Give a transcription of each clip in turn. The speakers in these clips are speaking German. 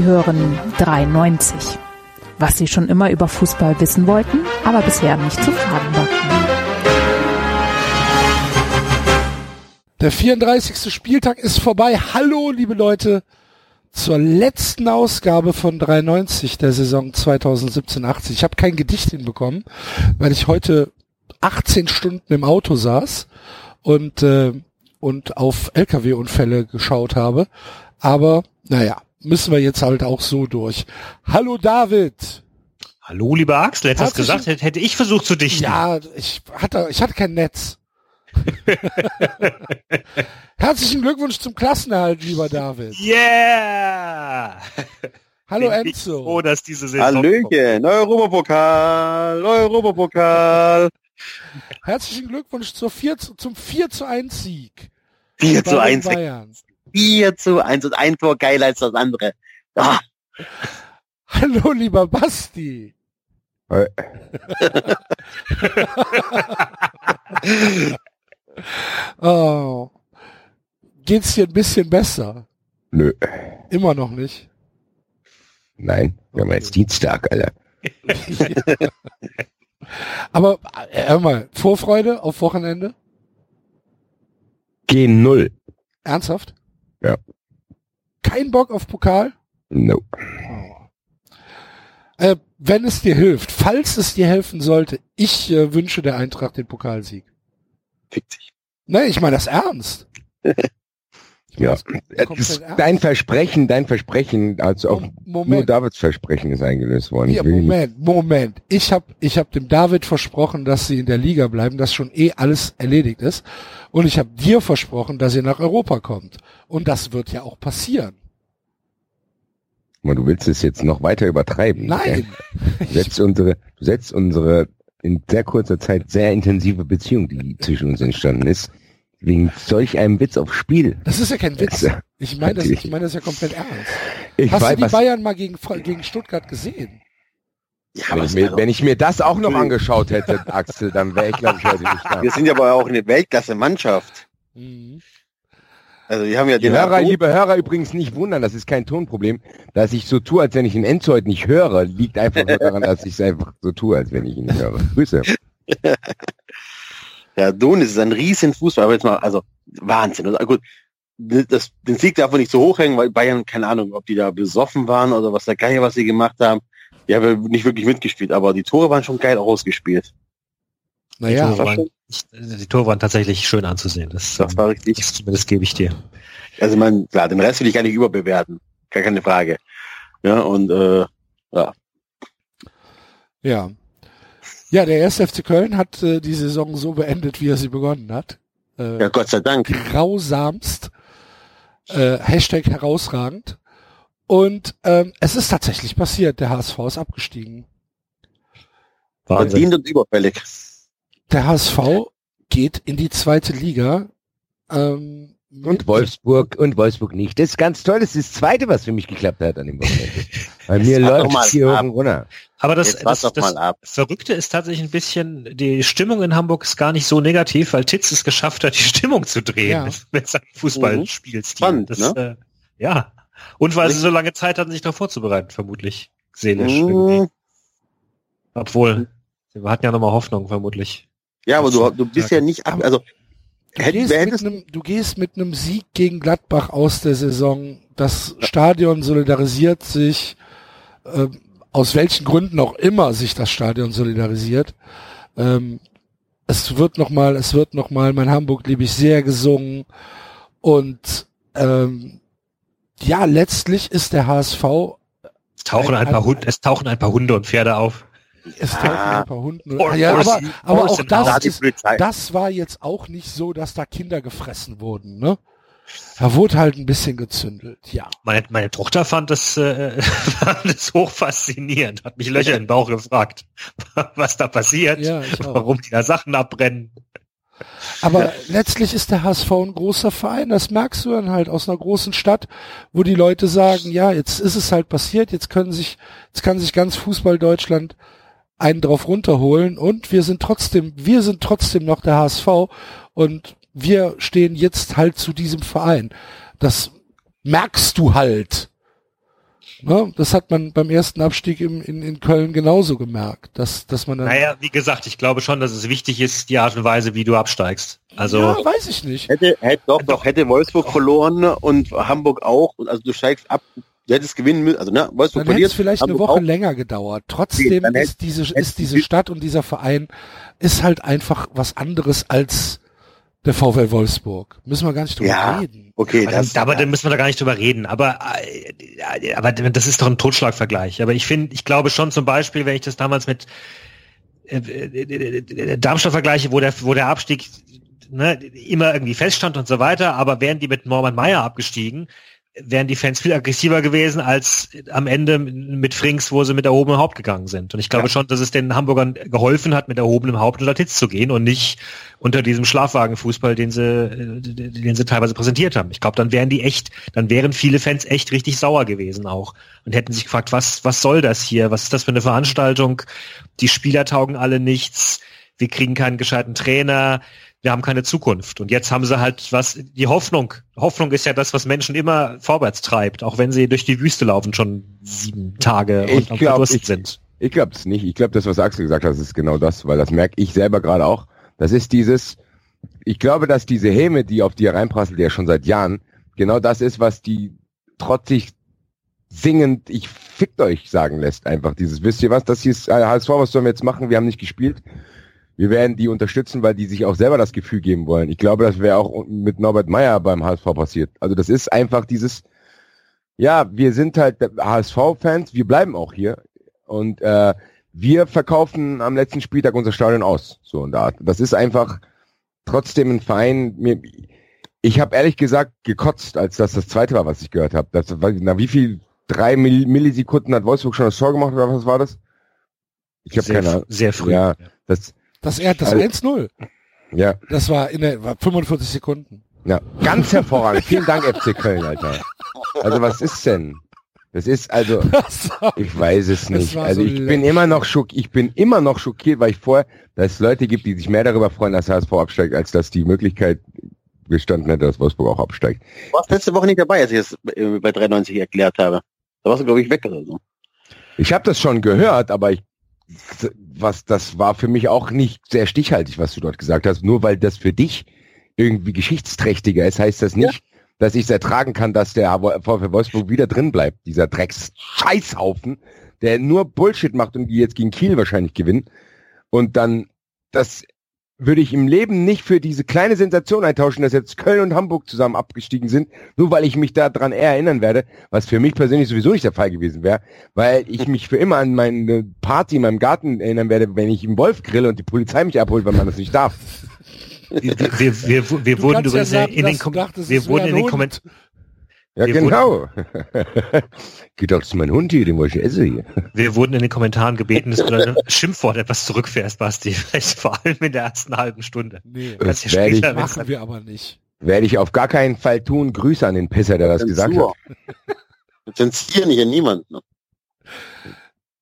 Sie hören 93. Was Sie schon immer über Fußball wissen wollten, aber bisher nicht zu fragen war. Der 34. Spieltag ist vorbei. Hallo, liebe Leute, zur letzten Ausgabe von 93 der Saison 2017-18. Ich habe kein Gedicht hinbekommen, weil ich heute 18 Stunden im Auto saß und, äh, und auf Lkw-Unfälle geschaut habe. Aber naja, müssen wir jetzt halt auch so durch. Hallo David. Hallo, lieber Axel, hättest du gesagt, hätte ich versucht zu dichten. Ja, ich hatte, ich hatte kein Netz. Herzlichen Glückwunsch zum Klassenerhalt, lieber David. Yeah! Hallo Bin ich Enzo. Froh, dass diese Saison Hallöchen, Europapokal, Europapokal. Herzlichen Glückwunsch zur 4 zu, zum 4 zu 1 Sieg. 4 bei zu den 1. Bayern. 4 zu 1 und ein Tor geiler als das andere. Ah, Hallo, lieber Basti. oh. Geht's dir ein bisschen besser? Nö. Immer noch nicht. Nein, wir haben jetzt Dienstag, Alter. Aber äh, hör mal, Vorfreude auf Wochenende? G0. Ernsthaft? Ja. Kein Bock auf Pokal? No. Äh, wenn es dir hilft, falls es dir helfen sollte, ich äh, wünsche der Eintracht den Pokalsieg. fick sich. Nee, ich meine das ernst. Ja. ernst. dein Versprechen, dein Versprechen, also auch Mom- nur Moment, Davids Versprechen ist eingelöst worden. ja, Moment, Moment. Ich habe ich hab dem David versprochen, dass sie in der Liga bleiben, dass schon eh alles erledigt ist. Und ich habe dir versprochen, dass ihr nach Europa kommt. Und das wird ja auch passieren. Du willst es jetzt noch weiter übertreiben. Nein. Du setzt unsere, du setzt unsere in sehr kurzer Zeit sehr intensive Beziehung, die zwischen uns entstanden ist, wegen solch einem Witz aufs Spiel. Das ist ja kein Witz. Ich meine das, ich meine das ja komplett ernst. Ich Hast weiß, du die Bayern mal gegen, gegen Stuttgart gesehen? Ja, wenn, ich mir, wenn ich mir das auch noch angeschaut hätte, Axel, dann wäre ich glaube ich heute nicht da. wir sind ja aber auch eine Weltklasse-Mannschaft. Mhm. Also wir haben ja Die den Hörer, liebe Hörer, übrigens nicht wundern, das ist kein Tonproblem. Dass ich so tue, als wenn ich den Enzo heute nicht höre, liegt einfach nur daran, dass ich es einfach so tue, als wenn ich ihn nicht höre. Grüße. Ja, Donis ist ein riesen Fußball, aber jetzt mal, also Wahnsinn. Also, gut, das, den Sieg darf man nicht so hochhängen, weil Bayern, keine Ahnung, ob die da besoffen waren oder was da geil, was sie gemacht haben. Die haben ja nicht wirklich mitgespielt, aber die Tore waren schon geil ausgespielt. Naja, die, Tore war waren, die Tore waren tatsächlich schön anzusehen. Das, Das war richtig. das, zumindest gebe ich dir. Also man, klar, den Rest will ich gar nicht überbewerten. Gar keine Frage. Ja, und äh, Ja. Ja, der 1. FC Köln hat äh, die Saison so beendet, wie er sie begonnen hat. Äh, ja, Gott sei Dank. grausamst. Äh, Hashtag herausragend. Und ähm, es ist tatsächlich passiert. Der HSV ist abgestiegen. Wahnsinn. Verdient und überfällig. Der HSV geht in die zweite Liga. Ähm, Und Wolfsburg und Wolfsburg nicht. Das ist ganz toll. Das ist das Zweite, was für mich geklappt hat an dem Wochenende. Bei mir läuft hier und runter. Aber das, das, das mal ab. Verrückte ist tatsächlich ein bisschen, die Stimmung in Hamburg ist gar nicht so negativ, weil Titz es geschafft hat, die Stimmung zu drehen Ja. mit, mit seinem Fußballspielstil. Spannend, das, ne? äh, ja. Und weil sie so lange Zeit hatten, sich darauf vorzubereiten, vermutlich. Seelisch. irgendwie. Mhm. Obwohl, wir hatten ja nochmal Hoffnung, vermutlich. Ja, aber du, du bist ja nicht ab, also Du Hätt- gehst, hättest- einem, du gehst mit einem Sieg gegen Gladbach aus der Saison. Das Stadion solidarisiert sich, äh, aus welchen Gründen auch immer sich das Stadion solidarisiert. Ähm, es wird nochmal, es wird nochmal, mein Hamburg liebe ich sehr gesungen. Und ähm, ja, letztlich ist der HSV, Es tauchen ein paar Hunde, es tauchen ein paar Hunde und Pferde auf. es tauchen Ah. ein paar Hunden. Or- ja, Horse- aber, aber Horse auch das ist, das war jetzt auch nicht so, dass da Kinder gefressen wurden, ne? Da wurde halt ein bisschen gezündelt, ja. Meine, meine Tochter fand das, äh, fand das hoch faszinierend, hat mich Löcher in den Bauch gefragt, was da passiert, Ja, warum die da Sachen abbrennen. Aber letztlich ist der HSV ein großer Verein. Das merkst du dann halt aus einer großen Stadt, wo die Leute sagen, ja, jetzt ist es halt passiert, jetzt können sich, jetzt kann sich ganz Fußball Deutschland einen drauf runterholen und wir sind trotzdem, wir sind trotzdem noch der HSV und wir stehen jetzt halt zu diesem Verein. Das merkst du halt. Ne? Das hat man beim ersten Abstieg im, in, in Köln genauso gemerkt, dass, dass man dann. Naja, wie gesagt, ich glaube schon, dass es wichtig ist, die Art und Weise, wie du absteigst. Also ja, weiß ich nicht. Hätte, hätte doch, doch, hätte Wolfsburg verloren und Hamburg auch. Also du steigst ab, du hättest gewinnen müssen. Also ne, Wolfsburg Dann hätte es vielleicht eine Hamburg Woche auch. länger gedauert. Trotzdem hätte- ist diese, hätte- ist diese Stadt und dieser Verein ist halt einfach was anderes als der VfL Wolfsburg. Müssen wir gar nicht drüber Ja. reden. Okay, Also, das, aber dann müssen wir da gar nicht drüber reden. Aber, äh, aber das ist doch ein Totschlagvergleich. Aber ich finde, ich glaube schon zum Beispiel, wenn ich das damals mit äh, äh, Darmstadt vergleiche, wo der, wo der Abstieg ne, immer irgendwie feststand und so weiter, aber wären die mit Norman Meyer abgestiegen, wären die Fans viel aggressiver gewesen als am Ende mit Frings, wo sie mit erhobenem Haupt gegangen sind. Und ich glaube schon, dass es den Hamburgern geholfen hat, mit erhobenem Haupt unter Titz zu gehen und nicht unter diesem Schlafwagenfußball, den sie, äh, den sie teilweise präsentiert haben. Ich glaube, dann wären die echt, dann wären viele Fans echt richtig sauer gewesen auch und hätten sich gefragt, was, was soll das hier? Was ist das für eine Veranstaltung? Die Spieler taugen alle nichts. Wir kriegen keinen gescheiten Trainer. Wir haben keine Zukunft. Und jetzt haben sie halt was, die Hoffnung. Hoffnung ist ja das, was Menschen immer vorwärts treibt, auch wenn sie durch die Wüste laufen, schon sieben Tage Ich und glaub, ich- sind. Ich glaube es nicht. Ich glaube, das, was Axel gesagt hat, ist genau das, weil das merke ich selber gerade auch. Das ist dieses, ich glaube, dass diese Häme, die auf die reinprasselt, ja schon seit Jahren, genau das ist, was die trotzig singend, ich fickt euch sagen lässt einfach. Dieses, wisst ihr was, das hier ist äh, HSV, was sollen wir jetzt machen? Wir haben nicht gespielt. Wir werden die unterstützen, weil die sich auch selber das Gefühl geben wollen. Ich glaube, das wäre auch mit Norbert Meyer beim HSV passiert. Also das ist einfach dieses, ja, wir sind halt HSV-Fans, wir bleiben auch hier. Und äh, wir verkaufen am letzten Spieltag unser Stadion aus. So in der Art. Das ist einfach trotzdem ein Verein. Mir, ich habe ehrlich gesagt gekotzt, als das das zweite war, was ich gehört habe. Na, wie viel? Drei Mill Millisekunden hat Wolfsburg schon das Tor gemacht oder was war das? Ich habe keine Ahnung. sehr früh. Ja, das, Das, er, das Also- 1-0. ja, Das war in der war 45 Sekunden. ja, ganz hervorragend. Vielen Dank FC Köln, Alter. Also was ist denn? Das ist also, Das war, Ich weiß es nicht. Also so ich bin immer noch schock, ich bin immer noch schockiert, weil ich vorher, dass es Leute gibt, die sich mehr darüber freuen, dass HSV absteigt, als dass die Möglichkeit gestanden hätte, dass Wolfsburg auch absteigt. du warst letzte Woche nicht dabei, als ich das äh, bei 93 erklärt habe. Da warst du, glaube ich, weg oder so. Ich habe das schon gehört, aber ich was das war für mich auch nicht sehr stichhaltig, was du dort gesagt hast. Nur weil das für dich irgendwie geschichtsträchtiger ist, heißt das nicht, dass ich es ertragen kann, dass der VfL Wolfsburg wieder drin bleibt. Dieser Drecks-Scheißhaufen, der nur Bullshit macht und die jetzt gegen Kiel wahrscheinlich gewinnen. Und dann, das würde ich im Leben nicht für diese kleine Sensation eintauschen, dass jetzt Köln und Hamburg zusammen abgestiegen sind, nur weil ich mich daran eher erinnern werde, was für mich persönlich sowieso nicht der Fall gewesen wäre, weil ich mich für immer an meine Party in meinem Garten erinnern werde, wenn ich im Wolf grille und die Polizei mich abholt, weil man das nicht darf. Wir, wir, wir, wir wurden ja sagen, in den, dachtest, wir wurden in den. Kommentaren Ja, Wir genau. Geht doch zu meinem Hund hier, den wollte ich essen hier. Wir wurden in den Kommentaren gebeten, dass du dein Schimpfwort etwas zurückfährst, Basti. Vielleicht vor allem in der ersten halben Stunde. Nee, Kannst ja Das werde ich, später- machen wir aber nicht. werde ich auf gar keinen Fall tun. Grüße an den Pisser, der das gesagt hat. Zensieren nicht an niemanden. ne?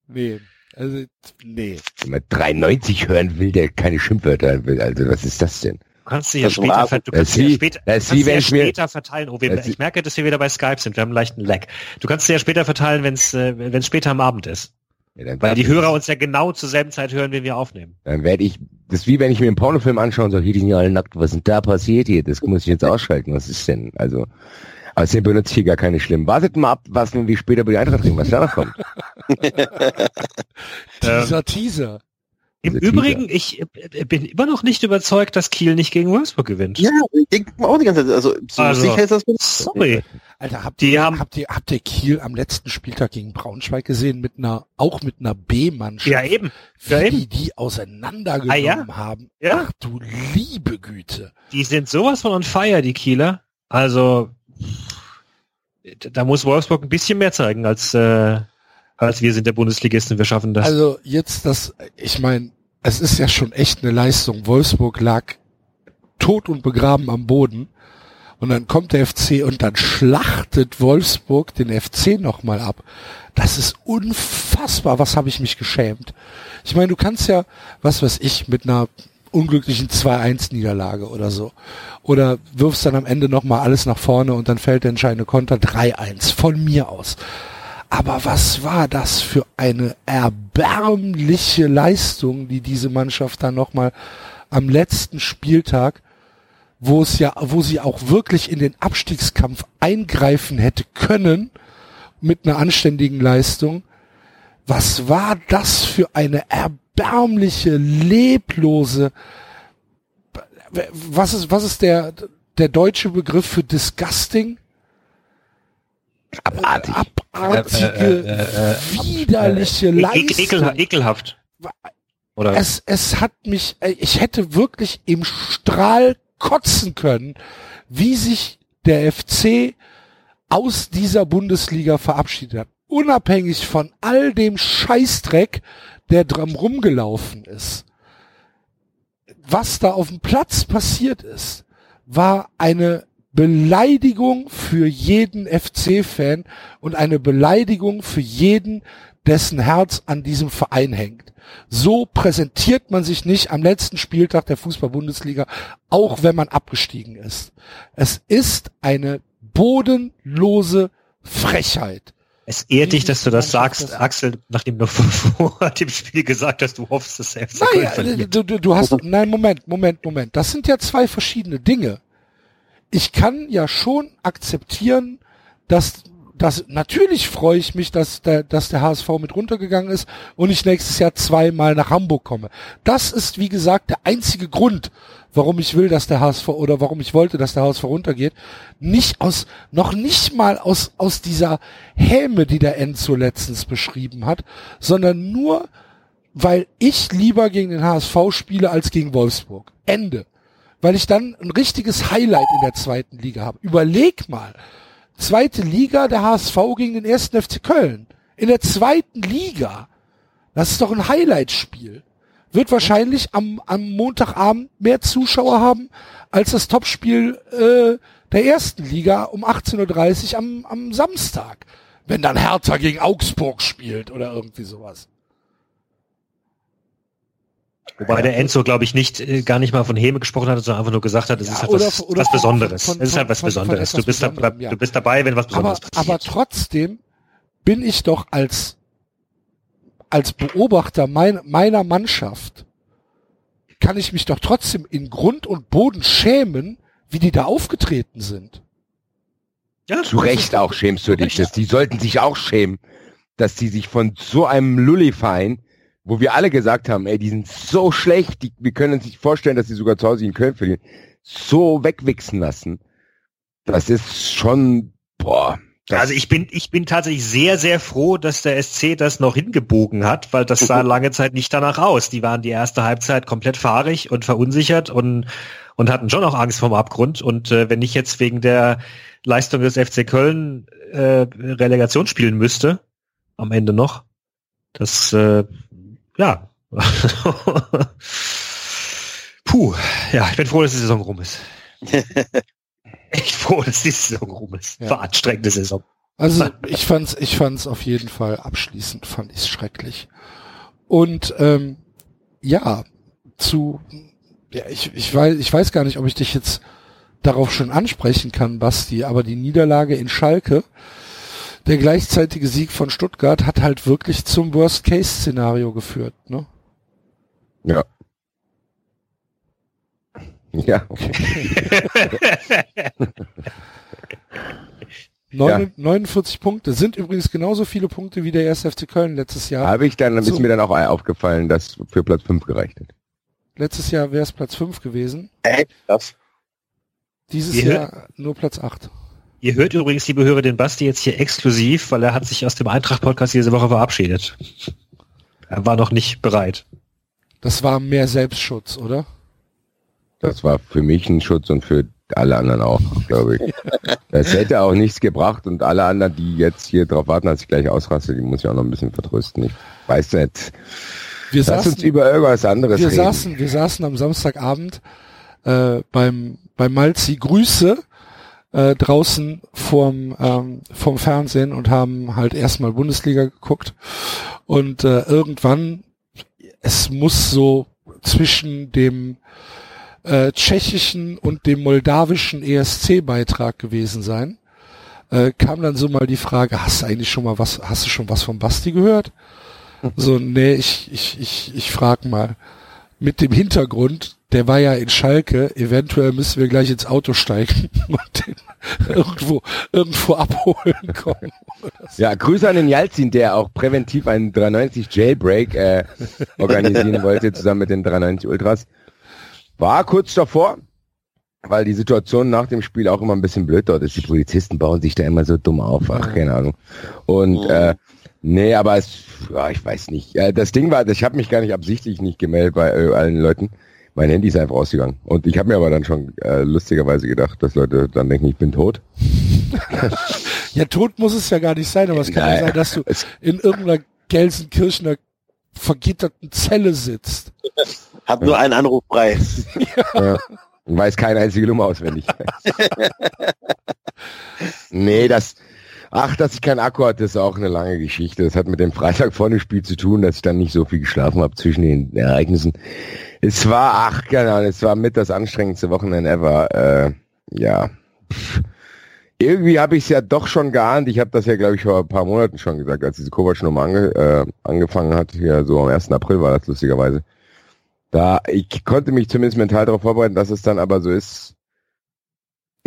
Nee. Also, nee. Wenn man 93 hören will, der keine Schimpfwörter will. Also was ist das denn? Du kannst sie ja später, ver du kannst sie ja wie- später, kannst wie, sie ja später verteilen. Oh, wir, ich merke, dass wir wieder bei Skype sind. Wir haben einen leichten Lag. Du kannst sie ja später verteilen, wenn es äh, wenn es später am Abend ist. Ja, Weil die Hörer uns ja genau zur selben Zeit hören, wenn wir aufnehmen. dann werde ich, das ist wie wenn ich mir einen Pornofilm anschaue und sage, hier die sind ja alle nackt, was ist denn da passiert hier? Das muss ich jetzt ausschalten. Was ist denn? Also, außerdem benutze ich hier gar keine schlimmen. Wartet mal ab, was wenn wir später bei die Eintracht reden, was danach kommt. Dieser Teaser. Im Übrigen, ich äh, bin immer noch nicht überzeugt, dass Kiel nicht gegen Wolfsburg gewinnt. Ja, ich denke auch die ganze Zeit, also, so Also, sicher ist das Sorry. Alter, habt, Die ihr, haben- habt ihr, habt ihr Kiel am letzten Spieltag gegen Braunschweig gesehen mit einer, auch mit einer B-Mannschaft? Ja, eben. Wie Ja, eben. die die auseinandergenommen Ah, ja? haben. Ja. Ach du liebe Güte. Die sind sowas von on fire, die Kieler. Also, da muss Wolfsburg ein bisschen mehr zeigen, als, äh, als wir sind der Bundesligisten. Wir schaffen das. Also jetzt das, ich meine, es ist ja schon echt eine Leistung. Wolfsburg lag tot und begraben am Boden. Und dann kommt der FC und dann schlachtet Wolfsburg den FC nochmal ab. Das ist unfassbar. Was habe ich mich geschämt? Ich meine, du kannst ja, was weiß ich, mit einer unglücklichen 2-1-Niederlage oder so. Oder wirfst dann am Ende nochmal alles nach vorne und dann fällt der entscheidende Konter 3-1 von mir aus. Aber was war das für eine erbärmliche Leistung, die diese Mannschaft dann nochmal am letzten Spieltag, wo es ja, wo sie auch wirklich in den Abstiegskampf eingreifen hätte können, mit einer anständigen Leistung. Was war das für eine erbärmliche, leblose, was ist, was ist der, der deutsche Begriff für disgusting? Abartig. Abartige, Äh, äh, äh, äh, widerliche Leistung. ekel, ekelhaft. Oder? Es, es hat mich, äh, ich hätte wirklich im Strahl kotzen können, wie sich der FC aus dieser Bundesliga verabschiedet hat. Unabhängig von all dem Scheißdreck, der drum rumgelaufen ist. Was da auf dem Platz passiert ist, war eine Beleidigung für jeden FC-Fan und eine Beleidigung für jeden, dessen Herz an diesem Verein hängt. So präsentiert man sich nicht am letzten Spieltag der Fußball-Bundesliga, auch wenn man abgestiegen ist. Es ist eine bodenlose Frechheit. Es ehrt dich, dass du das sagst, das- Axel, nachdem du vor dem Spiel gesagt hast, du hoffst, dass Köln Naja, du, du hast, nein, Moment, Moment, Moment. Das sind ja zwei verschiedene Dinge. Ich kann ja schon akzeptieren, dass, dass natürlich freue ich mich, dass der, dass der HSV mit runtergegangen ist und ich nächstes Jahr zweimal nach Hamburg komme. Das ist, wie gesagt, der einzige Grund, warum ich will, dass der HSV oder warum ich wollte, dass der HSV runtergeht. Nicht aus, noch nicht mal aus, aus dieser Häme, die der Enzo letztens beschrieben hat, sondern nur, weil ich lieber gegen den HSV spiele als gegen Wolfsburg. Ende. Weil ich dann ein richtiges Highlight in der zweiten Liga habe. Überleg mal. Zweite Liga, der HSV gegen den ersten FC Köln. In der zweiten Liga. Das ist doch ein Highlight-Spiel. Wird wahrscheinlich am, am Montagabend mehr Zuschauer haben als das Topspiel äh, der ersten Liga um 18.30 Uhr am, am Samstag. Wenn dann Hertha gegen Augsburg spielt oder irgendwie sowas. Wobei der Enzo, glaube ich, nicht, äh, gar nicht mal von Häme gesprochen hat, sondern einfach nur gesagt hat, es Ja, ist halt oder was, von- oder was von- Besonderes. von- es ist halt was von- von Besonderes. Du bist, da, ja. du bist dabei, wenn was aber, Besonderes passiert. aber trotzdem bin ich doch als, als Beobachter mein, meiner Mannschaft, kann ich mich doch trotzdem in Grund und Boden schämen, wie die da aufgetreten sind. ja, Zu Recht auch schämst du dich. Das, die sollten sich auch schämen, dass die sich von so einem Lulli-Verein, wo wir alle gesagt haben, ey, die sind so schlecht, die, wir können uns nicht vorstellen, dass sie sogar zu Hause in Köln verlieren, so wegwichsen lassen. Das ist schon, boah. Also ich bin, ich bin tatsächlich sehr, sehr froh, dass der SC das noch hingebogen hat, weil das sah lange Zeit nicht danach aus. Die waren die erste Halbzeit komplett fahrig und verunsichert und, und hatten schon auch Angst vorm Abgrund. Und äh, wenn ich jetzt wegen der Leistung des FC Köln äh, Relegation spielen müsste, am Ende noch, das, äh, ja. Puh, ja, ich bin froh, dass die Saison rum ist. Echt froh, dass die Saison rum ist. Ja. War anstrengende Saison. Also ich fand's, ich fand's auf jeden Fall abschließend, fand ich's schrecklich. Und ähm, ja, zu, ja, ich, ich weiß, ich weiß gar nicht, ob ich dich jetzt darauf schon ansprechen kann, Basti, aber die Niederlage in Schalke, der gleichzeitige Sieg von Stuttgart hat halt wirklich zum Worst-Case-Szenario geführt, ne? ja. Ja, Neun- 49 Punkte sind übrigens genauso viele Punkte wie der 1. FC Köln letztes Jahr. habe ich dann, dann So. ist mir dann auch aufgefallen, dass für Platz 5 gereicht hat. Letztes Jahr wäre es Platz 5 gewesen. Echt? Das? Dieses Ja. Jahr nur Platz 8. Ihr hört übrigens, liebe Hörer, den Basti jetzt hier exklusiv, weil er hat sich aus dem Eintracht-Podcast diese Woche verabschiedet. Er war noch nicht bereit. Das war mehr Selbstschutz, oder? Das war für mich ein Schutz und für alle anderen auch, glaube ich. Das hätte auch nichts gebracht und alle anderen, die jetzt hier drauf warten, dass ich gleich ausraste, die muss ich auch noch ein bisschen vertrösten. Ich weiß nicht. Wir Lass uns saßen, über irgendwas anderes wir reden. saßen, wir saßen am Samstagabend äh, beim bei Malzi Grüße äh, draußen vorm ähm, vom Fernsehen und haben halt erstmal Bundesliga geguckt und äh, irgendwann es muss so zwischen dem äh, tschechischen und dem moldawischen ESC-Beitrag gewesen sein. äh, kam dann so mal die Frage, hast du eigentlich schon mal was, hast du schon was von Basti gehört? So, nee, ich, ich, ich, ich frag mal. Mit dem Hintergrund, der war ja in Schalke, eventuell müssen wir gleich ins Auto steigen und den irgendwo, irgendwo abholen kommen. Ja, Grüße an den Jalzin, der auch präventiv einen 390 Jailbreak äh, organisieren wollte, zusammen mit den 390 Ultras. War kurz davor, weil die Situation nach dem Spiel auch immer ein bisschen blöd dort ist. Die Polizisten bauen sich da immer so dumm auf, ach, keine Ahnung. Und äh, nee, aber es, ja, ich weiß nicht. Äh, das Ding war, ich habe mich gar nicht absichtlich nicht gemeldet bei äh, allen Leuten. Mein Handy ist einfach ausgegangen. Und ich habe mir aber dann schon äh, lustigerweise gedacht, dass Leute dann denken, ich bin tot. ja, tot muss es ja gar nicht sein, aber es kann ja sein, dass du in irgendeiner Gelsenkirchener vergitterten Zelle sitzt. Hat nur einen Anruf frei. ja. ja. Und weiß keine einzige Nummer auswendig. nee, das, ach, dass ich keinen Akku hatte, ist auch eine lange Geschichte. Das hat mit dem Freitag vor dem Spiel zu tun, dass ich dann nicht so viel geschlafen habe zwischen den Ereignissen. Es war, ach, Ahnung, es war mit das anstrengendste Wochenende ever. Äh, ja. Irgendwie habe ich es ja doch schon geahnt. Ich habe das ja, glaube ich, vor ein paar Monaten schon gesagt, als diese Kovac-Nummer ange, äh, angefangen hat. Hier so am 1. April war das lustigerweise. Da, ich konnte mich zumindest mental darauf vorbereiten, dass es dann aber so ist,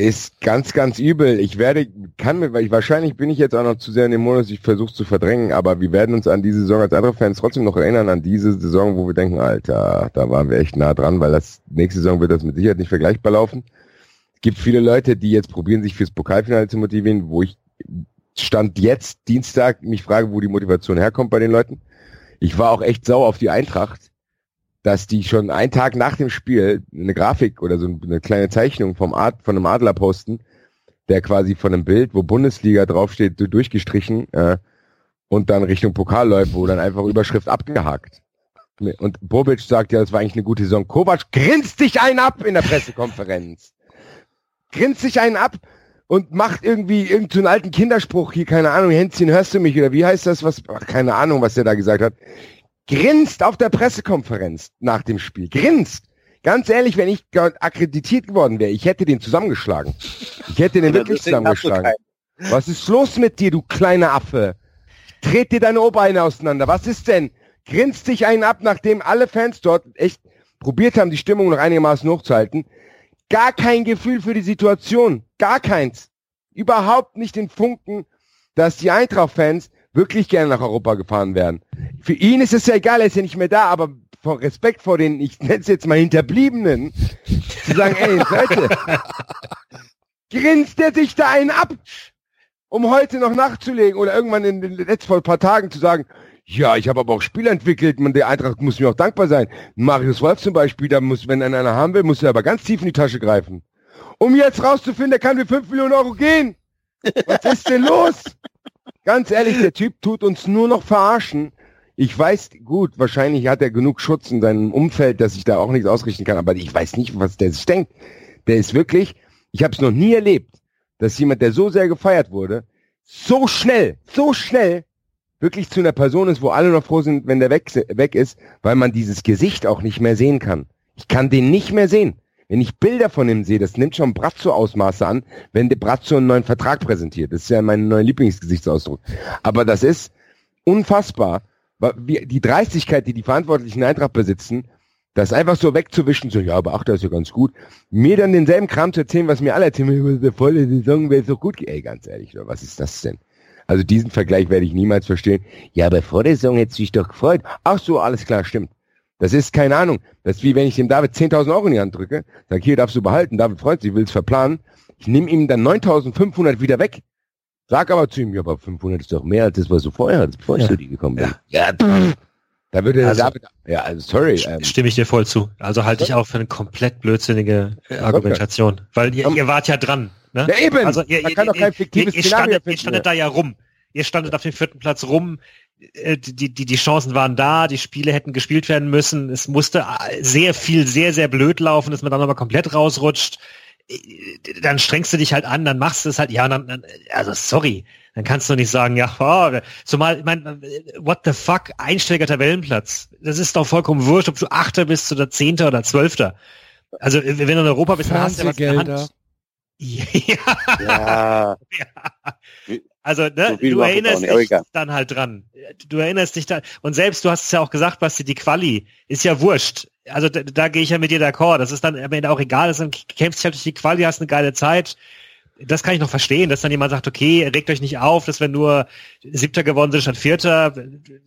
ist ganz, ganz übel. Ich werde, kann mir, weil ich wahrscheinlich bin ich jetzt auch noch zu sehr in dem Modus, ich versuche zu verdrängen, aber wir werden uns an diese Saison als andere Fans trotzdem noch erinnern, an diese Saison, wo wir denken, Alter, da waren wir echt nah dran, weil das nächste Saison wird das mit Sicherheit nicht vergleichbar laufen. Es gibt viele Leute, die jetzt probieren, sich fürs Pokalfinale zu motivieren, wo ich stand jetzt Dienstag mich frage, wo die Motivation herkommt bei den Leuten. Ich war auch echt sauer auf die Eintracht, dass die schon einen Tag nach dem Spiel eine Grafik oder so eine kleine Zeichnung vom Art, von einem Adler posten, der quasi von einem Bild, wo Bundesliga draufsteht, durchgestrichen äh, und dann Richtung Pokal läuft, wo dann einfach Überschrift abgehakt. Und Bobic sagt ja, das war eigentlich eine gute Saison. Kovac grinst dich einen ab in der Pressekonferenz. Grinst sich einen ab und macht irgendwie irgendeinen so alten Kinderspruch hier, keine Ahnung, Hänzchen, hörst du mich oder wie heißt das, was, ach, keine Ahnung, was der da gesagt hat grinst auf der Pressekonferenz nach dem Spiel. Grinst. Ganz ehrlich, wenn ich akkreditiert geworden wäre, ich hätte den zusammengeschlagen. Ich hätte den wirklich zusammengeschlagen. Was ist los mit dir, du kleiner Affe? Tret dir deine Oberbeine auseinander. Was ist denn? Grinst dich einen ab, nachdem alle Fans dort echt probiert haben, die Stimmung noch einigermaßen hochzuhalten. Gar kein Gefühl für die Situation. Gar keins. Überhaupt nicht den Funken, dass die Eintracht-Fans wirklich gerne nach Europa gefahren wären. Für ihn ist es ja egal, er ist ja nicht mehr da, aber vor Respekt vor den, ich nenne es jetzt mal Hinterbliebenen, zu sagen, ey, Leute, grinst er sich da einen ab, um heute noch nachzulegen oder irgendwann in den letzten vor ein paar Tagen zu sagen, ja, ich habe aber auch Spiel entwickelt, man, der Eintracht muss mir auch dankbar sein. Marius Wolf zum Beispiel, da muss, wenn einer haben will, muss er aber ganz tief in die Tasche greifen. Um jetzt rauszufinden, der kann für 5 Millionen Euro gehen. Was ist denn los? Ganz ehrlich, der Typ tut uns nur noch verarschen. Ich weiß, gut, wahrscheinlich hat er genug Schutz in seinem Umfeld, dass ich da auch nichts ausrichten kann, aber ich weiß nicht, was der sich denkt. Der ist wirklich, ich habe es noch nie erlebt, dass jemand, der so sehr gefeiert wurde, so schnell, so schnell wirklich zu einer Person ist, wo alle noch froh sind, wenn der weg, weg ist, weil man dieses Gesicht auch nicht mehr sehen kann. Ich kann den nicht mehr sehen. Wenn ich Bilder von ihm sehe, das nimmt schon Brazzo-Ausmaße an, wenn der Brazzo einen neuen Vertrag präsentiert. Das ist ja mein neuer Lieblingsgesichtsausdruck. Aber das ist unfassbar. Die Dreistigkeit, die die Verantwortlichen Eintracht besitzen, das einfach so wegzuwischen, so, ja, aber ach, das ist ja ganz gut. Mir dann denselben Kram zu erzählen, was mir alle erzählen, eine volle Saison wäre so gut. Ey, ganz ehrlich, was ist das denn? Also diesen Vergleich werde ich niemals verstehen. Ja, aber vor der Saison hätte sich doch gefreut. Ach so, alles klar, stimmt. Das ist keine Ahnung. Das ist wie wenn ich dem David 10.000 Euro in die Hand drücke, sag hier darfst du behalten, David freut sich, will es verplanen. Ich nehme ihm dann 9.500 wieder weg. Sag aber zu ihm, ja, aber 500 ist doch mehr als das, was du vorher hattest, bevor ich zu dir gekommen bin. Ja, ja da würde also, David, ja, also sorry. Ähm, stimme ich dir voll zu. Also halte ich auch für eine komplett blödsinnige Argumentation. Weil ihr, ihr wart ja dran. Ne? Ja, eben. Also ihr, Man kann doch kein fiktives ihr, ihr, standet, ihr standet da ja rum. Ihr standet auf dem vierten Platz rum. Äh, die, die, die Chancen waren da, die Spiele hätten gespielt werden müssen. Es musste äh, sehr viel, sehr, sehr blöd laufen, dass man dann nochmal komplett rausrutscht. Äh, dann strengst du dich halt an, dann machst du es halt, ja, dann, dann also sorry, dann kannst du nicht sagen, ja, oh, zumal, ich mein, what the fuck, einstelliger Tabellenplatz. Das ist doch vollkommen wurscht, ob du Achter bist oder Zehnter oder Zwölfter. Also wenn du in Europa bist, dann hast du ja was in der Hand. Ja. Ja. Also, ne, So du erinnerst dich dann halt dran. Du erinnerst dich da. Und selbst, du hast es ja auch gesagt, Basti, die Quali ist ja wurscht. Also da, da gehe ich ja mit dir d'accord. Das ist dann am Ende auch egal. Das ist dann kämpfst dich halt durch die Quali, hast eine geile Zeit. Das kann ich noch verstehen, dass dann jemand sagt, okay, regt euch nicht auf, dass wir nur Siebter gewonnen sind statt Vierter,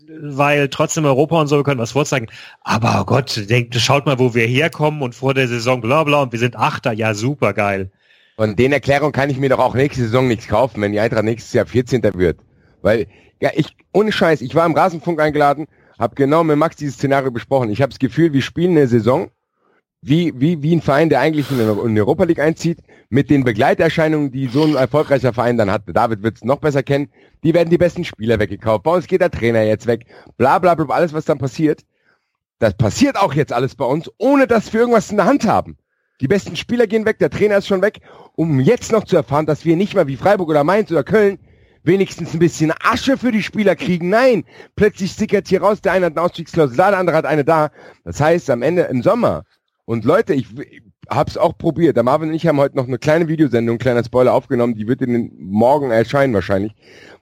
weil trotzdem Europa und so, wir können was vorzeigen. Aber oh Gott, denkt, schaut mal, wo wir herkommen und vor der Saison bla bla und wir sind Achter. Ja, super geil. Von den Erklärungen kann ich mir doch auch nächste Saison nichts kaufen, wenn die Eintracht nächstes Jahr 14. wird. Weil, ja, ich, ohne Scheiß, ich war im Rasenfunk eingeladen, habe genau mit Max dieses Szenario besprochen. Ich habe das Gefühl, wir spielen eine Saison, wie, wie, wie ein Verein, der eigentlich in in die Europa League einzieht, mit den Begleiterscheinungen, die so ein erfolgreicher Verein dann hat. David wird es noch besser kennen. Die werden die besten Spieler weggekauft. Bei uns geht der Trainer jetzt weg. Bla bla bla, alles, was dann passiert. Das passiert auch jetzt alles bei uns, ohne dass wir irgendwas in der Hand haben. Die besten Spieler gehen weg, der Trainer ist schon weg, um jetzt noch zu erfahren, dass wir nicht mal wie Freiburg oder Mainz oder Köln wenigstens ein bisschen Asche für die Spieler kriegen. Nein, plötzlich sickert hier raus, der eine hat eine Ausstiegsklausel der andere hat eine da. Das heißt, am Ende im Sommer, und Leute, ich, ich hab's auch probiert, der Marvin und ich haben heute noch eine kleine Videosendung, kleiner Spoiler aufgenommen, die wird in den Morgen erscheinen wahrscheinlich,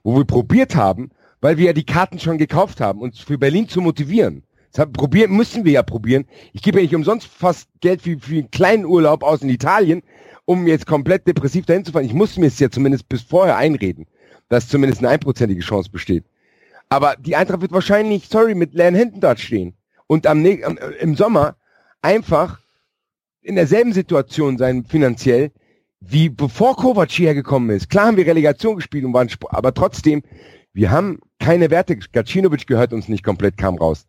wo wir probiert haben, weil wir ja die Karten schon gekauft haben, uns für Berlin zu motivieren. Das haben, probieren, müssen wir ja probieren. Ich gebe ja nicht umsonst fast Geld für, für einen kleinen Urlaub aus in Italien, um jetzt komplett depressiv dahin zu fahren. Ich muss mir es ja zumindest bis vorher einreden, dass zumindest eine einprozentige Chance besteht. Aber die Eintracht wird wahrscheinlich, sorry, mit leeren Händen dort stehen. Und am, äh, im Sommer einfach in derselben Situation sein finanziell, wie bevor Kovac hierher gekommen ist. Klar haben wir Relegation gespielt und waren, aber trotzdem, wir haben keine Werte. Gacinovic gehört uns nicht komplett, kam raus.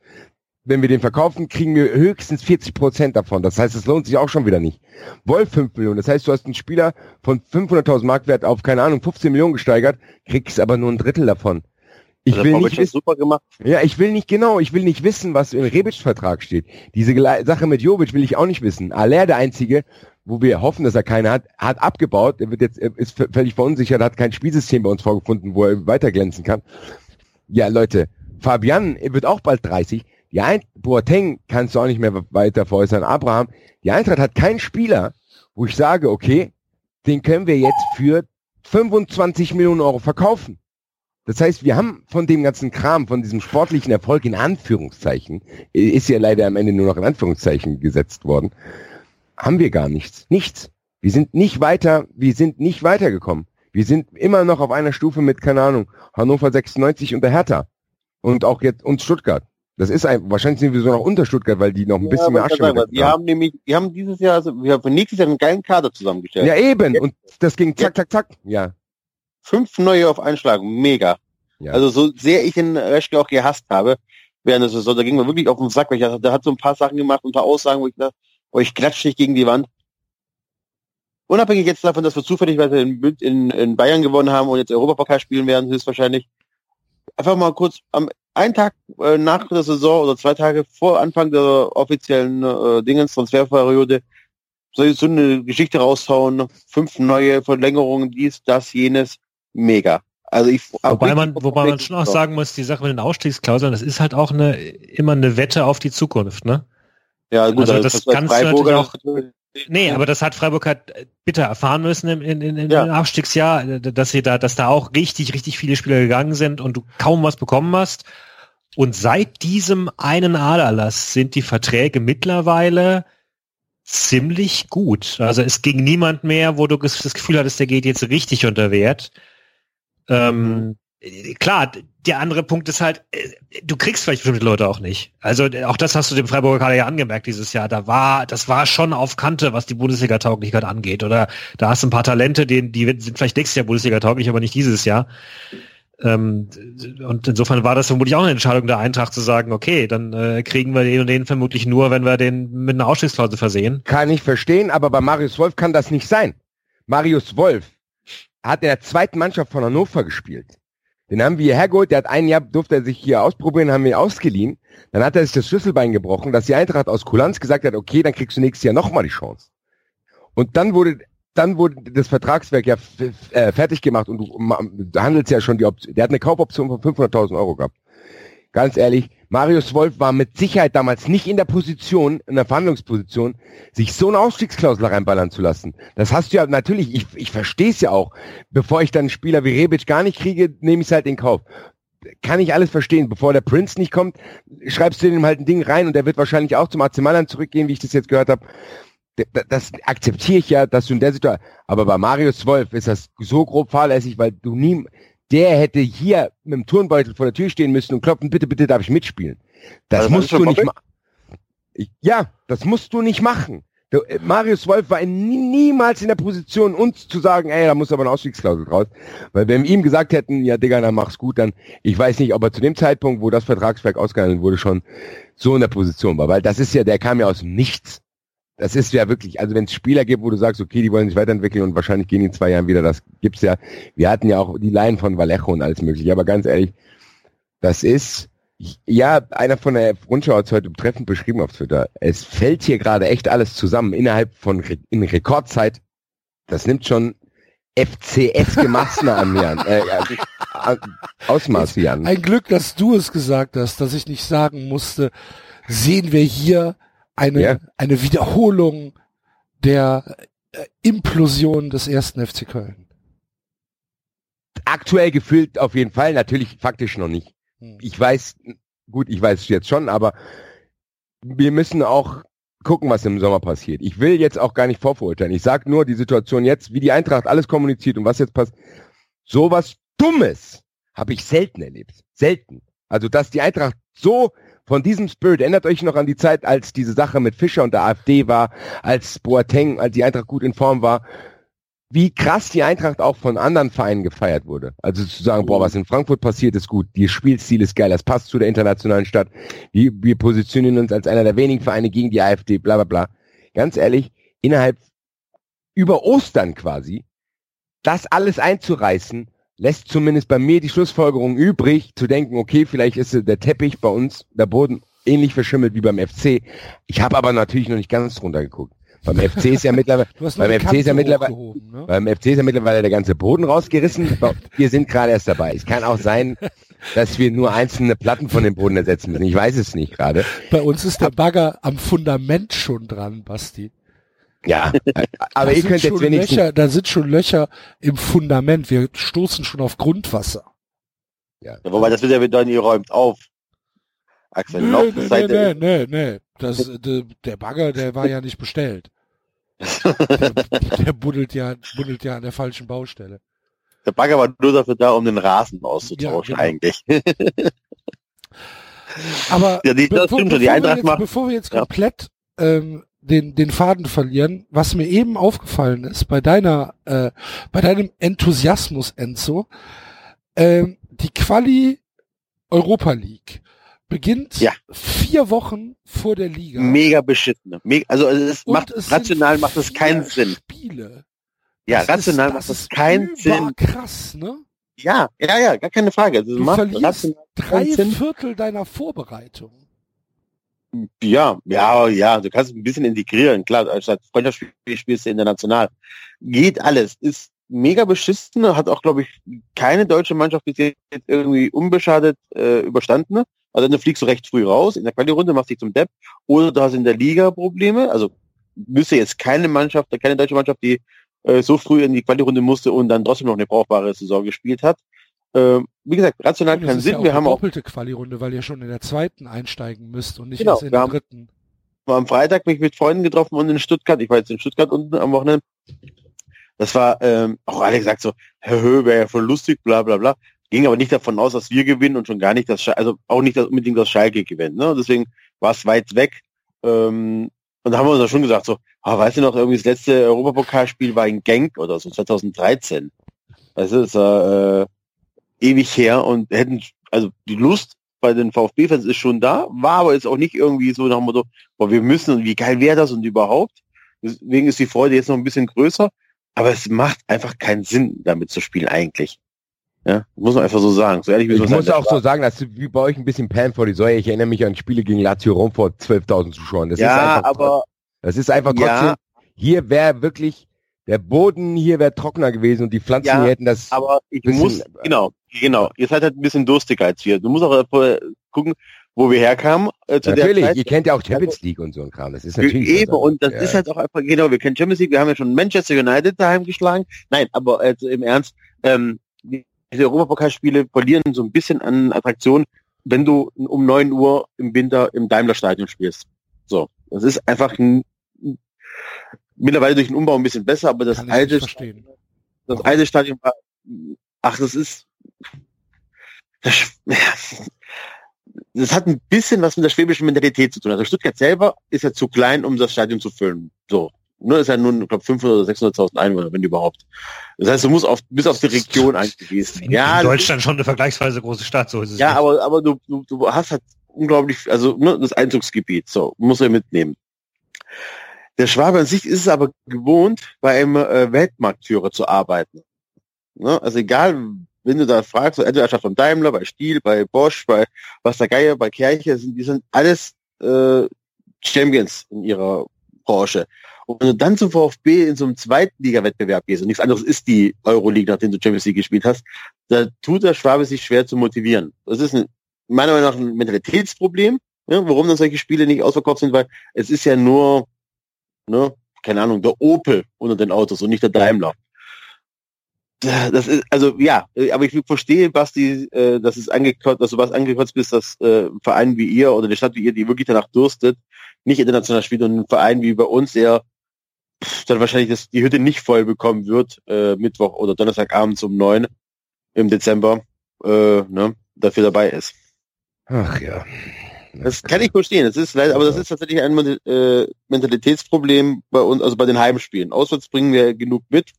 Wenn wir den verkaufen, kriegen wir höchstens 40 Prozent davon. Das heißt, es lohnt sich auch schon wieder nicht. Wolf 5 Millionen. Das heißt, du hast einen Spieler von 500.000 Marktwert auf, keine Ahnung, 15 Millionen gesteigert, kriegst aber nur ein Drittel davon. Ich Also will nicht wissen, super gemacht. ja, ich will nicht genau, ich will nicht wissen, was im Rebic-Vertrag steht. Diese Sache mit Jovic will ich auch nicht wissen. Aller, der Einzige, wo wir hoffen, dass er keine hat, hat abgebaut. Er wird jetzt, er ist völlig verunsichert, hat kein Spielsystem bei uns vorgefunden, wo er weiterglänzen kann. Ja, Leute, Fabian wird auch bald 30. Die Ein Boateng kannst du auch nicht mehr weiter veräußern. Abraham, die Eintracht hat keinen Spieler, wo ich sage, okay, den können wir jetzt für 25 Millionen Euro verkaufen. Das heißt, wir haben von dem ganzen Kram, von diesem sportlichen Erfolg in Anführungszeichen, ist ja leider am Ende nur noch in Anführungszeichen gesetzt worden, haben wir gar nichts. Nichts. Wir sind nicht weiter, wir sind nicht weitergekommen. Wir sind immer noch auf einer Stufe mit, keine Ahnung, Hannover 96 und der Hertha. Und auch jetzt uns Stuttgart. Das ist ein, wahrscheinlich sind wir so noch unter Stuttgart, weil die noch ein bisschen ja, mehr wollte ich Asche sagen, mit wir haben nämlich, wir haben dieses Jahr, also wir haben für nächstes Jahr einen geilen Kader zusammengestellt. Ja, eben. Und das ging zack, zack, zack. Ja. Fünf neue auf einen Schlag, mega. ja. Also so sehr ich den Reschke auch gehasst habe, während der Saison, da ging mir wirklich auf den Sack, weil ich dachte, der hat so ein paar Sachen gemacht, ein paar Aussagen, wo ich dachte, oh, ich klatsche dich gegen die Wand. Unabhängig jetzt davon, dass wir zufälligerweise in, in, in Bayern gewonnen haben und jetzt Europapokal spielen werden, höchstwahrscheinlich. Einfach mal kurz am einen Tag äh, nach der Saison oder zwei Tage vor Anfang der offiziellen äh, Dingens Transferperiode so eine Geschichte raushauen, fünf neue Verlängerungen, dies, das, jenes, mega. Also ich Wobei man, wobei man schon auch sagen muss, die Sache mit den Ausstiegsklauseln, das ist halt auch eine, immer eine Wette auf die Zukunft, ne? Ja, gut, Also also das das, kannst du Freiburger natürlich Nee, aber das hat Freiburg halt bitter erfahren müssen im, in, in, im Ja. Abstiegsjahr, äh, dass sie da, dass da auch richtig, richtig viele Spieler gegangen sind und du kaum was bekommen hast. Und seit diesem einen Aderlass sind die Verträge mittlerweile ziemlich gut. Also es ging niemand mehr, wo du das Gefühl hattest, der geht jetzt richtig unter Wert. Ähm, äh, klar, der andere Punkt ist halt, äh, du kriegst vielleicht bestimmte Leute auch nicht. Also äh, auch das hast du dem Freiburger Kader ja angemerkt dieses Jahr. Da war, das war schon auf Kante, was die Bundesliga-Tauglichkeit angeht. Oder da hast du ein paar Talente, die, die sind vielleicht nächstes Jahr Bundesliga-tauglich, aber nicht dieses Jahr. Ähm, und insofern war das vermutlich auch eine Entscheidung der Eintracht zu sagen, okay, dann äh, kriegen wir den und den vermutlich nur, wenn wir den mit einer Ausstiegsklausel versehen. Kann ich verstehen, aber bei Marius Wolf kann das nicht sein. Marius Wolf hat in der zweiten Mannschaft von Hannover gespielt. Den haben wir hergeholt, der hat ein Jahr, durfte er sich hier ausprobieren, haben wir ihn ausgeliehen. Dann hat er sich das Schlüsselbein gebrochen, dass die Eintracht aus Kulanz gesagt hat, okay, dann kriegst du nächstes Jahr nochmal die Chance. Und dann wurde, dann wurde das Vertragswerk ja äh, fertig gemacht und du, handelst ja schon die Option, der hat eine Kaufoption von 500.000 Euro gehabt. ganz ehrlich, Marius Wolf war mit Sicherheit damals nicht in der Position, in der Verhandlungsposition, sich so eine Ausstiegsklausel reinballern zu lassen. Das hast du ja natürlich, ich, ich verstehe es ja auch. Bevor ich dann einen Spieler wie Rebic gar nicht kriege, nehme ich es halt in Kauf. Kann ich alles verstehen. Bevor der Prince nicht kommt, schreibst du ihm halt ein Ding rein und der wird wahrscheinlich auch zum AC Mailand zurückgehen, wie ich das jetzt gehört habe. Das akzeptiere ich ja, dass du in der Situation, aber bei Marius Wolf ist das so grob fahrlässig, weil du nie, der hätte hier mit dem Turnbeutel vor der Tür stehen müssen und klopfen, bitte, bitte darf ich mitspielen. Das also musst du nicht machen. Ja, das musst du nicht machen. Der, äh, Marius Wolf war in, niemals in der Position, uns zu sagen, ey, da muss aber eine Ausstiegsklausel raus. Weil wenn wir ihm gesagt hätten, ja Digga, dann mach's gut, dann, ich weiß nicht, ob er zu dem Zeitpunkt, wo das Vertragswerk ausgehandelt wurde, schon so in der Position war. Weil das ist ja, der kam ja aus dem Nichts. Das ist ja wirklich, also wenn es Spieler gibt, wo du sagst, okay, die wollen sich weiterentwickeln und wahrscheinlich gehen in zwei Jahren wieder, das gibt's ja. Wir hatten ja auch die Laien von Vallejo und alles mögliche, aber ganz ehrlich, das ist, ja, einer von der Rundschau hat es heute treffend beschrieben auf Twitter. Es fällt hier gerade echt alles zusammen innerhalb von in Rekordzeit. Das nimmt schon FCS Gemassen an, Jan. Äh, äh, Ausmaß, Jan. Ein Glück, dass du es gesagt hast, dass ich nicht sagen musste, sehen wir hier eine, ja. eine Wiederholung der äh, Implosion des ersten FC Köln. Aktuell gefühlt auf jeden Fall, natürlich faktisch noch nicht. Hm. Ich weiß, gut, ich weiß es jetzt schon, aber wir müssen auch gucken, was im Sommer passiert. Ich will jetzt auch gar nicht vorverurteilen. Ich sage nur die Situation jetzt, wie die Eintracht alles kommuniziert und was jetzt passt. Sowas Dummes habe ich selten erlebt. Selten. Also, dass die Eintracht so von diesem Spirit, erinnert euch noch an die Zeit, als diese Sache mit Fischer und der AfD war, als Boateng, als die Eintracht gut in Form war, wie krass die Eintracht auch von anderen Vereinen gefeiert wurde. Also zu sagen, boah, was in Frankfurt passiert, ist gut. Die Spielstil ist geil, das passt zu der internationalen Stadt. Wir, wir positionieren uns als einer der wenigen Vereine gegen die AfD, bla bla bla. Ganz ehrlich, innerhalb über Ostern quasi, das alles einzureißen, lässt zumindest bei mir die Schlussfolgerung übrig, zu denken, okay, vielleicht ist der Teppich bei uns, der Boden ähnlich verschimmelt wie beim FC. Ich habe aber natürlich noch nicht ganz drunter geguckt. Beim FC ist ja mittlerweile, beim FC ist ja mittlerweile, ne? beim FC ist ja mittlerweile der ganze Boden rausgerissen. Wir sind gerade erst dabei. Es kann auch sein, dass wir nur einzelne Platten von dem Boden ersetzen müssen. Ich weiß es nicht gerade. Bei uns ist der Bagger am Fundament schon dran, Basti. Ja, aber da ihr könnt jetzt wenigstens... Löcher, da sind schon Löcher im Fundament. Wir stoßen schon auf Grundwasser. Ja. ja wobei das wird ja wieder nie räumt auf. Axel, nee, nee, nee, nee, nee. Das, de, der Bagger, der war ja nicht bestellt. Der, der buddelt ja, buddelt ja an der falschen Baustelle. Der Bagger war nur dafür da, um den Rasen auszutauschen, ja, genau. eigentlich. Aber ja, die, bevor, bevor, die wir jetzt, bevor wir jetzt komplett ähm, den, den Faden verlieren, was mir eben aufgefallen ist bei deiner, äh, bei deinem Enthusiasmus, Enzo, ähm, die Quali Europa League beginnt ja. vier Wochen vor der Liga. Mega beschissen. Mega, also es macht es rational macht es keinen Sinn. Spiele. Ja, das rational ist, macht es keinen Sinn. Krass, ne? Ja, ja, ja, gar keine Frage. Also, du verlierst drei Viertel deiner Vorbereitung. Ja, ja, ja, du kannst ein bisschen integrieren, klar, als Freundschaftsspiel spielst du international. Geht alles, ist mega beschissen, hat auch, glaube ich, keine deutsche Mannschaft bis jetzt irgendwie unbeschadet äh, überstanden. Also dann fliegst du recht früh raus, in der Quali-Runde machst dich zum Depp, oder du hast in der Liga Probleme, also müsste jetzt keine Mannschaft, keine deutsche Mannschaft, die äh, so früh in die Quali-Runde musste und dann trotzdem noch eine brauchbare Saison gespielt hat. Äh, wie gesagt, rational keinen Sinn. Ja wir haben auch doppelte Quali-Runde, weil ihr schon in der zweiten einsteigen müsst und nicht genau, erst in der dritten. War am Freitag mich mit Freunden getroffen und in Stuttgart, ich war jetzt in Stuttgart unten am Wochenende. Das war ähm, auch alle gesagt so, Herr Höhe wäre ja voll lustig, bla bla bla ging aber nicht davon aus, dass wir gewinnen und schon gar nicht, dass Schalke, also auch nicht dass unbedingt das Schalke gewinnt. Ne? Deswegen war es weit weg. Ähm, und da haben wir uns ja schon gesagt, so, ah, weißt du noch, irgendwie das letzte Europapokalspiel war in Genk oder so, 2013. Das ist äh, ewig her und hätten, also die Lust bei den VfB-Fans ist schon da, war aber jetzt auch nicht irgendwie so nach dem Motto, boah, wir müssen und wie geil wäre das und überhaupt. Deswegen ist die Freude jetzt noch ein bisschen größer, aber es macht einfach keinen Sinn, damit zu spielen eigentlich. Ja, muss man einfach so sagen. So ehrlich wie ich muss auch so sagen, dass wie bei euch ein bisschen Pan vor die Säue. Ich erinnere mich an Spiele gegen Lazio Rom vor 12.000 Zuschauern. Das ja, ist einfach, aber das ist einfach trotzdem. Ja. Hier wäre wirklich der Boden hier wäre trockener gewesen und die Pflanzen Ja, hätten das. Aber ich muss, genau, genau. Ihr seid halt ein bisschen durstig als wir. Du musst auch gucken, wo wir herkamen äh, zu natürlich, der Zeit. ihr kennt ja auch Champions League und so ein Kram. Das ist Wir- natürlich. Eben, und das anderes. ist halt auch einfach, genau, wir kennen Champions League, wir haben ja schon Manchester United daheim geschlagen. Nein, aber also im Ernst, ähm, die- diese Europapokalspiele verlieren so ein bisschen an Attraktion, wenn du um 9 Uhr im Winter im Daimler-Stadion spielst. So, das ist einfach ein, mittlerweile durch den Umbau ein bisschen besser, aber das alte, verstehen. das alte Stadion war, ach, das ist, das, das hat ein bisschen was mit der schwäbischen Mentalität zu tun. Also Stuttgart selber ist ja zu klein, um das Stadion zu füllen. So. Nur ist ja nur, ich glaube, 500 oder 600.000 Einwohner, wenn überhaupt. Das heißt, du musst auf, bis auf die Region eingewiesen. In, Ja, in Deutschland schon eine vergleichsweise große Stadt, so ist es. ja, nicht. aber, aber du, du, du hast halt unglaublich, also ne, das Einzugsgebiet, so, muss er mitnehmen. Der Schwabe an sich ist es aber gewohnt, bei einem äh, Weltmarktführer zu arbeiten. Ne? Also egal, wenn du da fragst, so entweder von Daimler, bei Stiel, bei Bosch, bei was der Geier, bei Kirche, sind, die sind alles äh, Champions in ihrer Branche. Und wenn du dann zum VfB in so einem zweiten Liga-Wettbewerb gehst und nichts anderes ist die Euroleague, nachdem du Champions League gespielt hast, da tut der Schwabe sich schwer zu motivieren. Das ist ein, meiner Meinung nach ein Mentalitätsproblem, ja, warum dann solche Spiele nicht ausverkauft sind, weil es ist ja nur, ne, keine Ahnung, der Opel unter den Autos und nicht der Daimler. Das ist, also ja, äh, aber ich verstehe, Basti, äh, dass es angekotzt, dass du was angekotzt bist, dass äh, ein Verein wie ihr oder eine Stadt wie ihr, die wirklich danach durstet, nicht international spielt und ein Verein wie bei uns, der pff, dann wahrscheinlich das, die Hütte nicht voll bekommen wird, äh, Mittwoch oder Donnerstagabends um neun im Dezember, äh, ne, dafür dabei ist. Ach ja. Das kann ich verstehen. Das ist leider, aber das ist tatsächlich ein äh, Mentalitätsproblem bei uns, also bei den Heimspielen. Auswärts bringen wir genug mit.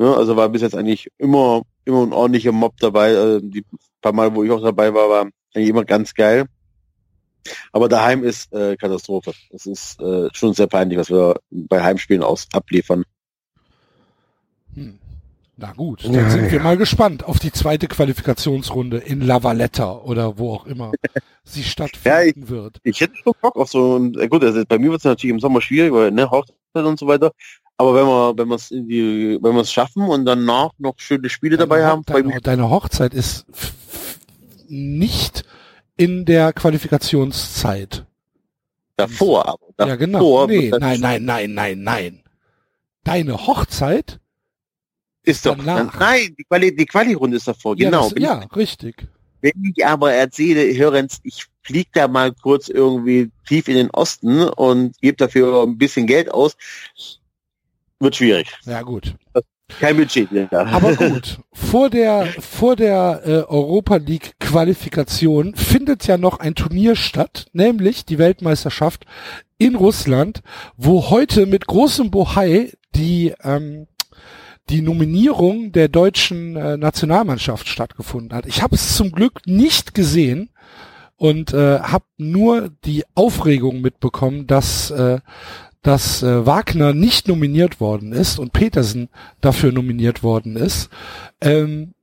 Ne? Also war bis jetzt eigentlich immer, immer ein ordentlicher Mob dabei. Also die paar Mal, wo ich auch dabei war, war eigentlich immer ganz geil. Aber daheim ist äh, Katastrophe. Das ist äh, schon sehr peinlich, was wir bei Heimspielen aus abliefern. Hm. Na gut, dann Ja, sind ja. wir mal gespannt auf die zweite Qualifikationsrunde in La Valletta oder wo auch immer sie stattfinden wird. Ich hätte schon Bock auf so ein, äh, gut, also bei mir wird es natürlich im Sommer schwierig, weil, ne, Hochzeit und so weiter. Aber wenn wir, wenn wir es in die, wenn wir es schaffen und danach noch schöne Spiele dabei haben, ich deine, deine Hochzeit ist nicht in der Qualifikationszeit. davor, aber davor. ja, genau. Nee, nein, nein, nein, nein, nein. Deine Hochzeit? Ist doch, danach. nein, die Quali, die Quali-Runde ist davor, Ja, genau. das, Wenn ja richtig. Wenn ich aber erzähle, Hörenz, ich fliege da mal kurz irgendwie tief in den Osten und gebe dafür ein bisschen Geld aus, wird schwierig. Ja, gut. Kein Budget. Ja. Aber gut, vor der, vor der äh, Europa League Qualifikation findet ja noch ein Turnier statt, nämlich die Weltmeisterschaft in Russland, wo heute mit großem Bohai die, ähm, die Nominierung der deutschen äh, Nationalmannschaft stattgefunden hat. Ich habe es zum Glück nicht gesehen und äh, habe nur die Aufregung mitbekommen, dass äh, dass äh, Wagner nicht nominiert worden ist und Petersen dafür nominiert worden ist. Ähm,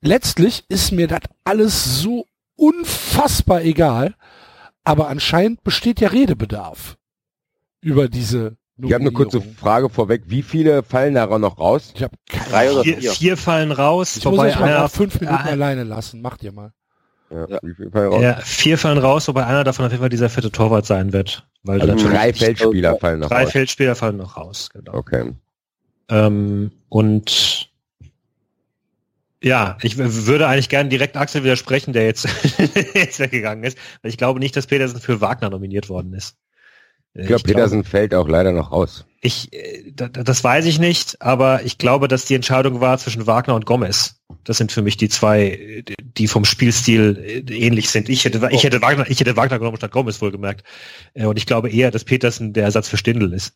letztlich ist mir das alles so unfassbar egal, aber anscheinend besteht ja Redebedarf über diese Ich habe eine kurze Nominierung. Frage vorweg. Wie viele fallen da noch raus? Ich habe keine Drei oder. Vier, vier. fallen raus, Ich muss euch mal einer, fünf Minuten äh, alleine lassen. Macht ihr mal. Ja, Ja. Wie viele fallen raus? ja, vier fallen raus, wobei einer davon auf jeden Fall dieser fette Torwart sein wird. Weil Also natürlich drei Feldspieler fallen noch drei raus. Feldspieler fallen noch raus, genau. Okay. Ähm, und ja, ich würde eigentlich gerne direkt Axel widersprechen, der jetzt, jetzt weggegangen ist, weil ich glaube nicht, dass Petersen für Wagner nominiert worden ist. Äh, Ich glaube, Petersen fällt auch leider noch raus. Ich, äh, da- da- das weiß ich nicht, aber ich glaube, dass die Entscheidung war zwischen Wagner und Gomez. Das sind für mich die zwei, äh, die vom Spielstil äh, ähnlich sind. Ich hätte, ich hätte Wagner, ich hätte Wagner genommen statt Gomez wohlgemerkt. Und ich glaube eher, dass Petersen der Ersatz für Stindl ist.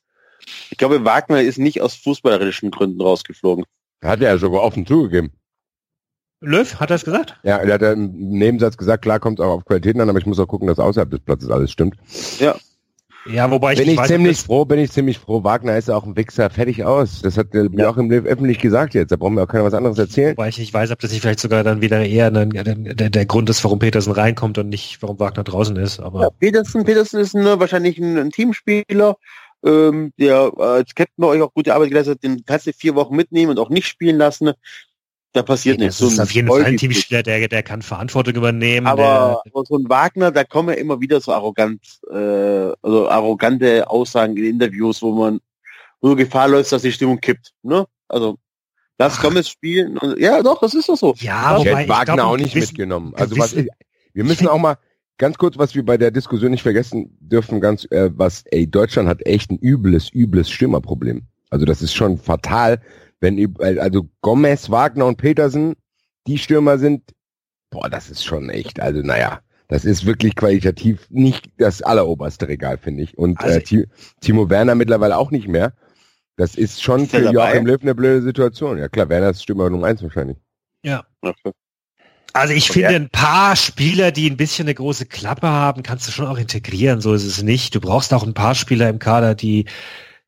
Ich glaube, Wagner ist nicht aus fußballerischen Gründen rausgeflogen. Hat er ja sogar offen zugegeben. Löw, hat er es gesagt? Ja, er hat ja im Nebensatz gesagt, klar kommt es auch auf Qualitäten an, aber ich muss auch gucken, dass außerhalb des Platzes alles stimmt. Ja, wobei ich bin nicht ich weiß, ziemlich froh, bin ich ziemlich froh. Wagner ist ja auch ein Wichser, fertig aus. Das hat der Joachim Löw öffentlich gesagt jetzt. Da brauchen wir auch keiner was anderes erzählen. Wobei ich nicht weiß, ob das nicht vielleicht sogar dann wieder eher ein, der, der Grund ist, warum Petersen reinkommt und nicht, warum Wagner draußen ist. Aber Ja, Petersen, Petersen ist ne, wahrscheinlich ein, ein Teamspieler, ähm, der als Captain bei euch auch gute Arbeit geleistet hat, den kannst du vier Wochen mitnehmen und auch nicht spielen lassen. Da passiert Nee, nichts. das ist So ein auf jeden Fall ein Teamspieler, der, der kann Verantwortung übernehmen. Aber aber so ein Wagner, da kommen ja immer wieder so arrogant, äh, also arrogante Aussagen in Interviews, wo man wo du Gefahr läuft, dass die Stimmung kippt. Ne? Also lass Gomez spielen. Ja, doch, das ist doch so. der, ja, Ich hätte ich Wagner glaub, auch nicht gewissen- mitgenommen. Also was wir müssen auch mal ganz kurz, was wir bei der Diskussion nicht vergessen dürfen, ganz äh, was, ey, Deutschland hat echt ein übles, übles Stürmerproblem. Also das ist schon fatal, wenn also Gomez, Wagner und Petersen die Stürmer sind, boah, das ist schon echt, also naja, das ist wirklich qualitativ nicht das alleroberste Regal, finde ich. Und Also- äh, Ti- Timo Werner mittlerweile auch nicht mehr. Das ist schon Ist für? Joachim Löw eine blöde Situation. Ja klar, Werner ist Stürmer Nummer eins wahrscheinlich. Also ich finde, ein paar Spieler, die ein bisschen eine große Klappe haben, kannst du schon auch integrieren. So ist es nicht. Du brauchst auch ein paar Spieler im Kader, die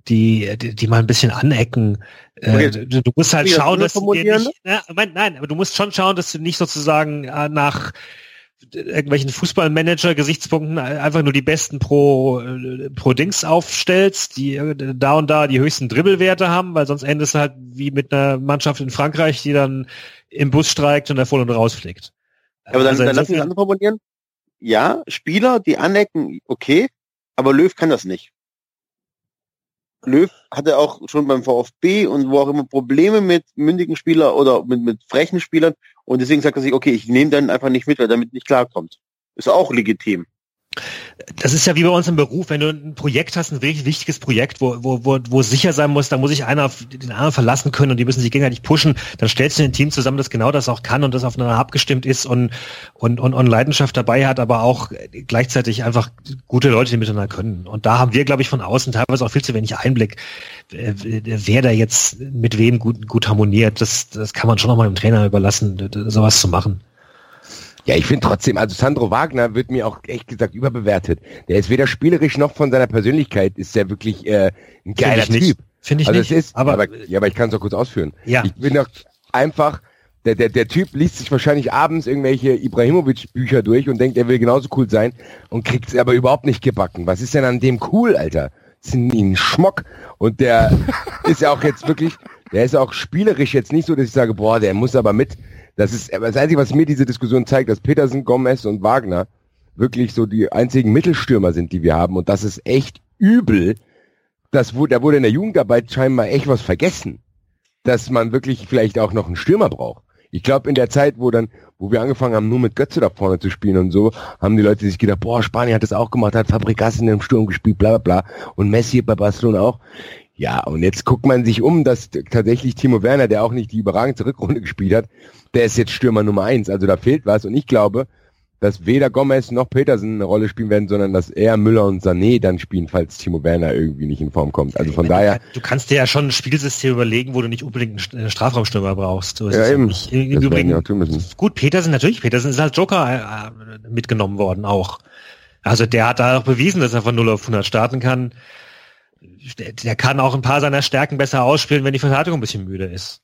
die, die, die mal ein bisschen anecken. Äh, Okay. du, du musst halt das schauen, dass du dir nicht, nein, aber du musst schon schauen, dass du nicht sozusagen äh, nach irgendwelchen Fußballmanager-Gesichtspunkten einfach nur die besten pro, äh, pro Dings aufstellst, die da und da die höchsten Dribbelwerte haben, weil sonst endest du halt wie mit einer Mannschaft in Frankreich, die dann im Bus streikt und da voll und rausfliegt. Aber dann, Also dann lass mich insofern- anders formulieren. Ja, Spieler, die anecken, okay, aber Löw kann das nicht. Löw hatte auch schon beim VfB und wo auch immer Probleme mit mündigen Spielern oder mit, mit frechen Spielern und deswegen sagt er sich, okay, ich nehme dann einfach nicht mit, weil damit nicht klarkommt. Ist auch legitim. Das ist ja wie bei uns im Beruf, wenn du ein Projekt hast, ein wirklich wichtiges Projekt, wo, wo, wo, wo sicher sein muss, da muss sich einer auf den anderen verlassen können und die müssen sich gegenseitig pushen, dann stellst du ein Team zusammen, das genau das auch kann und das aufeinander abgestimmt ist und, und, und, und Leidenschaft dabei hat, aber auch gleichzeitig einfach gute Leute, die miteinander können. Und da haben wir, glaube ich, von außen teilweise auch viel zu wenig Einblick, äh, wer da jetzt mit wem gut, gut harmoniert. Das, das kann man schon noch mal dem Trainer überlassen, sowas zu machen. Ja, ich finde trotzdem, also Sandro Wagner wird mir auch echt gesagt überbewertet. Der ist weder spielerisch noch von seiner Persönlichkeit ist der wirklich äh, ein geiler nicht. Typ. Finde ich Also nicht. es ist, aber, aber, ja, aber ich kann es auch kurz ausführen. ja. Ich bin doch einfach, der, der, der Typ liest sich wahrscheinlich abends irgendwelche Ibrahimovic-Bücher durch und denkt, er will genauso cool sein und kriegt es aber überhaupt nicht gebacken. Was ist denn an dem cool, Alter? Das ist ein Schmock. Und der ist ja auch jetzt wirklich, der ist auch spielerisch jetzt nicht so, dass ich sage, boah, der muss aber mit. Das ist das Einzige, was mir diese Diskussion zeigt, dass Petersen, Gomez und Wagner wirklich so die einzigen Mittelstürmer sind, die wir haben. Und das ist echt übel. Das wurde, da wurde in der Jugendarbeit scheinbar echt was vergessen dass man wirklich vielleicht auch noch einen Stürmer braucht. Ich glaube, in der Zeit, wo dann, wo wir angefangen haben, nur mit Götze da vorne zu spielen und so, haben die Leute sich gedacht, boah, Spanien hat das auch gemacht, hat Fabregas in dem Sturm gespielt, bla bla bla. Und Messi bei Barcelona auch. Ja, und jetzt guckt man sich um, dass tatsächlich Timo Werner, der auch nicht die überragende Rückrunde gespielt hat, der ist jetzt Stürmer Nummer eins. Also da fehlt was. Und ich glaube, dass weder Gomez noch Petersen eine Rolle spielen werden, sondern dass eher Müller und Sané dann spielen, falls Timo Werner irgendwie nicht in Form kommt. Also von meine, daher, Du kannst dir ja schon ein Spielsystem überlegen, wo du nicht unbedingt einen Strafraumstürmer brauchst. Ist Ja, eben. nicht. Im das Übrigen, auch tun müssen. gut, Petersen, natürlich, Petersen ist als Joker äh, mitgenommen worden auch. Also der hat da auch bewiesen, dass er von 0 auf 100 starten kann. Der, der kann auch ein paar seiner Stärken besser ausspielen, wenn die Verteidigung ein bisschen müde ist.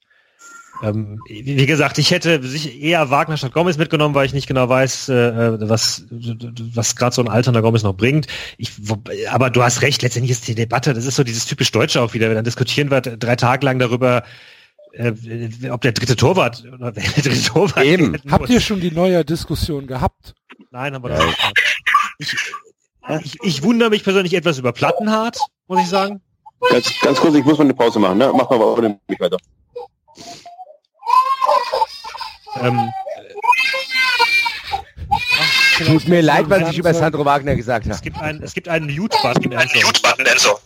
Ähm, wie wie gesagt, ich hätte sich eher Wagner statt Gomez mitgenommen, weil ich nicht genau weiß, äh, was, was gerade so ein alternder Gomez noch bringt. Ich, wo, aber du hast recht, letztendlich ist die Debatte, das ist so dieses typisch Deutsche auch wieder, wenn dann diskutieren wir drei Tage lang darüber, äh, ob der dritte Torwart oder wer der dritte Torwart Eben. Habt ihr schon die neue Diskussion gehabt? Nein, haben wir Ja. nicht. Ich, ich, ich wundere mich persönlich etwas über Plattenhardt, muss ich sagen. Ganz, ganz kurz, ich muss mal eine Pause machen, ne? Mach mal aber nicht weiter. Ähm, Tut mir leid, was ich über Sandro Wagner gesagt es habe. gibt einen, es gibt einen Mute-Button. Enzo.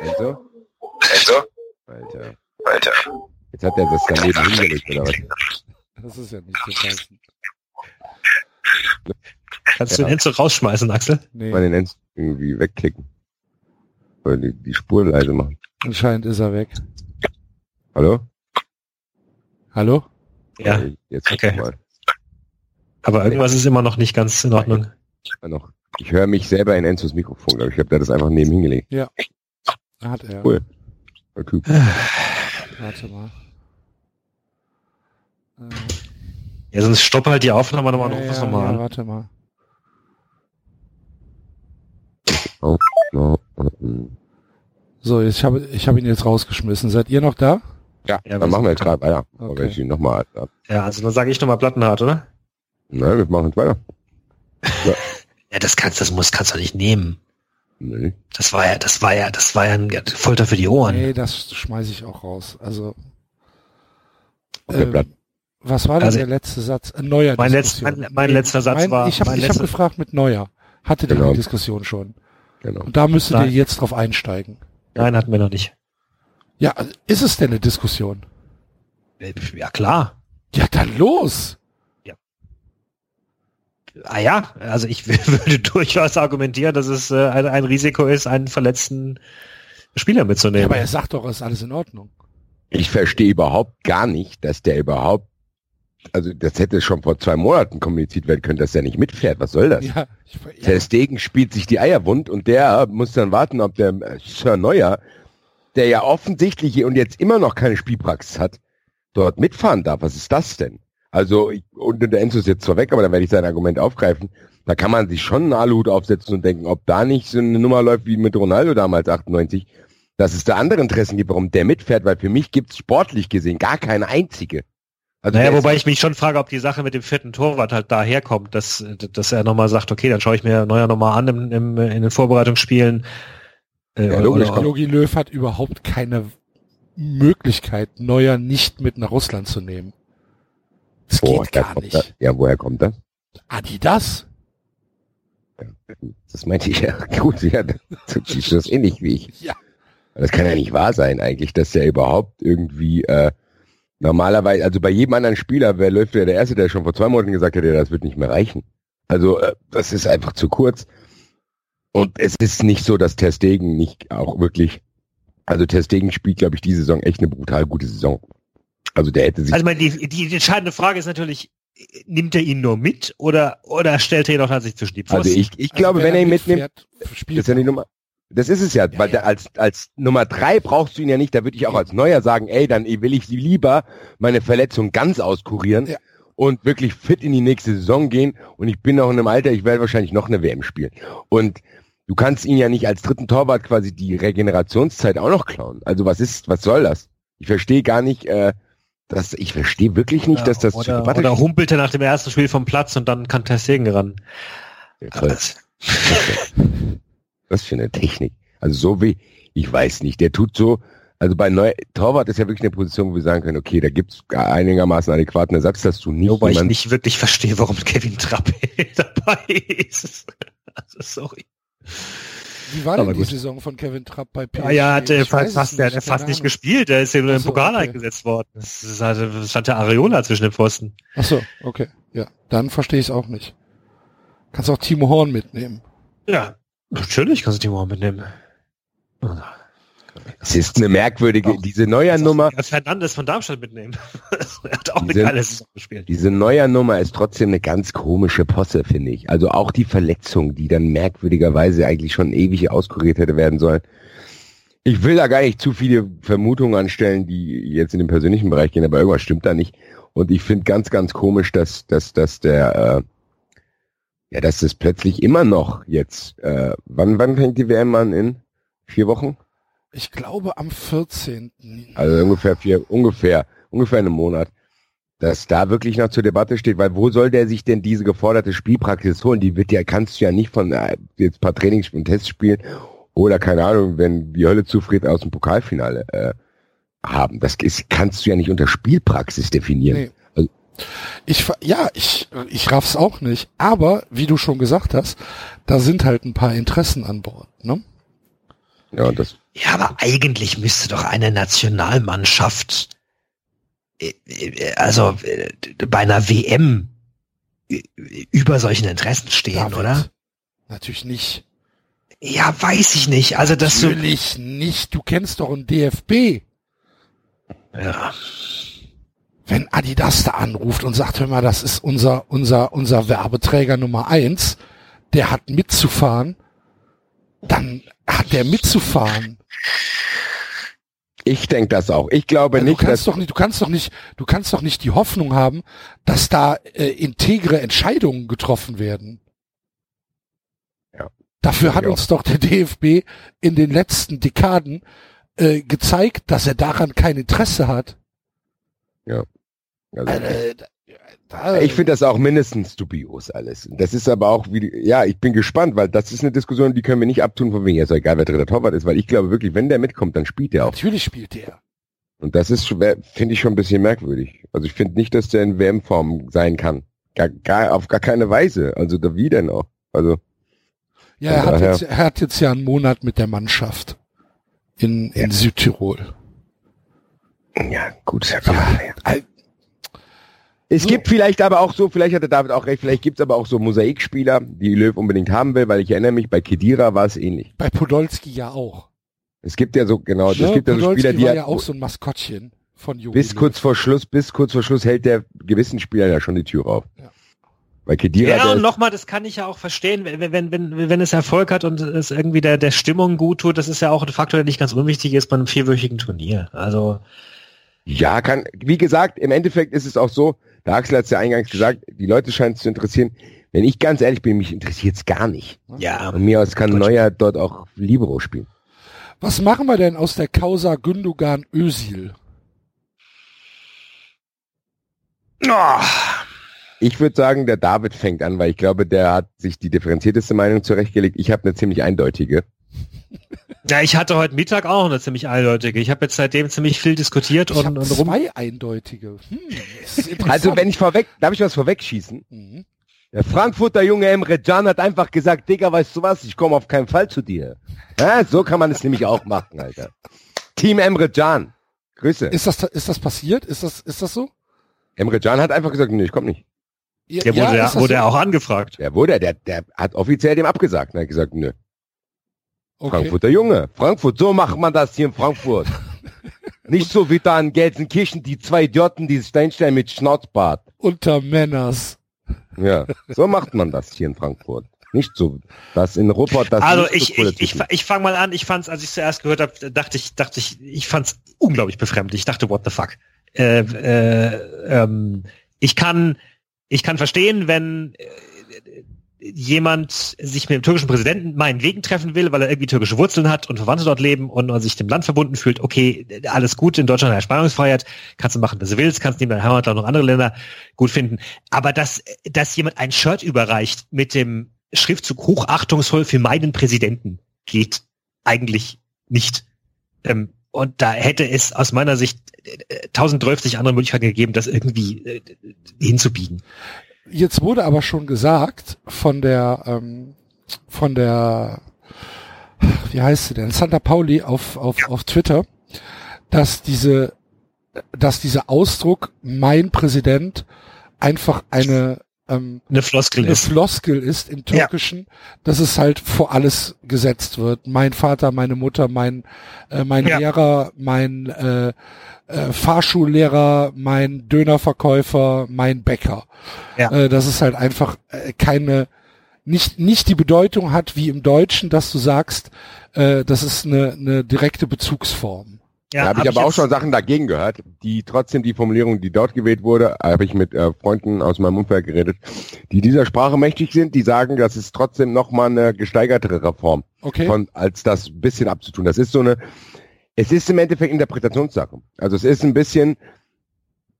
Enzo? Also, Alter. Alter. Jetzt hat er das daneben hingelegt, oder was? Das ist ja nicht so passend. Kannst du Ja. den Enzo rausschmeißen, Axel? Nee, Mal den Enzo irgendwie wegklicken. Oder die, die Spur leise machen. anscheinend ist er weg. Hallo? Hallo? Ja, Jetzt Okay. mal. aber irgendwas ist immer noch nicht ganz in Ordnung. noch. Ich höre mich selber in Enzos Mikrofon, glaube ich. Ich habe da das einfach neben hingelegt. Hat er. Cool. Der Typ. Warte mal. Äh, Ja, sonst stopp halt die Aufnahme nochmal ja, ruf das ja, nochmal ja, an. warte mal. So, ich habe ich habe ihn jetzt rausgeschmissen. Seid ihr noch da? Ja, Ja, dann machen wir jetzt gerade weiter. Okay. Ich nochmal. Ja, also dann sage ich nochmal Plattenhart, oder? Nein, wir machen jetzt weiter. Ja, das kannst, das muss, kannst du nicht nehmen. Nee. Das war ja, das war ja, das war ja ein Folter für die Ohren. Nee, das schmeiße ich auch raus. Also Okay, ähm, was war denn Also- der letzte Satz? Ein neuer Mein Diskussion. letz- mein- mein letzter Satz mein, war- Ich habe hab gefragt mit Neuer. Hattet ihr Genau. die Diskussion schon? Genau. Und da müsstet Nein. ihr jetzt drauf einsteigen. Nein, hatten wir noch nicht. Ja, ist es denn eine Diskussion? Ja, klar. Ja, dann los! Ah ja, also ich würde durchaus argumentieren, dass es äh, ein, ein Risiko ist, einen verletzten Spieler Ja, mitzunehmen. aber er sagt doch, es ist alles in Ordnung. Ich verstehe überhaupt gar nicht, dass der überhaupt, also das hätte schon vor zwei Monaten kommuniziert werden können, dass er nicht mitfährt. Was soll das? Ja, ich, ja, Der Stegen spielt sich die Eier wund und der muss dann warten, ob der äh, Sir Neuer, der ja offensichtlich und jetzt immer noch keine Spielpraxis hat, dort mitfahren darf. Was ist das denn? Also, ich, und der Enzo ist jetzt zwar weg, aber dann werde ich sein Argument aufgreifen. Da kann man sich schon einen Aluhut aufsetzen und denken, ob da nicht so eine Nummer läuft wie mit Ronaldo damals 98, dass es da andere Interessen gibt, warum der mitfährt, weil für mich gibt's sportlich gesehen gar keine einzige. Also naja, wobei ich mich schon frage, ob die Sache mit dem vierten Torwart halt daherkommt, dass, dass er nochmal sagt, okay, dann schaue ich mir Neuer nochmal an im, im, in den Vorbereitungsspielen. Äh, Ja, logisch, Jogi Löw hat überhaupt keine Möglichkeit, Neuer nicht mit nach Russland zu nehmen. Das Boah, geht da gar kommt nicht. Das, ja, woher kommt das? Adidas? Das meinte ich ja. Gut, ja, das ist das ähnlich wie ich. Ja. Das kann ja nicht wahr sein eigentlich, dass der überhaupt irgendwie äh, normalerweise, also bei jedem anderen Spieler, wer läuft ja der Erste, der schon vor zwei Monaten gesagt hat, ja, das wird nicht mehr reichen. Also äh, das ist einfach zu kurz. Und es ist nicht so, dass Ter Stegen nicht auch wirklich, also Ter Stegen spielt, glaube ich, diese Saison echt eine brutal gute Saison. Also der hätte sich Also meine, die, die entscheidende Frage ist natürlich, nimmt er ihn nur mit oder, oder stellt er ihn auch tatsächlich zwischen die Pfosten? Also ich, ich Also glaube, wenn er ihn mitnimmt, spielt ist ja die Nummer. Das ist es ja, Ja, weil ja. Als, als Nummer drei brauchst du ihn ja nicht, da würde ich auch als Neuer sagen, ey, dann will ich lieber meine Verletzung ganz auskurieren Ja. und wirklich fit in die nächste Saison gehen und ich bin noch in einem Alter, ich werde wahrscheinlich noch eine WM spielen. Und du kannst ihn ja nicht als dritten Torwart quasi die Regenerationszeit auch noch klauen. Also was ist, was soll das? Ich verstehe gar nicht, äh, dass, ich verstehe wirklich nicht, dass das oder, Debatte oder steht. humpelt er nach dem ersten Spiel vom Platz und dann kann Ter Stegen ran. Aber das, Was für eine Technik. Also so wie, ich weiß nicht, der tut so, also bei Neu Torwart ist ja wirklich eine Position, wo wir sagen können, okay, da gibt's einigermaßen adäquaten Ersatz, dass du nicht wobei ich nicht wirklich verstehe, warum Kevin Trapp dabei ist. Also sorry. Wie war denn Aber die gut. Saison von Kevin Trapp bei PSG? Ja, ja, hat er fast, es der hat er fast nicht gespielt. Der ist ja nur im Pokal okay. eingesetzt worden. Das ist halt, das stand der Areola zwischen den Pfosten. Ach so, okay. Ja, dann verstehe ich es auch nicht. Kannst auch Timo Horn mitnehmen. Ja, natürlich kannst du Timo auch mitnehmen. Es ist eine merkwürdige, Auch. diese Neuer-Nummer, Fernandes von Darmstadt mitnehmen. er hat auch eine Diese- geile Saison gespielt. diese Neuer-Nummer ist trotzdem eine ganz komische Posse, finde ich. Also auch die Verletzung, die dann merkwürdigerweise eigentlich schon ewig auskuriert hätte werden sollen. Ich will da gar nicht zu viele Vermutungen anstellen, die jetzt in den persönlichen Bereich gehen, aber irgendwas stimmt da nicht. Und ich finde ganz, ganz komisch, dass, dass, dass der, äh, ja, dass das plötzlich immer noch jetzt, äh, wann, wann fängt die WM an? In vier Wochen? Ich glaube am 14. Also ungefähr vier, ungefähr, ungefähr einen Monat. Dass da wirklich noch zur Debatte steht, weil wo soll der sich denn diese geforderte Spielpraxis holen? Die wird ja, kannst du ja nicht von äh, jetzt ein paar Trainings und Tests spielen oder keine Ahnung, wenn die Hölle zufriert aus dem Pokalfinale äh, haben. Das ist, kannst du ja nicht unter Spielpraxis definieren. Nee. Ich, ja, ich, ich raff's auch nicht. Aber, wie du schon gesagt hast, da sind halt ein paar Interessen an Bord, ne? Ja, das Ja, aber eigentlich müsste doch eine Nationalmannschaft, äh, äh, also äh, bei einer WM über solchen Interessen stehen, David. oder? Natürlich nicht. Ja, weiß ich nicht. Also das so, Natürlich nicht. Du kennst doch einen DFB. ja. Wenn Adidas da anruft und sagt, hör mal, das ist unser, unser, unser Werbeträger Nummer eins, der hat mitzufahren, dann hat der mitzufahren. ich denke das auch. Ich glaube Ja, du nicht, kannst dass doch nicht, du kannst doch nicht, du kannst doch nicht die Hoffnung haben, dass da äh, integre Entscheidungen getroffen werden. Dafür hat Ja. uns doch der DFB in den letzten Dekaden äh, gezeigt, dass er daran kein Interesse hat. Also, Äh, da, ich finde das auch mindestens dubios alles. Das ist aber auch wie, ja, ich bin gespannt, weil das ist eine Diskussion, die können wir nicht abtun von wegen, ja, ist egal, wer dritter Torwart ist, weil ich glaube wirklich, wenn der mitkommt, dann spielt der auch. natürlich spielt der. Und das ist, finde ich schon ein bisschen merkwürdig. Also ich finde nicht, dass der in WM-Form sein kann. Gar, gar, auf gar keine Weise. Also da wie denn auch? Also, Ja, er hat, jetzt, er hat jetzt ja einen Monat mit der Mannschaft in, in Südtirol. ja, gut. Al- Es gibt vielleicht aber auch so, vielleicht hatte David auch recht, vielleicht gibt es aber auch so Mosaikspieler, die Löw unbedingt haben will, weil ich erinnere mich, bei Kedira war es ähnlich. Bei Podolski ja auch. Es gibt ja so, genau, es Ne, gibt ja so Spieler, die war ja, ja auch so ein Maskottchen von Jogi bis Löw. kurz vor Schluss, bis kurz vor Schluss hält der gewissen Spieler ja schon die Tür auf. Ja. Bei Kedira, Ja, der und nochmal, das kann ich ja auch verstehen, wenn, wenn, wenn, wenn es Erfolg hat und es irgendwie der, der Stimmung gut tut, das ist ja auch ein Faktor, der nicht ganz unwichtig ist bei einem vierwöchigen Turnier. Also, Ja, kann, wie gesagt, im Endeffekt ist es auch so, der Axel hat es ja eingangs gesagt, die Leute scheinen es zu interessieren. Wenn ich ganz ehrlich bin, mich interessiert es gar nicht. ja. Und mir aus kann. Neuer dort auch Libero spielen. Was machen wir denn aus der Causa Gündogan Özil? Oh, Ich würde sagen, der David fängt an, weil ich glaube, der hat sich die differenzierteste Meinung zurechtgelegt. Ich habe eine ziemlich eindeutige. Ja, ich hatte heute Mittag auch eine ziemlich eindeutige. Ich habe jetzt seitdem ziemlich viel diskutiert Ich und, habe und rum. zwei eindeutige. Hm. Also wenn ich vorweg, darf ich was vorwegschießen? Mhm. Der Frankfurter Junge Emre Can hat einfach gesagt, Digga, weißt du was, ich komme auf keinen Fall zu dir. Ja, so kann man es nämlich auch machen, Alter. Team Emre Can. Grüße. Ist das, ist das passiert? Ist das, ist das so? Emre Can hat einfach gesagt, nee, ich komme nicht. Ja, Der wurde, ja, das wurde so? ja auch angefragt. Der wurde, der, der hat offiziell dem abgesagt. Er hat gesagt, nö. Okay. Frankfurter Junge. Frankfurt, so macht man das hier in Frankfurt. Nicht so wie da in Gelsenkirchen, die zwei Idioten, die sich dahinstellen mit Schnauzbart. Unter Männers. Ja, so macht man das hier in Frankfurt. Nicht so, das in Ruppert, das Also nicht so ich, cool ich, ich, ich fange mal an. Ich fand's, als ich zuerst gehört habe, dachte ich, dachte ich, ich fand's unglaublich befremdlich. Ich dachte, what the fuck. Äh, äh, ähm, ich kann, ich kann verstehen, wenn äh, jemand sich mit dem türkischen Präsidenten meinetwegen treffen will, weil er irgendwie türkische Wurzeln hat und Verwandte dort leben und man sich dem Land verbunden fühlt. Okay, alles gut, in Deutschland herrscht Meinungsfreiheit, kannst du machen, was du willst, kannst neben deinem Heimatland noch andere Länder gut finden. Aber dass, dass jemand ein Shirt überreicht mit dem Schriftzug hochachtungsvoll für meinen Präsidenten geht eigentlich nicht. Ähm, und da hätte es aus meiner Sicht äh, 1030 andere Möglichkeiten gegeben, das irgendwie äh, hinzubiegen. Jetzt wurde aber schon gesagt von der, ähm, von der, wie heißt sie denn, Santa Pauli auf, auf, auf Twitter, dass diese, dass dieser Ausdruck mein Präsident einfach eine, ähm, Eine Floskel eine ist. Floskel ist im Ja. Türkischen, dass es halt vor alles gesetzt wird. Mein Vater, meine Mutter, mein, äh, mein Ja. Lehrer, mein äh, äh, Fahrschullehrer, mein Dönerverkäufer, mein Bäcker. Ja. Äh, dass es halt einfach äh, keine, nicht, nicht die Bedeutung hat wie im Deutschen, dass du sagst, äh, das ist eine, eine direkte Bezugsform. Da habe ich hab aber auch jetzt- schon Sachen dagegen gehört, die trotzdem die Formulierung, die dort gewählt wurde, habe ich mit äh, Freunden aus meinem Umfeld geredet, die dieser Sprache mächtig sind, die sagen, das ist trotzdem nochmal eine gesteigertere Reform, Okay? von, als das ein bisschen abzutun. Das ist so eine, es ist im Endeffekt Interpretationssache. Also es ist ein bisschen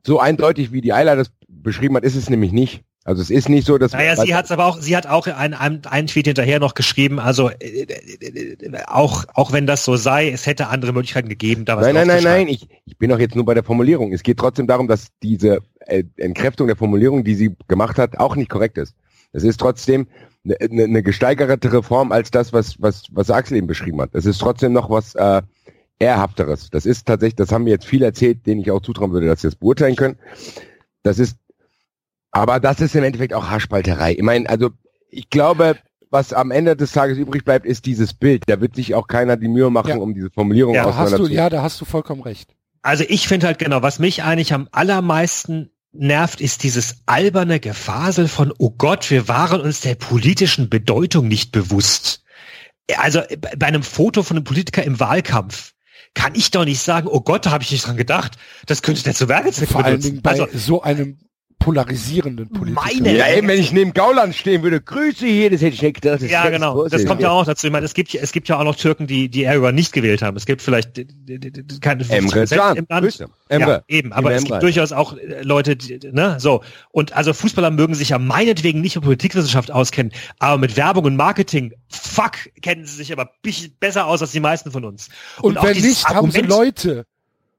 so eindeutig, wie die Eiler das beschrieben hat, ist es nämlich nicht. Also es ist nicht so, dass Naja, sie hat's aber auch, sie hat auch einen, einen, einen Tweet hinterher noch geschrieben, also äh, äh, äh, auch, auch wenn das so sei, es hätte andere Möglichkeiten gegeben, da was Nein, nein, nein, nein, ich, ich bin doch jetzt nur bei der Formulierung. Es geht trotzdem darum, dass diese äh, Entkräftung der Formulierung, die sie gemacht hat, auch nicht korrekt ist. Es ist trotzdem eine, eine, eine gesteigerte Reform als das, was, was, was Axel eben beschrieben hat. Es ist trotzdem noch was äh, Ehrhafteres. Das ist tatsächlich, das haben wir jetzt viel erzählt, denen ich auch zutrauen würde, dass sie das beurteilen können. Das ist, aber das ist im Endeffekt auch Haarspalterei. Ich meine, also ich glaube, was am Ende des Tages übrig bleibt, ist dieses Bild. Da wird sich auch keiner die Mühe machen, Ja. um diese Formulierung Ja, da hast du, ja, da hast du vollkommen recht. Also ich finde halt genau, was mich eigentlich am allermeisten nervt, ist dieses alberne Gefasel von, oh Gott, wir waren uns der politischen Bedeutung nicht bewusst. Also bei einem Foto von einem Politiker im Wahlkampf kann ich doch nicht sagen, oh Gott, da habe ich nicht dran gedacht, das könnte der zu Werke Vor allen Dingen bei Also so einem polarisierenden Politiker. Meine- Ja, eben, wenn ich neben Gauland stehen würde, Grüße hier, das hätte ich nicht gedacht. das Ja, genau. Das kommt ja auch dazu. Ich meine, es gibt, ja- es gibt ja auch noch Türken, die, die Erdogan nicht gewählt haben. Es gibt vielleicht äh, keine 50 Emre Can. im Land. Ja, eben. Aber Emre es gibt durchaus auch äh, Leute, die, ne, so. Und also Fußballer mögen sich ja meinetwegen nicht mit Politikwissenschaft auskennen, aber mit Werbung und Marketing, fuck, kennen sie sich aber bisschen besser aus als die meisten von uns. Und, auch wenn dieses nicht, haben sie Argument- Leute.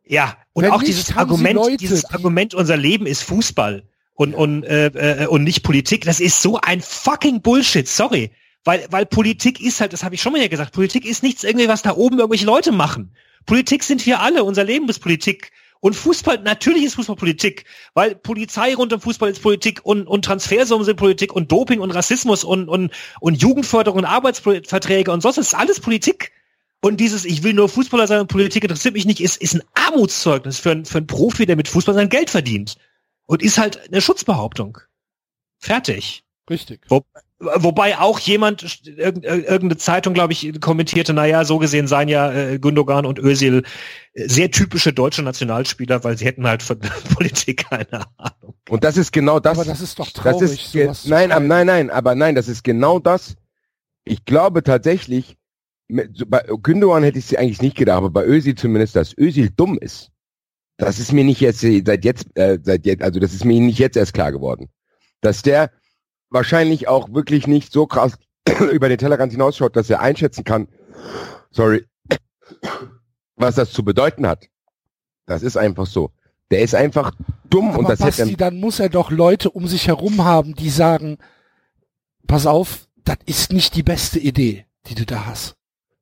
Ja, und Wenn auch nicht, dieses Argument, Leute, dieses die- Argument, unser Leben ist Fußball und, und, äh, äh, und nicht Politik, das ist so ein fucking Bullshit, sorry. Weil, weil Politik ist halt, das habe ich schon mal ja gesagt, Politik ist nichts irgendwie, was da oben irgendwelche Leute machen. Politik sind wir alle, unser Leben ist Politik. Und Fußball, natürlich ist Fußball Politik, weil Polizei rund um Fußball ist Politik und, und Transfersummen sind Politik und Doping und Rassismus und, und, und Jugendförderung und Arbeitsverträge und sonst ist alles Politik. Und dieses, ich will nur Fußballer sein und Politik interessiert mich nicht, ist, ist ein Armutszeugnis für, einen- für einen Profi, der mit Fußball sein Geld verdient. Und ist halt eine Schutzbehauptung. Fertig. Richtig. Wo, wobei auch jemand, irg- irgendeine Zeitung, glaube ich, kommentierte, naja, so gesehen seien ja äh, Gündogan und Özil äh, sehr typische deutsche Nationalspieler, weil sie hätten halt von Politik keine Ahnung. Und das ist genau das. Aber das ist doch das traurig, ist sowas zu nein, nein, nein, aber nein, das ist genau das. Ich glaube tatsächlich, bei Gündogan hätte ich sie eigentlich nicht gedacht, aber bei Özil zumindest, dass Özil dumm ist. Das ist mir nicht jetzt äh, seit jetzt, äh, seit jetzt, also das ist mir nicht jetzt erst klar geworden, dass der wahrscheinlich auch wirklich nicht so krass über den Tellerrand hinausschaut, dass er einschätzen kann, sorry, was das zu bedeuten hat. Das ist einfach so. Der ist einfach dumm Aber und das hätte Basti, dann muss er doch Leute um sich herum haben, die sagen, pass auf, das ist nicht die beste Idee, die du da hast.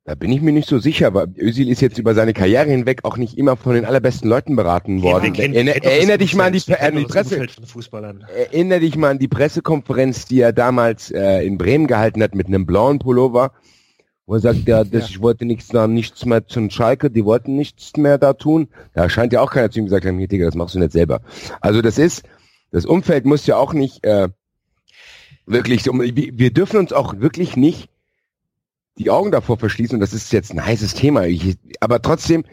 Da bin ich mir nicht so sicher, aber Özil ist jetzt über seine Karriere hinweg auch nicht immer von den allerbesten Leuten beraten worden. Erinner, kennt doch das erinner dich mal an die, an die Presse. Umfeld von Fußballern. Erinner dich mal an die Pressekonferenz, die er damals äh, in Bremen gehalten hat mit einem blauen Pullover, wo er sagt, ja, das, Ja. ich wollte nichts da, nichts mehr zum Schalke, die wollten nichts mehr da tun. Da scheint ja auch keiner zu ihm gesagt haben, hier, Digga, das machst du nicht selber. Also das ist, das Umfeld muss ja auch nicht äh, wirklich, wir dürfen uns auch wirklich nicht die Augen davor verschließen, und das ist jetzt ein heißes Thema, ich, aber trotzdem,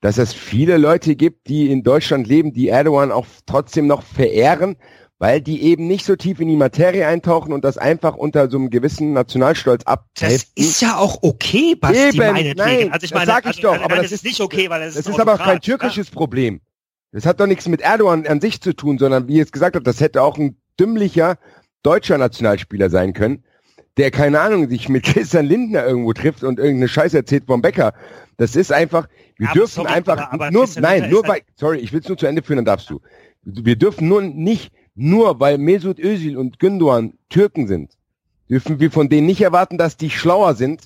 dass es viele Leute gibt, die in Deutschland leben, die Erdogan auch trotzdem noch verehren, weil die eben nicht so tief in die Materie eintauchen und das einfach unter so einem gewissen Nationalstolz Das abheften. ist ja auch okay, Basti, Eben, meinetwegen. nein, also ich das meine, sag ich also, doch, aber nein, das ist ist- nicht okay, weil das, Das ein ist aber kein türkisches Problem. Das hat doch nichts mit Erdogan an sich zu tun, sondern wie ihr es gesagt habt, das hätte auch ein dümmlicher deutscher Nationalspieler sein können, der, keine Ahnung, sich mit Christian Lindner irgendwo trifft und irgendeine Scheiße erzählt vom Bäcker. Das ist einfach, wir Aber dürfen sorry, einfach aber- aber nur, Christian nein, Lindner nur weil, halt- sorry, ich will es nur zu Ende führen, dann darfst du. Wir dürfen nur nicht, nur weil Mesut Özil und Gündogan Türken sind, dürfen wir von denen nicht erwarten, dass die schlauer sind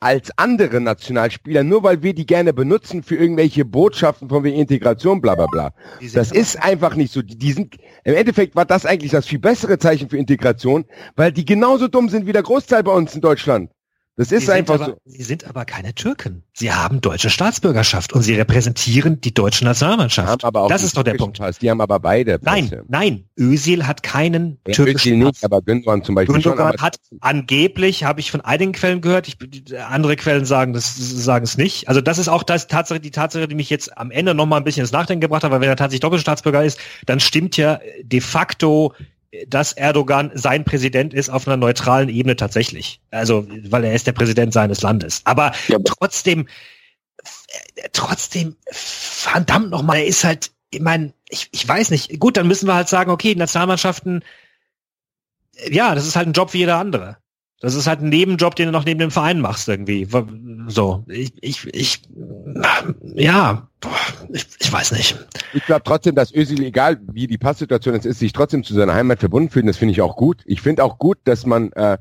als andere Nationalspieler, nur weil wir die gerne benutzen für irgendwelche Botschaften von wegen Integration, bla bla bla. Das ist einfach nicht so. Die, die sind, Im Endeffekt war das eigentlich das viel bessere Zeichen für Integration, weil die genauso dumm sind wie der Großteil bei uns in Deutschland. Das ist Sie sind einfach aber, so. Sie sind aber keine Türken. Sie haben deutsche Staatsbürgerschaft und sie repräsentieren die deutsche Nationalmannschaft. Aber auch das ist doch der Punkt. Pass. Die haben aber beide. Nein, Pässe. nein. Özil hat keinen Ja, türkischen Özil Pass. nicht, aber Gündogan zum Beispiel schon. Gündogan Aber hat angeblich, habe ich von einigen Quellen gehört, ich, andere Quellen sagen das sagen es nicht. Also das ist auch das Tatsache, die Tatsache, die mich jetzt am Ende noch mal ein bisschen ins Nachdenken gebracht hat, weil wenn er tatsächlich Doppelstaatsbürger ist, dann stimmt ja de facto, dass Erdogan sein Präsident ist auf einer neutralen Ebene tatsächlich. Also weil er ist der Präsident seines Landes. Aber Ja, trotzdem, trotzdem, verdammt noch mal, er ist halt, ich meine, ich, ich weiß nicht. Gut, dann müssen wir halt sagen, okay, Nationalmannschaften ja, das ist halt ein Job wie jeder andere. Das ist halt ein Nebenjob, den du noch neben dem Verein machst irgendwie. So, ich, ich, ich ja, ich, ich weiß nicht. Ich glaube trotzdem, dass Özil, egal wie die Passsituation jetzt ist, sich trotzdem zu seiner Heimat verbunden fühlt. Das finde ich auch gut. Ich finde auch gut, dass man, äh,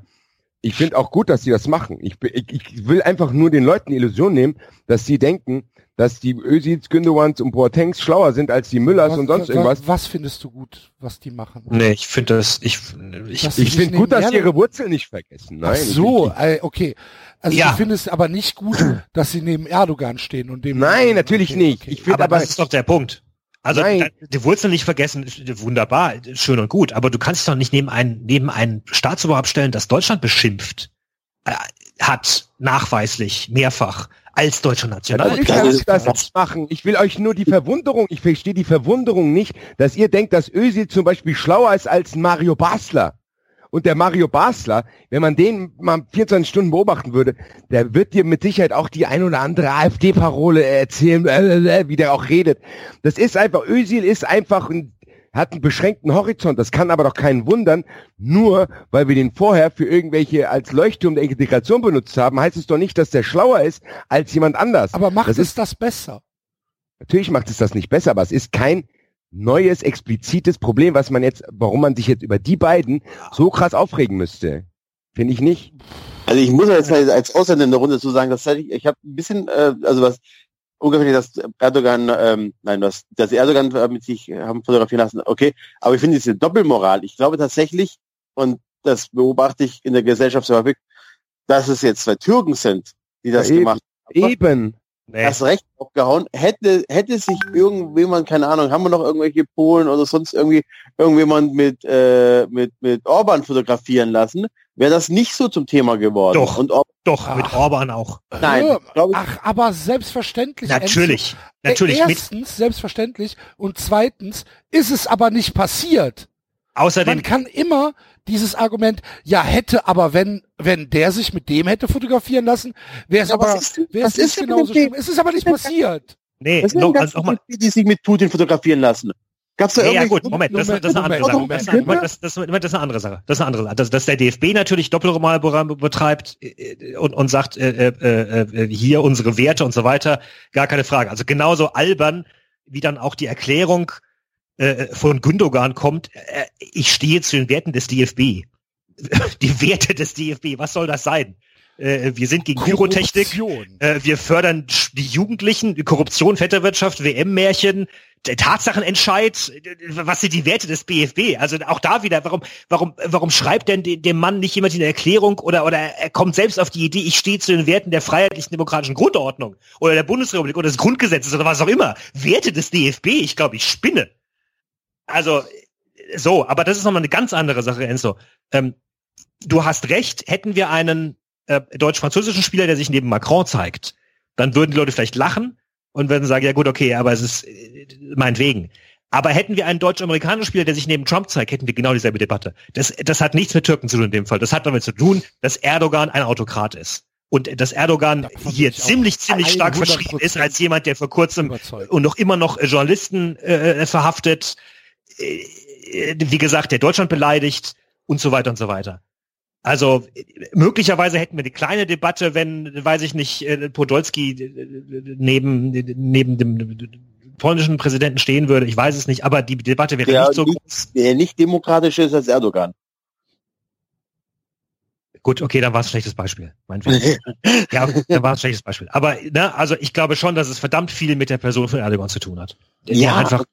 ich finde auch gut, dass sie das machen. Ich, ich, ich will einfach nur den Leuten die Illusion nehmen, dass sie denken, dass die Özils, Gündewans und Boatengs schlauer sind als die Müllers und sonst wa- irgendwas. Was findest du gut, was die machen? Nee, ich finde das, ich, ich, Das- Ich finde gut, dass sie ihre Wurzeln nicht vergessen. Nein, Ach so, äh, okay. Also Ja. du findest aber nicht gut, dass sie neben Erdogan stehen und dem. Nein, natürlich Okay, nicht. okay. Ich finde aber, aber, das ist doch der Punkt. Also Nein. die Wurzeln nicht vergessen, ist wunderbar, schön und gut, aber du kannst doch nicht neben ein, neben ein Staatsoberhaupt stellen, das Deutschland beschimpft äh, hat, nachweislich, mehrfach, als deutscher Nationaltrainer. Ich will das nicht machen. Ich will euch nur die Verwunderung, ich verstehe die Verwunderung nicht, dass ihr denkt, dass Özil zum Beispiel schlauer ist als Mario Basler. Und der Mario Basler, wenn man den mal 24 Stunden beobachten würde, der wird dir mit Sicherheit auch die ein oder andere AfD-Parole erzählen, äh, äh, wie der auch redet. Das ist einfach, Özil ist einfach ein hat einen beschränkten Horizont, das kann aber doch keinen wundern, nur weil wir den vorher für irgendwelche als Leuchtturm der Integration benutzt haben, heißt es doch nicht, dass der schlauer ist als jemand anders. Aber macht das es ist, das besser? Natürlich macht es das nicht besser, aber es ist kein neues, explizites Problem, was man jetzt, warum man sich jetzt über die beiden so krass aufregen müsste. Finde ich nicht. Also ich muss jetzt als Ausländer in der Runde zu sagen, dass ich, ich habe ein bisschen, äh, also was ungefähr, dass Erdogan, ähm, nein, was, dass Erdogan äh, mit sich haben fotografieren lassen, okay, aber ich finde diese Doppelmoral, ich glaube tatsächlich, und das beobachte ich in der Gesellschaft sehr häufig, dass es jetzt zwei Türken sind, die das Ja, eben. gemacht haben. Eben. Nee. das Recht abgehauen. Hätte, hätte sich irgendjemand, keine Ahnung, haben wir noch irgendwelche Polen oder sonst irgendwie irgendjemand mit, äh, mit, mit Orban fotografieren lassen, wäre das nicht so zum Thema geworden. Doch. Und Or Doch, mit. Orban auch. Nein, Ja, ich- Ach, aber selbstverständlich. Natürlich. Enzo. Natürlich. Mit, Erstens, selbstverständlich. Und zweitens ist es aber nicht passiert. außerdem, Man kann immer dieses Argument, ja, hätte aber, wenn, wenn der sich mit dem hätte fotografieren lassen, wäre es Ja, was aber, wäre was es genauso schlimm. Es ist aber nicht passiert. nee, Was sind no, also nochmal. die, die sich mit Putin fotografieren lassen? Gab's da Ja, ja irgendwie gut, Moment, das, das ist eine andere Sache. Moment, Das, ist eine- Moment. das, das, das ist eine andere Sache. Das ist eine andere Sache. Dass, dass der DFB natürlich Doppelmoral betreibt äh, und, und sagt, äh, äh, äh, hier unsere Werte und so weiter, gar keine Frage. Also genauso albern, wie dann auch die Erklärung äh, von Gündogan kommt, äh, ich stehe zu den Werten des DFB. Die Werte des DFB, was soll das sein? Äh, wir sind gegen Pyrotechnik. Äh, wir fördern die Jugendlichen, Korruption, Vetternwirtschaft, WM-Märchen, der Tatsachenentscheid. Was sind die Werte des BFB? Also auch da wieder, warum, warum, warum schreibt denn de- dem Mann nicht jemand eine Erklärung oder, oder er kommt selbst auf die Idee, ich stehe zu den Werten der freiheitlichen demokratischen Grundordnung oder der Bundesrepublik oder des Grundgesetzes oder was auch immer. Werte des DFB, ich glaube, ich spinne. Also, so, aber das ist nochmal eine ganz andere Sache, Enzo. Ähm, du hast recht, hätten wir einen äh, deutsch-französischen Spieler, der sich neben Macron zeigt, dann würden die Leute vielleicht lachen und würden sagen, ja gut, okay, aber es ist äh, meinetwegen. Aber hätten wir einen deutsch-amerikanischen Spieler, der sich neben Trump zeigt, hätten wir genau dieselbe Debatte. Das, das hat nichts mit Türken zu tun in dem Fall. Das hat damit zu tun, dass Erdogan ein Autokrat ist. Und dass Erdogan hier ziemlich, ziemlich stark 100% verschrieben ist als jemand, der vor kurzem Überzeugt. und noch immer noch Journalisten äh, verhaftet, äh, äh, wie gesagt, der Deutschland beleidigt und so weiter und so weiter. Also äh, möglicherweise hätten wir eine kleine Debatte, wenn, weiß ich nicht, äh, Podolski äh, neben neben dem polnischen Präsidenten stehen würde. Ich weiß es nicht, aber die Debatte wäre der nicht so nicht, der nicht demokratisch ist als Erdogan. gut. Okay, dann war es ein schlechtes Beispiel. Ja, dann war es ein schlechtes Beispiel. Aber ne, also ich glaube schon, dass es verdammt viel mit der Person von Erdogan zu tun hat. Der Ja. einfach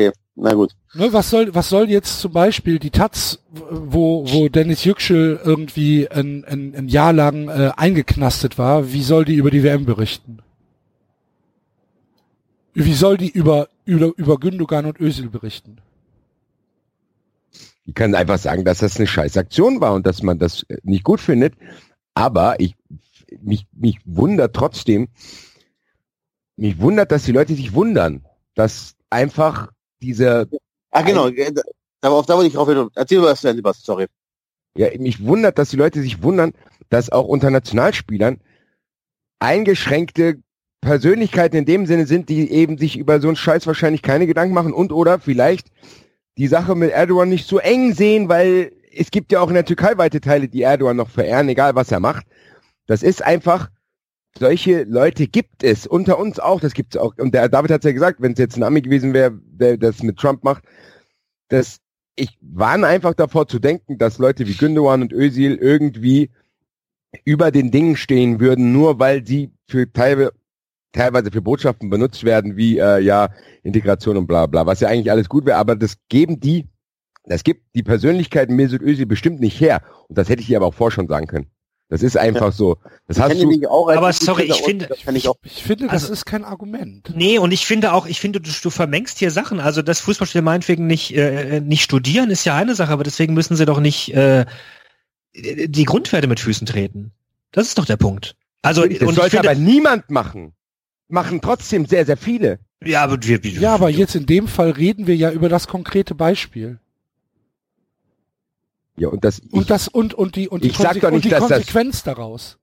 Okay, na gut. Ne, was soll, was soll jetzt zum Beispiel die Taz, wo, wo Dennis Yüksel irgendwie ein, ein, ein Jahr lang äh, eingeknastet war, wie soll die über die WM berichten? Wie soll die über, über, über Gündogan und Özil berichten? Ich kann einfach sagen, dass das eine scheiß Aktion war und dass man das äh, nicht gut findet. Aber ich, mich, mich wundert trotzdem, mich wundert, dass die Leute sich wundern, dass einfach diese, Ah, genau. äh, da- Auf da wollte ich drauf hin. Erzähl was Ende, was, sorry. ja, mich wundert, dass die Leute sich wundern, dass auch unter Nationalspielern eingeschränkte Persönlichkeiten in dem Sinne sind, die eben sich über so einen Scheiß wahrscheinlich keine Gedanken machen und oder vielleicht die Sache mit Erdogan nicht so eng sehen, weil es gibt ja auch in der Türkei weite Teile, die Erdogan noch verehren, egal was er macht. Das ist einfach, solche Leute gibt es, unter uns auch, das gibt es auch. Und der David hat ja gesagt, wenn es jetzt ein Ami gewesen wäre, der das mit Trump macht, dass ich warne einfach davor zu denken, dass Leute wie Gündogan und Özil irgendwie über den Dingen stehen würden, nur weil sie für teilweise teilweise für Botschaften benutzt werden, wie äh, ja Integration und bla bla, was ja eigentlich alles gut wäre, aber das geben die, das gibt die Persönlichkeiten Mesut Özil bestimmt nicht her. Und das hätte ich ihr aber auch vorher schon sagen können. Das ist einfach so. Das Ich hast du. auch Aber sorry, ich finde- ich auch. Ich finde, das Also- ist kein Argument. Nee, und ich finde auch, ich finde, du, du vermengst hier Sachen. Also, dass Fußballspieler meinetwegen nicht, äh, nicht studieren, ist ja eine Sache, aber deswegen müssen sie doch nicht äh, die Grundwerte mit Füßen treten. Das ist doch der Punkt. Also, Das und ich sollte finde, aber niemand machen. Machen trotzdem sehr, sehr viele. ja, aber wir, wir, Ja, aber jetzt in dem Fall reden wir ja über das konkrete Beispiel. Ja, und das, ich, Und das und und die und die, Konse- doch und nicht, die Konsequenz daraus.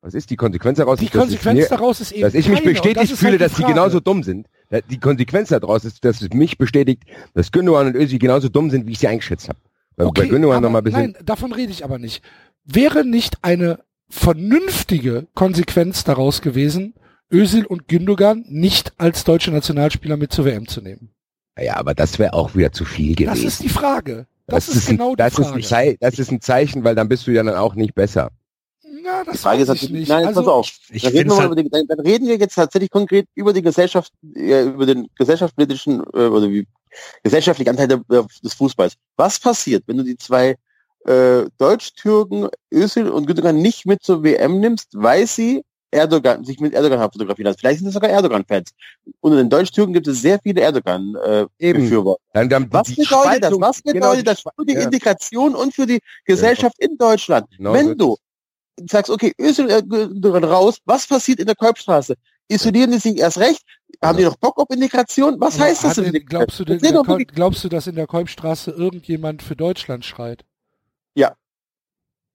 was ist die Konsequenz daraus? Die Konsequenz mir- daraus ist eben dass ich mich das bestätigt fühle, halt dass die Frage. genauso dumm sind. Die Konsequenz daraus ist, dass es mich bestätigt, dass Gündogan und Özil genauso dumm sind, wie ich sie eingeschätzt habe. Weil bei Gündogan aber noch mal ein bisschen. Nein, davon rede ich aber nicht. Wäre nicht eine vernünftige Konsequenz daraus gewesen, Özil und Gündogan nicht als deutsche Nationalspieler mit zur WM zu nehmen? Ja, aber das wäre auch wieder zu viel gewesen. Das ist die Frage. Das, ist, ein, genau die das Frage. Ist ein das ist ein Zeichen, weil dann bist du ja dann auch nicht besser. Na, das Die Frage ist weiß ich natürlich, nicht. nein, also, pass auf. ich Dann reden, finde wir es mal halt, über die, dann, dann reden wir jetzt tatsächlich konkret über die Gesellschaft, äh, über den gesellschaftspolitischen äh, oder wie gesellschaftlichen Anteil der, des Fußballs. Was passiert, wenn du die zwei äh, Deutsch-Türken, Özil und Gündogan nicht mit zur WM nimmst, weil sie Erdogan, sich mit Erdogan fotografieren lassen. Vielleicht sind es sogar Erdogan-Fans. Unter den Deutsch-Türken gibt es sehr viele. Erdogan-Befürworter. Dann Was bedeutet das? Was bedeutet genau, das für die ja. Integration und für die Gesellschaft in Deutschland? Genau Wenn du sagst, okay, Özil äh, raus, was passiert in der Kolbstraße? Isolieren die sich erst recht? Haben die noch Bock auf Integration? Was aber heißt das denn? glaubst du, denn, Das glaubst du, dass in der Kolbstraße irgendjemand für Deutschland schreit? Ja.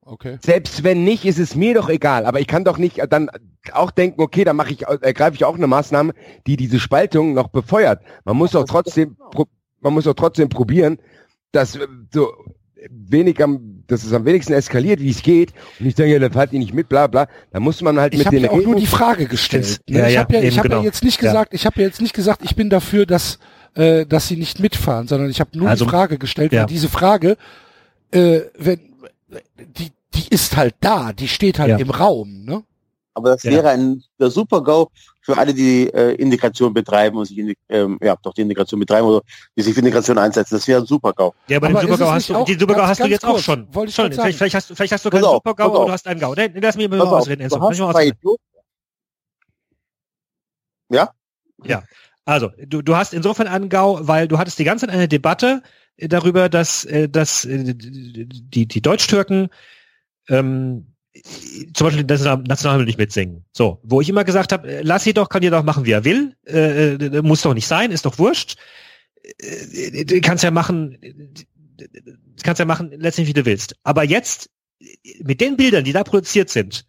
Okay. Selbst wenn nicht, ist es mir doch egal. Aber ich kann doch nicht dann auch denken, okay, dann mache ich, ergreife ich auch eine Maßnahme, die diese Spaltung noch befeuert. Man muss doch trotzdem, pro- man muss doch trotzdem probieren, dass äh, so wenig am, dass es am wenigsten eskaliert, wie es geht. Und ich denke, ja, dann fahrt ihr nicht mit, bla bla. Da muss man halt Ich mit habe den ja auch nur die Frage gestellt. Ne? ja, ich ja, habe ja, ich hab ja genau. jetzt nicht Ja. gesagt, ich habe ja jetzt nicht gesagt, ich bin dafür, dass äh, dass sie nicht mitfahren, sondern ich habe nur Also, die Frage gestellt, ja. weil diese Frage, äh, wenn die die ist halt da, die steht halt Ja. im Raum, ne? Aber das Ja. wäre ein der Super-GO für alle, die äh, Integration betreiben und sich in die, ähm, ja, doch die Integration betreiben oder die sich für Integration einsetzen. Das wäre ein Super-GO. ja, aber, Aber den Supergau hast du, auch- den Supergau ganz- hast du jetzt auch kurz, schon. wollte ich schon. Vielleicht, vielleicht, hast, du- vielleicht hast du keinen Supergau, auf. du hast einen Gau. Nee, Lass mich mal auf, ausreden, Enzo. du Lass hast mich mal ausreden. Idioten. Also, du, du hast insofern einen Gau, weil du hattest die ganze Zeit eine Debatte äh, darüber, dass, äh, dass äh, die, die Deutsch-Türken ähm, zum Beispiel das Nationalhymne nicht mitsingen. So, wo ich immer gesagt habe, äh, lass sie doch, kann ihr doch machen, wie er will, äh, äh, muss doch nicht sein, ist doch wurscht. Äh, Du kannst ja machen, kannst ja machen, letztendlich wie du willst. Aber jetzt, mit den Bildern, die da produziert sind,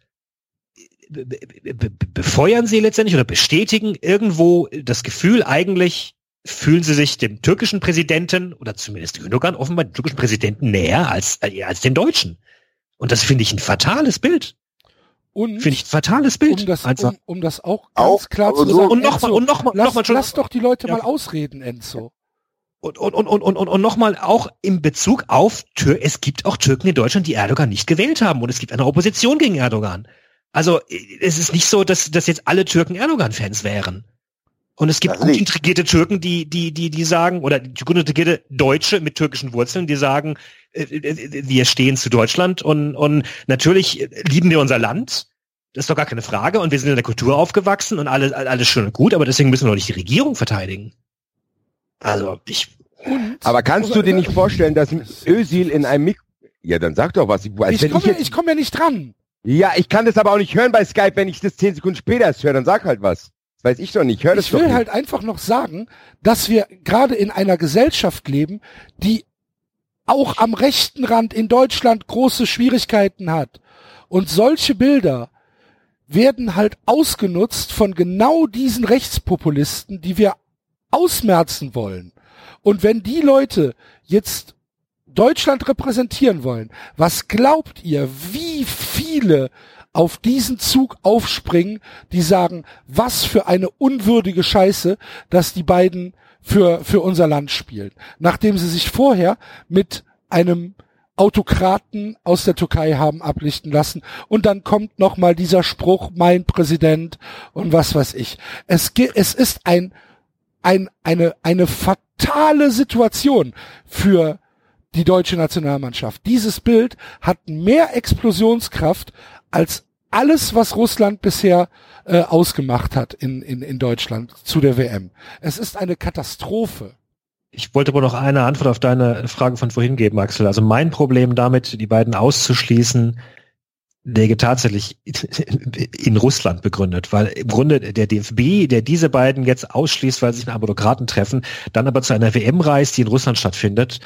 be- be- be- befeuern sie letztendlich oder bestätigen irgendwo das Gefühl, eigentlich fühlen sie sich dem türkischen Präsidenten oder zumindest Gündogan offenbar dem türkischen Präsidenten näher als, äh, als den Deutschen. Und das finde ich ein fatales Bild. Und Finde ich ein fatales Bild. um das einfach. um, um das auch ganz Auch, klar zu so- sagen, und nochmal, und nochmal, lass, nochmal schon. lass doch die Leute Ja. mal ausreden, Enzo. Und, und, und, und, und, und, und nochmal auch in Bezug auf Tür, es gibt auch Türken in Deutschland, die Erdogan nicht gewählt haben und es gibt eine Opposition gegen Erdogan. Also es ist nicht so, dass, dass jetzt alle Türken Erdogan-Fans wären. Und es gibt Das gut nicht. integrierte Türken, die, die, die, die sagen, oder gut integrierte Deutsche mit türkischen Wurzeln, die sagen, äh, äh, wir stehen zu Deutschland und, und natürlich lieben wir unser Land. Das ist doch gar keine Frage. Und wir sind in der Kultur aufgewachsen und alles, alles schön und gut, aber deswegen müssen wir doch nicht die Regierung verteidigen. Also, ich, Aber kannst du dir nicht vorstellen, dass Özil in einem Mik Ja, dann sag doch was. Als ich komme ich ja, ich komm ja nicht dran. ja, ich kann das aber auch nicht hören bei Skype, wenn ich das zehn Sekunden später erst höre, dann sag halt was. Weiß ich doch nicht. Hör das Ich will nicht. halt einfach noch sagen, dass wir gerade in einer Gesellschaft leben, die auch am rechten Rand in Deutschland große Schwierigkeiten hat. Und solche Bilder werden halt ausgenutzt von genau diesen Rechtspopulisten, die wir ausmerzen wollen. Und wenn die Leute jetzt Deutschland repräsentieren wollen, was glaubt ihr, wie viele auf diesen Zug aufspringen, die sagen, was für eine unwürdige Scheiße, dass die beiden für, für unser Land spielen. Nachdem sie sich vorher mit einem Autokraten aus der Türkei haben ablichten lassen. Und dann kommt noch mal dieser Spruch, mein Präsident und was weiß ich. Es, es ist ein, ein, eine, eine fatale Situation für die deutsche Nationalmannschaft. Dieses Bild hat mehr Explosionskraft als alles, was Russland bisher äh, ausgemacht hat in, in, in Deutschland zu der WM. Es ist eine Katastrophe. ich wollte wohl noch eine Antwort auf deine Frage von vorhin geben, Axel. Also mein Problem damit, die beiden auszuschließen, Lege tatsächlich in Russland begründet, weil im Grunde der DFB, der diese beiden jetzt ausschließt, weil sie sich mit Autokraten treffen, dann aber zu einer WM reist, die in Russland stattfindet,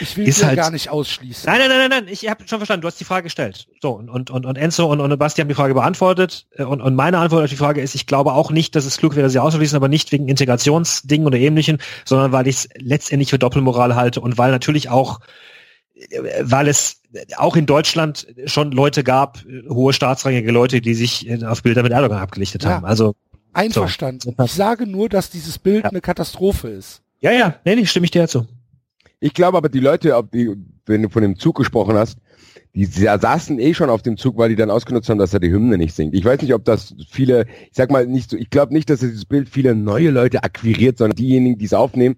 Ich will Ist halt- gar nicht ausschließen. Nein, nein, nein, nein, nein, ich habe schon verstanden, du hast die Frage gestellt. So, und, und, und, Enzo und, und Basti haben die Frage beantwortet. Äh, Und, und meine Antwort auf die Frage ist, ich glaube auch nicht, dass es klug wäre, sie auszuschließen, aber nicht wegen Integrationsdingen oder ähnlichen, sondern weil ich es letztendlich für Doppelmoral halte und weil natürlich auch, äh, weil es auch in Deutschland schon Leute gab, äh, hohe staatsrangige Leute, die sich auf Bilder mit Erdogan abgelichtet Ja. haben. Also, Einverstanden. Ich sage nur, dass dieses Bild Ja. eine Katastrophe ist. ja, ja, nee, nee, stimme ich dir zu. Ich glaube aber, die Leute, ob die, wenn du von dem Zug gesprochen hast, die sa- saßen eh schon auf dem Zug, weil die dann ausgenutzt haben, dass er die Hymne nicht singt. Ich weiß nicht, ob das viele, ich sag mal nicht so, ich glaube nicht, dass dieses Bild viele neue Leute akquiriert, sondern diejenigen, die es aufnehmen,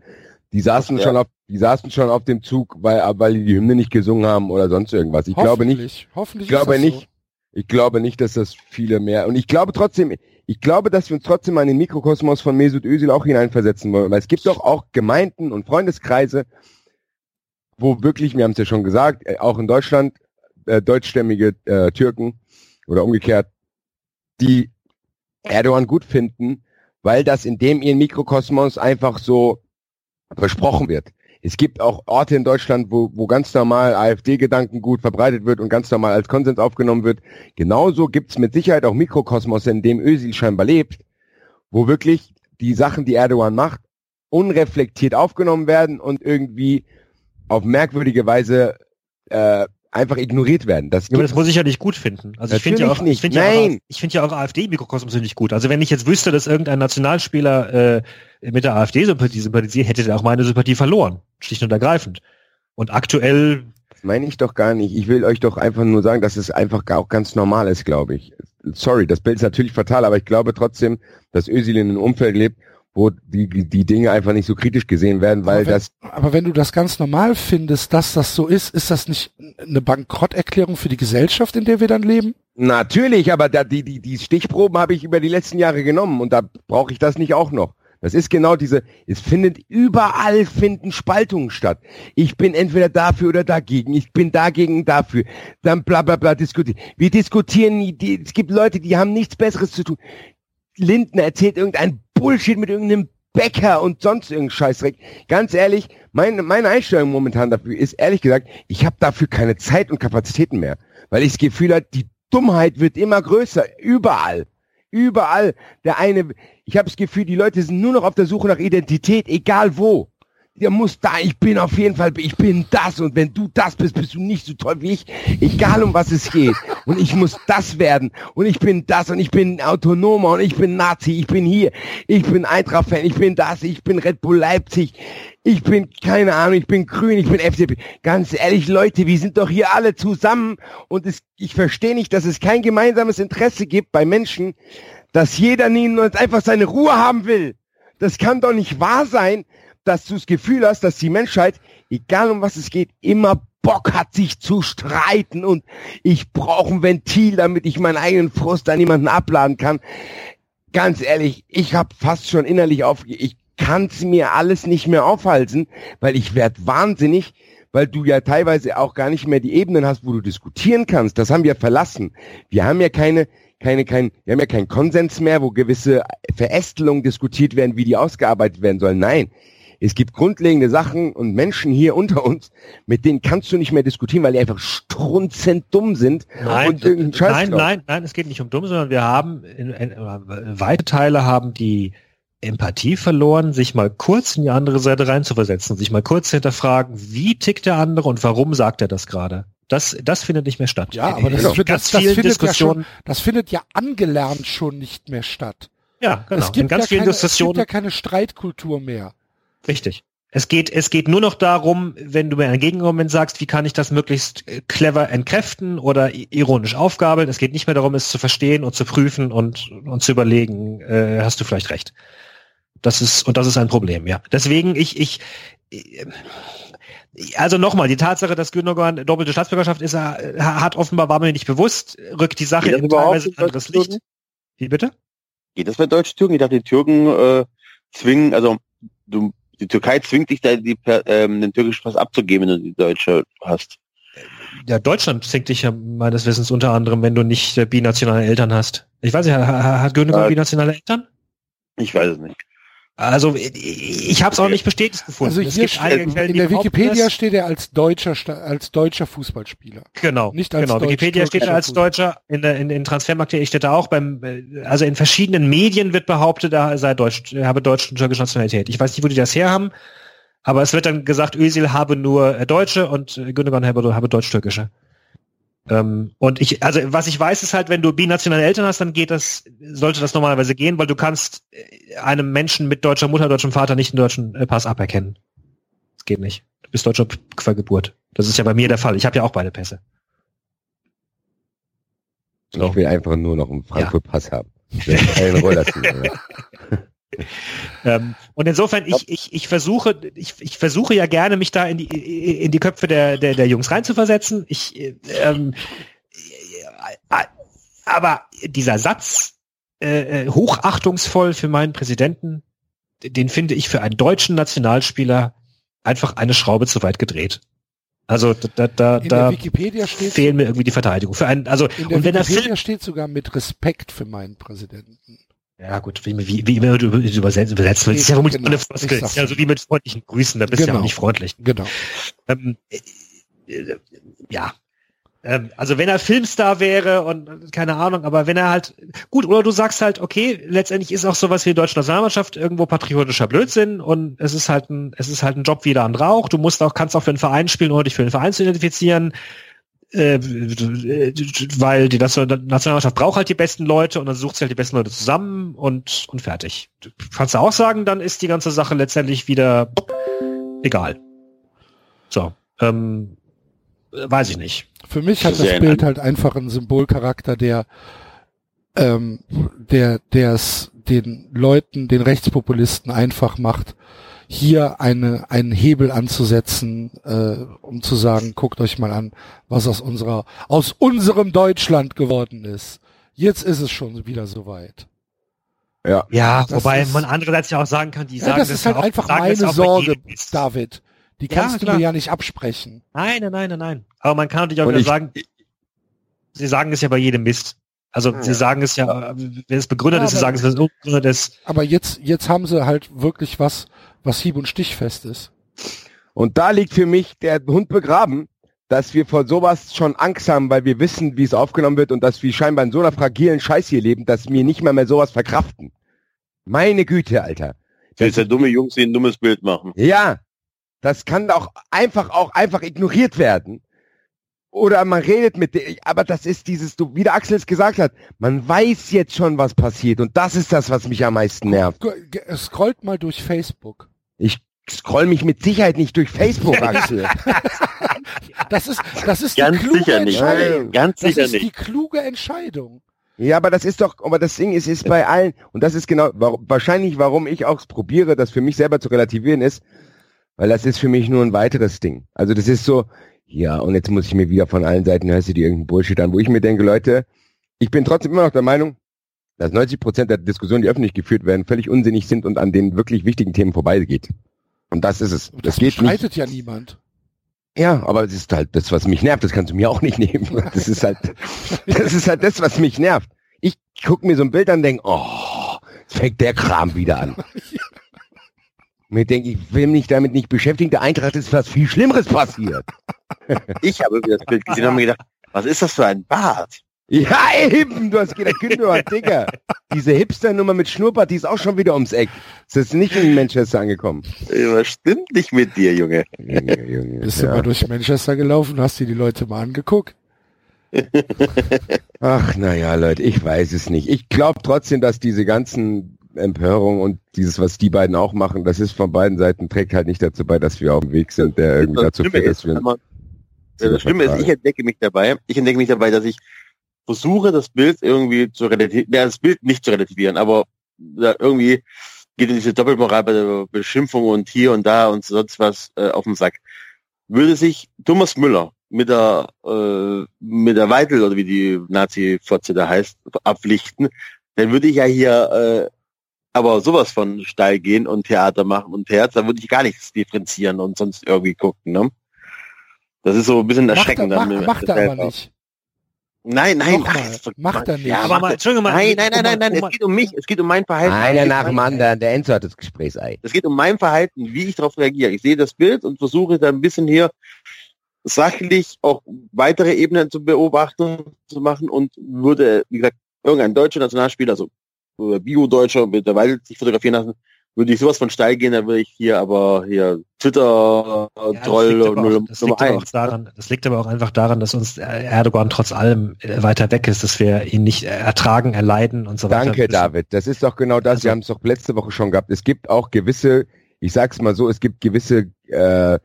die saßen Ja. schon auf, die saßen schon auf dem Zug, weil, weil die die Hymne nicht gesungen haben oder sonst irgendwas. Ich glaube nicht, Hoffentlich. Hoffentlich ich glaube ist das nicht, ich glaube nicht, dass das viele mehr, und ich glaube trotzdem, ich glaube, dass wir uns trotzdem mal in den Mikrokosmos von Mesut Özil auch hineinversetzen wollen, weil es gibt doch auch Gemeinden und Freundeskreise, wo wirklich, wir haben es ja schon gesagt, äh, auch in Deutschland äh, deutschstämmige äh, Türken oder umgekehrt, die Erdogan gut finden, weil das in dem ihren Mikrokosmos einfach so besprochen wird. Es gibt auch Orte in Deutschland, wo, wo ganz normal AfD-Gedanken gut verbreitet wird und ganz normal als Konsens aufgenommen wird. Genauso gibt's mit Sicherheit auch Mikrokosmos, in dem Özil scheinbar lebt, wo wirklich die Sachen, die Erdogan macht, unreflektiert aufgenommen werden und irgendwie auf merkwürdige Weise äh, einfach ignoriert werden. Das Ja, aber das muss ich ja nicht gut finden. Also ich finde ja auch, nicht. ich finde ja auch, ich finde ja auch AfD-Mikrokosmos nicht gut. Also wenn ich jetzt wüsste, dass irgendein Nationalspieler äh, mit der AfD sympathie- sympathisiert, hätte der auch meine Sympathie verloren. Schlicht und ergreifend. Und aktuell, Das meine ich doch gar nicht. Ich will euch doch einfach nur sagen, dass es einfach auch ganz normal ist, glaube ich. Sorry, das Bild ist natürlich fatal, aber ich glaube trotzdem, dass Özil in einem Umfeld lebt, wo die, die Dinge einfach nicht so kritisch gesehen werden, weil aber wenn, das, aber wenn du das ganz normal findest, dass das so ist, ist das nicht eine Bankrotterklärung für die Gesellschaft, in der wir dann leben? natürlich, aber da, die, die, die Stichproben habe ich über die letzten Jahre genommen und da brauche ich das nicht auch noch. Das ist genau diese, es findet überall finden Spaltungen statt. Ich bin entweder dafür oder dagegen. Ich bin dagegen dafür. Dann bla bla bla diskutieren. Wir diskutieren, die, es gibt Leute, die haben nichts Besseres zu tun. Lindner erzählt irgendein Bullshit mit irgendeinem Bäcker und sonst irgendein Scheißdreck. Ganz ehrlich, meine, meine Einstellung momentan dafür ist, ehrlich gesagt, ich habe dafür keine Zeit und Kapazitäten mehr. Weil ich das Gefühl habe, die Dummheit wird immer größer. Überall. Überall. Der eine, ich habe das Gefühl, die Leute sind nur noch auf der Suche nach Identität, egal wo. Der muss da, ich bin auf jeden Fall, ich bin das und wenn du das bist, bist du nicht so toll wie ich, egal um was es geht. Und ich muss das werden. Und ich bin das und ich bin Autonomer und ich bin Nazi, ich bin hier, ich bin Eintracht-Fan, ich bin das, ich bin Red Bull Leipzig, ich bin, keine Ahnung, ich bin grün, ich bin FDP. Ganz ehrlich, Leute, wir sind doch hier alle zusammen. Und es, ich verstehe nicht, dass es kein gemeinsames Interesse gibt bei Menschen, dass jeder nun einfach seine Ruhe haben will. Das kann doch nicht wahr sein, dass du das Gefühl hast, dass die Menschheit, egal um was es geht, immer Bock hat, sich zu streiten und ich brauche ein Ventil, damit ich meinen eigenen Frust an jemanden abladen kann. Ganz ehrlich, ich habe fast schon innerlich aufge... Ich kann es mir alles nicht mehr aufhalten, weil ich werd wahnsinnig, weil du ja teilweise auch gar nicht mehr die Ebenen hast, wo du diskutieren kannst. Das haben wir verlassen. Wir haben ja keine keine, kein, wir haben ja keinen Konsens mehr, wo gewisse Verästelungen diskutiert werden, wie die ausgearbeitet werden sollen. Nein, es gibt grundlegende Sachen und Menschen hier unter uns, mit denen kannst du nicht mehr diskutieren, weil die einfach strunzend dumm sind nein, und irgendeinen Scheiß nein, nein, nein, es geht nicht um dumm, sondern wir haben, in, in, weite Teile haben die Empathie verloren, sich mal kurz in die andere Seite reinzuversetzen, sich mal kurz hinterfragen, wie tickt der andere und warum sagt er das gerade? Das, das findet nicht mehr statt. Ja, aber das, In wird, ganz das, das, findet ja Diskussionen. schon, das findet ja angelernt schon nicht mehr statt. Ja, genau. Es gibt, in ganz ja vielen keine, es gibt ja keine Streitkultur mehr. Richtig. Es geht, es geht nur noch darum, wenn du mir ein Gegenargument sagst, wie kann ich das möglichst äh, clever entkräften oder ironisch aufgabeln. Es geht nicht mehr darum, es zu verstehen und zu prüfen und, und zu überlegen, äh, hast du vielleicht recht. Das ist, und das ist ein Problem, ja. Deswegen, ich, ich, äh, also nochmal, die Tatsache, dass Gündogan doppelte Staatsbürgerschaft ist, äh, hat offenbar, war mir nicht bewusst, rückt die Sache in teilweise in ein anderes? Licht. Wie bitte? Geht das bei deutschen Türken? Ich dachte, die Türken äh, zwingen, also du, die Türkei zwingt dich, da die, ähm, den türkischen Pass abzugeben, wenn du die deutsche hast. ja, Deutschland zwingt dich ja meines Wissens unter anderem, wenn du nicht äh, binationale Eltern hast. Ich weiß nicht, hat, Gündogan Äh, binationale Eltern? Ich weiß es nicht. Also ich, habe es auch nicht bestätigt gefunden. Also Es hier steht, einige Quellen, in der Wikipedia steht er als deutscher als deutscher Fußballspieler. Genau, Nicht als genau. Wikipedia steht er als. Deutscher, in, der, in, in Transfermarkt.de steht er auch beim, äh, also in verschiedenen Medien wird behauptet, er sei Deutsch, er habe deutsche und türkische Nationalität. Ich weiß nicht, wo die das her haben, aber es wird dann gesagt, Özil habe nur äh, Deutsche und äh, Gündogan habe, habe deutsch-türkische. Ähm, und ich, also was ich weiß, ist halt, wenn du binationale Eltern hast, dann geht das, sollte das normalerweise gehen, weil du kannst äh, einem Menschen mit deutscher Mutter, deutschem Vater nicht einen deutschen äh, Pass aberkennen. Das geht nicht. Du bist Deutscher qua Geburt. Das ist ja bei mir der Fall. Ich habe ja auch beide Pässe. Ich will einfach nur noch einen Frankfurt-Pass haben. Ich will keinen Rollerstuhl. mehr. Ähm, und insofern, ich, ich, ich versuche, ich, ich versuche ja gerne, mich da in die, in die Köpfe der, der, der Jungs reinzuversetzen. Ich, äh, ähm, äh, aber dieser Satz, äh, äh, hochachtungsvoll für meinen Präsidenten, den finde ich für einen deutschen Nationalspieler einfach eine Schraube zu weit gedreht. Also da, da, In da fehlen mir irgendwie die Verteidigung. Für einen, also in der und wenn er Wikipedia steht sogar mit Respekt für meinen Präsidenten. Ja gut, wie, wie, wie immer du übersetzen, übersetzen willst, ist ja vermutlich Genau, eine Floskel. Ist ja so wie mit freundlichen Grüßen, da bist du ja Genau. auch nicht freundlich. Genau. Ähm, äh, ja. Ähm, also wenn er Filmstar wäre und keine Ahnung, aber wenn er halt gut, oder du sagst halt, okay, letztendlich ist auch sowas wie die deutsche Nationalmannschaft irgendwo patriotischer Blödsinn und es ist halt ein, es ist halt ein Job wie der andere auch. Du musst auch, kannst auch für einen Verein spielen, ohne dich für den Verein zu identifizieren. Äh, weil die Nationalmannschaft braucht halt die besten Leute und dann sucht sie halt die besten Leute zusammen und, und fertig. Kannst du auch sagen, dann ist die ganze Sache letztendlich wieder egal. So, ähm, äh, weiß ich nicht. Für mich hat Das Bild halt einfach einen Symbolcharakter, der, ähm, der, der es den Leuten, den Rechtspopulisten einfach macht, hier eine, einen Hebel anzusetzen, äh, um zu sagen, guckt euch mal an, was aus unserer, aus unserem Deutschland geworden ist. Jetzt ist es schon wieder soweit. Ja. Ja, Das wobei ist- man andererseits ja auch sagen kann, die Ja, sagen das ist ja halt auch, einfach meine Sorge. David. Die Ja, kannst du klar. mir ja nicht absprechen. Nein, nein, nein, nein, nein. Aber man kann natürlich auch Und wieder ich- sagen, sie sagen es ja bei jedem Mist. Also sie sagen es ja, wenn es begründet Ja, ist, sie sagen es, wenn es unbegründet ist. Aber jetzt, jetzt haben sie halt wirklich was, was hieb- und stichfest ist. Und da liegt für mich der Hund begraben, dass wir vor sowas schon Angst haben, weil wir wissen, wie es aufgenommen wird und dass wir scheinbar in so einer fragilen Scheiß hier leben, dass wir nicht mal mehr sowas verkraften. Meine Güte, Alter. Willst ja dumme Jungs, die ein dummes Bild machen. Ja, das kann auch einfach auch einfach ignoriert werden. Oder man redet mit dir, aber das ist dieses, du, wie der Axel es gesagt hat, man weiß jetzt schon, was passiert und das ist das, was mich am meisten nervt. Scrollt mal durch Facebook. Ich scroll mich mit Sicherheit nicht durch Facebook, Axel. Das ist, das ist die Ganz kluge sicher nicht. Entscheidung. Ganz Das sicher ist die nicht. kluge Entscheidung. Ja, aber das ist doch, aber das Ding ist, ist bei allen, und das ist genau, wahrscheinlich, warum ich auch probiere, das für mich selber zu relativieren ist, weil das ist für mich nur ein weiteres Ding. Also das ist so, ja, und jetzt muss ich mir wieder von allen Seiten hörst du dir irgendeinen Bullshit an, wo ich mir denke, Leute, ich bin trotzdem immer noch der Meinung, dass 90 Prozent der Diskussionen, die öffentlich geführt werden, völlig unsinnig sind und an den wirklich wichtigen Themen vorbeigeht. Und das ist es. Das, Das, geht nicht. bestreitet ja niemand. Ja, aber es ist halt das, was mich nervt, das kannst du mir auch nicht nehmen. Das ist halt, das ist halt das, was mich nervt. Ich guck mir so ein Bild an und denke, oh, jetzt fängt der Kram wieder an. Mir denke, ich will mich damit nicht beschäftigen, der Eintracht ist was viel Schlimmeres passiert. Ich habe das Bild gesehen und habe mir gedacht, was ist das für ein Bart? Ja, eben, du hast gedacht, Günther, Digga. Diese Hipster-Nummer mit Schnurrbart, die ist auch schon wieder ums Eck. Ist jetzt nicht in Manchester angekommen. Was stimmt nicht mit dir, Junge? Junge, Junge, Bist du ja. mal durch Manchester gelaufen, hast dir die Leute mal angeguckt? Ach, naja, Leute, ich weiß es nicht. Ich glaube trotzdem, dass diese ganzen Empörungen und dieses, was die beiden auch machen, das ist von beiden Seiten, trägt halt nicht dazu bei, dass wir auf dem Weg sind, der irgendwie dazu führt, dass wir man- das Schlimme ist, ich entdecke mich dabei, ich entdecke mich dabei, dass ich versuche, das Bild irgendwie zu relativieren, ja, das Bild nicht zu relativieren, aber irgendwie geht in diese Doppelmoral bei der Beschimpfung und hier und da und sonst was äh, auf den Sack. Würde sich Thomas Müller mit der äh, mit der Weitel oder wie die Nazi-Fotze da heißt, abpflichten, dann würde ich ja hier äh, aber sowas von steil gehen und Theater machen und Theater, da würde ich gar nichts differenzieren und sonst irgendwie gucken, ne? Das ist so ein bisschen Macht er, erschreckend. macht, dann, macht er aber nicht. Nein, nein, Nochmal, nein. das- macht er nicht. Ja, Aber mal, er- Entschuldigung mal. Nein, nein, nein, nein, nein. Es geht um mich. Es geht um mein Verhalten. Einer nach dem anderen. Der Enzo hat das Gesprächsei. Es geht um mein Verhalten, wie ich darauf reagiere. Ich sehe das Bild und versuche da ein bisschen hier sachlich auch weitere Ebenen zu beobachten zu machen und würde, wie gesagt, irgendein deutscher Nationalspieler, also äh, Bio-Deutscher mit der Weide sich fotografieren lassen, würde ich sowas von steil gehen, dann würde ich hier aber hier Twitter Ja, das Troll liegt aber Nummer auch- das liegt aber auch eins. daran, das liegt aber auch einfach daran, dass uns äh, Erdogan trotz allem äh, weiter weg ist, dass wir ihn nicht äh, ertragen, erleiden und so weiter. Danke, David. Das ist doch genau das. Also- Wir haben es doch letzte Woche schon gehabt. Es gibt auch gewisse, ich sag's mal so, es gibt gewisse äh,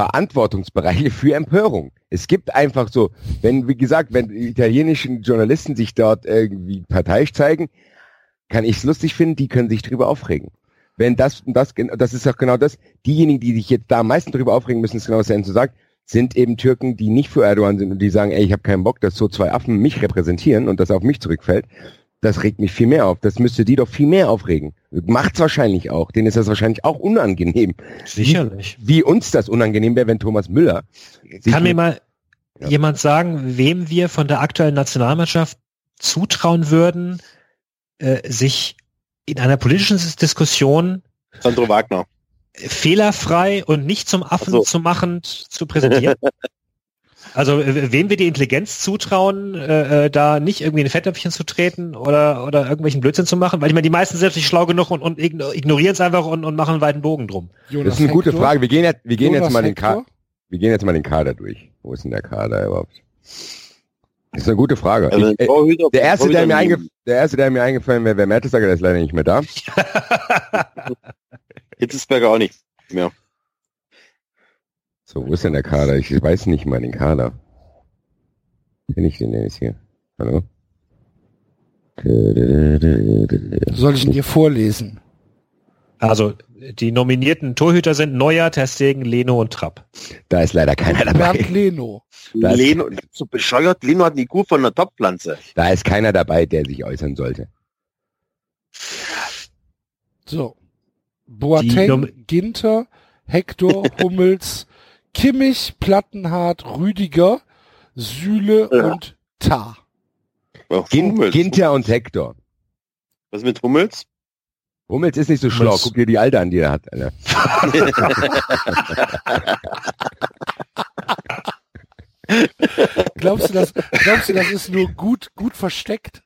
Verantwortungsbereiche für Empörung. Es gibt einfach so, wenn, wie gesagt, wenn die italienischen Journalisten sich dort irgendwie parteiisch zeigen, kann ich es lustig finden, die können sich drüber aufregen. Wenn das, das, das ist auch genau das, diejenigen, die sich jetzt da am meisten drüber aufregen müssen, ist genau was der Enzo sagt, sind eben Türken, die nicht für Erdogan sind und die sagen, ey, ich habe keinen Bock, dass so zwei Affen mich repräsentieren und das auf mich zurückfällt. Das regt mich viel mehr auf. Das müsste die doch viel mehr aufregen. Macht's wahrscheinlich auch. Denen ist das wahrscheinlich auch unangenehm. Sicherlich. Wie uns das unangenehm wäre, wenn Thomas Müller Kann mir mal Ja. jemand sagen, wem wir von der aktuellen Nationalmannschaft zutrauen würden, äh, sich in einer politischen Diskussion Sandro Wagner. fehlerfrei und nicht zum Affen so. zu machen zu präsentieren? also wem wir die Intelligenz zutrauen, äh, äh, da nicht irgendwie in Fettnäpfchen zu treten oder oder irgendwelchen Blödsinn zu machen? Weil ich meine, die meisten sind natürlich schlau genug und, und igno- ignorieren es einfach und, und machen einen weiten Bogen drum. Jonas Das ist eine gute Hector? Frage. Wir gehen jetzt, wir gehen Jonas jetzt mal den Hector? Kader, wir gehen jetzt mal den Kader durch. Wo ist denn der Kader überhaupt? Das ist eine gute Frage. Also Ich, äh, Torhüter- der erste, der mir, eingef der erste, der mir eingefallen wäre, wäre Mertesager, der ist leider nicht mehr da. Hitzesberger auch nicht mehr. So, wo ist denn der Kader? Ich weiß nicht mal den Kader. Kenn ich den denn jetzt hier? Hallo? Soll ich ihn dir vorlesen? Also die nominierten Torhüter sind Neuer, Testegen, Leno und Trapp. Da ist leider keiner Bernd dabei. Leno. Leno, so bescheuert, Leno hat eine IQ von einer Toppflanze. Da ist keiner dabei, der sich äußern sollte. So. Boateng, Ginter, Hector, Hummels, Kimmich, Plattenhardt, Rüdiger, Süle Ja. und Tar. Gin. Ginter und Hector. Was mit Hummels? Hummels ist nicht so schlau. Guck dir die Alte an, die er hat. Glaubst du, das, glaubst du, das ist nur gut, gut versteckt?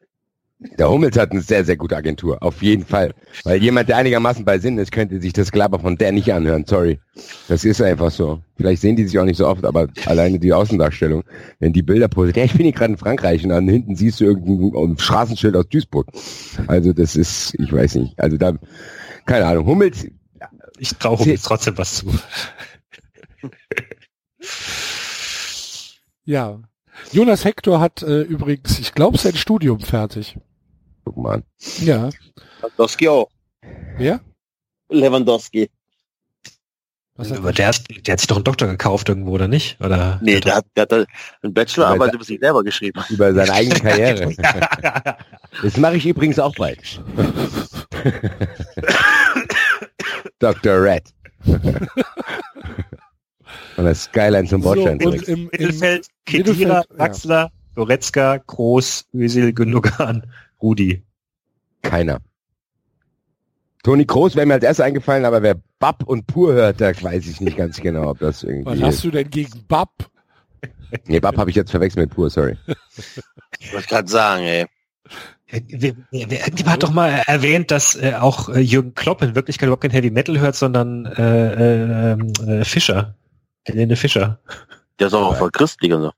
Der Hummels hat eine sehr, sehr gute Agentur. Auf jeden Fall. Weil jemand, der einigermaßen bei Sinn ist, könnte sich das Klapper von der nicht anhören. Sorry. Das ist einfach so. Vielleicht sehen die sich auch nicht so oft, aber alleine die Außendarstellung, wenn die Bilder postet, ja, ich bin hier gerade in Frankreich und dann hinten siehst du irgendein Straßenschild aus Duisburg. Also das ist, ich weiß nicht. Also da, keine Ahnung. Hummels, Ich traue jetzt trotzdem was zu. Ja. Jonas Hector hat äh, übrigens, ich glaube, sein Studium fertig. guck mal an. Ja. Lewandowski auch. Wer? Lewandowski. Was hat Aber der, hat- der hat sich doch einen Doktor gekauft irgendwo, oder nicht? Oder? Nee, der hat, der hat einen Bachelorarbeit über sich selber geschrieben. Über seine eigene Karriere. Das mache ich übrigens auch bald. Dr. Red. Von der Skyline zum so, Bordstein. und im, im, Mittelfeld, Kedira, Mittelfeld, ja. Goretzka, Groß, Özil, Gündogan, Rudi. Keiner. Toni Kroos wäre mir als erster eingefallen, aber wer Bab und Pur hört, da weiß ich nicht ganz genau, ob das was irgendwie hast ist. du denn gegen Bab? Nee, Bab habe ich jetzt verwechselt mit Pur, sorry. Ich wollte gerade sagen, ey. Irgendjemand hat doch mal erwähnt, dass äh, auch äh, Jürgen Klopp in Wirklichkeit überhaupt kein Heavy Metal hört, sondern äh, äh, ähm, äh, Fischer. Helene Fischer. Der ist auch voll christlich und so.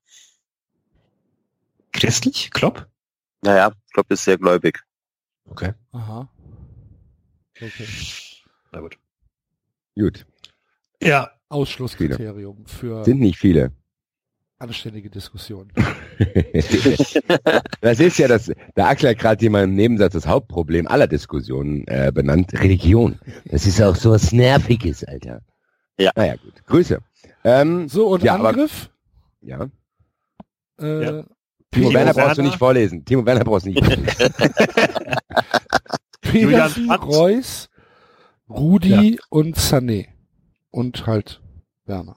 Christlich? Klopp? Naja, glaube, ist sehr gläubig. Okay, Aha. Okay. na gut. Gut. Ja, Ausschlusskriterium für Sind nicht viele. anständige Diskussionen. das ist ja das, der Axel hat gerade hier mal im Nebensatz das Hauptproblem aller Diskussionen äh, benannt, Religion. Das ist auch so was Nerviges, Alter. Ja. Naja, gut. Grüße. Ähm, So, und Ja, aber- Angriff? ja. Äh, Ja. Timo, Timo Werner brauchst du nicht vorlesen. Timo Werner brauchst du nicht vorlesen. Pedersen, Brandt. Reus, Rudi und Sané. Und halt Werner.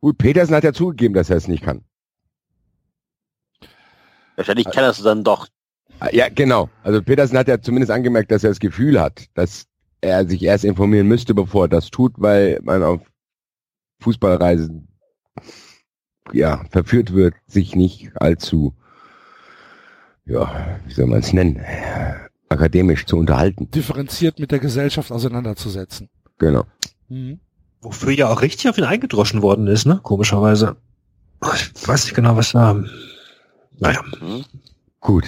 Gut, Petersen hat ja zugegeben, dass er es nicht kann. Wahrscheinlich kann er es dann doch. Ah, Ja, genau. Also Petersen hat ja zumindest angemerkt, dass er das Gefühl hat, dass er sich erst informieren müsste, bevor er das tut, weil man auf Fußballreisen ja verführt wird, sich nicht allzu, ja, wie soll man es nennen, akademisch zu unterhalten. Differenziert mit der Gesellschaft auseinanderzusetzen. Genau. Mhm. Wofür ja auch richtig auf ihn eingedroschen worden ist, ne? Komischerweise. Ich weiß nicht genau, was da. Naja. Gut.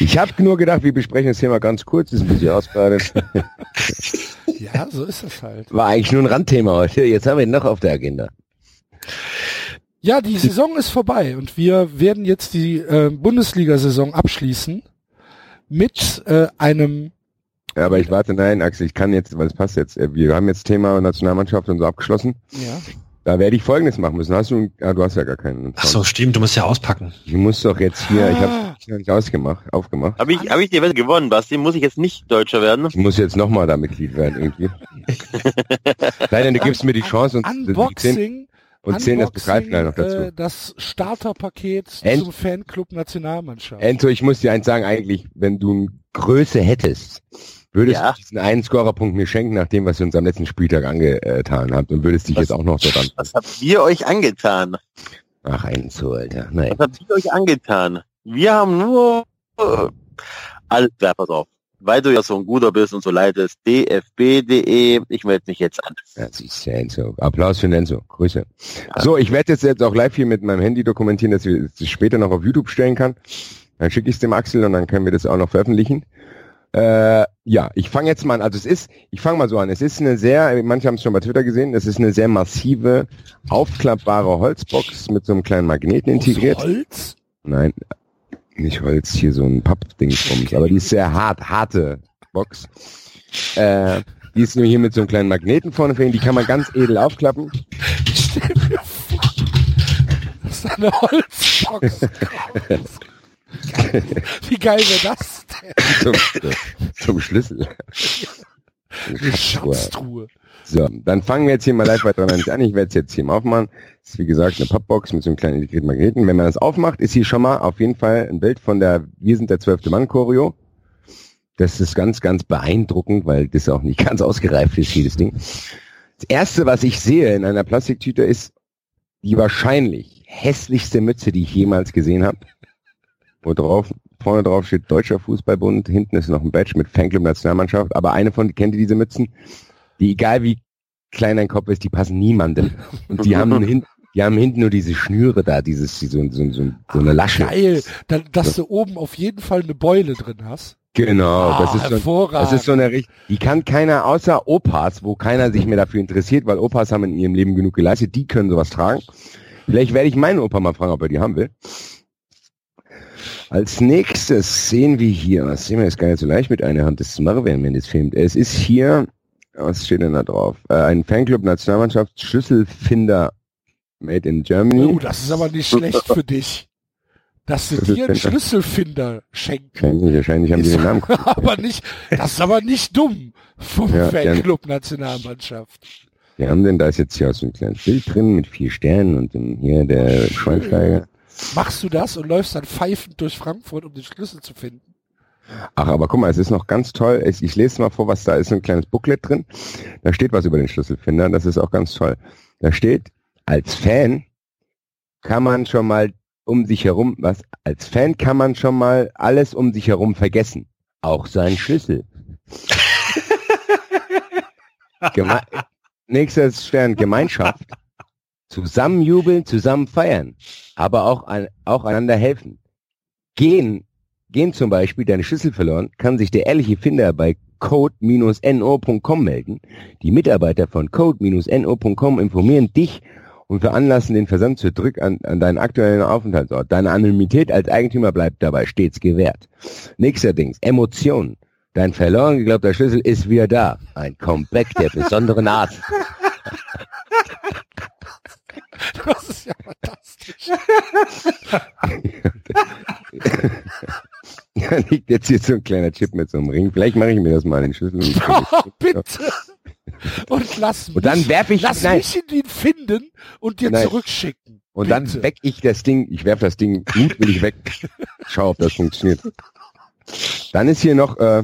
Ich habe nur gedacht, wir besprechen das Thema ganz kurz, ist ein bisschen ausgeartet. Ja, so ist es halt. War eigentlich nur ein Randthema heute. Jetzt haben wir ihn noch auf der Agenda. Ja, die Saison ist vorbei und wir werden jetzt die äh, Bundesliga-Saison abschließen mit äh, einem Ja, aber ich warte, nein, Axel, ich kann jetzt, weil es passt jetzt. Äh, Wir haben jetzt Thema Nationalmannschaft und so abgeschlossen. ja, Da werde ich Folgendes machen müssen. Hast du, ja, du hast ja gar keinen. Ach so, stimmt, du musst ja auspacken. Ich muss doch jetzt hier, ich Ah. habe noch nicht ausgemacht, aufgemacht. Habe ich, hab ich die Wette gewonnen, Basti? Muss ich jetzt nicht Deutscher werden? Ich muss jetzt nochmal da Mitglied werden irgendwie. Nein, denn du gibst mir die Chance und Unboxing, und zehn das Begreiflein noch dazu. Äh, das Starterpaket End- zum Fanclub Nationalmannschaft. Enzo, ich muss dir eins sagen, eigentlich, wenn du eine Größe hättest, würdest Ja. du diesen einen Scorerpunkt mir schenken, nach dem, was ihr uns am letzten Spieltag angetan habt und würdest dich Was- jetzt auch noch so ran. Was habt ihr euch angetan? Ach, Enzo, Alter. Nein. Was habt ihr euch angetan? Wir haben nur äh, alles, ja, pass auf. Weil du ja so ein guter bist und so leidest, dfb.de, ich melde mich jetzt an. Ja, siehst du, Enzo. Applaus für Enzo. Grüße. So, ich werde jetzt, jetzt auch live hier mit meinem Handy dokumentieren, dass ich es später noch auf YouTube stellen kann. Dann schicke ich es dem Axel und dann können wir das auch noch veröffentlichen. Äh, ja, ich fange jetzt mal an. Also es ist, ich fange mal so an. Es ist eine sehr, manche haben es schon bei Twitter gesehen, es ist eine sehr massive, aufklappbare Holzbox mit so einem kleinen Magneten integriert. Aus Holz? Nein, nicht Holz, hier so ein Pappding drum. Aber die ist sehr hart, harte Box. Äh, die ist nur hier mit so einem kleinen Magneten vorne für ihn. Die kann man ganz edel aufklappen. Stell mir vor, das ist eine Holzbox. Wie geil wäre das zum, zum Schlüssel. Eine Schatztruhe. So, dann fangen wir jetzt hier mal live weiter an. Ich werde es jetzt hier mal aufmachen. Das ist wie gesagt eine Pappbox mit so einem kleinen integrierten Magneten. Wenn man das aufmacht, ist hier schon mal auf jeden Fall ein Bild von der Wir sind der zwölfte Mann Choreo. Das ist ganz, ganz beeindruckend, weil das auch nicht ganz ausgereift ist, jedes Ding. Das erste, was ich sehe in einer Plastiktüte, ist die wahrscheinlich hässlichste Mütze, die ich jemals gesehen habe. Wo drauf, vorne drauf steht Deutscher Fußballbund, hinten ist noch ein Badge mit Fanclub Nationalmannschaft, aber eine von, kennt ihr diese Mützen? Die, egal wie klein dein Kopf ist, die passen niemandem. Und die haben hinten, die haben hinten nur diese Schnüre da, dieses, die so, so, so, so eine Lasche. Geil, dann, dass du oben auf jeden Fall eine Beule drin hast. Genau, das Ah, ist so, das ist so eine die kann keiner außer Opas, wo keiner sich mehr dafür interessiert, weil Opas haben in ihrem Leben genug geleistet, die können sowas tragen. Vielleicht werde ich meinen Opa mal fragen, ob er die haben will. Als nächstes sehen wir hier, das sehen wir jetzt gar nicht so leicht mit einer Hand, das zu machen, wenn das filmt. Es ist hier, was steht denn da drauf? Äh, ein Fanclub Nationalmannschaft Schlüsselfinder Made in Germany. Oh, das ist aber nicht schlecht für dich. Dass sie dir einen Schlüsselfinder schenken. Wahrscheinlich, wahrscheinlich haben die Ist den Namen. aber nicht, das ist aber nicht dumm vom Ja, Fanclub Nationalmannschaft. Wir haben denn, da ist jetzt hier auch so ein kleines Bild drin mit vier Sternen und dem, hier der Schweinsteiger. Machst du das und läufst dann pfeifend durch Frankfurt, um den Schlüssel zu finden? Ach, aber guck mal, es ist noch ganz toll. Ich, ich lese mal vor, was da ist. Ein kleines Booklet drin. Da steht was über den Schlüsselfinder. Das ist auch ganz toll. Da steht, als Fan kann man schon mal um sich herum, was? Als Fan kann man schon mal alles um sich herum vergessen. Auch seinen Schlüssel. Geme Nächster Stern, Gemeinschaft. Zusammen jubeln, zusammen feiern. Aber auch, ein, auch einander helfen. Gehen Gehen zum Beispiel deine Schlüssel verloren, kann sich der ehrliche Finder bei code-no.com melden. Die Mitarbeiter von code-no.com informieren dich und veranlassen den Versand zurück an, an deinen aktuellen Aufenthaltsort. Deine Anonymität als Eigentümer bleibt dabei stets gewährt. Nächster Dings, Emotionen. Dein verloren geglaubter Schlüssel ist wieder da. Ein Comeback der besonderen Art. Das ist ja fantastisch. Da liegt jetzt hier so ein kleiner Chip mit so einem Ring. Vielleicht mache ich mir das mal in den Schlüssel. Oh, bitte. und lass mich, Und dann werf ich, lass nein, mich in ihn finden und dir Nein. zurückschicken. und dann Bitte. weck ich das Ding, ich werf das Ding mutwillig weg. Schau, ob das funktioniert. Dann ist hier noch äh,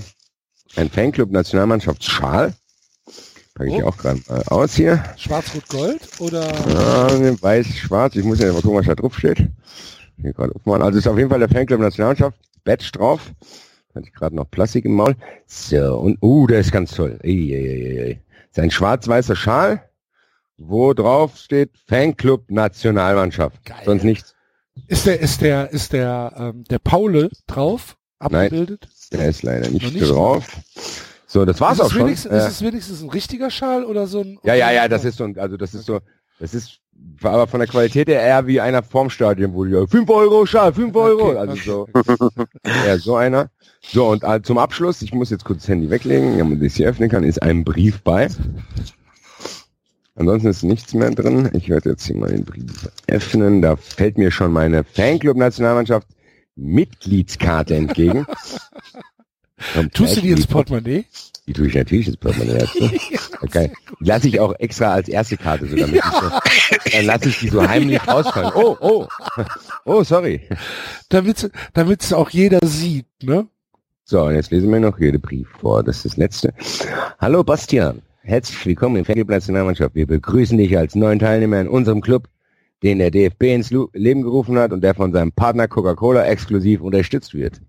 ein Fanclub Nationalmannschaftsschal. Packe ich Oh. auch gerade mal aus hier. Schwarz-Rot-Gold oder Ja, weiß, schwarz. Ich muss ja mal gucken, was da drauf steht. Hier gerade aufmachen. Also ist auf jeden Fall der Fanclub Nationalmannschaft. Badge drauf. Hatte ich gerade noch Plastik im Maul. So, und, uh, der ist ganz toll. Ei, ei, ei, ei, ei. Ist ein schwarz-weißer Schal, wo drauf steht Fanclub Nationalmannschaft. Geil. Sonst nichts. ist der ist der ist der ähm, der Paule drauf abgebildet? Der ist leider nicht, nicht drauf. So, das war's ist auch schon. Ist es wenigstens ein richtiger Schal oder so ein? Ja, ja, ja, das ist so, ein- also das ist so, das ist, aber von der Qualität her eher wie einer vorm Stadion, wo die 5 Euro Schal, 5 Euro, Okay, also so, eher so einer. So, und äh, zum Abschluss, ich muss jetzt kurz das Handy weglegen, damit ich es hier öffnen kann, ist ein Brief bei. Ansonsten ist nichts mehr drin. Ich werde jetzt hier mal den Brief öffnen. Da fällt mir schon meine Fanclub-Nationalmannschaft Mitgliedskarte entgegen. Tust du die ins in Portemonnaie? die tue ich natürlich ins Portemonnaie dazu. Okay. Die lasse ich auch extra als erste Karte so, damit ich so, dann lasse ich die so heimlich rausfallen. Oh, oh, oh, sorry. Damit es auch jeder sieht, ne? So, und jetzt lesen wir noch hier den Brief vor. Das ist das letzte. Hallo Bastian, herzlich willkommen im Fanclub Nationalmannschaft. Wir begrüßen dich als neuen Teilnehmer in unserem Club, den der DFB ins Leben gerufen hat und der von seinem Partner Coca-Cola exklusiv unterstützt wird.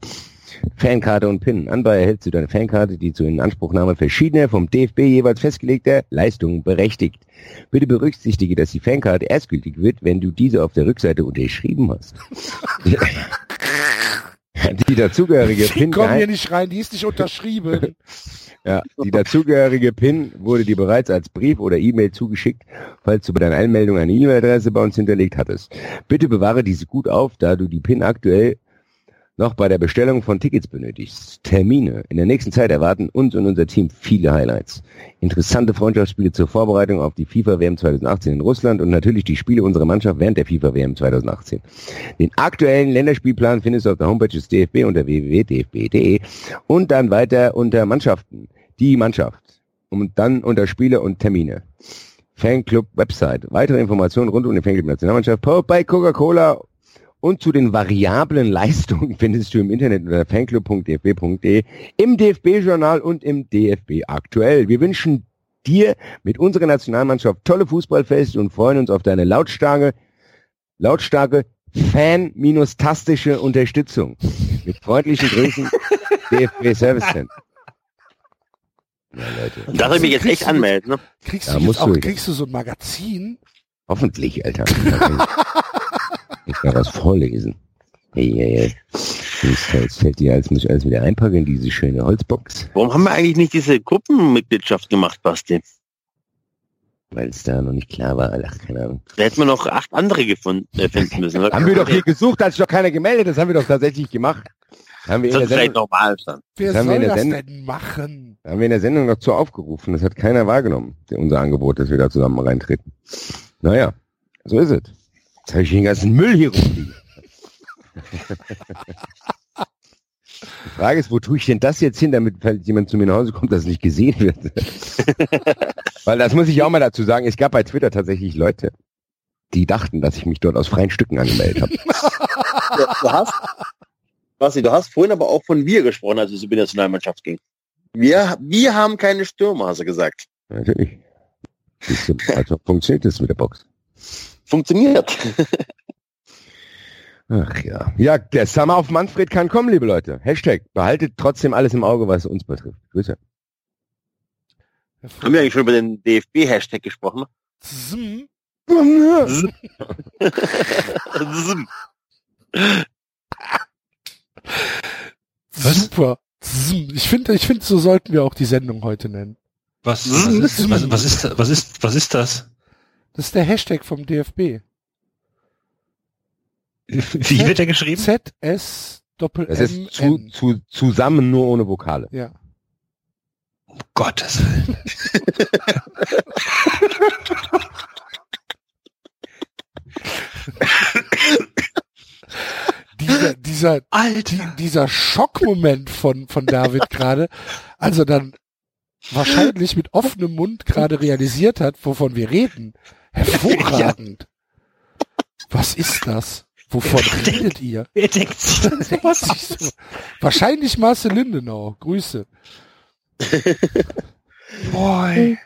Fankarte und PIN. Anbei erhältst du deine Fankarte, die zur Inanspruchnahme verschiedener vom DFB jeweils festgelegter Leistungen berechtigt. Bitte berücksichtige, dass die Fankarte erstgültig wird, wenn du diese auf der Rückseite unterschrieben hast. die dazugehörige PIN Komm hier nicht rein, die ist nicht unterschrieben. ja, die dazugehörige PIN wurde dir bereits als Brief oder E-Mail zugeschickt, falls du bei deiner Anmeldung eine E-Mail-Adresse bei uns hinterlegt hattest. Bitte bewahre diese gut auf, da du die PIN aktuell noch bei der Bestellung von Tickets benötigst. Termine. In der nächsten Zeit erwarten uns und unser Team viele Highlights. Interessante Freundschaftsspiele zur Vorbereitung auf die FIFA-WM 2018 in Russland und natürlich die Spiele unserer Mannschaft während der FIFA-WM 2018. Den aktuellen Länderspielplan findest du auf der Homepage des DFB unter www.dfb.de und dann weiter unter Mannschaften. Die Mannschaft. Und dann unter Spiele und Termine. Fanclub Website. Weitere Informationen rund um den Fanclub Nationalmannschaft powered Coca-Cola und zu den variablen Leistungen findest du im Internet unter fanclub.dfb.de, im DFB-Journal und im DFB aktuell. Wir wünschen dir mit unserer Nationalmannschaft tolle Fußballfeste und freuen uns auf deine lautstarke, lautstarke Fan-tastische Unterstützung. Mit freundlichen Grüßen, DFB Service Center. Ja, Leute. Da soll ich mich jetzt echt anmelden, ne? Kriegst Ja, du musst jetzt auch, du. kriegst du so ein Magazin? Hoffentlich, Alter. Ich kann was vorlesen. Hey, hey, hey. Jetzt, jetzt fällt dir, als muss ich alles wieder einpacken in diese schöne Holzbox, Warum haben wir eigentlich nicht diese Gruppenmitgliedschaft gemacht, Basti? weil es da noch nicht klar war. Ach, keine Ahnung. Da hätten wir noch acht andere gefunden, äh, finden müssen. Haben wir doch hier gesucht, hat sich doch keiner gemeldet. Das haben wir doch tatsächlich gemacht. Haben wir in Das der ist vielleicht Sendung, normal dann. Wer Das haben wir soll in der das Sendung- denn machen? haben wir in der Sendung noch zu aufgerufen. Das hat keiner wahrgenommen, der- unser Angebot, dass wir da zusammen reintreten. Naja, so ist es. Jetzt habe ich den ganzen Müll hier rumliegen. Die Frage ist, wo tue ich denn das jetzt hin, damit, falls jemand zu mir nach Hause kommt, dass es nicht gesehen wird? Weil das muss ich auch mal dazu sagen, es gab bei Twitter tatsächlich Leute, die dachten, dass ich mich dort aus freien Stücken angemeldet habe. Du hast, Basti, du hast vorhin aber auch von wir gesprochen, als es über die Nationalmannschaft ging. Wir, wir haben keine Stürmer, hast du gesagt. Ja, Natürlich. Also funktioniert das mit der Box. Funktioniert. Ach ja. Ja, der Summer auf Manfred kann kommen, liebe Leute. Hashtag, behaltet trotzdem alles im Auge, was uns betrifft. Grüße. Haben wir eigentlich schon über den DFB-Hashtag gesprochen? Zzm. Super. Ich finde, ich finde, so sollten wir auch die Sendung heute nennen. Was, was, ist, was, was ist, was ist, was ist das? Das ist der Hashtag vom DFB. Wie wird er geschrieben? ZS Doppel Das ist zu, zu, zusammen nur ohne Vokale. Ja. Um Gottes Willen. Dieser, dieser, die, Alter. dieser Schockmoment von, von David gerade. Also dann wahrscheinlich mit offenem Mund gerade realisiert hat, wovon wir reden. Hervorragend. Was ist das? Wovon redet ihr? Wer denkt sich denn sowas aus? Wahrscheinlich Marcel Lindenau. Grüße. Boy.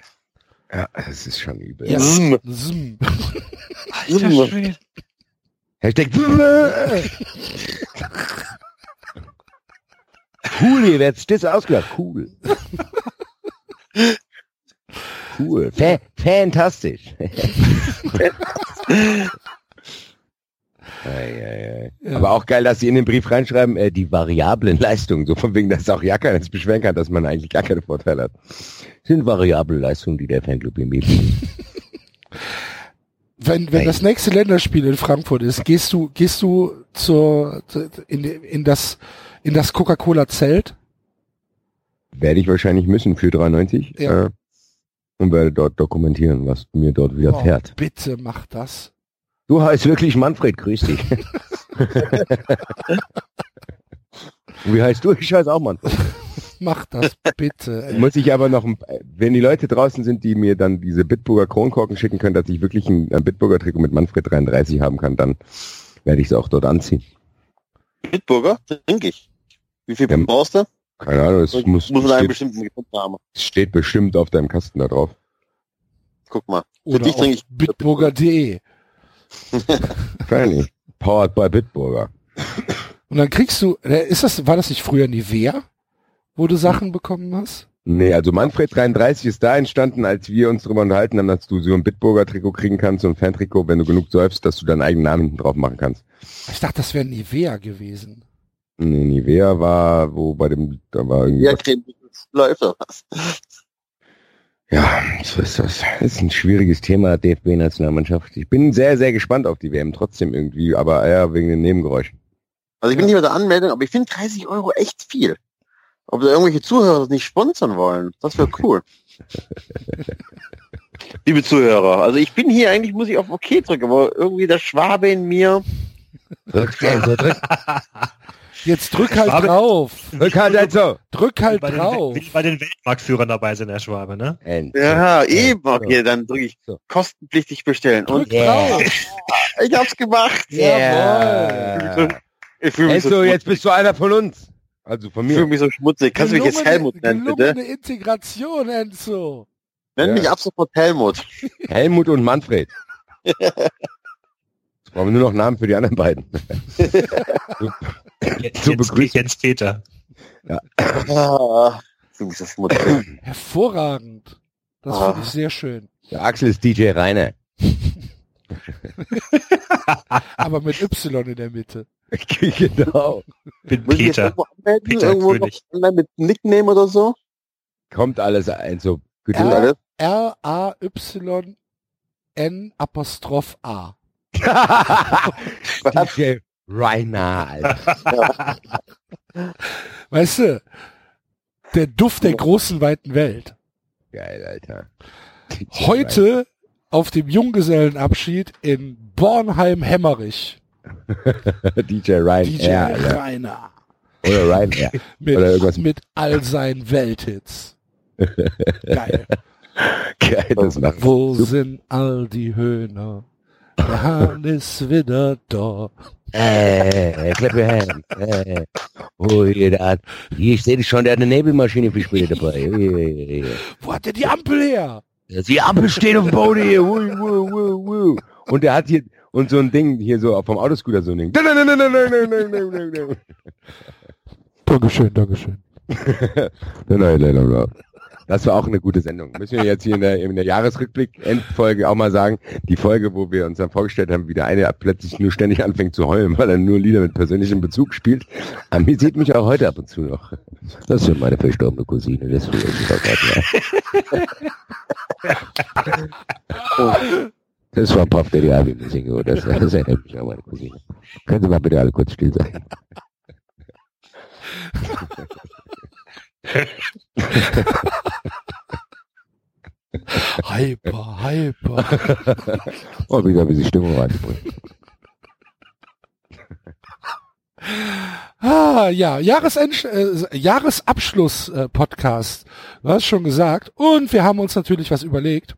Ja, es ist schon übel. Ja. Zzm. Zzm. Alter Schwede. Hashtag Cool, ihr werdet stets ausgelacht. Cool. Cool. Fa fantastisch. Ei, ei, ei. Aber auch geil, dass sie in den Brief reinschreiben, äh, die variablen Leistungen, so von wegen, dass auch ja keiner sich beschweren kann, dass man eigentlich gar keine Vorteile hat. Sind variable Leistungen, die der Fanclub ihm bietet. Wenn, wenn das nächste Länderspiel in Frankfurt ist, gehst du, gehst du zur, in, in das, in das Coca-Cola-Zelt? Werde ich wahrscheinlich müssen für 93 Ja. äh, und werde dort dokumentieren, was mir dort widerfährt. Oh, bitte mach das. Du heißt wirklich Manfred, grüß dich. Wie heißt du? Ich heiße auch Manfred. Mach das bitte. ey. Muss ich aber noch, ein- wenn die Leute draußen sind, die mir dann diese Bitburger Kronkorken schicken können, dass ich wirklich ein, ein Bitburger Trikot mit Manfred 33 haben kann, dann werde ich es auch dort anziehen. Bitburger? Trinke ich. Wie viel Ja. brauchst du? Keine Ahnung, es muss, muss man einen steht, bestimmten Grund haben. es steht bestimmt auf deinem Kasten da drauf. Guck mal. Für Oder dich auf trinke ich bitburger.de. Wahrscheinlich. Powered by Bitburger. Und dann kriegst du, äh, ist das, war das nicht früher Nivea, wo du Sachen bekommen hast? Nee, also Manfred 33 ist da entstanden, als wir uns darüber unterhalten haben, dass du so ein Bitburger Trikot kriegen kannst, so ein Fan-Trikot, wenn du genug säufst, dass du deinen eigenen Namen hinten drauf machen kannst. Ich dachte, das wäre Nivea gewesen. Nee, Nivea war, wo bei dem, da war irgendwie, ja, Creme, läuft doch was. ja, so ist das. Das ist ein schwieriges Thema, DFB-Nationalmannschaft. Ich bin sehr, sehr gespannt auf die WM, trotzdem irgendwie, aber eher wegen den Nebengeräuschen. Also ich bin nicht bei der Anmeldung, aber ich finde 30 Euro echt viel. Ob da irgendwelche Zuhörer das nicht sponsern wollen, das wäre cool. Liebe Zuhörer, also ich bin hier eigentlich, muss ich auf OK drücken, aber irgendwie der Schwabe in mir, Drück, so, drück, Jetzt drück halt Schwabe- drauf. drück halt halt so. Drück halt bei den, drauf. wie bei den Weltmarktführern dabei sind, Herr Schwabe, ne? And, ja, eben, so. okay, dann drücke ich So. kostenpflichtig bestellen. Drück Und Yeah. drauf. ich hab's gemacht. Yeah. Ich fühle mich, so, schmutzig. jetzt bist du einer von uns. Also von ich fühle mir. mich so schmutzig. Kannst du mich jetzt Gelungene- Helmut nennen, bitte? gelungene Integration, Enzo. Nenn Ja. mich ab sofort Helmut. Helmut und Manfred. Jetzt brauchen wir nur noch Namen für die anderen beiden. Jetzt, Zur jetzt, Begrüßung. jetzt Peter. Ah, ich fühle mich so schmutzig. Hervorragend. Das Ah. finde ich sehr schön. Der Axel ist DJ Rainer. Aber mit Y in der Mitte. genau. Jetzt Peter. irgendwo anmelden? Peter irgendwo noch König. mit Nickname oder so? Kommt alles ein, so Ja. R-A-Y-N Apostroph A. DJ Rainer, Alter. Weißt du, der Duft der großen, weiten Welt. Geil, Alter. Heute auf dem Junggesellenabschied in Bornheim-Hemmerich. DJ Ryan DJ. Rainer. Oder Ryan Air. Mit, Oder irgendwas- mit all seinen Welthits. Geil. Geil, das macht. Wo sind all die Höhner? Der Hahn ist wieder da. Äh, clap your hands. Äh. Oh, hier, der hat, hier, ich sehe dich schon, der hat eine Nebelmaschine für Spiele dabei. Ui. Wo hat der die Ampel her? Die Ampel steht auf dem Boden hier. Ui, ui, ui, ui. Und der hat hier, und so ein Ding, hier so vom Autoscooter so ein Ding. Dankeschön, Dankeschön. Das war auch eine gute Sendung. Müssen wir jetzt hier in der, in der Jahresrückblick Endfolge auch mal sagen, die Folge, wo wir uns dann vorgestellt haben, wie der eine plötzlich nur ständig anfängt zu heulen, weil er nur Lieder mit persönlichem Bezug spielt. Amüsiert mich auch heute ab und zu noch. Das ist meine verstorbene Cousine, das gerade ja. Das war Puff Daddy Abi Musinger, das, das erinnert mich an meine Cousine. Können Sie mal bitte alle kurz still sein? Hyper, hyper. Oh, wieder ein bisschen Stimmung reinbringen. Ah, ja, Jahresend äh, Jahresabschluss-Podcast. du hast schon gesagt. Und wir haben uns natürlich was überlegt,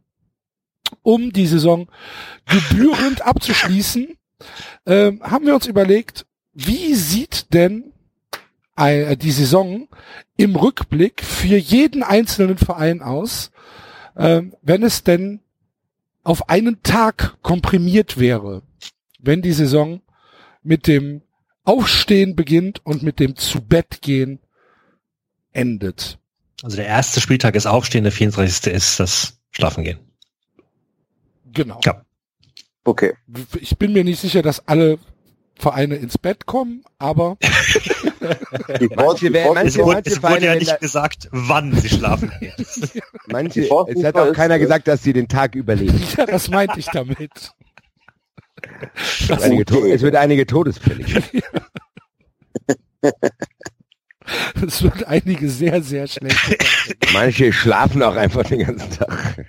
um die Saison gebührend abzuschließen. Ähm, haben wir uns überlegt, wie sieht denn äh, die Saison im Rückblick für jeden einzelnen Verein aus, ähm, wenn es denn auf einen Tag komprimiert wäre, wenn die Saison mit dem Aufstehen beginnt und mit dem zu Bett gehen endet. Also der erste Spieltag ist Aufstehen, der 34. ist das Schlafen gehen. Genau. Ja. Okay. Ich bin mir nicht sicher, dass alle Vereine ins Bett kommen, aber Die Port- die Port- Es Manche- wurde, manche es wurde Vereine ja werden nicht gesagt, wann sie schlafen. Manche, es hat auch keiner gesagt, dass sie den Tag überleben. ja, das meinte ich damit. Das, Einige To- es wird einige Todesfälle geben. es wird einige sehr, sehr schlecht. Manche schlafen auch einfach den ganzen Tag.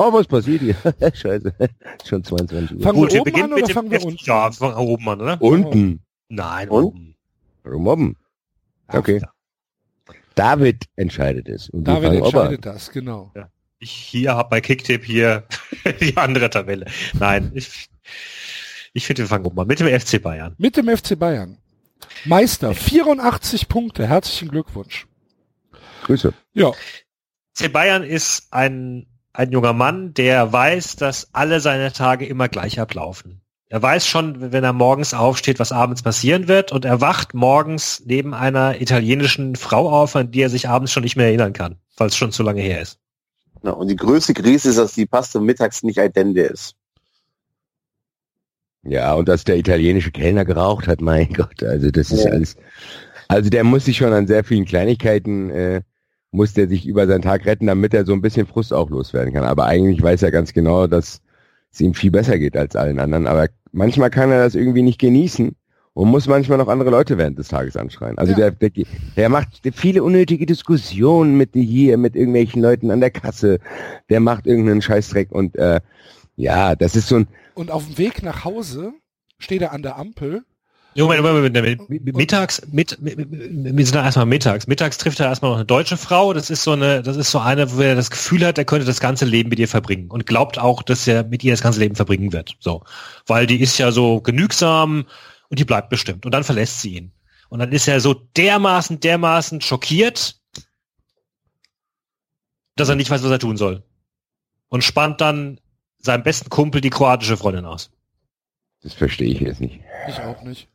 Oh, was passiert hier? Scheiße. Schon 22 Uhr. Fangen Gut, wir wir oben beginnen an oder fangen wir unten? Ja, wir fangen oben an, oder? Unten. Nein, Und? oben. Mobben. Okay. David entscheidet es. Und wir David oben entscheidet das, genau. Ich hier habe bei Kicktip hier die andere Tabelle. Nein, ich, ich finde, wir fangen oben an mit dem FC Bayern. Mit dem FC Bayern. Meister, 84 Punkte. Herzlichen Glückwunsch. Grüße. Ja, FC Bayern ist ein, ein junger Mann, der weiß, dass alle seine Tage immer gleich ablaufen. Er weiß schon, wenn er morgens aufsteht, was abends passieren wird und er wacht morgens neben einer italienischen Frau auf, an die er sich abends schon nicht mehr erinnern kann, weil es schon zu lange her ist. Ja, und die größte Krise ist, dass die Pasta mittags nicht dente ist. Ja, und dass der italienische Kellner geraucht hat, mein Gott, also das ist Ja. alles. Also der muss sich schon an sehr vielen Kleinigkeiten, äh, muss der sich über seinen Tag retten, damit er so ein bisschen Frust auch loswerden kann. Aber eigentlich weiß er ganz genau, dass es ihm viel besser geht als allen anderen. Aber manchmal kann er das irgendwie nicht genießen und muss manchmal noch andere Leute während des Tages anschreien. Also Ja. der, der, der macht viele unnötige Diskussionen mit hier, mit irgendwelchen Leuten an der Kasse. Der macht irgendeinen Scheißdreck und äh, ja, das ist so ein, und auf dem Weg nach Hause steht er an der Ampel. Moment, Moment, Moment, Moment. Mittags, mit, mit, mit, wir sind da erstmal mittags. Mittags trifft er erstmal noch eine deutsche Frau. Das ist so eine, das ist so eine, wo er das Gefühl hat, er könnte das ganze Leben mit ihr verbringen und glaubt auch, dass er mit ihr das ganze Leben verbringen wird. So. Weil die ist ja so genügsam und die bleibt bestimmt. Und dann verlässt sie ihn. Und dann ist er so dermaßen, dermaßen schockiert, dass er nicht weiß, was er tun soll. Und spannt dann seinem besten Kumpel die kroatische Freundin aus. das verstehe ich jetzt nicht. Ich auch nicht.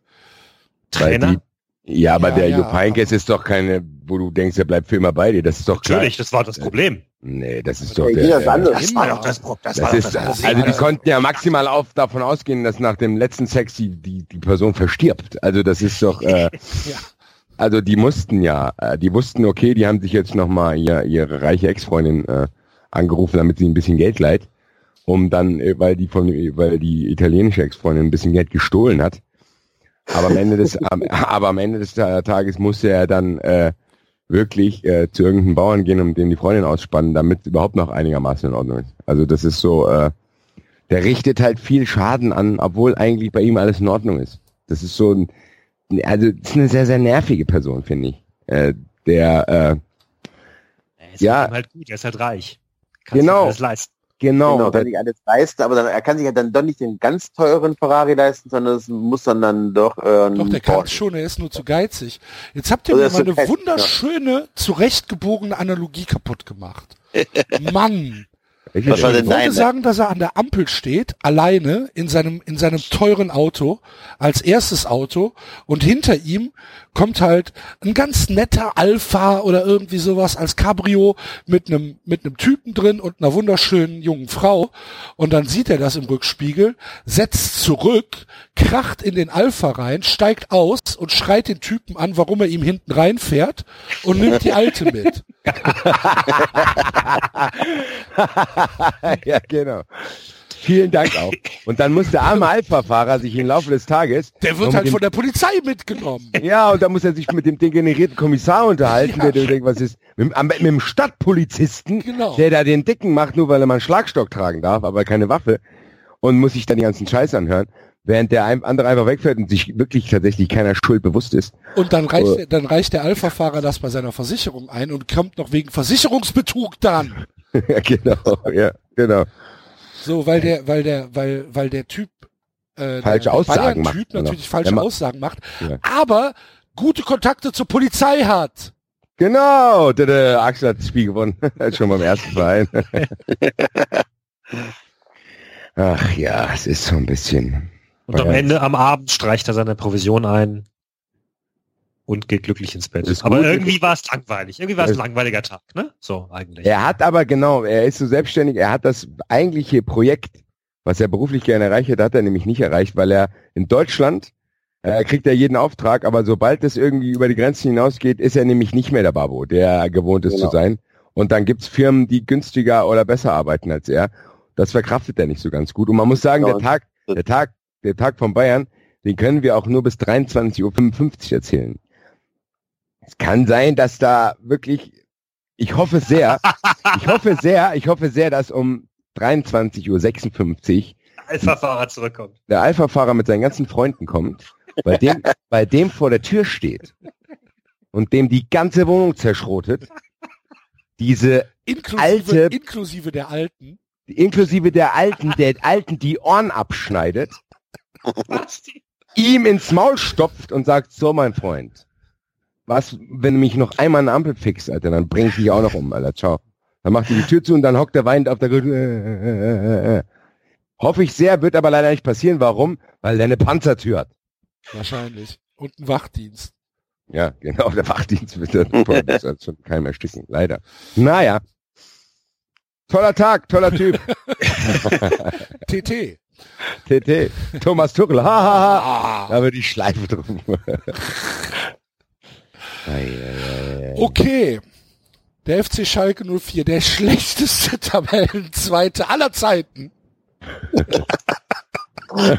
Trainer? Die, ja, aber Ja, der ja, Jupp Heynckes ist doch keine, wo du denkst, er bleibt für immer bei dir. Das ist doch Natürlich, klar. das war das Problem. Nee, das ist doch der. äh, anders. Das war doch das Problem. Das, Das war doch ist, das Problem. also die konnten ja maximal auf, davon ausgehen, dass nach dem letzten Sex die, die, die Person verstirbt. Also das ist doch, äh, Ja. also die mussten ja, äh, die wussten, okay, die haben sich jetzt nochmal ihr, ihre reiche Ex-Freundin äh, angerufen, damit sie ein bisschen Geld leiht, um dann, äh, weil die von, weil die italienische Ex-Freundin ein bisschen Geld gestohlen hat. Aber am Ende des, aber am Ende des Ta- Tages musste er dann äh, wirklich äh, zu irgendeinem Bauern gehen und dem die Freundin ausspannen, damit überhaupt noch einigermaßen in Ordnung ist. Also das ist so, äh, der richtet halt viel Schaden an, obwohl eigentlich bei ihm alles in Ordnung ist. Das ist so ein, also das ist eine sehr, sehr nervige Person, finde ich. Äh, der, äh, ist Ja. halt gut, er ist halt reich. Kann Genau. alles leisten. Genau, Genau, der, kann nicht alles leisten, aber dann, er kann sich ja dann doch nicht den ganz teuren Ferrari leisten, sondern es muss dann dann doch äh, Doch, der kann schon, er ist nur zu geizig. Jetzt habt ihr Oder mir ist mal eine fest, wunderschöne, zurechtgebogene Analogie kaputt gemacht. Mann. Was Ich denn wollte deine? sagen, dass er an der Ampel steht, alleine in seinem, in seinem teuren Auto, als erstes Auto, und hinter ihm kommt halt ein ganz netter Alpha oder irgendwie sowas als Cabrio mit einem, mit einem Typen drin und einer wunderschönen jungen Frau. Und dann sieht er das im Rückspiegel, setzt zurück, kracht in den Alpha rein, steigt aus und schreit den Typen an, warum er ihm hinten reinfährt und nimmt die Alte mit. ja, genau. Vielen Dank auch. Und dann muss der arme Alpha-Fahrer sich im Laufe des Tages Der wird halt von der Polizei mitgenommen. ja, und dann muss er sich mit dem degenerierten Kommissar unterhalten, Ja. der, denkt, was ist, mit, mit dem Stadtpolizisten, Genau. der da den Dicken macht, nur weil er mal einen Schlagstock tragen darf, aber keine Waffe und muss sich dann die ganzen Scheiß anhören. während der ein- andere einfach wegfährt und sich wirklich tatsächlich keiner Schuld bewusst ist. Und dann reicht, Oh. der- dann reicht der Alpha-Fahrer das bei seiner Versicherung ein und kommt noch wegen Versicherungsbetrug dann. ja, genau, ja, genau. So, weil der, weil der, weil, weil der Typ äh, Falsche der Aussagen macht, Typ genau. natürlich falsche ma- Aussagen macht, Ja. aber gute Kontakte zur Polizei hat. Genau, der, der Axel hat das Spiel gewonnen. Schon beim ersten Verein. Ach ja, es ist so ein bisschen. Und am. Ende, am Abend streicht er seine Provision ein und geht glücklich ins Bett. Aber gut. irgendwie war es langweilig. Irgendwie war es ein langweiliger Tag, ne? So eigentlich. Er hat aber genau, er ist so selbstständig, er hat das eigentliche Projekt, was er beruflich gerne erreicht hat, hat er nämlich nicht erreicht, weil er in Deutschland äh, kriegt er jeden Auftrag, aber sobald es irgendwie über die Grenzen hinausgeht, ist er nämlich nicht mehr der Babo, der gewohnt ist Genau. zu sein. Und dann gibt's Firmen, die günstiger oder besser arbeiten als er. Das verkraftet er nicht so ganz gut. Und man muss sagen, Genau. der Tag, der Tag, der Tag von Bayern, den können wir auch nur bis 23.55 Uhr erzählen. Es kann sein, dass da wirklich, ich hoffe sehr, ich hoffe sehr, ich hoffe sehr, dass um 23.56 Uhr Alpha-Fahrer zurückkommt. der Alpha-Fahrer mit seinen ganzen Freunden kommt, bei dem, bei dem vor der Tür steht und dem die ganze Wohnung zerschrotet, diese Inklusive, Alte- inklusive der Alten. inklusive der Alten, der Alten die Ohren abschneidet, ihm ins Maul stopft und sagt, so mein Freund, was, wenn du mich noch einmal eine Ampel fixst, Alter, dann bring ich dich auch noch um, Alter, ciao. Dann macht er die Tür zu und dann hockt er weinend auf der Rücken. Hoffe ich sehr, wird aber leider nicht passieren. Warum? Weil der eine Panzertür hat. Wahrscheinlich. Und ein Wachdienst. Ja, genau, der Wachdienst wird dann hat schon keinem ersticken, leider. Naja. Toller Tag, toller Typ. TT. TT. Thomas Tuchel. Ha, ha, ha. Ah. Da wird die Schleife drum. Okay. Der FC Schalke 04, der schlechteste Tabellenzweite aller Zeiten.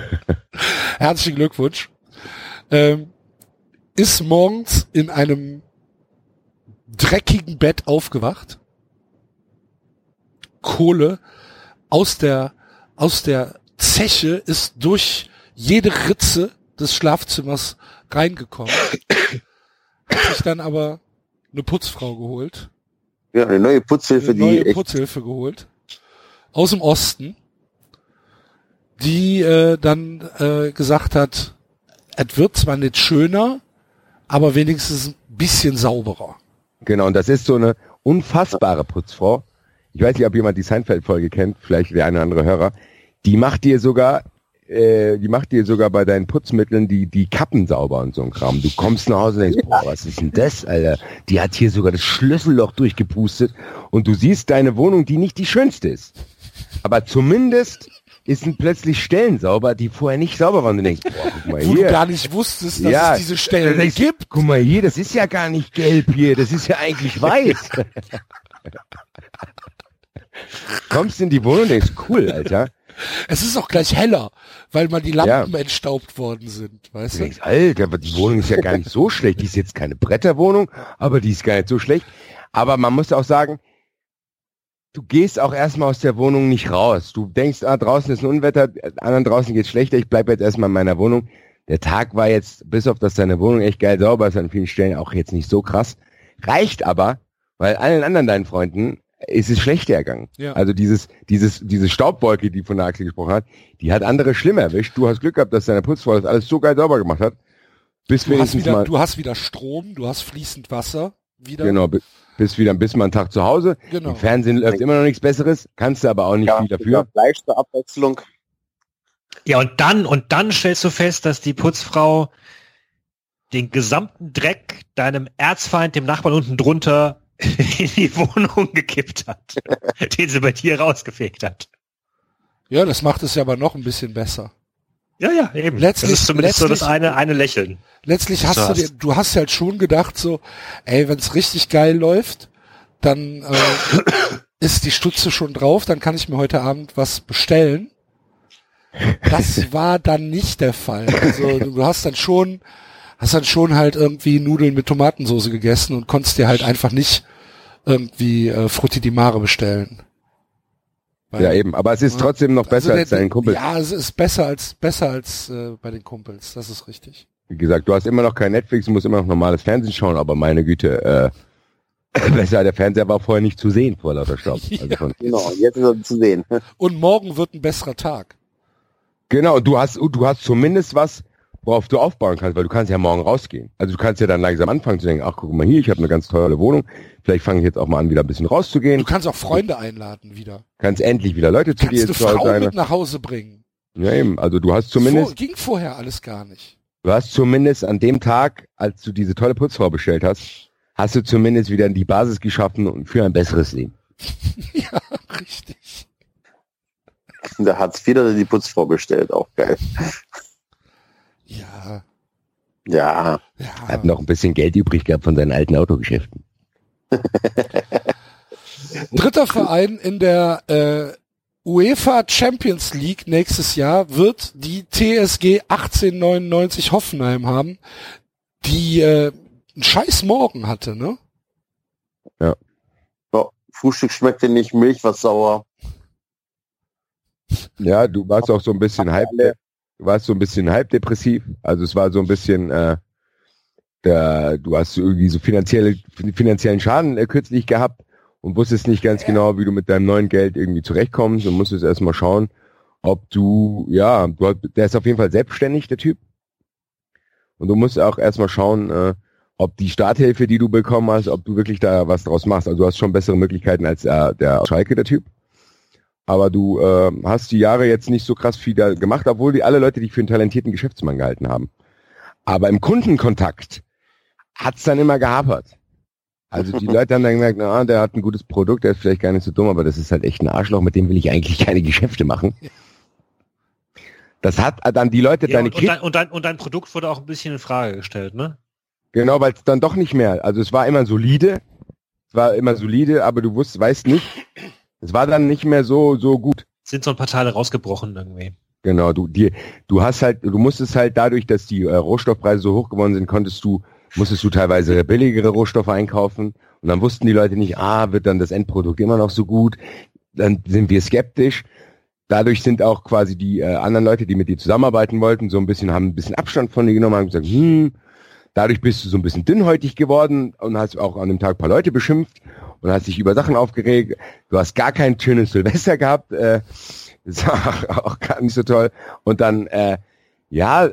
Herzlichen Glückwunsch. Ähm, ist morgens in einem dreckigen Bett aufgewacht. Kohle aus der, aus der Zeche ist durch jede Ritze des Schlafzimmers reingekommen. Hat sich dann aber eine Putzfrau geholt. Ja, eine neue Putzhilfe, eine neue die echt, Putzhilfe geholt. Aus dem Osten. Die äh, dann äh, gesagt hat, es wird zwar nicht schöner, aber wenigstens ein bisschen sauberer. Genau, und das ist so eine unfassbare Putzfrau. Ich weiß nicht, ob jemand die Seinfeld-Folge kennt, vielleicht der eine oder andere Hörer. Die macht dir sogar, äh, die macht dir sogar bei deinen Putzmitteln die, die Kappen sauber und so ein Kram. Du kommst nach Hause und denkst, boah, was ist denn das, Alter? Die hat hier sogar das Schlüsselloch durchgepustet und du siehst deine Wohnung, die nicht die schönste ist. Aber zumindest ist sind plötzlich Stellen sauber, die vorher nicht sauber waren. Du denkst, boah, guck mal Wo du hier. gar nicht wusstest, dass Ja, es diese Stellen denkst du, gibt. Guck mal hier, das ist ja gar nicht gelb hier, das ist ja eigentlich weiß. Kommst in die Wohnung und denkst, cool, Alter. Es ist auch gleich heller, weil mal die Lampen entstaubt worden sind, weißt Du Alter, aber die Wohnung ist ja gar nicht so schlecht. Die ist jetzt keine Bretterwohnung, aber die ist gar nicht so schlecht. Aber man muss auch sagen, du gehst auch erstmal aus der Wohnung nicht raus. Du denkst, ah, draußen ist ein Unwetter, anderen draußen geht's schlechter, ich bleibe jetzt erstmal in meiner Wohnung. Der Tag war jetzt, bis auf dass deine Wohnung echt geil sauber ist, an vielen Stellen auch jetzt nicht so krass. Reicht aber, weil allen anderen deinen Freunden ist es schlechter ergangen. Ja. Also dieses, dieses, diese Staubwolke, die von der Axel gesprochen hat, die hat andere schlimm erwischt. Du hast Glück gehabt, dass deine Putzfrau das alles so geil sauber gemacht hat. Bis Du hast, wieder, mal, du hast wieder Strom, du hast fließend Wasser wieder. genau, bi- bis wieder, bis mal einen Tag zu Hause. Genau. Im Fernsehen läuft immer noch nichts Besseres, kannst du aber auch nicht ja, viel dafür. Fleisch zur Abwechslung. Ja, und dann, und dann stellst du fest, dass die Putzfrau den gesamten Dreck deinem Erzfeind, dem Nachbarn unten drunter, in die Wohnung gekippt hat, den sie bei dir rausgefegt hat. Ja, das macht es ja aber noch ein bisschen besser. Ja, ja, eben. Letztlich- das ist zumindest so das letztlich- eine, eine Lächeln. Letztlich hast du dir, hast- du hast halt schon gedacht so, ey, wenn es richtig geil läuft, dann äh, ist die Stutze schon drauf, dann kann ich mir heute Abend was bestellen. Das war dann nicht der Fall. Also du hast dann schon, hast dann schon halt irgendwie Nudeln mit Tomatensauce gegessen und konntest dir halt einfach nicht irgendwie äh, Frutti di Mare bestellen. Weil- Ja, eben. Aber es ist trotzdem noch besser Also als der- dein Kumpel. Ja, es ist besser als besser als äh, bei den Kumpels. Das ist richtig. Wie gesagt, du hast immer noch kein Netflix, du musst immer noch normales Fernsehen schauen, aber meine Güte, äh, besser, der Fernseher war vorher nicht zu sehen vor lauter Staub. Also Ja. von, Genau, jetzt ist er zu sehen. Und morgen wird ein besserer Tag. genau, du hast, du hast zumindest was, worauf du aufbauen kannst, weil du kannst ja morgen rausgehen. Also du kannst ja dann langsam anfangen zu denken, ach guck mal hier, ich habe eine ganz tolle Wohnung, vielleicht fange ich jetzt auch mal an, wieder ein bisschen rauszugehen, Du kannst auch Freunde einladen wieder. kannst endlich wieder Leute zu Kannst dir eine Hause Frau sein. mit nach Hause bringen. Ja eben, also du hast Vor, zumindest, ging vorher alles gar nicht. du hast zumindest an dem Tag, als du diese tolle Putzfrau bestellt hast, hast du zumindest wieder die Basis geschaffen und für ein besseres Leben. ja, richtig. Da hat's wieder die Putzfrau bestellt, auch geil. Ja, Ja, ja. Hat noch ein bisschen Geld übrig gehabt von seinen alten Autogeschäften. Dritter Verein in der äh, UEFA Champions League nächstes Jahr wird die TSG 1899 Hoffenheim haben, die äh, einen scheiß Morgen hatte, ne? so, Frühstück schmeckte nicht, Milch war sauer. Ja, du warst auch so ein bisschen halb, warst so ein bisschen halbdepressiv. Also es war so ein bisschen, äh, der, du hast irgendwie so finanzielle, finanziellen Schaden äh, kürzlich gehabt und wusstest nicht ganz genau, wie du mit deinem neuen Geld irgendwie zurechtkommst und musstest erstmal schauen, ob du, ja, du, hast- der ist auf jeden Fall selbstständig, der Typ. Und du musst auch erstmal schauen, äh, ob die Starthilfe, die du bekommen hast, ob du wirklich da was draus machst. Also du hast schon bessere Möglichkeiten als äh, der Schalke, der Typ. Aber du äh, hast die Jahre jetzt nicht so krass viel da gemacht, obwohl die alle Leute dich für einen talentierten Geschäftsmann gehalten haben. Aber im Kundenkontakt hat's dann immer gehapert. Also die Leute haben dann gemerkt, na, der hat ein gutes Produkt, der ist vielleicht gar nicht so dumm, aber das ist halt echt ein Arschloch, mit dem will ich eigentlich keine Geschäfte machen. Das hat dann die Leute, Ja, deine und, und, dein, und, dein, und dein Produkt wurde auch ein bisschen in Frage gestellt, ne? genau, weil es dann doch nicht mehr, also es war immer solide, es war immer solide, aber du wusst, weißt nicht, es war dann nicht mehr so, so gut. Sind so ein paar Teile rausgebrochen irgendwie. Genau, du, die, du hast halt, du musstest halt dadurch, dass die äh, Rohstoffpreise so hoch geworden sind, konntest du, musstest du teilweise billigere Rohstoffe einkaufen und dann wussten die Leute nicht, ah, wird dann das Endprodukt immer noch so gut, dann sind wir skeptisch. Dadurch sind auch quasi die äh, anderen Leute, die mit dir zusammenarbeiten wollten, so ein bisschen, haben ein bisschen Abstand von dir genommen, haben gesagt, hm, dadurch bist du so ein bisschen dünnhäutig geworden und hast auch an dem Tag ein paar Leute beschimpft und hast dich über Sachen aufgeregt. Du hast gar kein schönes Silvester gehabt, äh, das war auch gar nicht so toll. Und dann, äh, ja,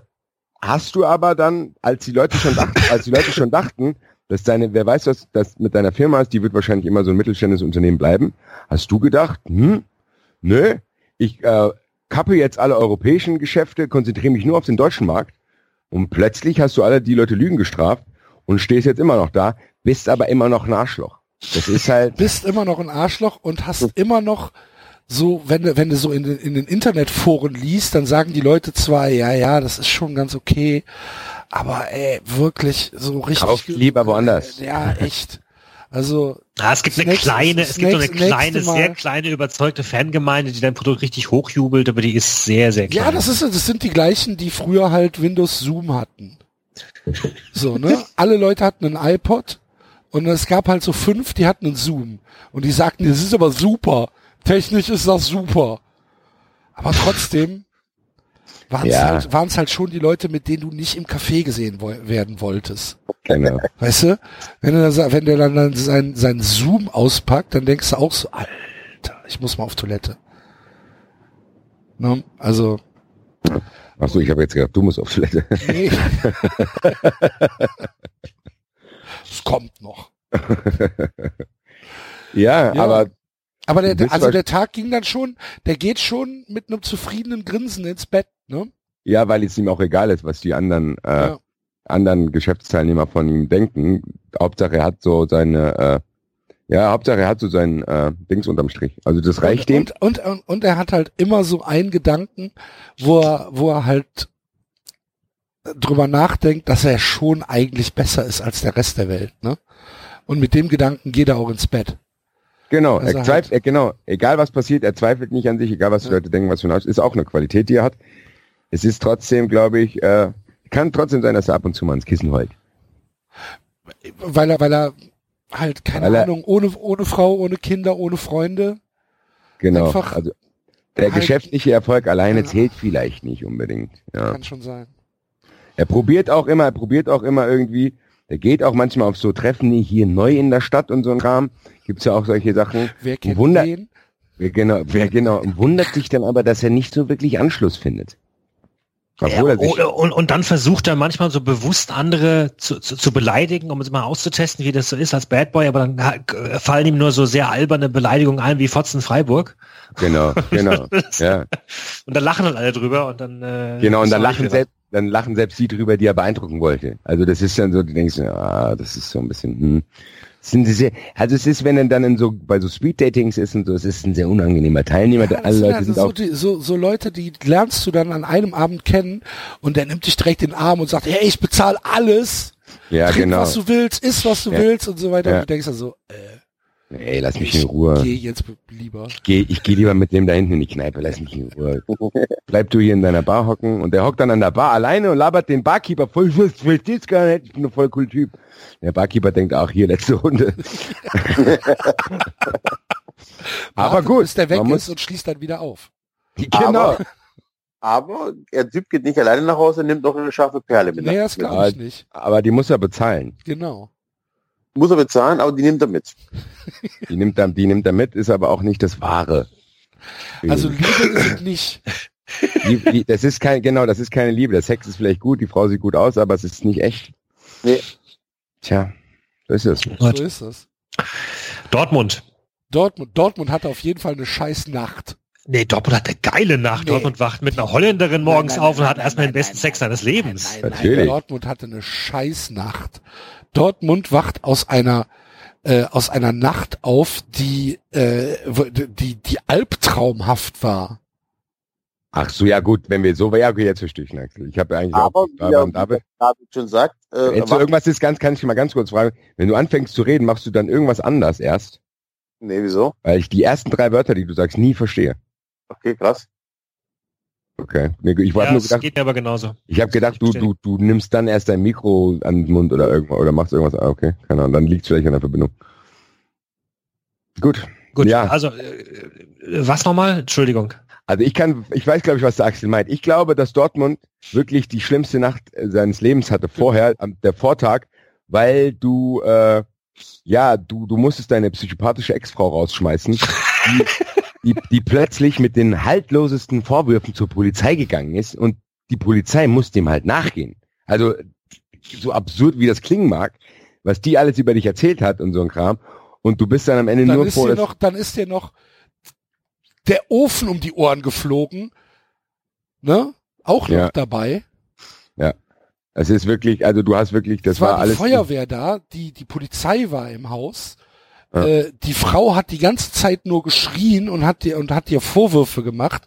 hast du aber dann, als die Leute schon dachten, als die Leute schon dachten, dass deine, wer weiß, was das mit deiner Firma ist, die wird wahrscheinlich immer so ein mittelständisches Unternehmen bleiben, hast du gedacht, hm, nö, ich äh, kappe jetzt alle europäischen Geschäfte, konzentriere mich nur auf den deutschen Markt und plötzlich hast du alle die Leute Lügen gestraft und stehst jetzt immer noch da, bist aber immer noch ein Arschloch. Das ist halt, Bist immer noch ein Arschloch und hast immer noch so, wenn du, wenn du so in, den- in den Internetforen liest, dann sagen die Leute zwar, ja, ja, das ist schon ganz okay, aber ey, wirklich so richtig. Kauft lieber woanders. Ja, echt. Also, Ah, es gibt Das eine nächste- kleine, es gibt so eine kleine, sehr kleine überzeugte Fangemeinde, die dein Produkt richtig hochjubelt, aber die ist sehr, sehr klein. ja, das ist, das sind die gleichen, die früher halt Windows Zoom hatten. So, ne? Alle Leute hatten einen iPod und es gab halt so fünf, die hatten einen Zoom. Und die sagten, das ist aber super. Technisch ist das super. Aber trotzdem waren es Ja. halt, waren's halt schon die Leute, mit denen du nicht im Café gesehen wo werden wolltest. genau. Weißt du? Wenn, da, wenn der dann, dann sein, sein Zoom auspackt, dann denkst du auch so, Alter, ich muss mal auf Toilette. Ne? Also, Achso, ich habe jetzt gedacht, du musst auf Toilette. nee. Es kommt noch. ja, Ja. aber Aber der, also der Tag ging dann schon, der geht schon mit einem zufriedenen Grinsen ins Bett, ne? ja, weil es ihm auch egal ist, was die anderen äh, Ja. anderen Geschäftsteilnehmer von ihm denken. Hauptsache er hat so seine äh, ja, Hauptsache er hat so sein äh, Dings unterm Strich. Also das reicht ihm. und, und, und, und er hat halt immer so einen Gedanken, wo er, wo er halt drüber nachdenkt, dass er schon eigentlich besser ist als der Rest der Welt, ne? Und mit dem Gedanken geht er auch ins Bett. Genau, Also er zweifelt, er, genau, egal was passiert, er zweifelt nicht an sich, egal was die Leute denken, was für ein Arsch, ist auch eine Qualität, die er hat. Es ist trotzdem, glaube ich, äh, kann trotzdem sein, dass er ab und zu mal ins Kissen heult. Weil er, weil er halt, keine Weil er- Ahnung, ohne, ohne Frau, ohne Kinder, ohne Freunde, Genau. Einfach also der halt- geschäftliche Erfolg alleine Ja. zählt vielleicht nicht unbedingt. Ja. kann schon sein. Er probiert auch immer, er probiert auch immer irgendwie, er geht auch manchmal auf so Treffen wie hier neu in der Stadt und so ein Kram. Gibt's ja auch solche Sachen. Wer kennt Wunder- den? Wer genau, wer genau, und wundert sich dann aber, dass er nicht so wirklich Anschluss findet. Er sich, und, und, dann versucht er manchmal so bewusst andere zu, zu, zu beleidigen, um es mal auszutesten, wie das so ist als Bad Boy, aber dann ha- fallen ihm nur so sehr alberne Beleidigungen ein wie Fotzen Freiburg. genau, genau, ja, Und dann lachen dann alle drüber und dann äh, genau, und dann auch lachen selbst, dann lachen selbst die drüber, die er beeindrucken wollte. Also das ist dann so, du denkst, ah, das ist so ein bisschen, hm. Sind sehr, also es ist, wenn er dann in so, bei so Speed-Datings ist und so, es ist ein sehr unangenehmer Teilnehmer, Ja, alle Leute sind so, auch, die, so, so Leute, die lernst du dann an einem Abend kennen und der nimmt dich direkt in den Arm und sagt, hey, ich bezahle alles, ja trink genau, was du willst, iss was du Ja. willst und so weiter. Ja. Und du denkst dann so, äh, ey, lass mich in Ruhe. geh jetzt lieber. Ich gehe ich geh lieber mit dem da hinten in die Kneipe, lass mich in Ruhe. Bleib du hier in deiner Bar hocken und der hockt dann an der Bar alleine und labert den Barkeeper voll, ich versteh's gar nicht, ich bin ein voll cool Typ. Der Barkeeper denkt auch, hier, letzte Runde. Aber gut, Bis der weg man ist muss, und schließt dann wieder auf. genau. Aber, aber der Typ geht nicht alleine nach Hause, nimmt noch eine scharfe Perle mit. Nee, das glaube ich nicht. Aber die muss er bezahlen. Genau. Muss er bezahlen, aber die nimmt er mit. Die nimmt er, die nimmt er mit, ist aber auch nicht das Wahre. Also Liebe ist nicht. Die, die, das ist kein, genau, das ist keine Liebe. Der Sex ist vielleicht gut, die Frau sieht gut aus, aber es ist nicht echt. Nee. Tja, so ist es. So ist es. Dortmund. Dortmund, Dortmund hatte auf jeden Fall eine scheiß Nacht. Nee, Dortmund hat eine geile Nacht. Nee. Dortmund wacht mit einer Holländerin morgens Nein, nein, auf und nein, hat erstmal den besten nein, Sex seines Lebens. Nein, nein, Natürlich. Dortmund hatte eine Scheißnacht. Dortmund wacht aus einer äh, aus einer Nacht auf, die äh, die die albtraumhaft war. Ach so, ja gut, wenn wir so, ja okay, jetzt verstehe ich, Axel. Ich habe eigentlich Aber auch, wie aber David schon sagt, äh, wenn so irgendwas ist, ganz, kann ich mal ganz kurz fragen, wenn du anfängst zu reden, machst du dann irgendwas anders erst? nee, wieso? Weil ich die ersten drei Wörter, die du sagst, nie verstehe. Okay, krass. Okay. Ich habe Ja, nur gedacht, geht mir aber genauso. ich habe gedacht, du, du, du nimmst dann erst dein Mikro an den Mund oder irgendwas oder machst irgendwas. Ah, okay, keine Ahnung, dann liegt vielleicht an der Verbindung. Gut. Gut, Ja. also äh, was nochmal? Entschuldigung. Also ich kann, ich weiß glaube ich, was der Axel meint. Ich glaube, dass Dortmund wirklich die schlimmste Nacht äh, seines Lebens hatte vorher, am der Vortag, weil du, äh, ja, du, du musstest deine psychopathische Ex-Frau rausschmeißen, die, die, die plötzlich mit den haltlosesten Vorwürfen zur Polizei gegangen ist und die Polizei muss dem halt nachgehen. Also so absurd wie das klingen mag, was die alles über dich erzählt hat und so ein Kram. Und du bist dann am Ende Dann nur ist froh, dir noch, dann ist dir noch der Ofen um die Ohren geflogen. Ne? Auch noch Ja. dabei. es ist wirklich, also du hast wirklich, das Es war, war die alles. Feuerwehr da, die, die Polizei war im Haus. Ja. Äh, die Frau hat die ganze Zeit nur geschrien und hat dir und hat dir Vorwürfe gemacht.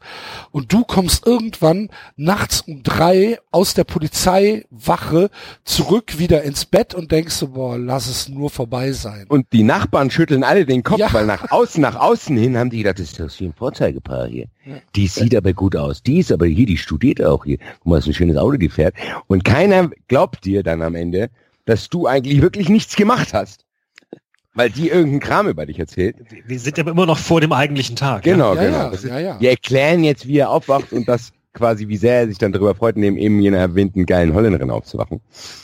Und du kommst irgendwann nachts um drei aus der Polizeiwache zurück wieder ins Bett und denkst so, boah, lass es nur vorbei sein. Und die Nachbarn schütteln alle den Kopf, Ja. weil nach außen, nach außen hin haben die gedacht, das ist das hier ein Vorzeigepaar hier. Ja. Die sieht aber gut aus. Die ist aber hier, die studiert auch hier. Guck mal, ist ein schönes Auto, die fährt. Und keiner glaubt dir dann am Ende, dass du eigentlich wirklich nichts gemacht hast. Weil die irgendeinen Kram über dich erzählt. Wir sind aber immer noch vor dem eigentlichen Tag. Genau, ja, genau. ist, ja, ja. Wir erklären jetzt, wie er aufwacht und das quasi, wie sehr er sich dann darüber freut, neben eben jener erwähnten geilen Holländerin aufzuwachen.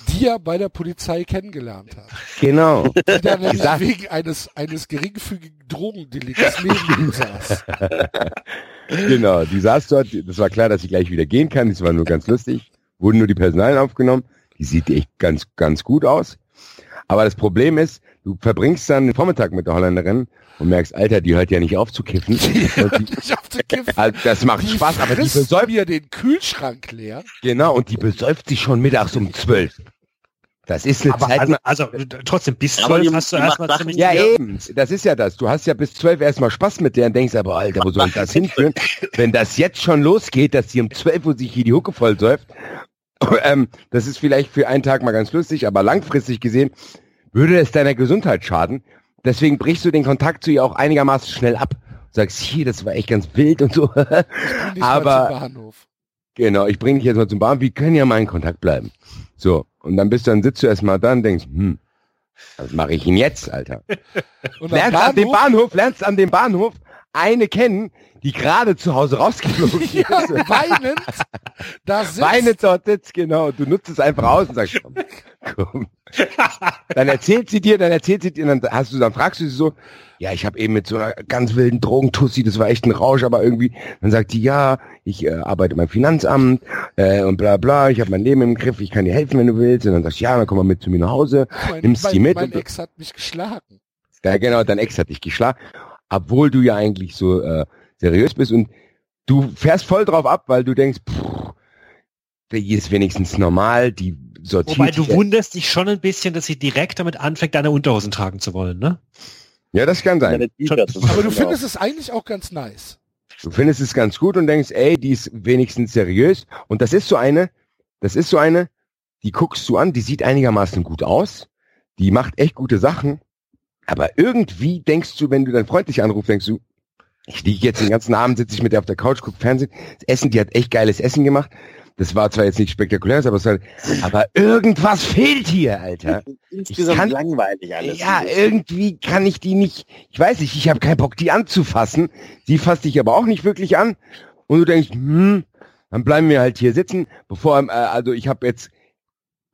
Die er bei der Polizei kennengelernt hat. Genau. Die dann wegen eines, eines geringfügigen Drogendelikts neben ihm saß. Genau, die saß dort, das war klar, dass sie gleich wieder gehen kann, das war nur ganz lustig, wurden nur die Personalien aufgenommen, die sieht echt ganz, ganz gut aus. Aber das Problem ist, du verbringst dann den Vormittag mit der Holländerin und merkst, Alter, die hört ja nicht auf zu kiffen. Die, Ich hab den Kiffen. also das macht Die Spaß, aber die besäuft, mir den Kühlschrank leer. genau, und die besäuft sich schon mittags um zwölf. Das ist eine Aber Zeit, also, also trotzdem, bis zwölf die- hast du die erstmal ziemlich... Ja, Ja. eben. Das ist ja das. Du hast ja bis zwölf erstmal Spaß mit der und denkst aber, Alter, wo soll ich das hinführen? Wenn das jetzt schon losgeht, dass sie um zwölf Uhr sich hier die Hucke voll säuft, ähm, das ist vielleicht für einen Tag mal ganz lustig, aber langfristig gesehen würde es deiner Gesundheit schaden. Deswegen brichst du den Kontakt zu ihr auch einigermaßen schnell ab. Sagst, hier, das war echt ganz wild und so. Aber- Bahnhof. genau, ich bringe dich jetzt mal zum Bahn. Wir können ja mal in Kontakt bleiben. So. Und dann bist du, dann sitzt du erstmal da und denkst, hm, was mache ich denn jetzt, Alter? Lernst an dem Bahnhof, Bahnhof, lernst an dem Bahnhof eine kennen, die gerade zu Hause rausgeflogen ist. Ja, weinend. Da sitzt. Weinend dort sitzt, genau. Du nutzt es einfach aus und sagst, komm, komm. Dann erzählt sie dir, dann erzählt sie dir, dann hast du, dann fragst du sie so, ja, ich habe eben mit so einer ganz wilden Drogentussi, das war echt ein Rausch, aber irgendwie, dann sagt die, ja, ich äh, arbeite beim Finanzamt äh, und bla bla, ich habe mein Leben im Griff, ich kann dir helfen, wenn du willst. Und dann sagst du, ja, dann komm mal mit zu mir nach Hause, mein, nimmst mein, die mit. Mein Ex hat mich geschlagen. ja, genau, dein Ex hat dich geschlagen, obwohl du ja eigentlich so äh, seriös bist und du fährst voll drauf ab, weil du denkst, pff, die ist wenigstens normal, die sortiert Wobei du wunderst dich schon ein bisschen, dass sie direkt damit anfängt, deine Unterhosen tragen zu wollen, ne? Ja, das kann sein. Aber du Genau. findest es eigentlich auch ganz nice. Du findest es ganz gut und denkst, ey, die ist wenigstens seriös. Und das ist so eine, das ist so eine, die guckst du an, die sieht einigermaßen gut aus, die macht echt gute Sachen, aber irgendwie denkst du, wenn du deinen Freund dich anrufst, denkst du, ich liege jetzt den ganzen Abend, sitze ich mit der auf der Couch, guck Fernsehen, das Essen, die hat echt geiles Essen gemacht. Das war zwar jetzt nicht spektakulär, aber war, aber irgendwas fehlt hier, Alter. Insgesamt kann- langweilig alles. Ja, irgendwie kann ich die nicht, ich weiß nicht, ich habe keinen Bock, die anzufassen. Sie fasst dich aber auch nicht wirklich an. Und du denkst, hm, dann bleiben wir halt hier sitzen, bevor, äh, also ich habe jetzt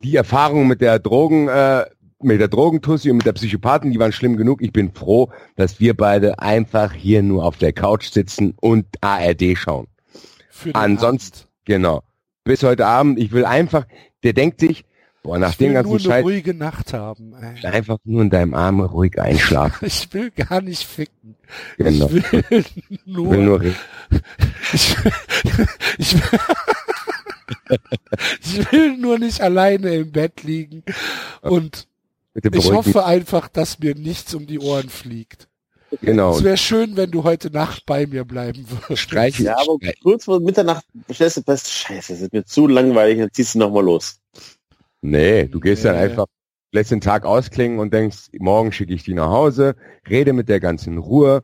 die Erfahrung mit der Drogen, äh, mit der Drogentussi und mit der Psychopathen, die waren schlimm genug. Ich bin froh, dass wir beide einfach hier nur auf der Couch sitzen und ARD schauen. Ansonsten, Abend. genau. Bis heute Abend, ich will einfach, der denkt sich, boah, nach ich will dem nur ganzen eine Scheiß, ruhige Nacht haben. Ey. einfach nur in deinem Arm ruhig einschlafen. Ich will gar nicht ficken. Genau. Ich will Ich nur, will nur ich, ich, ich will nur nicht alleine im Bett liegen und ich hoffe einfach, dass mir nichts um die Ohren fliegt. Genau. Es wäre schön, wenn du heute Nacht bei mir bleiben würdest. Streich, Ja, aber kurz vor Mitternacht stellst du fest, scheiße, das ist mir zu langweilig, dann ziehst du nochmal los. Nee, du gehst dann Nee. einfach, lässt den Tag ausklingen und denkst, morgen schicke ich die nach Hause, rede mit der ganzen Ruhe,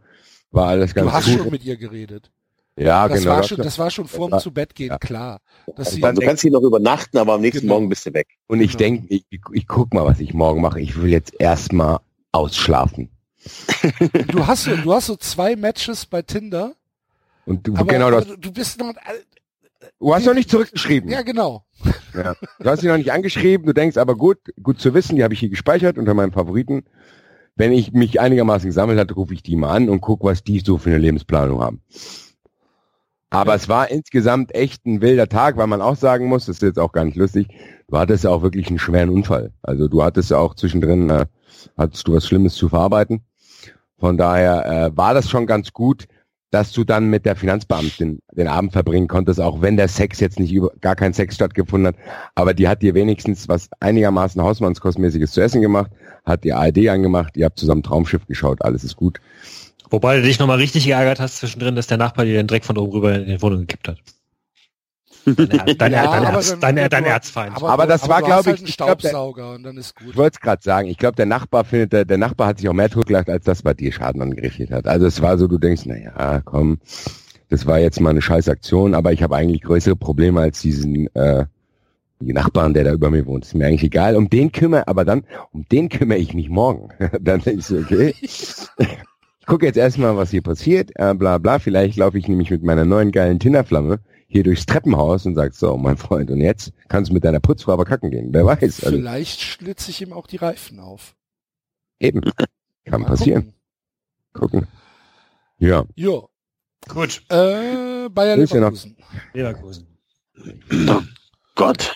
war alles ganz Du hast gut. schon mit ihr geredet. ja, Das, genau. war das- schon, das war schon vorm war- Zubettgehen ja. klar. Dass Also, sie, dann du kannst hier noch übernachten, aber am nächsten Genau. Morgen bist du weg. und ich genau. denke, ich, ich, guck mal, was ich morgen mache. Ich will jetzt erstmal ausschlafen. du hast so, du hast so zwei Matches bei Tinder, Und du, aber, genau, aber hast, du, bist noch, du hast noch nicht zurückgeschrieben. ja genau. Ja. Du hast sie noch nicht angeschrieben, du denkst aber gut, gut zu wissen, die habe ich hier gespeichert unter meinen Favoriten. Wenn ich mich einigermaßen gesammelt hatte, rufe ich die mal an und guck, was die so für eine Lebensplanung haben. Aber es war insgesamt echt ein wilder Tag, weil man auch sagen muss, das ist jetzt auch gar nicht lustig, du hattest ja auch wirklich einen schweren Unfall. Also du hattest ja auch zwischendrin, äh, hattest du was Schlimmes zu verarbeiten. Von daher äh, war das schon ganz gut, dass du dann mit der Finanzbeamtin den Abend verbringen konntest, auch wenn der Sex jetzt nicht über, gar kein Sex stattgefunden hat. Aber die hat dir wenigstens was einigermaßen Hausmannskostmäßiges zu essen gemacht, hat die ARD angemacht, ihr habt zusammen Traumschiff geschaut, alles ist gut. Wobei du dich nochmal richtig geärgert hast zwischendrin, dass der Nachbar dir den Dreck von oben rüber in die Wohnung gekippt hat. Dein, Er- dein, Ja, Er- dein, aber Erz, dann- dein, dein Erzfeind. Aber das war, du glaub hast halt ich, ich glaub, der- Staubsauger und dann ist gut. Ich wollte es gerade sagen, ich glaube, der Nachbar findet, der, der Nachbar hat sich auch mehr totgelacht, als das bei dir Schaden angerichtet hat. Also es war so, du denkst, na ja, komm, das war jetzt mal eine scheiß Aktion, aber ich habe eigentlich größere Probleme als diesen äh, die Nachbarn, der da über mir wohnt. Ist mir eigentlich egal. Um den kümmere, aber dann, um den kümmere ich mich morgen. dann ist okay. Ich gucke jetzt erstmal, was hier passiert, äh, bla bla. Vielleicht laufe ich nämlich mit meiner neuen geilen Tinderflamme hier durchs Treppenhaus und sag so, mein Freund, und jetzt kannst du mit deiner Putzfrau aber kacken gehen. Wer weiß. Also, Vielleicht schlitze ich ihm auch die Reifen auf. eben. Kann Mal passieren. Gucken. Ja. gucken. Jo. Gut. Äh, Bayer ja Leverkusen. Leverkusen. Gott.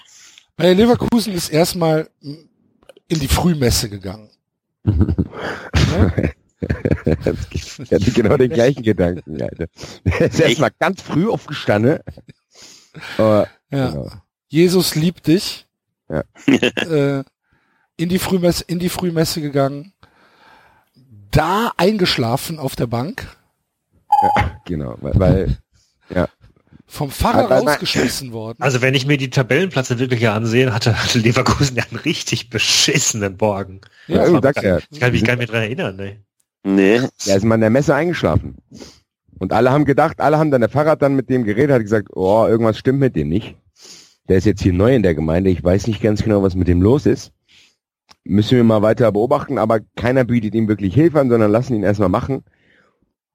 Bayer Leverkusen ist erstmal in die Frühmesse gegangen. Ne? Ich hatte genau den gleichen Gedanken, Alter. Der ist erstmal ganz früh aufgestanden. Aber, Ja. genau. Jesus liebt dich. Ja. Äh, in die Frühmesse, in die Frühmesse gegangen. Da eingeschlafen auf der Bank. genau, weil, weil Vom Pfarrer Aber nein. rausgeschmissen worden. Also wenn ich mir die Tabellenplätze wirklich hier ansehe, hatte, hatte Leverkusen ja einen richtig beschissenen Morgen. ja, Ja, du sagst ja, Ich kann mich gar nicht mehr dran erinnern. Ne? Nee. der ist mal in der Messe eingeschlafen. Und alle haben gedacht, alle haben dann der Fahrrad dann mit dem geredet, hat gesagt, oh, irgendwas stimmt mit dem nicht. Der ist jetzt hier neu in der Gemeinde, ich weiß nicht ganz genau, was mit dem los ist. Müssen wir mal weiter beobachten, aber keiner bietet ihm wirklich Hilfe an, sondern lassen ihn erstmal machen.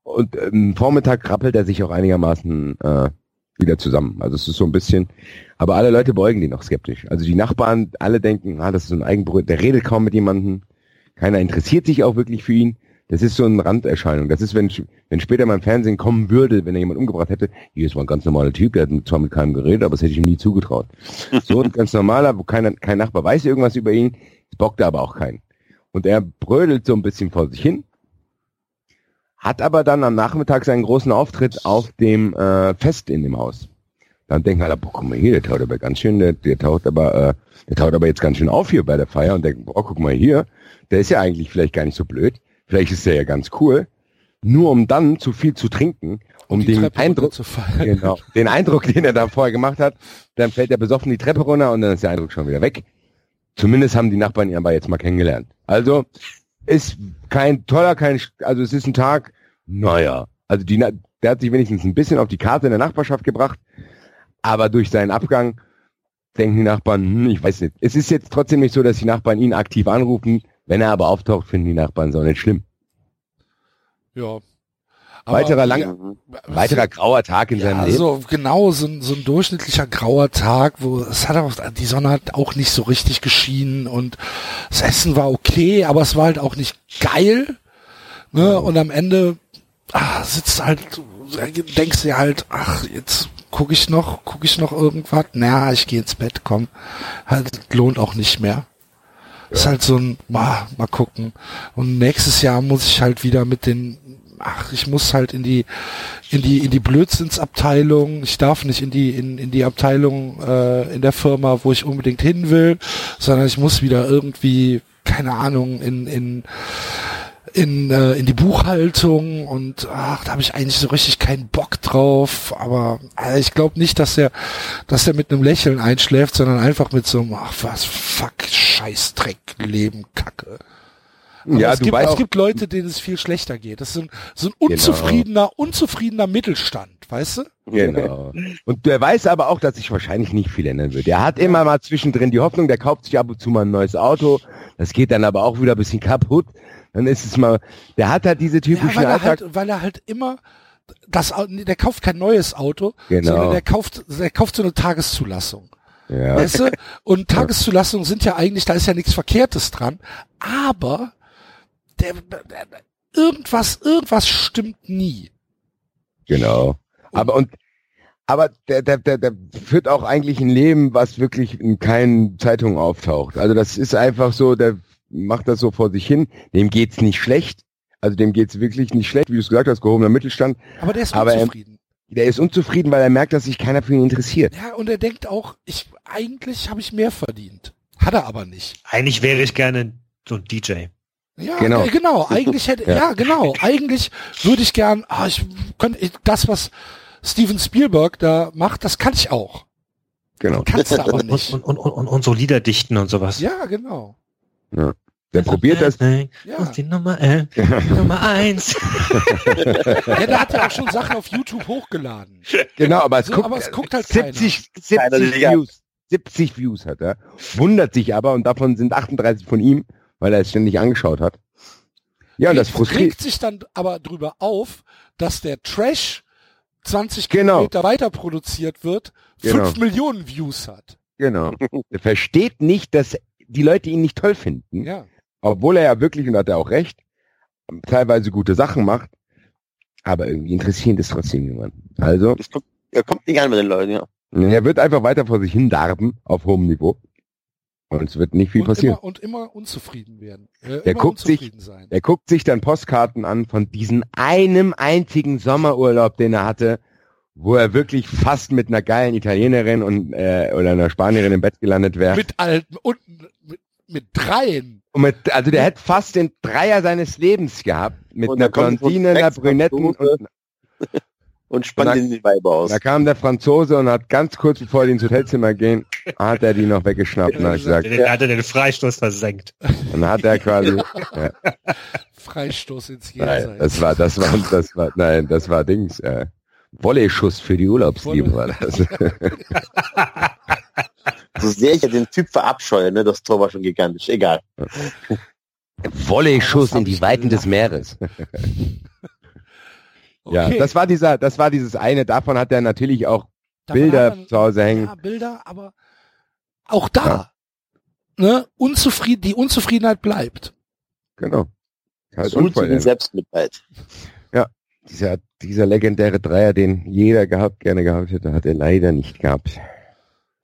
Und am Vormittag rappelt er sich auch einigermaßen äh, wieder zusammen. Also es ist so ein bisschen, aber alle Leute beugen die noch skeptisch. Also die Nachbarn, alle denken, ah, das ist so ein Eigenbrot, der redet kaum mit jemandem, keiner interessiert sich auch wirklich für ihn. Das ist so eine Randerscheinung. Das ist, wenn, wenn später mal im Fernsehen kommen würde, wenn er jemand umgebracht hätte, hier ist mal ein ganz normaler Typ, der hat zwar mit keinem geredet, aber das hätte ich ihm nie zugetraut. So ein ganz normaler, wo keiner, kein Nachbar weiß irgendwas über ihn, bockt er aber auch keinen. Und er brödelt so ein bisschen vor sich hin, hat aber dann am Nachmittag seinen großen Auftritt auf dem äh, Fest in dem Haus. Dann denken alle, boah, guck mal hier, der taucht aber ganz schön, der, der taucht aber, äh, der taucht aber jetzt ganz schön auf hier bei der Feier und denken, boah, guck mal hier, der ist ja eigentlich vielleicht gar nicht so blöd, vielleicht ist der ja ganz cool, nur um dann zu viel zu trinken, um, Um den Eindruck, runterzufallen. genau, den Eindruck, den er da vorher gemacht hat, dann fällt er besoffen die Treppe runter und dann ist der Eindruck schon wieder weg. Zumindest haben die Nachbarn ihn aber jetzt mal kennengelernt. Also ist kein toller, kein, also es ist ein Tag, naja, also die, der hat sich wenigstens ein bisschen auf die Karte in der Nachbarschaft gebracht, aber durch seinen Abgang denken die Nachbarn, hm, ich weiß nicht. Es ist jetzt trotzdem nicht so, dass die Nachbarn ihn aktiv anrufen. Wenn er aber auftaucht, finden die Nachbarn es auch nicht schlimm. Ja. Weiterer lang- ja, Weiterer grauer Tag in ja, seinem Leben. so genau so ein, so ein durchschnittlicher grauer Tag, wo es hat auch die Sonne hat auch nicht so richtig geschienen und das Essen war okay, aber es war halt auch nicht geil. Ne? Und am Ende ah, sitzt halt, denkst dir halt, ach jetzt gucke ich noch, gucke ich noch irgendwas? Na, ich gehe ins Bett, komm, halt lohnt auch nicht mehr. Ist halt so ein, ah, mal gucken. Und nächstes Jahr muss ich halt wieder mit den, ach, ich muss halt in die, in die, in die Blödsinnsabteilung. Ich darf nicht in die, in, in die Abteilung äh, in der Firma, wo ich unbedingt hin will, sondern ich muss wieder irgendwie, keine Ahnung, in, in, in, äh, in die Buchhaltung und ach, da habe ich eigentlich so richtig keinen Bock drauf. Aber äh, ich glaube nicht, dass er, dass er mit einem Lächeln einschläft, sondern einfach mit so einem, ach was, fuck, Scheißdreck, Leben, Kacke. Aber ja, es, gibt, es gibt Leute, denen es viel schlechter geht. Das ist so ein, so ein unzufriedener, unzufriedener Mittelstand, weißt du? Genau. Und der weiß aber auch, dass sich wahrscheinlich nicht viel ändern wird. Er hat immer mal zwischendrin die Hoffnung, der kauft sich ab und zu mal ein neues Auto. Das geht dann aber auch wieder ein bisschen kaputt. Dann ist es mal, der hat halt diese Ja, typischen weil er Alltag. halt, weil er halt immer das, der kauft kein neues Auto, Genau. sondern der kauft, der kauft so eine Tageszulassung. ja. Weißt du? Und Tageszulassungen sind ja eigentlich, da ist ja nichts Verkehrtes dran, aber der, der, irgendwas, irgendwas stimmt nie. Genau. Aber und aber der, der, der, der führt auch eigentlich ein Leben, was wirklich in keinen Zeitungen auftaucht. Also das ist einfach so, der macht das so vor sich hin. Dem geht's nicht schlecht. Also dem geht's wirklich nicht schlecht, wie du es gesagt hast, gehobener Mittelstand. Aber der ist Aber er- unzufrieden. Der ist unzufrieden, weil er merkt, dass sich keiner für ihn interessiert. Ja, und er denkt auch, ich, eigentlich habe ich mehr verdient. Hat er aber nicht. Eigentlich wäre ich gerne so ein DJ. Ja, Genau. genau. genau. Eigentlich hätte, Ja. ja. genau. Eigentlich würde ich gern, ah, ich könnte, das, was Steven Spielberg da macht, das kann ich auch. Genau. Kannst du aber Und, nicht. und, und, und, und so Lieder dichten und sowas. Ja, genau. Der probiert das. Ja. Die Nummer, äh, die Nummer eins. ja, der hat ja auch schon Sachen auf YouTube hochgeladen. Genau, aber es So, guckt, aber es guckt halt 70, Keiner 70 Liga. Views. 70 Views hat er. Wundert sich aber und davon sind 38 von ihm, weil er es ständig angeschaut hat. Ja, und das Regt- frustriert. regt sich dann aber drüber auf, dass der Trash 20 Genau. Kilometer weiter produziert wird, Genau. 5 Millionen Views hat. Genau. Er versteht nicht, dass die Leute ihn nicht toll finden, Ja. Obwohl er ja wirklich, und hat er auch recht, teilweise gute Sachen macht, aber irgendwie interessiert es trotzdem niemanden. Also, Das kommt, er kommt nicht an mit den Leuten, ja. er wird einfach weiter vor sich hin darben auf hohem Niveau. Und es wird nicht viel und passieren. Immer, und immer unzufrieden werden. Äh, Der immer guckt sich- sein. Er guckt sich dann Postkarten an von diesem einem einzigen Sommerurlaub, den er hatte, wo er wirklich fast mit einer geilen Italienerin und äh, oder einer Spanierin im Bett gelandet wäre. Mit alten und mit, mit dreien. Und mit, also der hätte fast den Dreier seines Lebens gehabt. Mit einer Blondine, einer Brünetten und Und spannt ihn die Weiber aus. da kam der Franzose und hat ganz kurz bevor die ins Hotelzimmer gehen, hat er die noch weggeschnappt und hat gesagt, Der hat er den Freistoß versenkt. dann hat er quasi, ja, Freistoß ins nein, Jenseits. das war, das war, das war, nein, das war Dings, äh, Volley-Schuss für die Urlaubsliebe war das. So sehr ich ja den Typ verabscheue, ne, das Tor war schon gigantisch. Egal. Volley-Schuss in die Weiten des? Meeres. Ja, Okay. das war dieser, das war dieses eine. Davon hat er natürlich auch Davon Bilder man- zu Hause hängen. Ja, Bilder, aber auch da, ne, unzufrieden, die Unzufriedenheit bleibt. Genau. Halt unvollendet. Selbstmitleid. Dieser, dieser legendäre Dreier, den jeder gehabt, gerne gehabt hätte, hat er leider nicht gehabt.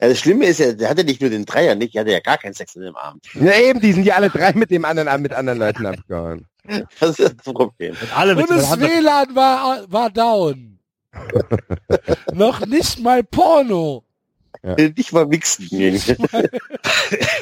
Ja, das Schlimme ist ja, der hatte nicht nur den Dreier nicht, der hatte ja gar keinen Sex in dem Abend. Ja eben, die sind ja alle drei mit dem anderen, mit anderen Leuten abgehauen. Das ist das Problem. Und alle Und das. WLAN war, war down. Noch nicht mal Porno. Nicht mal wichsen.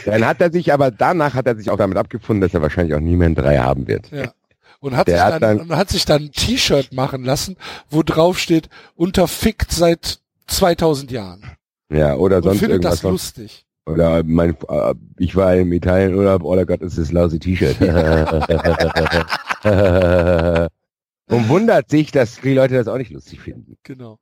Dann hat er sich, aber danach hat er sich auch damit abgefunden, dass er wahrscheinlich auch nie mehr einen Dreier haben wird. Ja. Und hat, Der sich hat dann, dann- und hat sich dann ein T-Shirt machen lassen, wo drauf steht, unterfickt seit 2000 Jahren. Ja, oder Und sonst findet irgendwas. das lustig. Oder mein, äh, ich war im Italienurlaub, all I got is this lousy T-Shirt. Und wundert sich, dass die Leute das auch nicht lustig finden. Genau.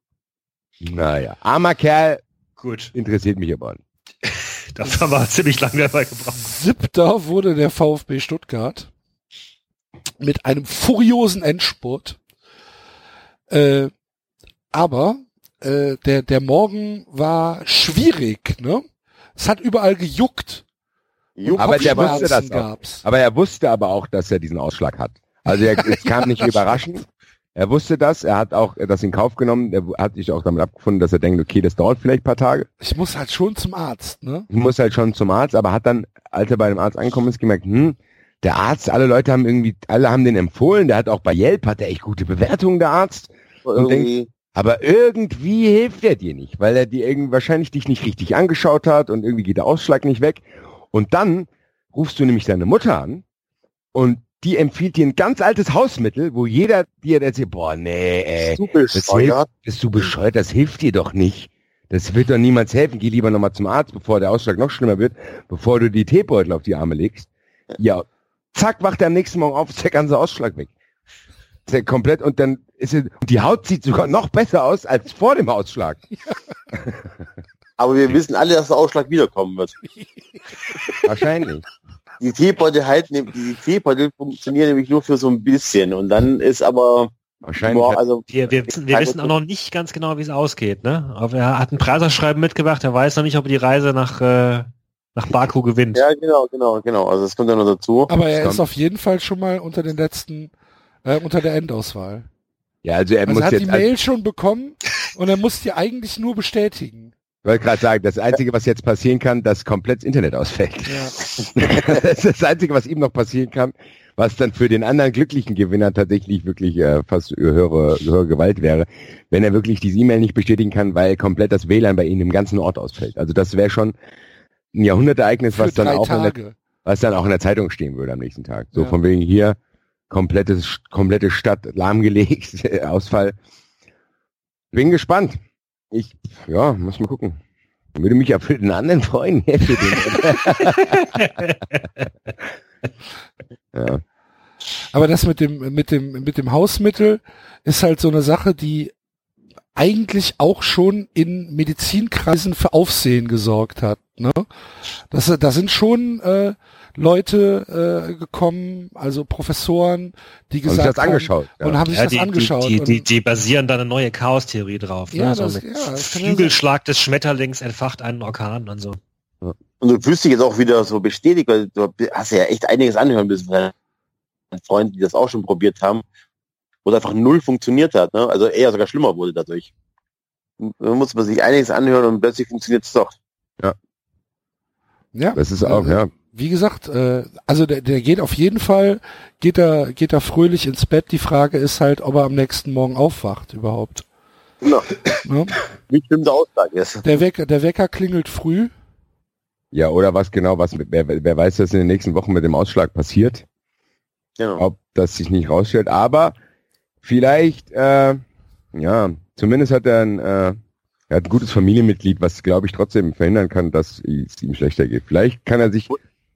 Naja, armer Kerl, Gut, interessiert mich aber nicht. dafür haben wir ziemlich lange dabei gebraucht. Siebter wurde der VfB Stuttgart mit einem furiosen Endspurt. Äh, aber äh, der, der Morgen war schwierig, ne? Es hat überall gejuckt. Juck, Aber der wusste das auch. gab's. Aber er wusste aber auch, dass er diesen Ausschlag hat. Also er, es kam nicht überraschend. Er wusste das, er hat auch das in Kauf genommen, er hat sich auch damit abgefunden, dass er denkt, okay, das dauert vielleicht ein paar Tage. Ich muss halt schon zum Arzt, ne? Ich muss halt schon zum Arzt, aber hat dann, als er bei dem Arzt angekommen ist, gemerkt, hm, der Arzt, alle Leute haben irgendwie, alle haben den empfohlen, der hat auch bei Yelp, hat er echt gute Bewertungen, der Arzt. irgendwie. Aber irgendwie hilft er dir nicht, weil er dir irgendwie wahrscheinlich dich nicht richtig angeschaut hat und irgendwie geht der Ausschlag nicht weg. Und dann rufst du nämlich deine Mutter an und die empfiehlt dir ein ganz altes Hausmittel, wo jeder dir erzählt, boah, nee, ey, Du bescheuert. bist du bescheuert, das hilft dir doch nicht. Das wird doch niemals helfen. Geh lieber nochmal zum Arzt, bevor der Ausschlag noch schlimmer wird, bevor du die Teebeutel auf die Arme legst. Ja, zack, wacht er am nächsten Morgen auf, ist der ganze Ausschlag weg. Ist komplett und dann die Haut sieht sogar noch besser aus als vor dem Ausschlag. Aber wir wissen alle, dass der Ausschlag wiederkommen wird. Wahrscheinlich. Die Teebeutel halten, die Teebeutel funktionieren nämlich nur für so ein bisschen und dann ist aber, Wahrscheinlich. boah, also, Wir, wir, wissen, wir wissen auch noch nicht ganz genau, wie es ausgeht. Ne? Aber er hat ein Preisausschreiben mitgebracht. Er weiß noch nicht, ob er die Reise nach, äh, nach Baku gewinnt. ja, genau, genau, genau. Also das kommt ja noch dazu. Aber er ist auf jeden Fall schon mal unter den letzten, äh, unter der Endauswahl. Ja, also er Also muss hat die jetzt, also, Mail schon bekommen und er muss die eigentlich nur bestätigen. ich wollte gerade sagen, das Einzige, was jetzt passieren kann, dass komplett das Internet ausfällt. Ja. das ist das Einzige, was ihm noch passieren kann, was dann für den anderen glücklichen Gewinner tatsächlich wirklich äh, fast höhere, höhere Gewalt wäre, wenn er wirklich diese E-Mail nicht bestätigen kann, weil komplett das WLAN bei ihm im ganzen Ort ausfällt. Also das wäre schon ein Jahrhundertereignis, was dann auch in der, was dann auch in der Zeitung stehen würde am nächsten Tag. So Ja. von wegen hier komplettes, komplette Stadt lahmgelegt, Ausfall. Bin gespannt. Ich, ja, muss mal gucken. Würde mich ja für den anderen freuen. Den, ja. Aber das mit dem, mit dem, mit dem Hausmittel ist halt so eine Sache, die eigentlich auch schon in Medizinkreisen für Aufsehen gesorgt hat. Ne? Das, da sind schon äh, Leute äh, gekommen, also Professoren, die Haben sich gesagt das angeschaut. haben und haben sich Ja, das die, angeschaut. Die, die, die, die basieren da eine neue Chaos-Theorie drauf. Ja, ne? das- mit ja, ja Flügelschlag des Schmetterlings entfacht einen Orkan und so. Und du fühlst dich jetzt auch wieder so bestätigt, weil du hast ja echt einiges anhören müssen von Freunden, die das auch schon probiert haben, wo es einfach null funktioniert hat. Ne? Also eher sogar schlimmer wurde dadurch. Da muss man sich einiges anhören und plötzlich funktioniert es doch. ja, Das ist auch, äh, ja. Wie gesagt, äh, also der, der geht auf jeden Fall, geht er, geht er fröhlich ins Bett. Die Frage ist halt, ob er am nächsten Morgen aufwacht überhaupt. Genau. Ne? Wie schlimm der Ausschlag ist. Der Wecker, der Wecker klingelt früh. Ja, oder was genau, was mit, wer, wer weiß, was in den nächsten Wochen mit dem Ausschlag passiert, Genau. ob das sich nicht rausstellt, aber vielleicht, äh, ja, zumindest hat er ein, äh, er hat ein gutes Familienmitglied, was glaube ich trotzdem verhindern kann, dass es ihm schlechter geht. Vielleicht kann er sich,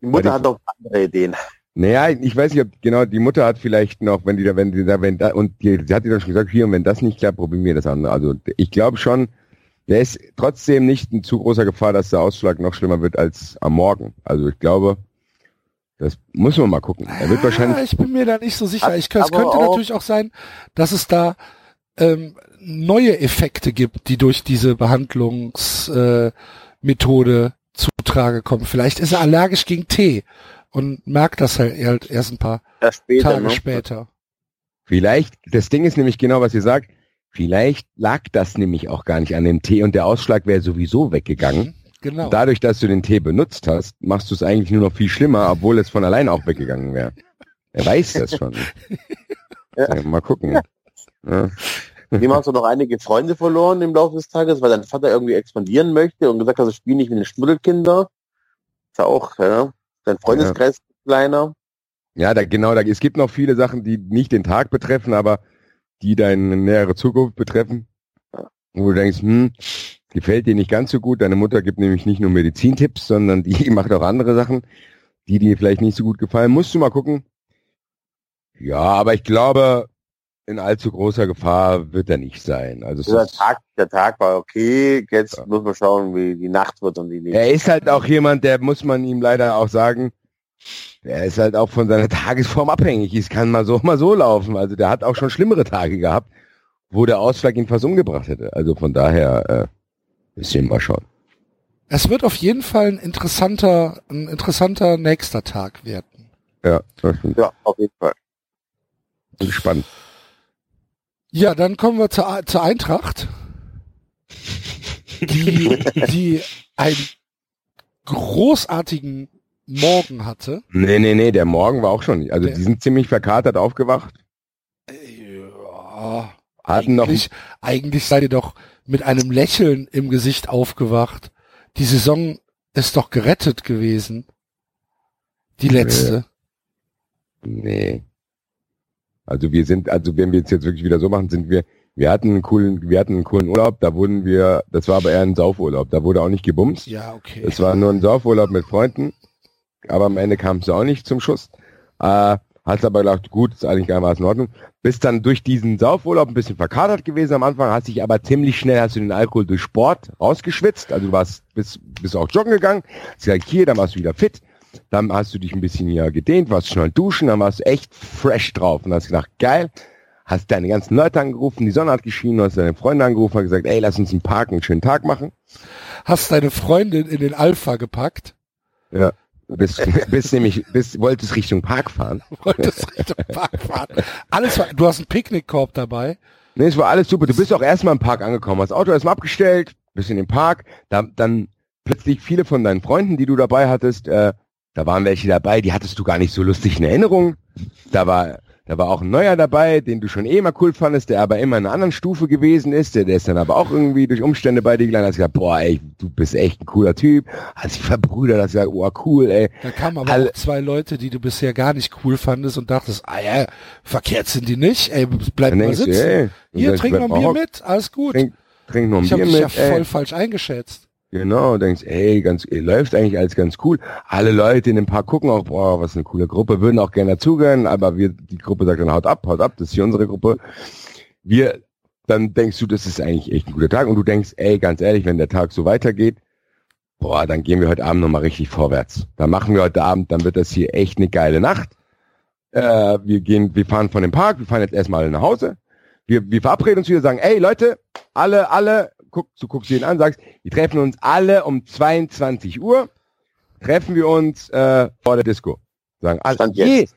Die Mutter hat noch andere Ideen. naja, ich weiß nicht, ob genau die Mutter hat vielleicht noch, wenn die da, wenn die da, wenn da, und die, sie hat dir dann schon gesagt, hier, und wenn das nicht klappt, probieren wir das andere. Also ich glaube schon, der ist trotzdem nicht in zu großer Gefahr, dass der Ausschlag noch schlimmer wird als am Morgen. Also ich glaube, das muss man mal gucken. Er wird Ah, wahrscheinlich, ich bin mir da nicht so sicher. Ich, es könnte auch- natürlich auch sein, dass es da ähm, neue Effekte gibt, die durch diese Behandlungsmethode äh, Methode zutrage kommen. Vielleicht ist er allergisch gegen Tee und merkt das halt, erst ein paar später, Tage ne? später. Vielleicht, das Ding ist nämlich genau, was ihr sagt, vielleicht lag das nämlich auch gar nicht an dem Tee und der Ausschlag wäre sowieso weggegangen. Genau. Dadurch, dass du den Tee benutzt hast, machst du es eigentlich nur noch viel schlimmer, obwohl es von allein auch weggegangen wäre. Er weiß das schon. Ja. Mal gucken. Ja. Dem hast du noch einige Freunde verloren im Laufe des Tages, weil dein Vater irgendwie expandieren möchte und gesagt hat, ich spiele nicht mit den Schmuddelkinder. Ist ja auch, ja. Dein Freundeskreis ist kleiner. Ja, da, genau, da, es gibt noch viele Sachen, die nicht den Tag betreffen, aber die deine nähere Zukunft betreffen. Wo du denkst, hm, gefällt dir nicht ganz so gut. Deine Mutter gibt nämlich nicht nur Medizintipps, sondern die macht auch andere Sachen, die dir vielleicht nicht so gut gefallen. Musst du mal gucken. Ja, aber ich glaube, in allzu großer Gefahr wird er nicht sein. Also Der Tag, der Tag war okay. Jetzt muss man schauen, wie die Nacht wird und die nächste. er ist halt auch jemand, der muss man ihm leider auch sagen, er ist halt auch von seiner Tagesform abhängig. Es kann mal so, mal so laufen. Also der hat auch schon schlimmere Tage gehabt, wo der Ausschlag ihn fast umgebracht hätte. Also von daher, äh, müssen wir mal schauen. Es wird auf jeden Fall ein interessanter, ein interessanter nächster Tag werden. Ja. Ja, auf jeden Fall. Bin gespannt. Ja, dann kommen wir zur, zur Eintracht, die, die einen großartigen Morgen hatte. Nee, nee, nee, der Morgen war auch schon. Also Der- die sind ziemlich verkatert aufgewacht. Ja, Hatten noch eigentlich, eigentlich seid ihr doch mit einem Lächeln im Gesicht aufgewacht. Die Saison ist doch gerettet gewesen. Die letzte. Nee. Also wir sind, also wenn wir es jetzt wirklich wieder so machen, sind wir, wir hatten einen coolen, wir hatten einen coolen Urlaub, da wurden wir, das war aber eher ein Saufurlaub, da wurde auch nicht gebumst. Ja, okay. Es war nur ein Saufurlaub mit Freunden, aber am Ende kam es auch nicht zum Schuss. Äh, hast aber gedacht, gut, ist eigentlich gar in Ordnung. Bist dann durch diesen Saufurlaub ein bisschen verkatert gewesen am Anfang, hast dich aber ziemlich schnell, hast du den Alkohol durch Sport rausgeschwitzt, also du warst, bist, bist auch joggen gegangen, hast gesagt, hier, dann warst du wieder fit, dann hast du dich ein bisschen hier gedehnt, warst schnell duschen, dann warst du echt fresh drauf und hast gedacht, geil, hast deine ganzen Leute angerufen, die Sonne hat geschienen, hast deine Freunde angerufen und gesagt, ey, lass uns im Park einen schönen Tag machen. Hast deine Freundin in den Alpha gepackt. Ja. Bist, bist nämlich, bist, wolltest Richtung Park fahren. Wolltest Richtung Park fahren. Alles war, du hast einen Picknickkorb dabei. Nee, es war alles super. Du bist auch erstmal im Park angekommen, hast Auto erstmal abgestellt, bist in den Park, da, dann plötzlich viele von deinen Freunden, die du dabei hattest, äh, da waren welche dabei, die hattest du gar nicht so lustig in Erinnerung. Da war, da war auch ein neuer dabei, den du schon eh mal cool fandest, der aber immer in einer anderen Stufe gewesen ist, der, der ist dann aber auch irgendwie durch Umstände bei dir gelandet, hast gesagt, boah, ey, du bist echt ein cooler Typ, hast dich verbrüdert, hast gesagt, oh, cool, ey. Da kamen aber Alle- auch zwei Leute, die du bisher gar nicht cool fandest und dachtest, ah ja, verkehrt sind die nicht. Ey, bleib Dann mal denkst du, sitzen. ey, Hier, trink noch ein Bier mit, alles gut. Trink, trink noch ein ich habe Bier dich mit, ja ey. voll falsch eingeschätzt. Genau, denkst, ey, ganz, ey, läuft eigentlich alles ganz cool. Alle Leute in dem Park gucken auch, boah, was eine coole Gruppe, würden auch gerne dazugehören, aber wir, die Gruppe sagt dann, haut ab, haut ab, das ist hier unsere Gruppe. Wir, dann denkst du, das ist eigentlich echt ein guter Tag und du denkst, ey, ganz ehrlich, wenn der Tag so weitergeht, boah, dann gehen wir heute Abend nochmal richtig vorwärts. Dann machen wir heute Abend, dann wird das hier echt eine geile Nacht. Äh, wir gehen, wir fahren von dem Park, wir fahren jetzt erstmal nach Hause. Wir, wir verabreden uns wieder, sagen, ey Leute, alle, alle, guck, du guckst jeden an, sagst, wir treffen uns alle um 22 Uhr, treffen wir uns äh, vor der Disco. Sagen alle, Stand je,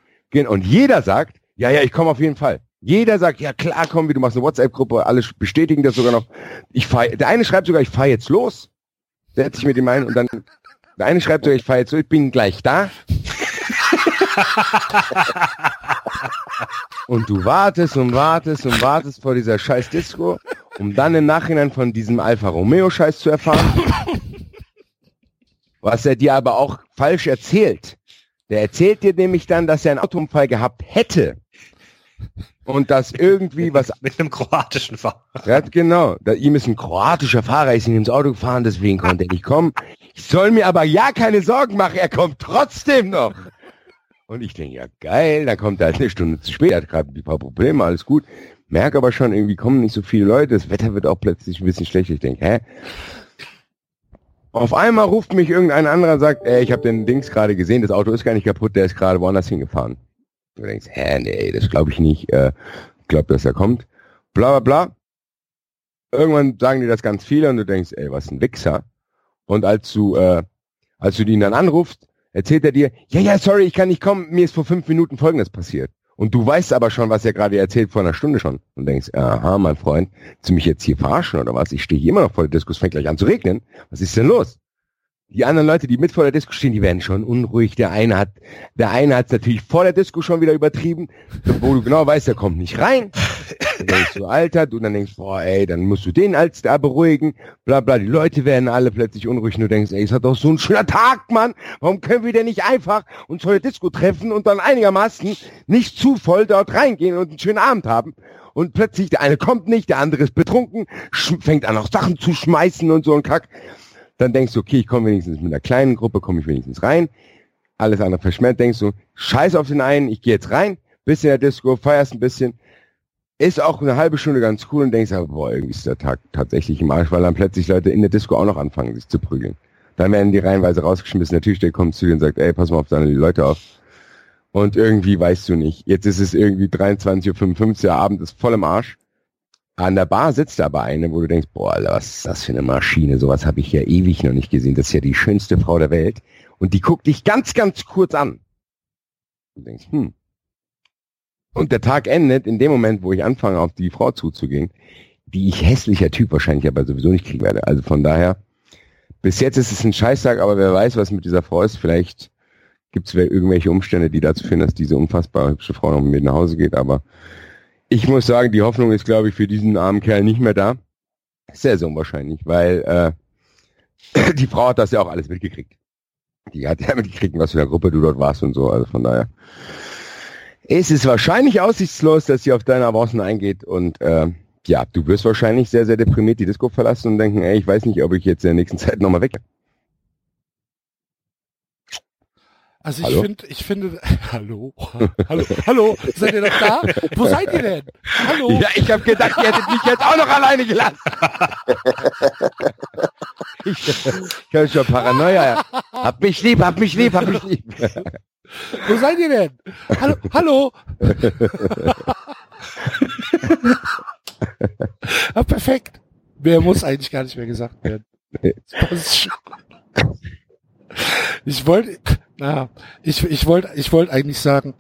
und jeder sagt, ja, ja, ich komme auf jeden Fall. Jeder sagt, ja klar, komm, wie du machst eine WhatsApp-Gruppe, alle bestätigen das sogar noch. Ich fahr, der eine schreibt sogar, ich fahre jetzt los, setzt sich mit ihm ein und dann, der eine schreibt sogar, ich fahre jetzt los, ich bin gleich da. Und du wartest und wartest und wartest vor dieser scheiß Disco, um dann im Nachhinein von diesem Alfa Romeo Scheiß zu erfahren. Was er dir aber auch falsch erzählt. Der erzählt dir nämlich dann, dass er einen Autounfall gehabt hätte. Und dass irgendwie was, Mit einem kroatischen Fahrer. ja, genau, da, ihm ist ein kroatischer Fahrer, ist ihm ins Auto gefahren, deswegen konnte er nicht kommen. Ich soll mir aber ja keine Sorgen machen, er kommt trotzdem noch. Und ich denke, ja geil, dann kommt er halt eine Stunde zu spät, hat gerade ein paar Probleme, alles gut. Merke aber schon, irgendwie kommen nicht so viele Leute, das Wetter wird auch plötzlich ein bisschen schlecht. Ich denke, hä? Auf einmal ruft mich irgendein anderer und sagt, ey, ich habe den Dings gerade gesehen, das Auto ist gar nicht kaputt, der ist gerade woanders hingefahren. Du denkst, hä, nee, das glaube ich nicht. Äh, ich glaube, dass er kommt. bla bla bla. Irgendwann sagen die das ganz viele und du denkst, ey, was ein Wichser. Und als du, äh, als du ihn dann anrufst, erzählt er dir, ja, ja, sorry, ich kann nicht kommen, mir ist vor fünf Minuten Folgendes passiert. Und du weißt aber schon, was er gerade erzählt vor einer Stunde schon. Und denkst, aha, mein Freund, willst du mich jetzt hier verarschen oder was? Ich stehe hier immer noch vor der Diskus, fängt gleich an zu regnen. Was ist denn los? Die anderen Leute, die mit vor der Disco stehen, die werden schon unruhig. Der eine hat, der eine hat es natürlich vor der Disco schon wieder übertrieben, wo du genau weißt, der kommt nicht rein. Dann denkst du, Alter, du dann denkst, boah, ey, dann musst du den als da beruhigen, bla bla. Die Leute werden alle plötzlich unruhig und du denkst, ey, es hat doch so ein schöner Tag, Mann. Warum können wir denn nicht einfach uns vor der Disco treffen und dann einigermaßen nicht zu voll dort reingehen und einen schönen Abend haben? Und plötzlich, der eine kommt nicht, der andere ist betrunken, fängt an, auch Sachen zu schmeißen und so ein Kack dann denkst du, okay, ich komme wenigstens mit einer kleinen Gruppe, komme ich wenigstens rein. Alles andere verschmerzt, denkst du, scheiß auf den einen, ich gehe jetzt rein, bist in der Disco, feierst ein bisschen, ist auch eine halbe Stunde ganz cool und denkst, boah, irgendwie ist der Tag tatsächlich im Arsch, weil dann plötzlich Leute in der Disco auch noch anfangen, sich zu prügeln. Dann werden die reihenweise rausgeschmissen, der Türsteher kommt zu dir und sagt, ey, pass mal auf deine Leute auf. Und irgendwie weißt du nicht. Jetzt ist es irgendwie 23.55 Uhr, Abend ist voll im Arsch. An der Bar sitzt aber eine, wo du denkst, boah, Alter, was ist das für eine Maschine? Sowas habe ich ja ewig noch nicht gesehen. Das ist ja die schönste Frau der Welt. Und die guckt dich ganz, ganz kurz an. Du denkst, hm. Und der Tag endet in dem Moment, wo ich anfange, auf die Frau zuzugehen, die ich hässlicher Typ wahrscheinlich aber sowieso nicht kriegen werde. Also von daher, bis jetzt ist es ein Scheißtag, aber wer weiß, was mit dieser Frau ist. Vielleicht gibt es irgendwelche Umstände, die dazu führen, dass diese unfassbar hübsche Frau noch mit nach Hause geht. Aber ich muss sagen, die Hoffnung ist, glaube ich, für diesen armen Kerl nicht mehr da. Sehr, sehr unwahrscheinlich, weil äh, die Frau hat das ja auch alles mitgekriegt. Die hat ja mitgekriegt, was für eine Gruppe du dort warst und so. Also von daher ist es wahrscheinlich aussichtslos, dass sie auf deine Avancen eingeht und äh, ja, du wirst wahrscheinlich sehr, sehr deprimiert die Disco verlassen und denken, ey, ich weiß nicht, ob ich jetzt in der nächsten Zeit nochmal weg. Also ich finde, ich finde, hallo, hallo, hallo, seid ihr noch da? Wo seid ihr denn? Hallo? Ja, ich habe gedacht, ihr hättet mich jetzt auch noch alleine gelassen. ich ich habe schon Paranoia. Hab mich lieb, hab mich lieb, hab mich lieb. Wo seid ihr denn? Hallo, hallo. ah, perfekt. Mehr muss eigentlich gar nicht mehr gesagt werden. Ich wollte, na, ich, ich wollte, ich wollte eigentlich sagen,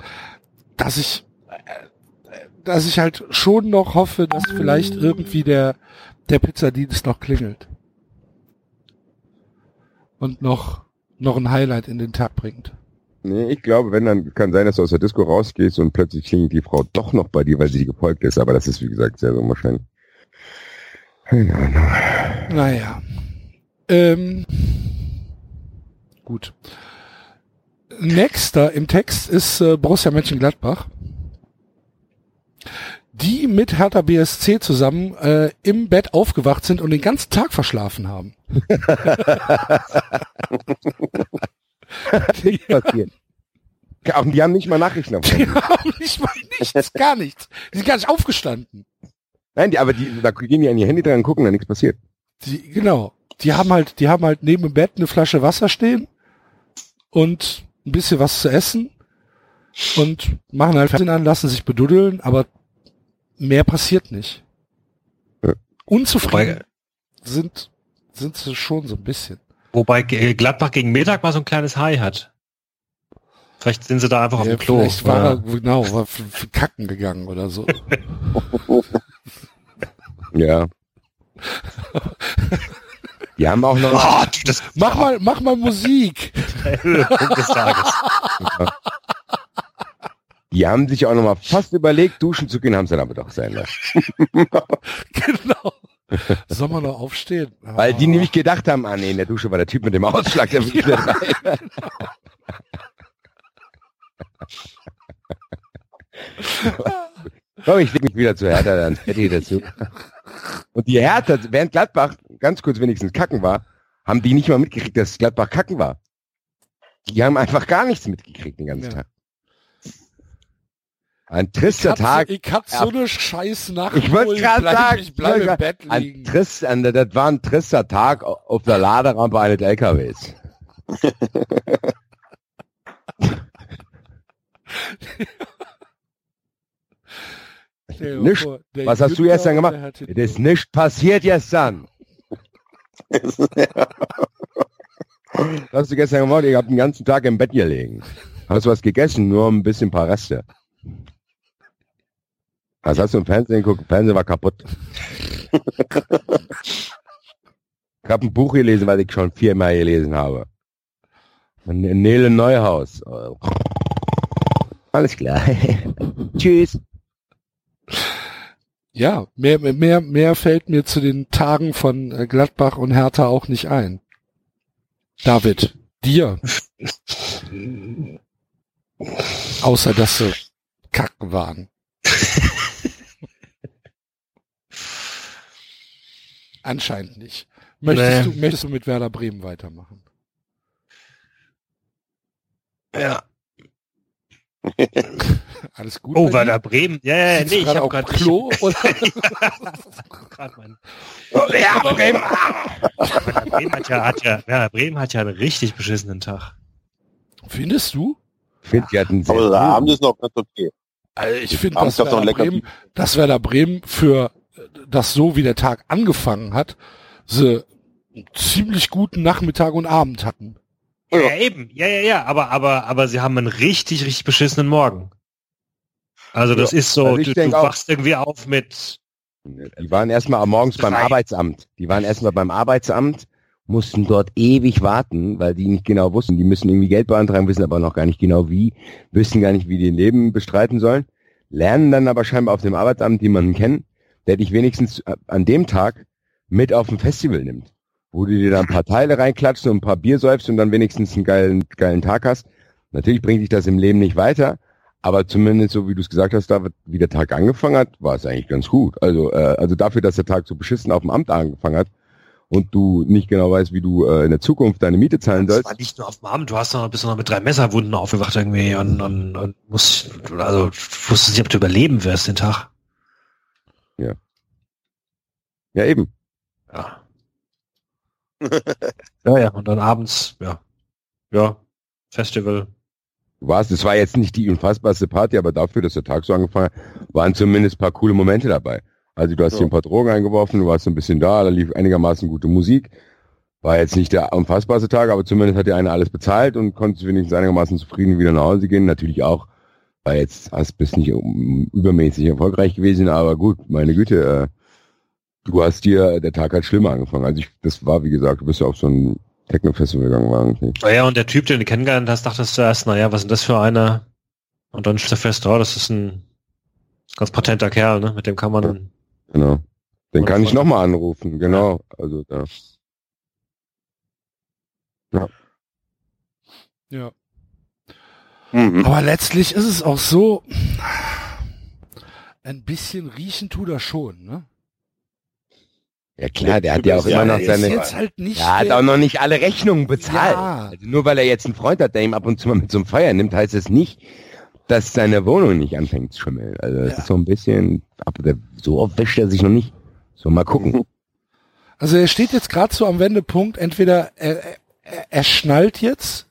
dass ich, dass ich halt schon noch hoffe, dass vielleicht irgendwie der, der Pizzadienst noch klingelt. Und noch, noch ein Highlight in den Tag bringt. Nee, ich glaube, wenn dann kann sein, dass du aus der Disco rausgehst und plötzlich klingelt die Frau doch noch bei dir, weil sie gefolgt ist, aber das ist wie gesagt sehr unwahrscheinlich. Naja. Ähm, Gut. Nächster im Text ist äh, Borussia Mönchengladbach, die mit Hertha BSC zusammen äh, im Bett aufgewacht sind und den ganzen Tag verschlafen haben. Nichts passiert. Die haben nicht mal Nachrichten auf Die haben nicht mal nichts, gar nichts. Die sind gar nicht aufgestanden. Nein, die, aber die, da gehen die an ihr Handy dran und gucken, da nichts passiert. Die, genau. Die haben halt, die haben halt neben dem Bett eine Flasche Wasser stehen und ein bisschen was zu essen und machen halt Fernsehen an, lassen sich beduddeln, aber mehr passiert nicht. Unzufrieden sind, sind sie schon so ein bisschen. Wobei Gladbach gegen Mittag mal so ein kleines High hat. Vielleicht sind sie da einfach ja, auf dem Klo. Vielleicht war er, genau, war für, für Kacken gegangen oder so. ja. Die haben auch noch. Oh, das, mach mal, mach mal Musik. des Tages. Die haben sich auch noch mal fast überlegt, duschen zu gehen, haben sie dann aber doch sein lassen. genau. Soll man noch aufstehen? Weil die nämlich gedacht haben, ah nee, in der Dusche war der Typ mit dem Ausschlag, der will ja. rein. Komm, ich leg mich wieder zu Hertha, dann Fetti dazu. Und die Hertha, während Gladbach ganz kurz wenigstens kacken war, haben die nicht mal mitgekriegt, dass Gladbach kacken war. Die haben einfach gar nichts mitgekriegt den ganzen ja. Tag. Ein trisser Tag. So, ich hab so eine scheiß Nacht. Ich wollte gerade sagen, ich bleib im Bett liegen. Ein trist, ein, das war ein trisser Tag auf der Laderampe eines LKWs. Nicht. vor, Was hast du gestern gemacht? Das ist nicht passiert gestern. Was hast du gestern gemacht? Ich habe den ganzen Tag im Bett gelegen. Hast du was gegessen? Nur ein bisschen paar Reste. Was hast du im Fernsehen geguckt? Fernsehen war kaputt. ich habe ein Buch gelesen, was ich schon viermal gelesen habe. Nele Neuhaus. Alles klar. Tschüss. Ja, mehr, mehr, mehr fällt mir zu den Tagen von äh, Gladbach und Hertha auch nicht ein. David, dir. Außer, dass sie kacken waren. Anscheinend nicht. Möchtest, Nee. du, möchtest du mit Werder Bremen weitermachen? Ja. Alles gut? Oh, da Bremen? Ja, ja, nee, ich gerade habe gerade Klo oder? Mein- Ja, Bremen. Werder Bremen hat ja, hat ja, Werder Bremen hat ja einen richtig beschissenen Tag. Findest du? Ich finde, die hatten sehr Aber Abend ist noch ganz okay. Also ich finde, dass Werder, Bremen, dass Werder Bremen für das so, wie der Tag angefangen hat, sie einen ziemlich guten Nachmittag und Abend hatten. Ja, ja eben. Ja, ja, ja. Aber, aber, aber sie haben einen richtig, richtig beschissenen Morgen. Also das ist so, also ich du, du wachst irgendwie auf mit, Die waren erstmal morgens beim Drei. Arbeitsamt. Die waren erstmal beim Arbeitsamt, mussten dort ewig warten, weil die nicht genau wussten, die müssen irgendwie Geld beantragen, wissen aber noch gar nicht genau wie, wissen gar nicht, wie die ihr Leben bestreiten sollen, lernen dann aber scheinbar auf dem Arbeitsamt jemanden kennen, der dich wenigstens äh, an dem Tag mit auf ein Festival nimmt, wo du dir dann ein paar Teile reinklatscht und ein paar Bier säufst und dann wenigstens einen geilen, geilen Tag hast. Natürlich bringt dich das im Leben nicht weiter, aber zumindest so wie du es gesagt hast, David, wie der Tag angefangen hat, war es eigentlich ganz gut. Also, äh, also dafür, dass der Tag so beschissen auf dem Amt angefangen hat und du nicht genau weißt, wie du äh, in der Zukunft deine Miete zahlen das sollst. war nicht nur auf dem Abend, du hast noch, bist noch mit drei Messerwunden aufgewacht irgendwie und, und, und musst, also, wusstest nicht, ob du überleben wirst den Tag. Ja, eben. Ja. Ja, ja, und dann abends, ja. Ja, Festival. Du warst, es war jetzt nicht die unfassbarste Party, aber dafür, dass der Tag so angefangen hat, waren zumindest ein paar coole Momente dabei. Also du hast Ja. hier ein paar Drogen eingeworfen, du warst so ein bisschen da, da lief einigermaßen gute Musik. War jetzt nicht der unfassbarste Tag, aber zumindest hat dir einer alles bezahlt und konntest wenigstens einigermaßen zufrieden wieder nach Hause gehen. Natürlich auch, weil jetzt hast bist nicht übermäßig erfolgreich gewesen, aber gut, meine Güte, äh, du hast dir, der Tag hat schlimmer angefangen. Also ich, das war, wie gesagt, du bist ja auf so ein Techno-Festival gegangen, war irgendwie. Naja, und der Typ, den du kennengelernt hast, dachtest du erst, naja, was ist denn das für einer? Und dann stellst du fest, oh, das ist ein ganz patenter Kerl, ne? Mit dem kann man, Genau. Den kann ich nochmal anrufen, genau. Also da. Ja. Mhm. Aber letztlich ist es auch so, ein bisschen riechen tut er schon, ne? Ja klar, der hat ja auch immer noch seine. halt nicht Er hat der- auch noch nicht alle Rechnungen bezahlt. Ja. Also nur weil er jetzt einen Freund hat, der ihm ab und zu mal mit zum Feiern nimmt, heißt es nicht, dass seine Wohnung nicht anfängt zu schimmeln. Also das Ja. ist so ein bisschen, aber der, so oft wäscht er sich noch nicht. So mal gucken. Also er steht jetzt gerade so am Wendepunkt, entweder er, er, er schnallt jetzt,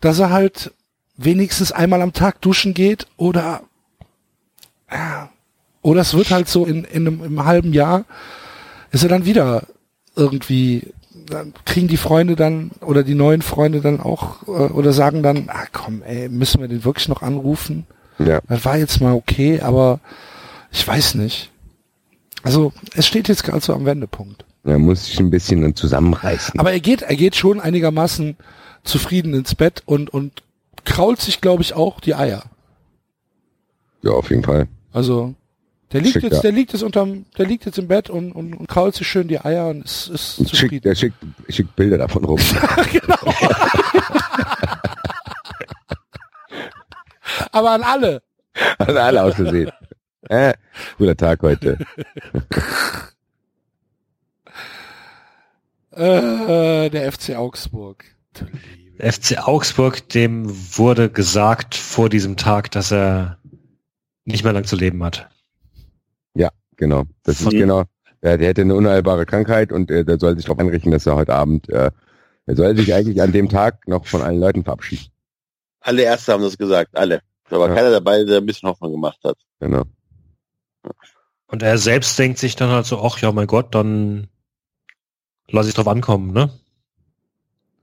dass er halt wenigstens einmal am Tag duschen geht oder oder es wird halt so in, in einem im halben Jahr ist er dann wieder irgendwie dann kriegen die Freunde dann oder die neuen Freunde dann auch äh, oder sagen dann, ah komm, ey, müssen wir den wirklich noch anrufen? Ja. Das war jetzt mal okay, aber ich weiß nicht. Also es steht jetzt gerade so am Wendepunkt. Er muss sich ein bisschen dann zusammenreißen. Aber er geht, er geht schon einigermaßen zufrieden ins Bett und, und krault sich, glaube ich, auch die Eier. ja, auf jeden Fall. Also, der liegt Schick, jetzt, ja. der liegt jetzt unterm, der liegt jetzt im Bett und, und, und krault sich schön die Eier und ist, ist Und schickt, zufrieden. der schickt, schickt Bilder davon rum. Aber an alle. Also alle aus Versehen. Äh, guter Tag heute. Äh, der FC Augsburg. Der FC Augsburg, dem wurde gesagt vor diesem Tag, dass er nicht mehr lang zu leben hat. Genau. Das ist genau. Der hätte eine unheilbare Krankheit und äh, der soll sich darauf einrichten, dass er heute Abend, äh, er soll sich eigentlich an dem Tag noch von allen Leuten verabschieden. Alle Ärzte haben das gesagt, alle. Da war Ja. keiner dabei, der ein bisschen Hoffnung gemacht hat. Genau. Und er selbst denkt sich dann halt so, ach ja, mein Gott, dann lass ich drauf ankommen, ne?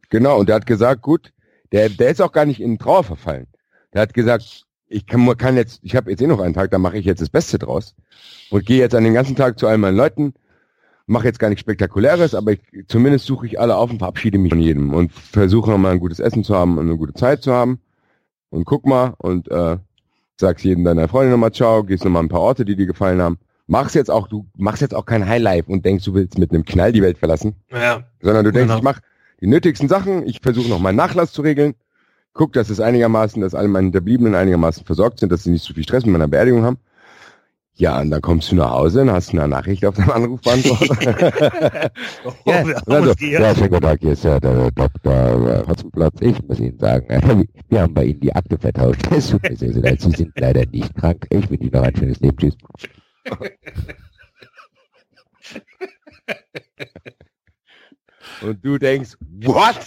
Genau, und der hat gesagt, gut, der, der ist auch gar nicht in Trauer verfallen. Der hat gesagt, ich kann, kann jetzt, ich habe jetzt eh noch einen Tag, da mache ich jetzt das Beste draus und gehe jetzt an den ganzen Tag zu all meinen Leuten, mache jetzt gar nichts Spektakuläres, aber ich, zumindest suche ich alle auf und verabschiede mich von jedem und versuche nochmal ein gutes Essen zu haben und eine gute Zeit zu haben und guck mal und äh, sagst jedem deiner Freunde nochmal Ciao, gehst nochmal ein paar Orte, die dir gefallen haben. Machst jetzt auch, du machst jetzt auch kein Highlife und denkst, du willst mit einem Knall die Welt verlassen, Ja. sondern du denkst, Genau. ich mache die nötigsten Sachen, ich versuche noch meinen Nachlass zu regeln, guck, dass es einigermaßen, dass alle meine Hinterbliebenen einigermaßen versorgt sind, dass sie nicht zu viel Stress mit meiner Beerdigung haben. Ja, und dann kommst du nach Hause und hast eine Nachricht auf deinem Anrufbeantworter. ja, und dann so, Ja, schönen guten Tag, hier ist ja der Dr. Hotzenplatz. Ich muss Ihnen sagen, äh, wir haben bei Ihnen die Akte vertauscht. Es tut mir sehr, sehr leid. Sie sind leider nicht krank. Ich wünsche Ihnen noch ein schönes Leben. Tschüss. und du denkst, what?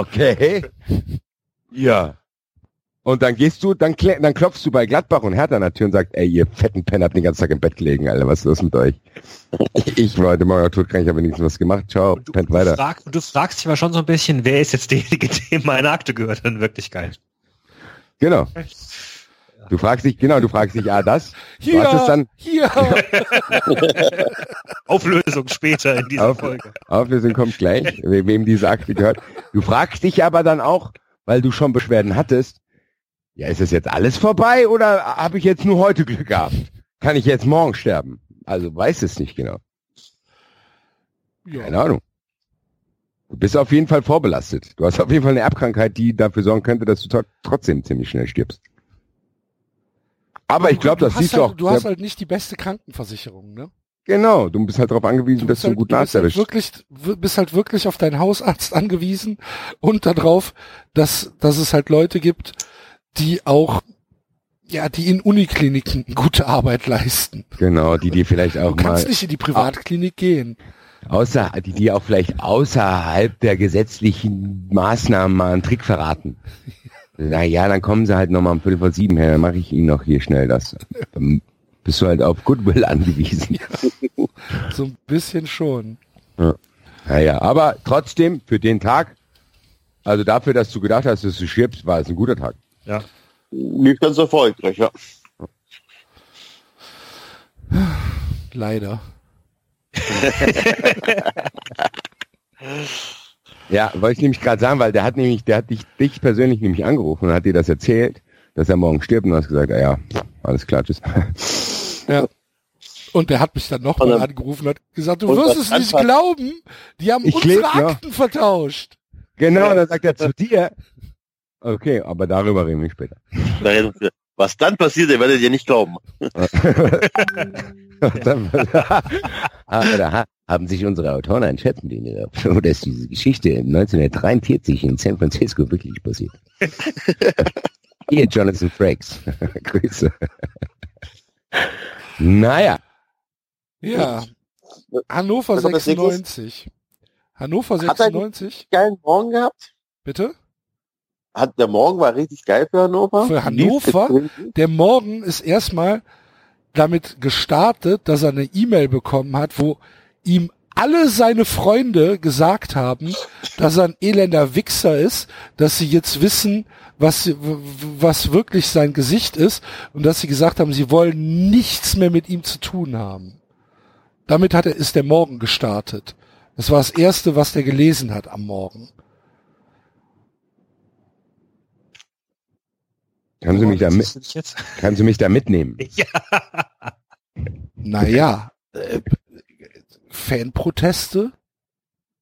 Okay. Ja. Und dann gehst du, dann, dann klopfst du bei Gladbach und Hertha an der Tür und sagst, ey, ihr fetten Penner habt den ganzen Tag im Bett gelegen, Alter, was ist los mit euch? ich war heute Morgen todkrank, ich habe wenigstens was gemacht, ciao, Und du, pennt du, weiter. frag, du fragst dich aber schon so ein bisschen, wer ist jetzt derjenige, dem meine Akte gehört in Wirklichkeit? Genau. Du fragst dich, genau, du fragst dich, ah, das. Du Hier, hast es dann, hier. Auflösung später in dieser Auf- Folge. Auflösung kommt gleich, we- wem diese Akte gehört. Du fragst dich aber dann auch, weil du schon Beschwerden hattest, ja, ist es jetzt alles vorbei oder habe ich jetzt nur heute Glück gehabt? Kann ich jetzt morgen sterben? Also weiß es nicht genau. Keine Ja. Ahnung. Du bist auf jeden Fall vorbelastet. Du hast auf jeden Fall eine Erbkrankheit, die dafür sorgen könnte, dass du tro- trotzdem ziemlich schnell stirbst. Aber ich glaube, das siehst halt, du auch. Du hast halt nicht die beste Krankenversicherung, ne? genau, du bist halt darauf angewiesen, dass bist du einen halt, guten du Arzt bist halt erwischst. wirklich, bist halt wirklich auf deinen Hausarzt angewiesen und darauf, dass, dass es halt Leute gibt, die auch, ja, die in Unikliniken gute Arbeit leisten. Genau, die dir vielleicht Du auch mal kannst nicht in die Privatklinik gehen. außer, die dir auch vielleicht außerhalb der gesetzlichen Maßnahmen mal einen Trick verraten. Na ja, dann kommen sie halt nochmal um Viertel vor sieben her, dann mache ich ihnen noch hier schnell das. Dann bist du halt auf Goodwill angewiesen. So ein bisschen schon. Naja, aber trotzdem, für den Tag, also dafür, dass du gedacht hast, dass du stirbst, war es ein guter Tag. Ja. Nicht ganz erfolgreich, ja. Leider. Ja, wollte ich nämlich gerade sagen, weil der hat nämlich, der hat dich, dich persönlich nämlich angerufen und hat dir das erzählt, dass er morgen stirbt und du hast gesagt, ah ja, alles klar, tschüss. Ja. Und der hat mich dann nochmal angerufen und hat gesagt, du wirst es nicht anfangen- glauben, die haben Ich unsere leb. Akten vertauscht. Genau, dann sagt er zu dir. Okay, aber darüber reden wir später. Da reden wir- Was dann passiert, ihr werdet ihr nicht glauben. Ah, haben sich unsere Autoren einen Scherz mit ihnen gehabt? Oder ist diese Geschichte 1943 in San Francisco wirklich passiert? Ihr Jonathan Frakes. Grüße. naja, Ja. Hannover Was hat das 96. Hannover Hat er- 96, Geilen Morgen gehabt. bitte? Hat der Morgen war richtig geil für Hannover. Für Hannover? Der Morgen ist erstmal damit gestartet, dass er eine E-Mail bekommen hat, wo ihm alle seine Freunde gesagt haben, dass er ein elender Wichser ist, dass sie jetzt wissen, was, was wirklich sein Gesicht ist und dass sie gesagt haben, sie wollen nichts mehr mit ihm zu tun haben. Damit hat er, ist der Morgen gestartet. Das war das erste, was der gelesen hat am Morgen. Können Sie mich da, mit, können Sie mich da mitnehmen? Ja. Naja, äh, Fanproteste?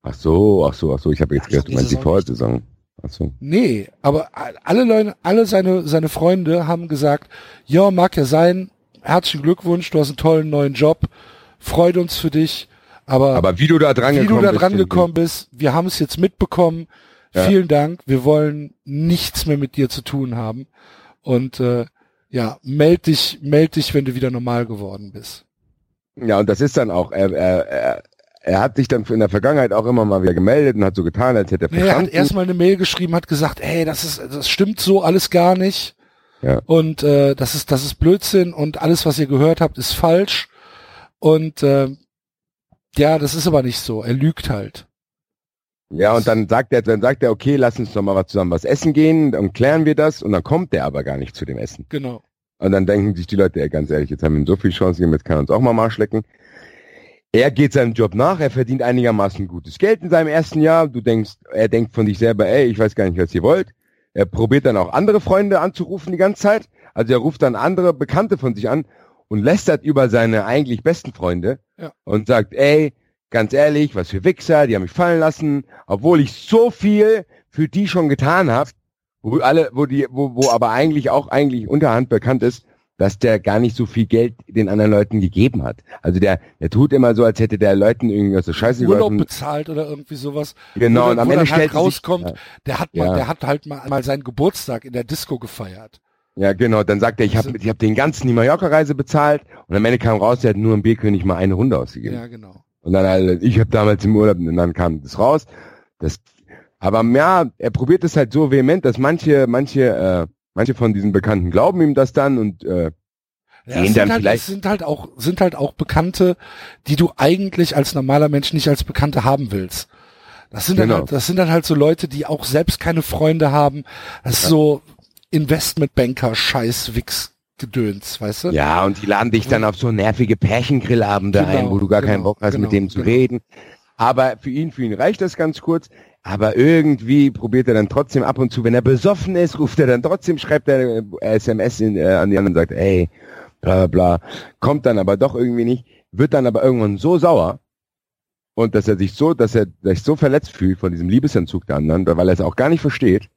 Ach so, ach so, ach so, ich habe jetzt Ach, gehört, du meinst die Vorsaison. Ach so. Nee, aber alle Leute, alle seine, seine Freunde haben gesagt, ja, mag ja sein, herzlichen Glückwunsch, du hast einen tollen neuen Job, freut uns für dich, aber, Aber wie du da dran wie gekommen du da bist, dran finde gekommen bist, wir haben es jetzt mitbekommen, Ja. vielen Dank, wir wollen nichts mehr mit dir zu tun haben und äh, ja, meld dich, meld dich, wenn du wieder normal geworden bist. Ja, und das ist dann auch, er, er, er, er hat sich dann in der Vergangenheit auch immer mal wieder gemeldet und hat so getan, als hätte er Nee, er hat verstanden. erstmal eine Mail geschrieben, hat gesagt, ey, das ist, das stimmt so alles gar nicht. Ja. Und äh, das ist das ist Blödsinn und alles, was ihr gehört habt, ist falsch. Und äh, ja, das ist aber nicht so. Er lügt halt. Ja, und dann sagt er, dann sagt er, okay, lass uns doch mal was zusammen was essen gehen, dann klären wir das und dann kommt der aber gar nicht zu dem Essen. Genau. Und dann denken sich die Leute, ey, ganz ehrlich, jetzt haben wir ihm so viel Chance gegeben, jetzt kann er uns auch mal Marsch lecken. Er geht seinem Job nach, er verdient einigermaßen gutes Geld in seinem ersten Jahr. Du denkst, er denkt von sich selber, ey, ich weiß gar nicht, was ihr wollt. Er probiert dann auch andere Freunde anzurufen die ganze Zeit. Also er ruft dann andere Bekannte von sich an und lästert über seine eigentlich besten Freunde Ja. und sagt, ey, ganz ehrlich, was für Wichser, die haben mich fallen lassen, obwohl ich so viel für die schon getan habe, wo alle, wo die, wo, wo aber eigentlich auch eigentlich unterhand bekannt ist, dass der gar nicht so viel Geld den anderen Leuten gegeben hat. Also der, der tut immer so, als hätte der Leuten irgendwas so scheiße Urlaub geholfen. bezahlt oder irgendwie sowas. Genau, wo, und am Ende dann halt stellt sich- rauskommt, ja. der hat mal, Ja. der hat halt mal, mal seinen Geburtstag in der Disco gefeiert. Ja, genau. Dann sagt er, ich habe ich hab den ganzen die Mallorca-Reise bezahlt und am Ende kam raus, er hat nur im B-König mal eine Runde ausgegeben. Ja, genau. Und dann, halt, ich habe damals im Urlaub, und dann kam das raus. Das, aber ja, er probiert es halt so vehement, dass manche, manche, äh, manche von diesen Bekannten glauben ihm das dann und äh, Ja, Gehen dann sind halt, vielleicht- sind halt auch, sind halt auch Bekannte, die du eigentlich als normaler Mensch nicht als Bekannte haben willst. Das sind dann Genau. halt, das sind dann halt so Leute, die auch selbst keine Freunde haben. Das ist so Investmentbanker, Scheiß, Wix, Gedöns, weißt du? ja, und die laden dich dann auf so nervige Pärchengrillabende Genau, ein, wo du gar keinen genau, Bock hast, genau, mit denen zu genau. reden. Aber für ihn, für ihn reicht das ganz kurz. Aber irgendwie probiert er dann trotzdem ab und zu, wenn er besoffen ist, ruft er dann trotzdem, schreibt er äh, SMS in, äh, an die anderen und sagt, ey, bla bla bla, kommt dann aber doch irgendwie nicht, wird dann aber irgendwann so sauer und dass er sich so, dass er sich so verletzt fühlt von diesem Liebesentzug der anderen, weil er es auch gar nicht versteht,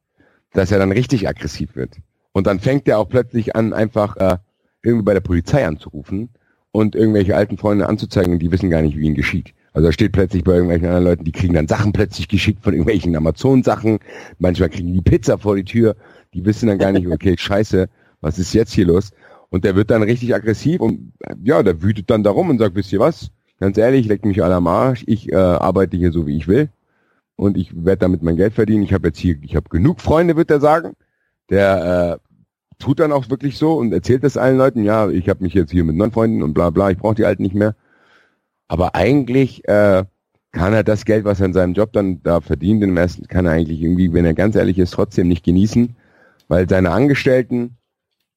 dass er dann richtig aggressiv wird. Und dann fängt er auch plötzlich an, einfach äh, irgendwie bei der Polizei anzurufen und irgendwelche alten Freunde anzuzeigen und die wissen gar nicht, wie ihnen geschieht. Also er steht plötzlich bei irgendwelchen anderen Leuten, die kriegen dann Sachen plötzlich geschickt von irgendwelchen Amazon-Sachen. Manchmal kriegen die Pizza vor die Tür. Die wissen dann gar nicht, okay, scheiße, was ist jetzt hier los? Und der wird dann richtig aggressiv und äh, ja, der wütet dann darum und sagt, wisst ihr was? Ganz ehrlich, leckt mich alle am Arsch. Ich äh, arbeite hier so, wie ich will. Und ich werde damit mein Geld verdienen. Ich habe jetzt hier, ich habe genug Freunde, wird er sagen. Der äh, tut dann auch wirklich so und erzählt das allen Leuten, ja, ich habe mich jetzt hier mit neun Freunden und bla bla, ich brauche die alten nicht mehr. Aber eigentlich äh, kann er das Geld, was er in seinem Job dann da verdient, im ersten, kann er eigentlich irgendwie, wenn er ganz ehrlich ist, trotzdem nicht genießen, weil seine Angestellten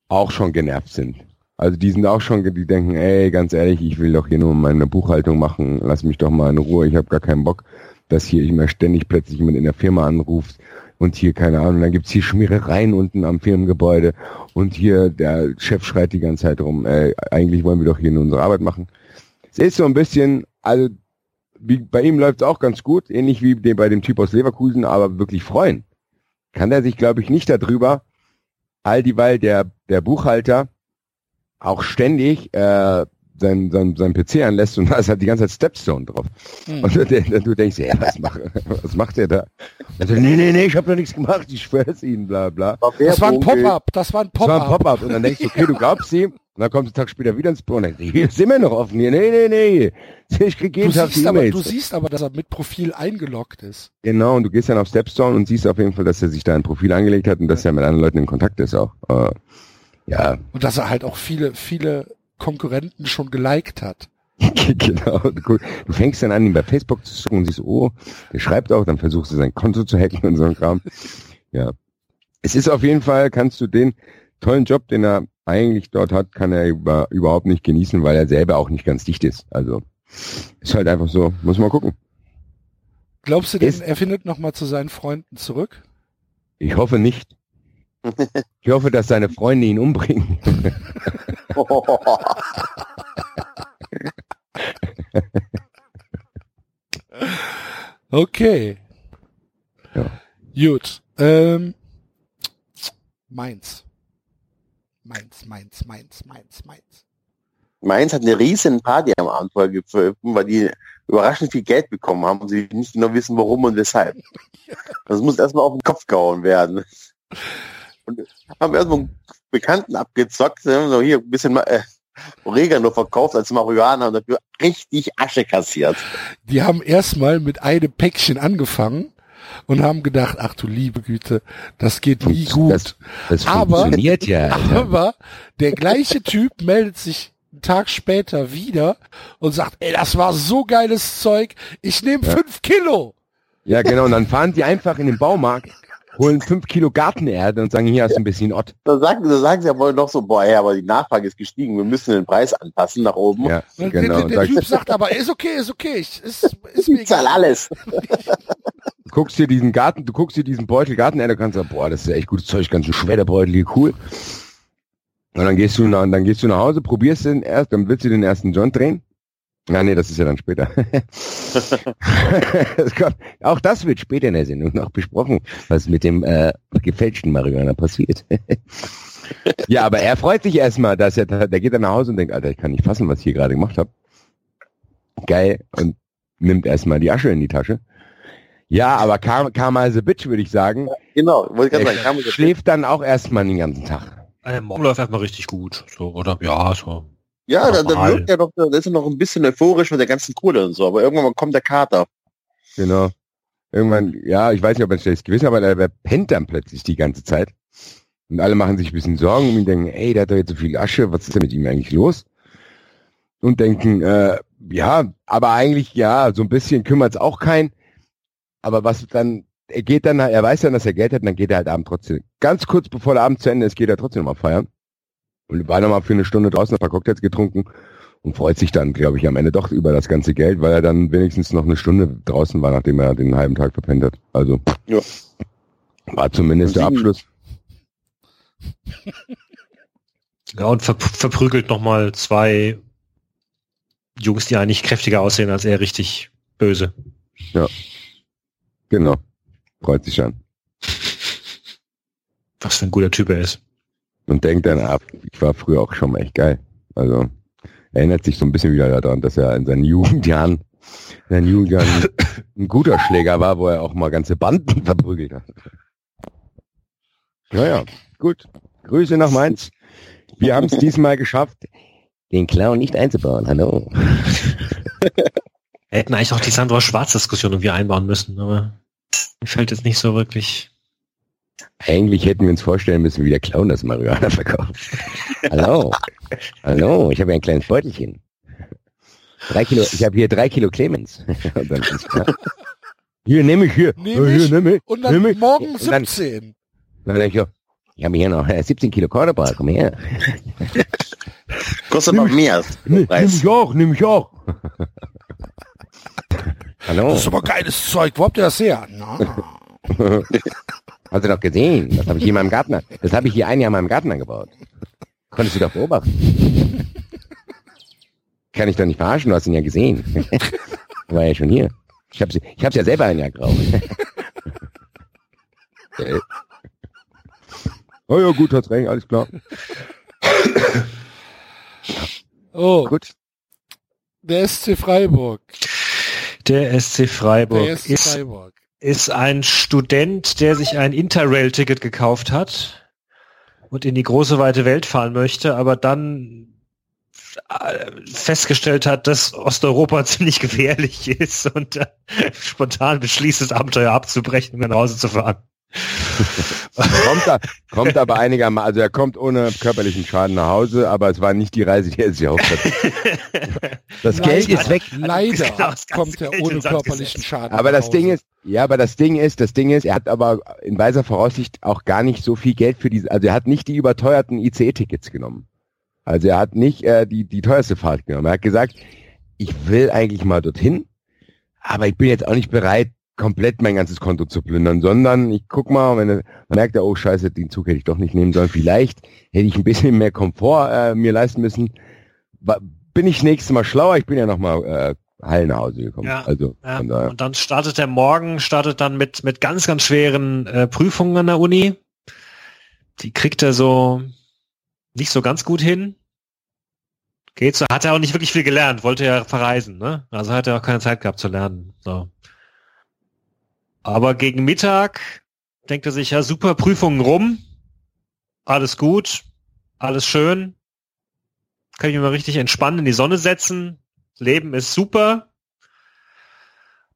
auch schon genervt sind. Also die sind auch schon, die denken, ey, ganz ehrlich, ich will doch hier nur meine Buchhaltung machen, lass mich doch mal in Ruhe, ich habe gar keinen Bock, dass hier immer ständig plötzlich jemand in der Firma anruft und hier, keine Ahnung, dann gibt's hier Schmierereien unten am Firmengebäude und hier der Chef schreit die ganze Zeit rum, ey, eigentlich wollen wir doch hier nur unsere Arbeit machen. Es ist so ein bisschen, also wie, bei ihm läuft's auch ganz gut, ähnlich wie bei dem Typ aus Leverkusen, aber wirklich freuen. Kann er sich, glaube ich, nicht darüber, all dieweil der, der Buchhalter auch ständig äh, sein, sein, sein PC anlässt und da ist halt die ganze Zeit Stepstone drauf. Hm. Und du, du denkst, ja, was, mach, was macht der da? Und so, nee, nee, nee, ich habe doch nichts gemacht, ich schwör's Ihnen, bla bla. Das war ein Pop-up, das war ein Das war ein Pop-up. Pop-up und dann denkst du, okay, du glaubst ihm und dann kommst du einen Tag später wieder ins Büro und denkst, hier ist immer noch offen hier. Nee, nee, nee. Ich krieg Du jeden Tag die siehst, aber, du siehst aber, dass er mit Profil eingeloggt ist. Genau, und du gehst dann auf Stepstone und siehst auf jeden Fall, dass er sich da ein Profil angelegt hat und dass er mit anderen Leuten in Kontakt ist auch. Äh, ja, Und dass er halt auch viele, viele Konkurrenten schon geliked hat. genau. Du, du fängst dann an, ihn bei Facebook zu suchen und siehst, oh, der schreibt auch, dann versuchst du sein Konto zu hacken und so ein Kram. Ja. Es ist auf jeden Fall, kannst du den tollen Job, den er eigentlich dort hat, kann er über, überhaupt nicht genießen, weil er selber auch nicht ganz dicht ist. Also ist halt einfach so, muss man gucken. Glaubst du denn, Ist- er findet nochmal zu seinen Freunden zurück? Ich hoffe nicht. Ich hoffe, dass seine Freunde ihn umbringen. Okay. Ja. Gut. Ähm, Mainz. Mainz, Mainz, Mainz, Mainz, Mainz. Mainz hat eine riesen Party am Abend vorher gepfiffen, weil die überraschend viel Geld bekommen haben und sie nicht genau wissen, warum und weshalb. Das muss erstmal auf den Kopf gehauen werden. Und haben erstmal einen Bekannten abgezockt, ne, so hier ein bisschen äh, Oregano verkauft als Marihuana und dafür richtig Asche kassiert. Die haben erstmal mit einem Päckchen angefangen und haben gedacht, ach du liebe Güte, das geht nie gut. Das, das Aber- funktioniert ja. Alter. Aber der gleiche Typ meldet sich einen Tag später wieder und sagt, ey, das war so geiles Zeug, ich nehme fünf Kilo. Ja, genau. Und dann fahren die einfach in den Baumarkt, holen fünf Kilo Gartenerde und sagen, hier hast du ein bisschen Ott. Da sagen, da sagen sie ja wohl noch so, boah, ey, aber die Nachfrage ist gestiegen, wir müssen den Preis anpassen nach oben. Ja, Und genau. der, der, der Typ sagt aber, ist okay, ist okay, ich, ist, ist mir Ich zahl egal. alles. du guckst dir diesen Garten, du guckst dir diesen Beutel Gartenerde, kannst sagen, boah, das ist ja echt gutes Zeug, ganz schön schwer, Beutel, hier cool. Und dann gehst du nach, dann gehst du nach Hause, probierst den erst, dann willst du den ersten Joint drehen. Ja, nee, das ist ja dann später. das kommt, auch das wird später in der Sendung noch besprochen, was mit dem äh, gefälschten Marihuana passiert. ja, aber er freut sich erstmal, dass er, der geht dann nach Hause und denkt, Alter, ich kann nicht fassen, was ich hier gerade gemacht habe. Geil. Und nimmt erstmal die Asche in die Tasche. Ja, aber Karma, Karma is a bitch, würde ich sagen. Genau, wollte ich gerade sagen, Er schläft dann auch erstmal den ganzen Tag. Äh, morgen läuft erstmal richtig gut. So, oder? Ja, so. Ja, dann, dann Normal. wirkt er noch, da ist er noch ein bisschen euphorisch mit der ganzen Kohle und so, aber irgendwann kommt der Kater. Genau. Irgendwann, ja, ich weiß nicht, ob er ein schlechtes Gewissen hat, aber er, pennt dann plötzlich die ganze Zeit. Und alle machen sich ein bisschen Sorgen um ihn, denken, ey, der hat doch jetzt so viel Asche, was ist denn mit ihm eigentlich los? Und denken, äh, ja, aber eigentlich, ja, so ein bisschen kümmert's auch keinen. Aber was dann, er geht dann, er weiß dann, dass er Geld hat, und dann geht er halt abends trotzdem. Ganz kurz bevor der Abend zu Ende ist, geht er trotzdem nochmal feiern. Und war nochmal für eine Stunde draußen, ein paar Cocktails getrunken und freut sich dann, glaube ich, am Ende doch über das ganze Geld, weil er dann wenigstens noch eine Stunde draußen war, nachdem er den halben Tag verpennt hat. Also Ja. war zumindest der Abschluss. Ja, und ver verprügelt nochmal zwei Jungs, die eigentlich kräftiger aussehen als er, richtig böse. Genau. Freut sich dann. Was für ein guter Typ er ist. Und denkt dann, ab, ich war früher auch schon mal echt geil. Also erinnert sich so ein bisschen wieder daran, dass er in seinen Jugendjahren, in seinen Jugendjahren ein guter Schläger war, wo er auch mal ganze Banden verprügelt hat. Naja, gut. Grüße nach Mainz. Wir haben es diesmal geschafft, den Clown nicht einzubauen. Hallo. Wir hätten eigentlich auch die Sandra Schwarz-Diskussion irgendwie einbauen müssen, aber mir fällt jetzt nicht so wirklich. Eigentlich hätten wir uns vorstellen müssen, wie der Clown das Marihuana verkauft. Hallo. Hallo, ich habe hier ein kleines Beutelchen. Drei Kilo, ich habe hier drei Kilo Clemens. Dann. Hier, nehme ich hier. Nehm hier, ich. nimm ich. Und dann ich. morgen Und dann, 17. dann denk ich, ich habe hier noch äh, 17 Kilo Cordoba, komm her. Kostet ich- mehr als Nimm, ich auch, nimm ich auch. Hallo. Das ist aber geiles Zeug. Wo habt ihr das her? Na, Hast du doch gesehen. Das habe ich hier in meinem Garten. Das habe ich hier ein Jahr in meinem Garten angebaut. Konntest du doch beobachten. Kann ich doch nicht verarschen, du hast ihn ja gesehen. War ja schon hier. Ich habe ich hab's ja selber ein Jahr geraucht. Äh. oh ja, gut, hat's recht, alles klar. oh, Gut. der SC Freiburg. Der SC Freiburg Der SC ist, Freiburg. Ist ein Student, der sich ein Interrail-Ticket gekauft hat und in die große weite Welt fahren möchte, aber dann äh, festgestellt hat, dass Osteuropa ziemlich gefährlich ist und äh, spontan beschließt, das Abenteuer abzubrechen und nach Hause zu fahren. Kommt, da, kommt aber einigermaßen, also er kommt ohne körperlichen Schaden nach Hause, aber es war nicht die Reise, die er sich erhofft hat. Das Geld Leider. ist weg. Leider Genau, das kommt er Geld ohne körperlichen gesetzt. Schaden. Aber nach das Ding Hause. ist, ja, aber das Ding ist, das Ding ist, er hat aber in weiser Voraussicht auch gar nicht so viel Geld für diese, also er hat nicht die überteuerten ICE-Tickets genommen. Also er hat nicht äh, die, die teuerste Fahrt genommen. Er hat gesagt, ich will eigentlich mal dorthin, aber ich bin jetzt auch nicht bereit, komplett mein ganzes Konto zu plündern, sondern ich guck mal, wenn man merkt, er, oh scheiße, den Zug hätte ich doch nicht nehmen sollen. Vielleicht hätte ich ein bisschen mehr Komfort äh, mir leisten müssen. Bin ich nächstes Mal schlauer? Ich bin ja noch mal äh, heil nach Hause gekommen. Ja, also Ja, und dann startet er morgen, startet dann mit, mit ganz, ganz schweren äh, Prüfungen an der Uni. Die kriegt er so nicht so ganz gut hin. Geht so, hat er auch nicht wirklich viel gelernt, wollte ja verreisen, ne? Also hat er auch keine Zeit gehabt zu lernen. So. Aber gegen Mittag denkt er sich, ja, super Prüfungen rum, alles gut, alles schön, kann ich mich mal richtig entspannen, in die Sonne setzen, Leben ist super.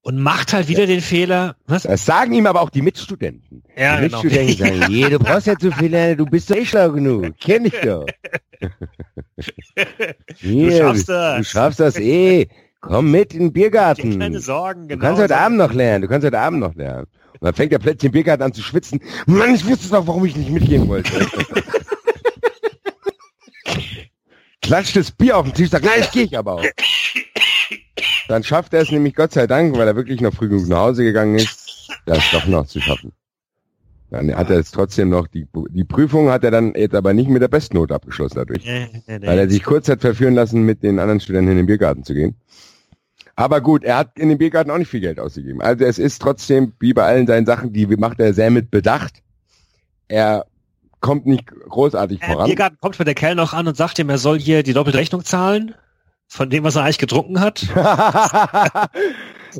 und macht halt wieder den Fehler. Was? Das sagen ihm aber auch die Mitstudenten. Ja, die genau. Mitstudenten sagen, nee, du brauchst ja zu viel lernen, du bist doch eh schlau genug. Kenn ich doch. Hier, schaffst Du das. schaffst das eh. Komm mit in den Biergarten. Keine Sorgen, Du genau. kannst heute. Abend noch lernen. Du kannst heute Abend noch lernen. Und dann fängt er plötzlich im Biergarten an zu schwitzen. Mann, ich wusste doch, warum ich nicht mitgehen wollte. Klatscht das Bier auf den Tisch, sagt, nein, ich gehe ich aber auch. Dann schafft er es nämlich Gott sei Dank, weil er wirklich noch früh genug nach Hause gegangen ist, das doch noch zu schaffen. Dann hat er es trotzdem noch, die, die Prüfung hat er dann jetzt aber nicht mit der Bestnote abgeschlossen dadurch. Nee, nee, nee. Weil er sich kurz hat verführen lassen, mit den anderen Studenten in den Biergarten zu gehen. Aber gut, er hat in den Biergarten auch nicht viel Geld ausgegeben. Also es ist trotzdem, wie bei allen seinen Sachen, die macht er sehr mit Bedacht. Er kommt nicht großartig Äh, voran. Biergarten kommt mir der Kerl noch an und sagt ihm, er soll hier die doppelte Rechnung zahlen von dem, was er eigentlich getrunken hat.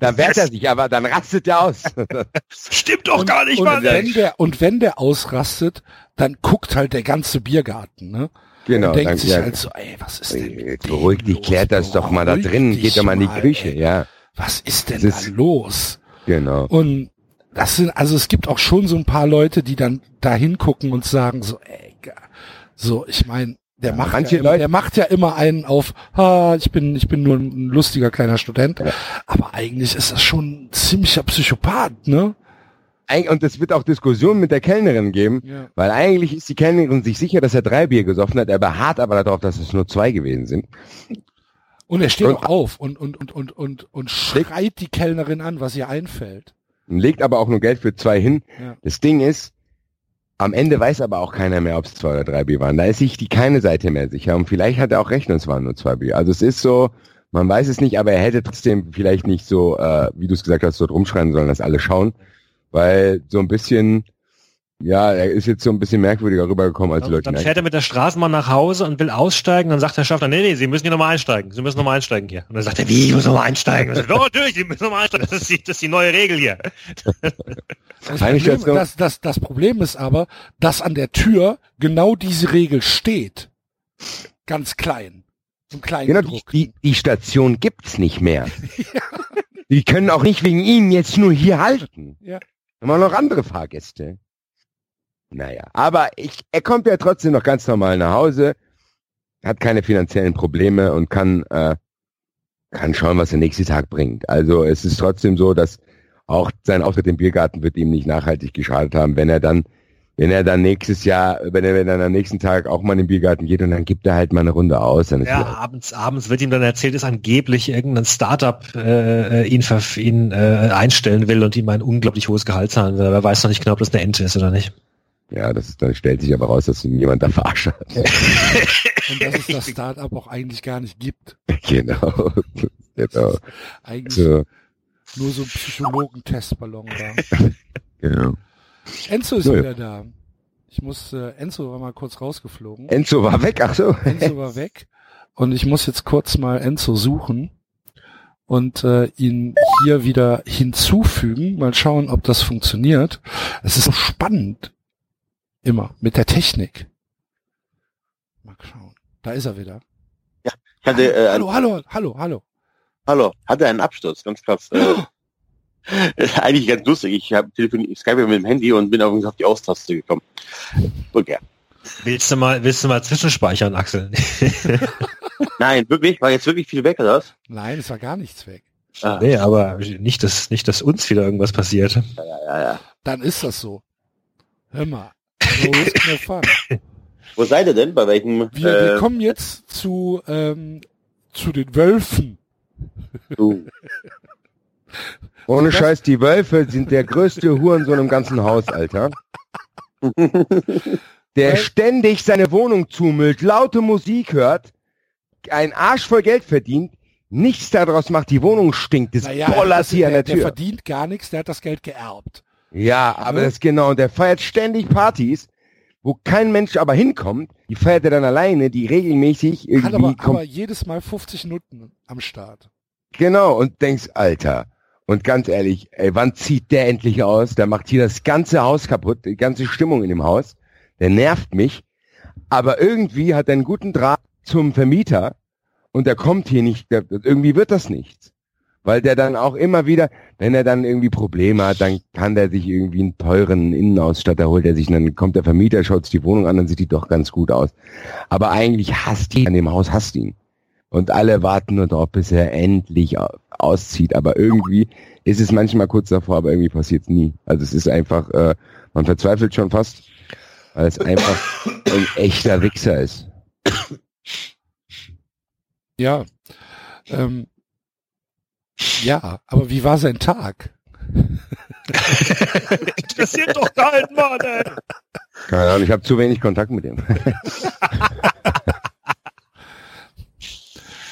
dann wehrt er sich, aber dann rastet er aus. Stimmt doch gar nicht, und Mann. wenn der und wenn der ausrastet, dann guckt halt der ganze Biergarten, ne? Genau. und denkt dann, sich ja, halt so, ey, was ist denn mit dem beruhig dich, klärt das doch mal da drin, geht doch mal in die mal, Küche, ey. ja. Was ist denn Das da ist- los? Genau. Und das sind, also es gibt auch schon so ein paar Leute, die dann da hingucken und sagen so, ey, so, ich meine, der Ja, macht manche ja, immer- Leute- der macht ja immer einen auf, ha, ich bin, ich bin nur ein lustiger kleiner Student. Ja. Aber eigentlich ist das schon ein ziemlicher Psychopath, ne? Und es wird auch Diskussionen mit der Kellnerin geben, Ja. weil eigentlich ist die Kellnerin sich sicher, dass er drei Bier gesoffen hat, er beharrt aber darauf, dass es nur zwei gewesen sind. Und er steht Und- auch auf und, und, und, und, und, und schreit die Kellnerin an, was ihr einfällt. Und legt aber auch nur Geld für zwei hin. Ja. Das Ding ist, am Ende weiß aber auch keiner mehr, ob es zwei oder drei Bier waren. Da ist sich die keine Seite mehr sicher. Und vielleicht hat er auch recht, und es waren nur zwei Bier. Also es ist so, man weiß es nicht, aber er hätte trotzdem vielleicht nicht so, äh, wie du es gesagt hast, dort rumschreien sollen, dass alle schauen. Weil so ein bisschen, ja, er ist jetzt so ein bisschen merkwürdiger rübergekommen, als die Leute Dann fährt er mit der Straßenbahn nach Hause und will aussteigen. Dann sagt der Schaffner, nee, nee, Sie müssen hier nochmal einsteigen. Sie müssen nochmal einsteigen hier. Und dann sagt er, wie, ich muss nochmal einsteigen? Sagt oh, natürlich, Sie müssen nochmal einsteigen. Das ist, die, das ist die neue Regel hier. Das Problem, das, das, das Problem ist aber, dass an der Tür genau diese Regel steht. Ganz klein. Im kleinen Genau, die, Druck. die, die Station gibt's nicht mehr. Die können auch nicht wegen ihm jetzt nur hier halten. Ja. Haben wir noch andere Fahrgäste. Naja, aber ich, er kommt ja trotzdem noch ganz normal nach Hause, hat keine finanziellen Probleme und kann, äh, kann schauen, was der nächste Tag bringt. Also es ist trotzdem so, dass auch sein Auftritt im Biergarten wird ihm nicht nachhaltig geschadet haben, wenn er dann, wenn er dann nächstes Jahr, wenn er, wenn er am nächsten Tag auch mal in den Biergarten geht und dann gibt er halt mal eine Runde aus, dann ist Ja, wieder- abends, abends wird ihm dann erzählt, dass angeblich irgendein Startup äh, ihn, ihn äh, einstellen will und ihm ein unglaublich hohes Gehalt zahlen will. Aber er weiß noch nicht genau, ob das eine Ente ist oder nicht. Ja, das dann stellt sich aber raus, dass ihn jemand da verarscht hat. Und dass es das Startup auch eigentlich gar nicht gibt. genau. genau. Eigentlich So, nur so ein Psychologen-Testballon da. genau. Enzo ist So, ja. wieder da. Ich muss, äh, Enzo war mal kurz rausgeflogen. Enzo war weg, ach so. Enzo war weg. Und ich muss jetzt kurz mal Enzo suchen und äh, ihn hier wieder hinzufügen. Mal schauen, ob das funktioniert. Es ist so spannend. Immer. Mit der Technik. Mal schauen. Da ist er wieder. Ich hatte, äh, hallo, hallo, hallo, hallo. hallo, hatte einen Absturz, ganz krass. Äh, ist eigentlich ganz lustig. Ich habe telefoniert, ich Skype mit dem Handy und bin auf auf die Austaste gekommen. Okay. Willst du mal, willst du mal zwischenspeichern, Axel? Nein, wirklich? War jetzt wirklich viel weg, oder was? Nein, es war gar nichts weg. Ah, nee, aber nicht, dass, nicht, dass uns wieder irgendwas passiert. ja, ja, ja. Dann ist das so. Hör mal. So ist no fun. Wo seid ihr denn? Bei welchem? Wir, wir äh, kommen jetzt zu, ähm, zu den Wölfen. du, Ohne Scheiß, die Wölfe sind der größte Hurensohn im ganzen Haus, Alter. Der ständig seine Wohnung zumüllt, laute Musik hört, ein Arsch voll Geld verdient, nichts daraus macht, die Wohnung stinkt, das Naja, Bollert das- hier an der, der der Tür. verdient gar nichts, der hat das Geld geerbt. Ja, aber Ne? das ist genau, und der feiert ständig Partys, wo kein Mensch aber hinkommt, die feiert er dann alleine, die regelmäßig Hat irgendwie aber, kommt. aber jedes Mal 50 Minuten am Start. Genau, und denkst, Alter, und ganz ehrlich, ey, wann zieht der endlich aus? Der macht hier das ganze Haus kaputt, die ganze Stimmung in dem Haus. Der nervt mich. Aber irgendwie hat er einen guten Draht zum Vermieter und der kommt hier nicht, der, irgendwie wird das nichts. Weil der dann auch immer wieder, wenn er dann irgendwie Probleme hat, dann kann der sich irgendwie einen teuren Innenausstatter holt er sich, und dann kommt der Vermieter, schaut sich die Wohnung an, dann sieht die doch ganz gut aus. Aber eigentlich hasst ihn, an dem Haus hasst ihn. Und alle warten nur darauf, bis er endlich au- auszieht. Aber irgendwie ist es manchmal kurz davor, aber irgendwie passiert es nie. Also es ist einfach, äh, man verzweifelt schon fast, weil es einfach ein echter Wichser ist. Ja. Ähm, ja, aber wie war sein Tag? Interessiert doch keinen Mann, ey. Keine Ahnung, ich habe zu wenig Kontakt mit ihm.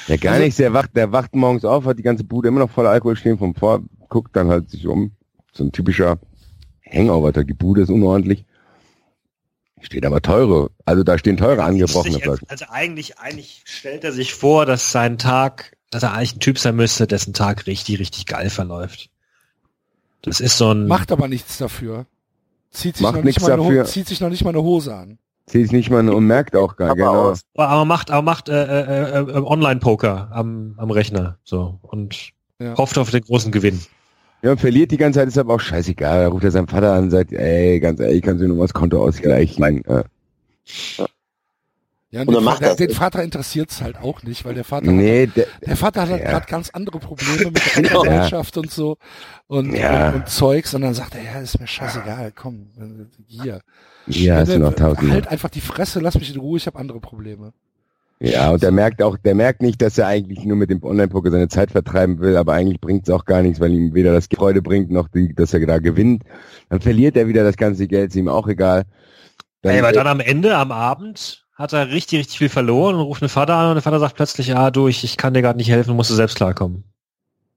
ja, gar nichts. Der wacht, der wacht morgens auf, hat die ganze Bude immer noch voller Alkohol stehen vom Vor, guckt dann halt sich um. So ein typischer Hangover. Die Bude ist unordentlich. Steht aber teure. Also da stehen teure angebrochene Flaschen. Also eigentlich, eigentlich stellt er sich vor, dass sein Tag, dass er eigentlich ein Typ sein müsste, dessen Tag richtig, richtig geil verläuft. Das ist so ein, Macht aber nichts dafür. Zieht sich, Macht noch nicht mal eine zieht sich noch nicht mal eine Hose an. Sieht nicht mal und merkt auch gar Aber genau. aus. aber aber macht, aber macht äh, äh, äh, Online-Poker am, am Rechner, so und Ja. hofft auf den großen Gewinn. Ja, und verliert die ganze Zeit, ist aber auch scheißegal. Da ruft er seinen Vater an und sagt, ey, ganz ehrlich, kannst du nur mal das Konto ausgleichen? Äh, Ja, Und den, Vater, das. den Vater interessiert es halt auch nicht, weil der Vater, nee, der, der Vater hat halt Ja. gerade ganz andere Probleme mit der Genau. Gesellschaft und so und, Ja. und, und Zeugs und dann sagt er, ja, ist mir scheißegal, komm, äh, hier. Hier hast du noch tausend. Halt einfach die Fresse, lass mich in Ruhe, ich habe andere Probleme. Ja, und der merkt auch, der merkt nicht, dass er eigentlich nur mit dem Online-Poker seine Zeit vertreiben will, aber eigentlich bringt es auch gar nichts, weil ihm weder das Freude bringt, noch die, dass er da gewinnt. Dann verliert er wieder das ganze Geld, ist ihm auch egal. Dann, Ey, weil dann am Ende, am Abend, hat er richtig, richtig viel verloren und ruft den Vater an und der Vater sagt plötzlich, ja, du, ich, ich kann dir gerade nicht helfen, musst du selbst klarkommen.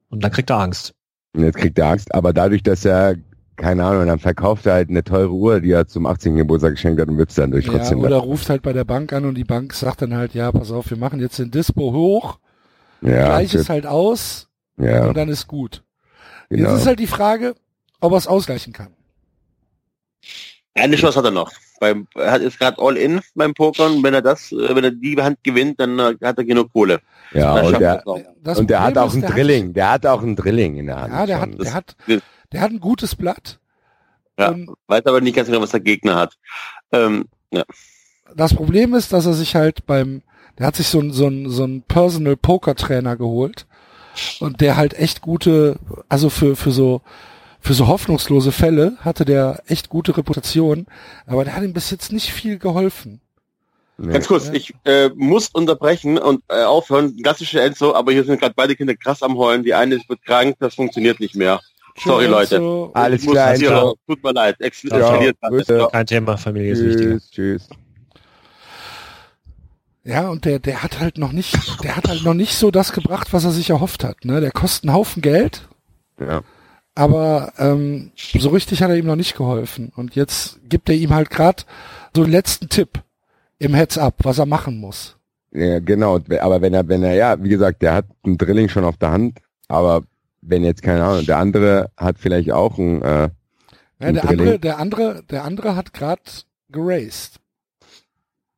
Und dann kriegt er Angst. und jetzt kriegt er Angst, aber dadurch, dass er, keine Ahnung, dann verkauft er halt eine teure Uhr, die er zum 18. Geburtstag geschenkt hat und wird's dann durch Ja, trotzdem. oder ruft halt bei der Bank an und die Bank sagt dann halt, ja, pass auf, wir machen jetzt den Dispo hoch, ja, gleich es halt aus ja, und dann ist gut. genau. Jetzt ist halt die Frage, ob er es ausgleichen kann. Eine Chance hat er noch. Beim, er hat jetzt gerade All-In beim Pokern. Wenn er das, äh, wenn er die Hand gewinnt, dann äh, hat er genug Kohle. ja, und der, er es. Das und der hat auch ist, einen der hat- Drilling, der hat auch einen Drilling in der Hand. Ja, der schon. hat, der Das- hat, der hat ein gutes Blatt. Ja. Und Weiß aber nicht ganz genau, was der Gegner hat. Ähm, das Problem ist, dass er sich halt beim, der hat sich so ein, so ein, so ein Personal Poker Trainer geholt und der halt echt gute, also für, für so, für so hoffnungslose Fälle hatte der echt gute Reputation, aber der hat ihm bis jetzt nicht viel geholfen. Nee. Ganz kurz, Ja. ich äh, muss unterbrechen und äh, aufhören. Klassische Enzo, aber hier sind gerade beide Kinder krass am Heulen. Die eine wird krank, das funktioniert nicht mehr. Sorry, Leute. So, Alles klar, Enzo. Tut mir leid. Ex Ja. Ja. Kein Thema, Familie ist wichtiger. Tschüss, tschüss. Ja, und der, der hat halt noch nicht, der hat halt noch nicht so das gebracht, was er sich erhofft hat. Ne? Der kostet einen Haufen Geld, Ja. aber ähm, so richtig hat er ihm noch nicht geholfen. Und jetzt gibt er ihm halt gerade so den letzten Tipp im Heads-up, was er machen muss. Ja, genau. Aber wenn er, wenn er, ja, wie gesagt, der hat einen Drilling schon auf der Hand, aber wenn jetzt, keine Ahnung, der andere hat vielleicht auch ein, äh, Ja, der andere, der andere, der andere hat gerade geraced.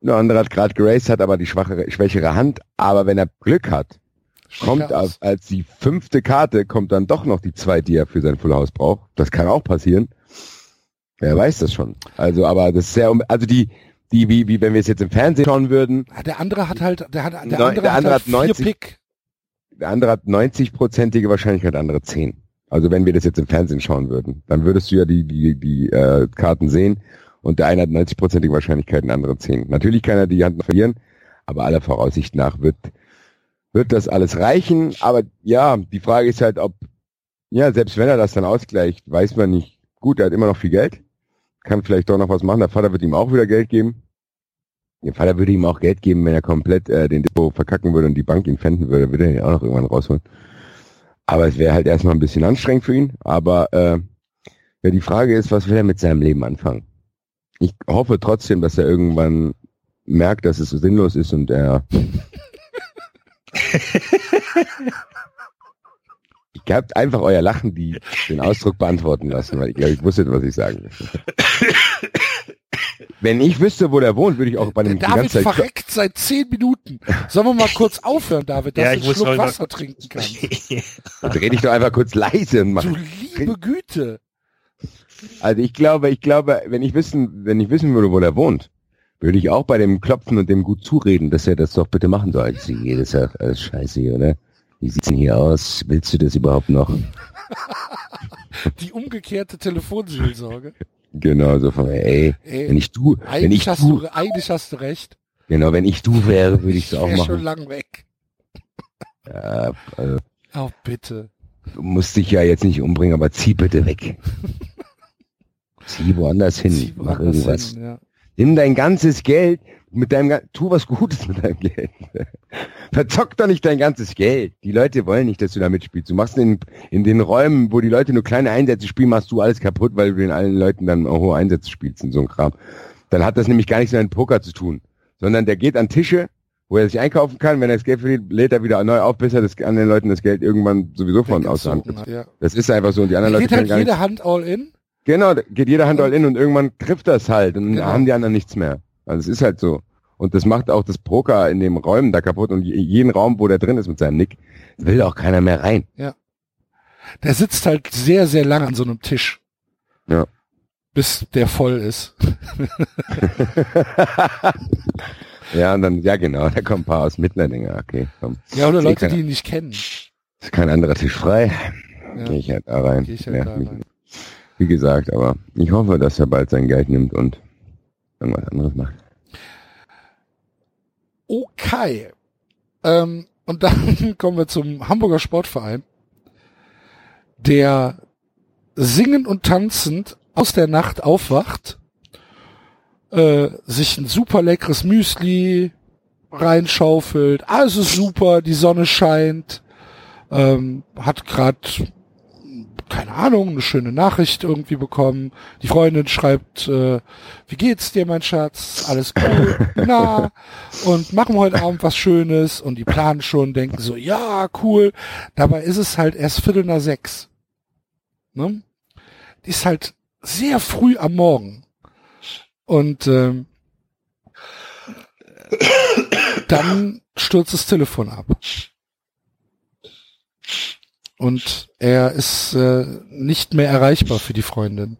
der andere hat gerade geraced, hat aber die schwachere, schwächere Hand, aber wenn er Glück hat, kommt Schlechter als, als die fünfte Karte, kommt dann doch noch die zwei, die er für sein Full House braucht. Das kann auch passieren. Wer weiß das schon. Also, aber das ist sehr, um- also die, die, wie, wie wenn wir es jetzt im Fernsehen schauen würden, Ja, Der andere hat halt, der hat, der andere der hat andere halt hat 90. vier Pick. Der andere hat 90-prozentige Wahrscheinlichkeit, der andere 10. Also wenn wir das jetzt im Fernsehen schauen würden, dann würdest du ja die, die, die äh, Karten sehen und der eine hat 90-prozentige Wahrscheinlichkeit, der andere 10. Natürlich kann er die Hand verlieren, aber aller Voraussicht nach wird, wird das alles reichen. Aber ja, die Frage ist halt, ob, ja, selbst wenn er das dann ausgleicht, weiß man nicht. Gut, er hat immer noch viel Geld, kann vielleicht doch noch was machen. Der Vater wird ihm auch wieder Geld geben. Der Vater würde ihm auch Geld geben, wenn er komplett äh, den Depot verkacken würde und die Bank ihn fänden würde, würde er ihn auch noch irgendwann rausholen. Aber es wäre halt erstmal ein bisschen anstrengend für ihn. Aber äh, ja, die Frage ist, was will er mit seinem Leben anfangen? Ich hoffe trotzdem, dass er irgendwann merkt, dass es so sinnlos ist und er. ich habt einfach euer Lachen, die den Ausdruck beantworten lassen, weil ich, ich wusste, was ich sagen möchte. Wenn ich wüsste, wo der wohnt, würde ich auch bei dem die David ganze Zeit. verreckt seit zehn Minuten. Sollen wir mal kurz aufhören, David, dass Ja, du ich einen Schluck mal- Wasser trinken kannst? Dreh dich doch einfach kurz leise und mach. Du liebe Güte. Also ich glaube, ich glaube, wenn ich wissen, wenn ich wissen würde, wo der wohnt, würde ich auch bei dem klopfen und dem gut zureden, dass er das doch bitte machen soll. Das ist ja alles scheiße hier, oder? Wie sieht's denn hier aus? Willst du das überhaupt noch? Die umgekehrte Telefonseelsorge. Genau, so von, ey, wenn Ey, ich du, wenn ich hast du, du, eigentlich hast du recht. genau, wenn ich du wäre, würde ich es auch wär schon machen. lang weg. Ja, also, Oh, bitte. du musst dich ja jetzt nicht umbringen, aber zieh bitte weg. zieh woanders hin, Zieh mach woanders irgendwas. hin, ja. Nimm dein ganzes Geld mit deinem, tu was Gutes mit deinem Geld. Verzock doch nicht dein ganzes Geld. Die Leute wollen nicht, dass du da mitspielst. Du machst in, in den Räumen, wo die Leute nur kleine Einsätze spielen, machst du alles kaputt, weil du den allen Leuten dann hohe Einsätze spielst und so ein Kram. Dann hat das nämlich gar nichts mehr mit Poker zu tun. Sondern der geht an Tische, wo er sich einkaufen kann. Wenn er das Geld verliert, lädt er wieder neu auf, bis er das, an den Leuten das Geld irgendwann sowieso von aus Hand gibt. ja. Das ist einfach so. Und die anderen Da Leute geht halt jede Hand all in. Genau, geht jeder Hand all in und irgendwann trifft das halt und Genau. haben die anderen nichts mehr. Also es ist halt so. Und das macht auch das Poker in den Räumen da kaputt und je- jeden Raum, wo der drin ist mit seinem Nick, will auch keiner mehr rein. Der sitzt halt sehr, sehr lang an so einem Tisch. Ja. Bis der voll ist. ja, und dann, ja genau, da kommen ein paar aus Mittlerdinge, okay, komm. Ja, oder Leute, die ihn nicht kennen. Ist kein anderer Tisch frei. Ja. Gehe ich halt da rein. Geh ich halt Ja, da rein. Wie gesagt, aber ich hoffe, dass er bald sein Geld nimmt und irgendwas anderes macht. Okay. Ähm, und dann kommen wir zum Hamburger Sportverein, der singend und tanzend aus der Nacht aufwacht, äh, sich ein super leckeres Müsli reinschaufelt, alles ist super, die Sonne scheint, ähm, hat grad keine Ahnung, eine schöne Nachricht irgendwie bekommen. Die Freundin schreibt, äh, wie geht's dir, mein Schatz? Alles gut? Na? Und machen heute Abend was Schönes und die planen schon, denken so, ja, cool. Dabei ist es halt erst Viertel nach sechs. Ne? Die ist halt sehr früh am Morgen. Und ähm, dann stürzt das Telefon ab. Und er ist äh, nicht mehr erreichbar für die Freundin.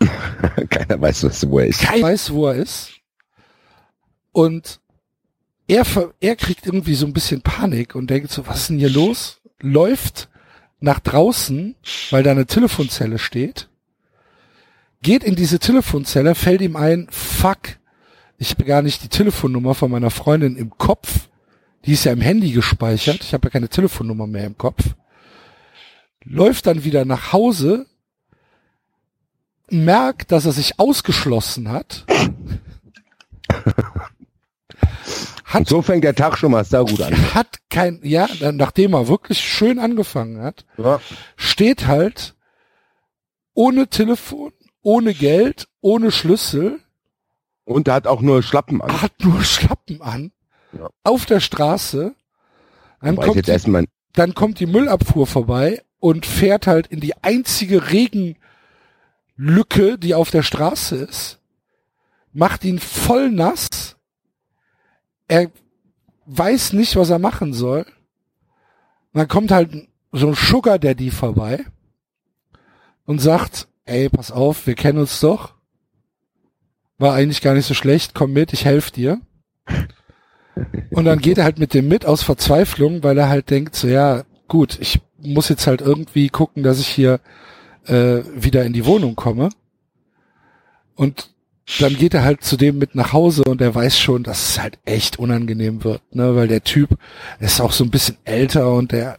Keiner weiß, was wo er ist. Keiner weiß, wo er ist. Und er, er kriegt irgendwie so ein bisschen Panik und denkt so, was ist denn hier los? Läuft nach draußen, weil da eine Telefonzelle steht, geht in diese Telefonzelle, fällt ihm ein, fuck, ich habe gar nicht die Telefonnummer von meiner Freundin im Kopf. Die ist ja im Handy gespeichert. Ich habe ja keine Telefonnummer mehr im Kopf. Läuft dann wieder nach Hause, merkt, dass er sich ausgeschlossen hat. hat, Und so fängt der Tag schon mal saugut an. hat kein, ja, nachdem er wirklich schön angefangen hat, Ja. steht halt ohne Telefon, ohne Geld, ohne Schlüssel, Und er hat auch nur Schlappen an. hat nur Schlappen an, Ja. auf der Straße. Dann kommt, die, dann kommt die Müllabfuhr vorbei und fährt halt in die einzige Regenlücke, die auf der Straße ist, macht ihn voll nass. Er weiß nicht, was er machen soll. Und dann kommt halt so ein Sugar Daddy vorbei und sagt, ey, pass auf, wir kennen uns doch. War eigentlich gar nicht so schlecht, komm mit, ich helfe dir. Und dann geht er halt mit dem mit aus Verzweiflung, weil er halt denkt, so ja, gut, ich muss jetzt halt irgendwie gucken, dass ich hier äh, wieder in die Wohnung komme. Und dann geht er halt zu dem mit nach Hause und er weiß schon, dass es halt echt unangenehm wird, ne, weil der Typ ist auch so ein bisschen älter und der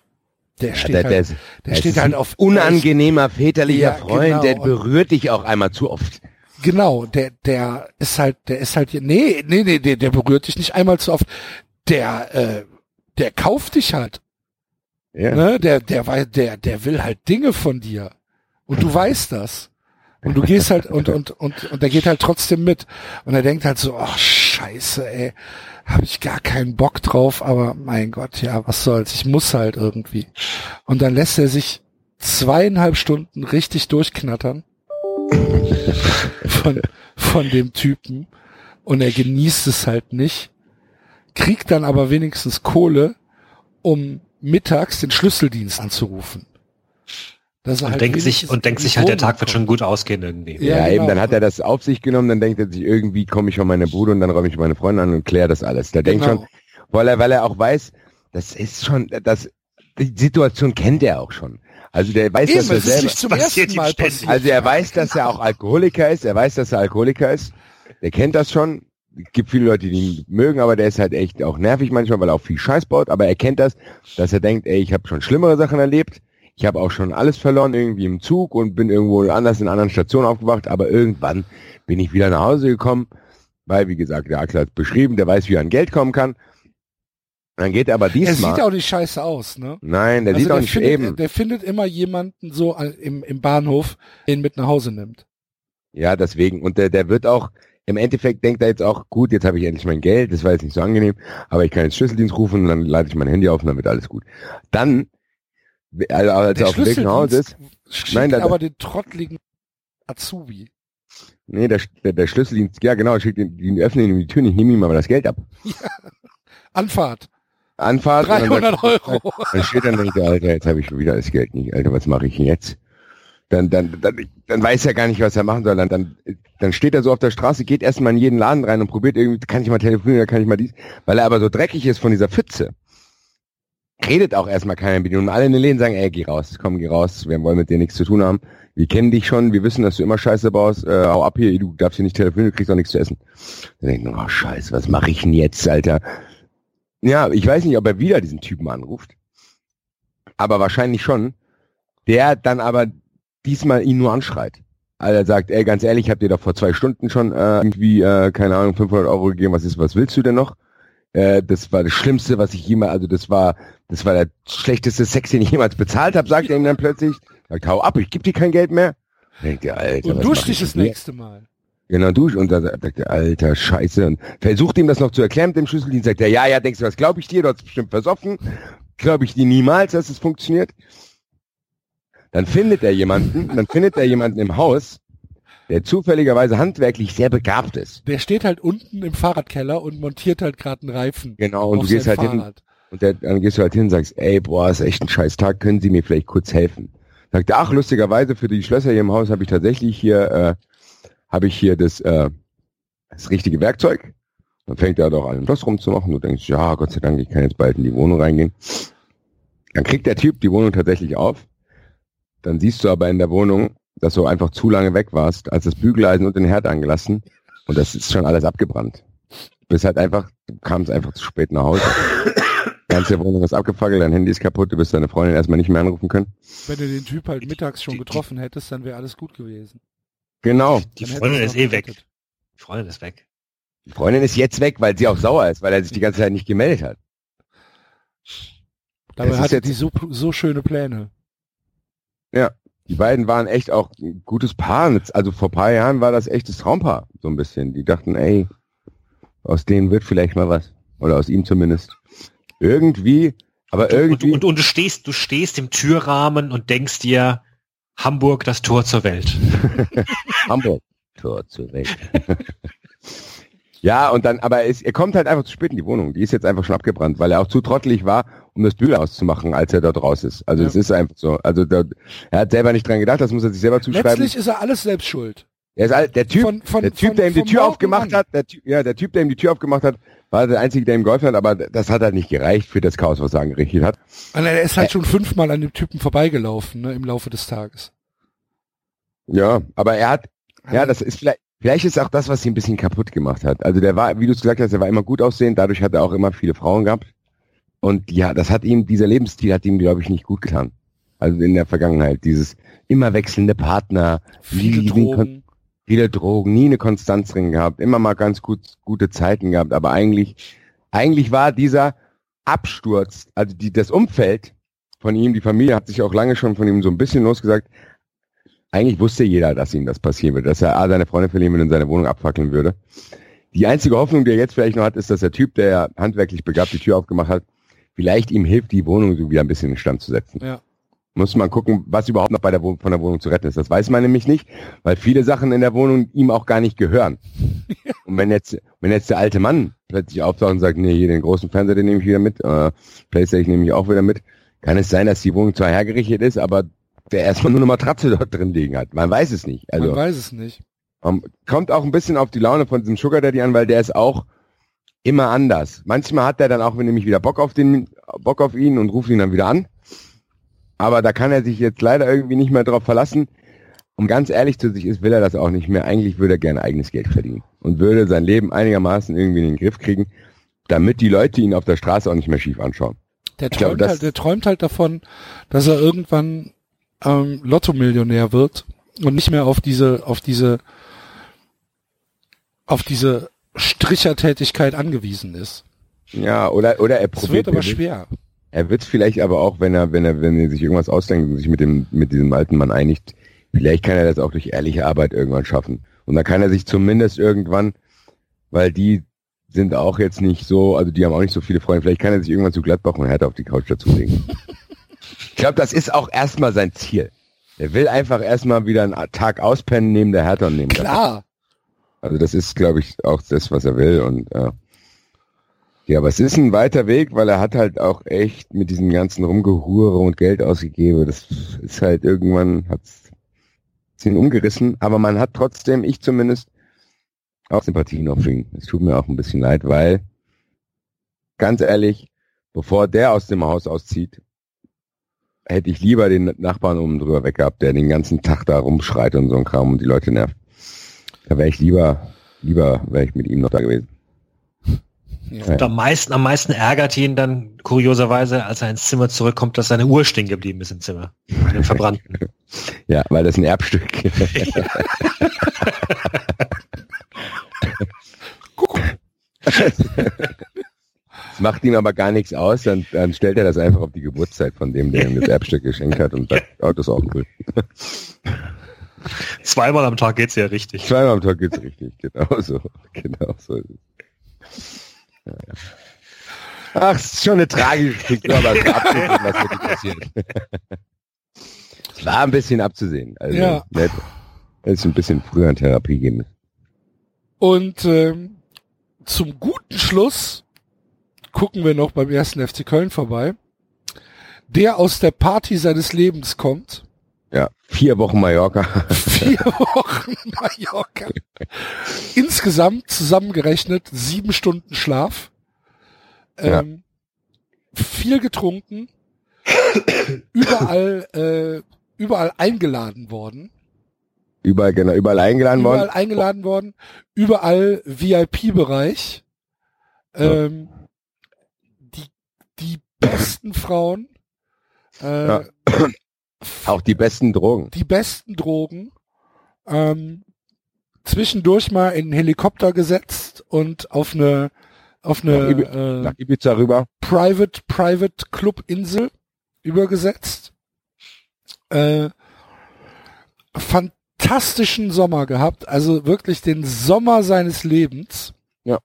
der steht der, der, halt, der steht halt auf unangenehmer väterlicher Ja, Freund, genau. der berührt dich auch einmal zu oft. Genau, der, der ist halt, der ist halt hier, nee, nee, nee, der, der berührt dich nicht einmal zu oft. Der, äh, der kauft dich halt, Ja. ne? Der, der, der, der will halt Dinge von dir. Und du weißt das. Und du gehst halt, und, und, und, und der geht halt trotzdem mit. Und er denkt halt so, ach, scheiße, ey, habe ich gar keinen Bock drauf, aber mein Gott, ja, was soll's, ich muss halt irgendwie. Und dann lässt er sich zweieinhalb Stunden richtig durchknattern von, von dem Typen und er genießt es halt nicht, kriegt dann aber wenigstens Kohle, um mittags den Schlüsseldienst anzurufen. Dass er Und halt denkt sich, und denkt sich halt, der Tag wird schon gut ausgehen irgendwie. Ja, Ja, eben, genau. dann hat er das auf sich genommen, dann denkt er sich, irgendwie komme ich von meiner Bude und dann räume ich meine Freunde an und kläre das alles. Der denkt Genau. schon, weil er, weil er auch weiß, das ist schon, das, die Situation kennt er auch schon. Also der weiß, Eben, dass er selber, zum passiert ersten Mal passiert. also er weiß, dass er auch Alkoholiker ist, er weiß, dass er Alkoholiker ist, der kennt das schon. Es gibt viele Leute, die ihn mögen, aber der ist halt echt auch nervig manchmal, weil er auch viel Scheiß baut, aber er kennt das, dass er denkt, ey, ich habe schon schlimmere Sachen erlebt, ich habe auch schon alles verloren, irgendwie im Zug und bin irgendwo anders in anderen Station aufgewacht, aber irgendwann bin ich wieder nach Hause gekommen, weil, wie gesagt, der Akler hat beschrieben, der weiß, wie er an Geld kommen kann. Dann geht er aber er diesmal. sieht auch nicht scheiße aus, ne? nein, der Also sieht auch nicht findet, eben. Der findet immer jemanden so an- im, im Bahnhof, den mit nach Hause nimmt. Ja, deswegen. Und der, der wird auch, im Endeffekt denkt er jetzt auch, gut, jetzt habe ich endlich mein Geld, das war jetzt nicht so angenehm, aber ich kann jetzt Schlüsseldienst rufen und dann lade ich mein Handy auf und dann wird alles gut. Dann, also als er auf dem Weg nach Hause ist, Nein, da- aber den trottligen Azubi. nee, der, der, der Schlüsseldienst, ja genau, schickt ihn, die öffnen ihm die Tür nicht, nehmen ihm aber das Geld ab. Anfahrt. Anfahrt. und dann 300 sagt- Euro. Dann steht dann er, Alter, jetzt habe ich schon wieder das Geld nicht, Alter, was mache ich jetzt? Dann, dann, dann, dann weiß er gar nicht, was er machen soll. Dann, dann, dann steht er so auf der Straße, geht erstmal in jeden Laden rein und probiert irgendwie, kann ich mal telefonieren, kann ich mal dies, weil er aber so dreckig ist von dieser Pfütze. Redet auch erstmal keiner mit ihm. Und alle in den Läden sagen, ey, geh raus, komm, geh raus, wir wollen mit dir nichts zu tun haben. Wir kennen dich schon, wir wissen, dass du immer Scheiße baust, äh, hau ab hier, du darfst hier nicht telefonieren, du kriegst auch nichts zu essen. Dann denkt man, oh Scheiße, was mache ich denn jetzt, Alter? Ja, ich weiß nicht, ob er wieder diesen Typen anruft. Aber wahrscheinlich schon. Der dann aber diesmal ihn nur anschreit. Also er sagt, ey, ganz ehrlich, ich hab dir doch vor zwei Stunden schon äh, irgendwie, äh, keine Ahnung, 500 Euro gegeben. Was ist, was willst du denn noch? Äh, das war das Schlimmste, was ich jemals, also das war, das war der schlechteste Sex, den ich jemals bezahlt habe, sagt er ihm dann plötzlich. Sagt, hau ab, ich geb dir kein Geld mehr. Denkt ihr, Alter, Und dusch dich ich das hier? nächste Mal. Genau, dusch. Und dann sagt er, alter Scheiße. Und versucht ihm das noch zu erklären mit dem Schlüsseldienst. Sagt er, ja, ja, denkst du, was glaube ich dir? Du hast bestimmt versoffen. Glaube ich dir niemals, dass es funktioniert. Dann findet er jemanden, dann findet er jemanden im Haus, der zufälligerweise handwerklich sehr begabt ist. Der steht halt unten im Fahrradkeller und montiert halt gerade einen Reifen. Genau, und du gehst halt hin, Fahrrad. und der, dann gehst du halt hin und sagst, ey, boah, ist echt ein scheiß Tag, können Sie mir vielleicht kurz helfen? Sagt er, ach, lustigerweise, für die Schlösser hier im Haus habe ich tatsächlich hier, äh, habe ich hier das, äh, das richtige Werkzeug. Dann fängt er doch an, das rumzumachen. Du denkst, ja, Gott sei Dank, ich kann jetzt bald in die Wohnung reingehen. Dann kriegt der Typ die Wohnung tatsächlich auf. Dann siehst du aber in der Wohnung, dass du einfach zu lange weg warst, als das Bügeleisen und den Herd angelassen. Und das ist schon alles abgebrannt. Du bist halt einfach, du kamst einfach zu spät nach Hause. Die ganze Wohnung ist abgefackelt, dein Handy ist kaputt, du wirst deine Freundin erstmal nicht mehr anrufen können. Wenn du den Typ halt mittags schon getroffen hättest, dann wäre alles gut gewesen. Genau. Die Dann Freundin ist eh weg. gerettet. Die Freundin ist weg. Die Freundin ist jetzt weg, weil sie auch sauer ist, weil er sich die ganze Zeit nicht gemeldet hat. Dabei hatte jetzt- die so, so schöne Pläne. Die beiden waren echt auch ein gutes Paar. Also vor paar Jahren war das echtes Traumpaar, so ein bisschen. Die dachten, ey, aus denen wird vielleicht mal was. Oder aus ihm zumindest. Irgendwie, aber Und, irgendwie. und, und du stehst, du stehst im Türrahmen und denkst dir, Hamburg, das Tor zur Welt. Hamburg. Tor zur Welt. ja, und dann, aber es, er kommt halt einfach zu spät in die Wohnung. Die ist jetzt einfach schon abgebrannt, weil er auch zu trottelig war, um das Bügel auszumachen, als er dort raus ist. Also Ja. es ist einfach so. Also der, er hat selber nicht dran gedacht, das muss er sich selber zuschreiben. Letztlich ist er alles selbst schuld. Er ist all, der Typ, Von- von- der Typ, von- der ihm die Tür Morgen aufgemacht an. hat, der Typ, ja, der Typ, der ihm die Tür aufgemacht hat, war der Einzige, der ihm geholfen hat, aber das hat halt nicht gereicht für das Chaos, was er angerichtet hat. Und er ist halt schon fünfmal an dem Typen vorbeigelaufen, ne, im Laufe des Tages. Ja, aber er hat, ja, das ist vielleicht, vielleicht ist auch das, was ihn ein bisschen kaputt gemacht hat. Also der war, wie du es gesagt hast, er war immer gut aussehend, dadurch hat er auch immer viele Frauen gehabt. Und ja, das hat ihm, dieser Lebensstil hat ihm, glaube ich, nicht gut getan. Also in der Vergangenheit, dieses immer wechselnde Partner, Viele nie- Drogen. viele Drogen, nie eine Konstanz drin gehabt, immer mal ganz gut, gute Zeiten gehabt, aber eigentlich, eigentlich war dieser Absturz, also die, das Umfeld von ihm, die Familie hat sich auch lange schon von ihm so ein bisschen losgesagt. Eigentlich wusste jeder, dass ihm das passieren würde, dass er A, seine Freundin verlieren würde und seine Wohnung abfackeln würde. Die einzige Hoffnung, die er jetzt vielleicht noch hat, ist, dass der Typ, der handwerklich begabt die Tür aufgemacht hat, vielleicht ihm hilft, die Wohnung so wieder ein bisschen in Stand zu setzen. Ja. Muss man gucken, was überhaupt noch bei der Wohnung, von der Wohnung zu retten ist. Das weiß man nämlich nicht, weil viele Sachen in der Wohnung ihm auch gar nicht gehören. Und wenn jetzt, wenn jetzt der alte Mann plötzlich auftaucht und sagt, nee, hier den großen Fernseher, den nehme ich wieder mit, äh, Playstation nehme ich auch wieder mit, kann es sein, dass die Wohnung zwar hergerichtet ist, aber der erstmal nur eine Matratze dort drin liegen hat. Man weiß es nicht. Also Man weiß es nicht. ähm, kommt auch ein bisschen auf die Laune von diesem Sugar Daddy an, weil der ist auch immer anders. Manchmal hat er dann auch nämlich wieder Bock auf den, Bock auf ihn und ruft ihn dann wieder an. Aber da kann er sich jetzt leider irgendwie nicht mehr drauf verlassen. Um ganz ehrlich zu sich ist, will er das auch nicht mehr. Eigentlich würde er gerne eigenes Geld verdienen und würde sein Leben einigermaßen irgendwie in den Griff kriegen, damit die Leute ihn auf der Straße auch nicht mehr schief anschauen. Der glaube, träumt, das- halt, der träumt halt davon, dass er irgendwann ähm, Lotto-Millionär wird und nicht mehr auf diese, auf diese, auf diese Strichertätigkeit angewiesen ist. Ja, oder oder er probiert. wird aber schwer. Er wird vielleicht aber auch, wenn er, wenn er, wenn er sich irgendwas ausdenkt und sich mit dem, mit diesem alten Mann einigt, vielleicht kann er das auch durch ehrliche Arbeit irgendwann schaffen. Und dann kann er sich zumindest irgendwann, weil die sind auch jetzt nicht so, also die haben auch nicht so viele Freunde, vielleicht kann er sich irgendwann zu Gladbach und Hertha auf die Couch dazulegen. ich glaube, das ist auch erstmal sein Ziel. Er will einfach erstmal wieder einen Tag auspennen neben der Hertha und neben Klar. Also das ist, glaube ich, auch das, was er will. Und äh, ja, aber es ist ein weiter Weg, weil er hat halt auch echt mit diesem ganzen Rumgehure und Geld ausgegeben. Das ist halt irgendwann hat's ihn umgerissen. Aber man hat trotzdem, ich zumindest, auch Sympathien noch für ihn. Es tut mir auch ein bisschen leid, weil ganz ehrlich, bevor der aus dem Haus auszieht, hätte ich lieber den Nachbarn oben drüber weg gehabt, der den ganzen Tag da rumschreit und so ein Kram und die Leute nervt. Da wäre ich lieber, lieber wäre ich mit ihm noch da gewesen. Ja. Und am meisten, am meisten ärgert ihn dann kurioserweise, als er ins Zimmer zurückkommt, dass seine Uhr stehen geblieben ist im Zimmer. An dem verbrannten. Ja, weil das ein Erbstück. Das macht ihm aber gar nichts aus, dann, dann stellt er das einfach auf die Geburtszeit von dem, der ihm das Erbstück geschenkt hat und sagt, oh, das ist auch cool. Zweimal am Tag geht's ja richtig. Zweimal am Tag geht's richtig, genau so. Genau so ist es. Ja, ja. Ach, es ist schon eine tragische Figur, aber es war abzusehen, was wirklich passiert. Es war ein bisschen abzusehen. Also, Ja. nett. Es ist ein bisschen früher in Therapie gehen müssen. Und ähm, zum guten Schluss gucken wir noch beim ersten FC Köln vorbei, der aus der Party seines Lebens kommt. Ja, vier Wochen Mallorca. Vier Wochen Mallorca. Insgesamt zusammengerechnet sieben Stunden Schlaf. Ja. Ähm, viel getrunken. überall, äh, überall eingeladen worden. Überall, genau, überall eingeladen überall worden. eingeladen worden, überall VIP-Bereich. Ähm, die, die besten Frauen, äh, Ja. Auch die besten Drogen. die besten Drogen, ähm, zwischendurch mal in einen Helikopter gesetzt und auf eine auf Nach Ibi- eine Nach äh, Ibiza rüber. Private Private Club Insel übergesetzt. Äh, fantastischen Sommer gehabt, also wirklich den Sommer seines Lebens. Ja.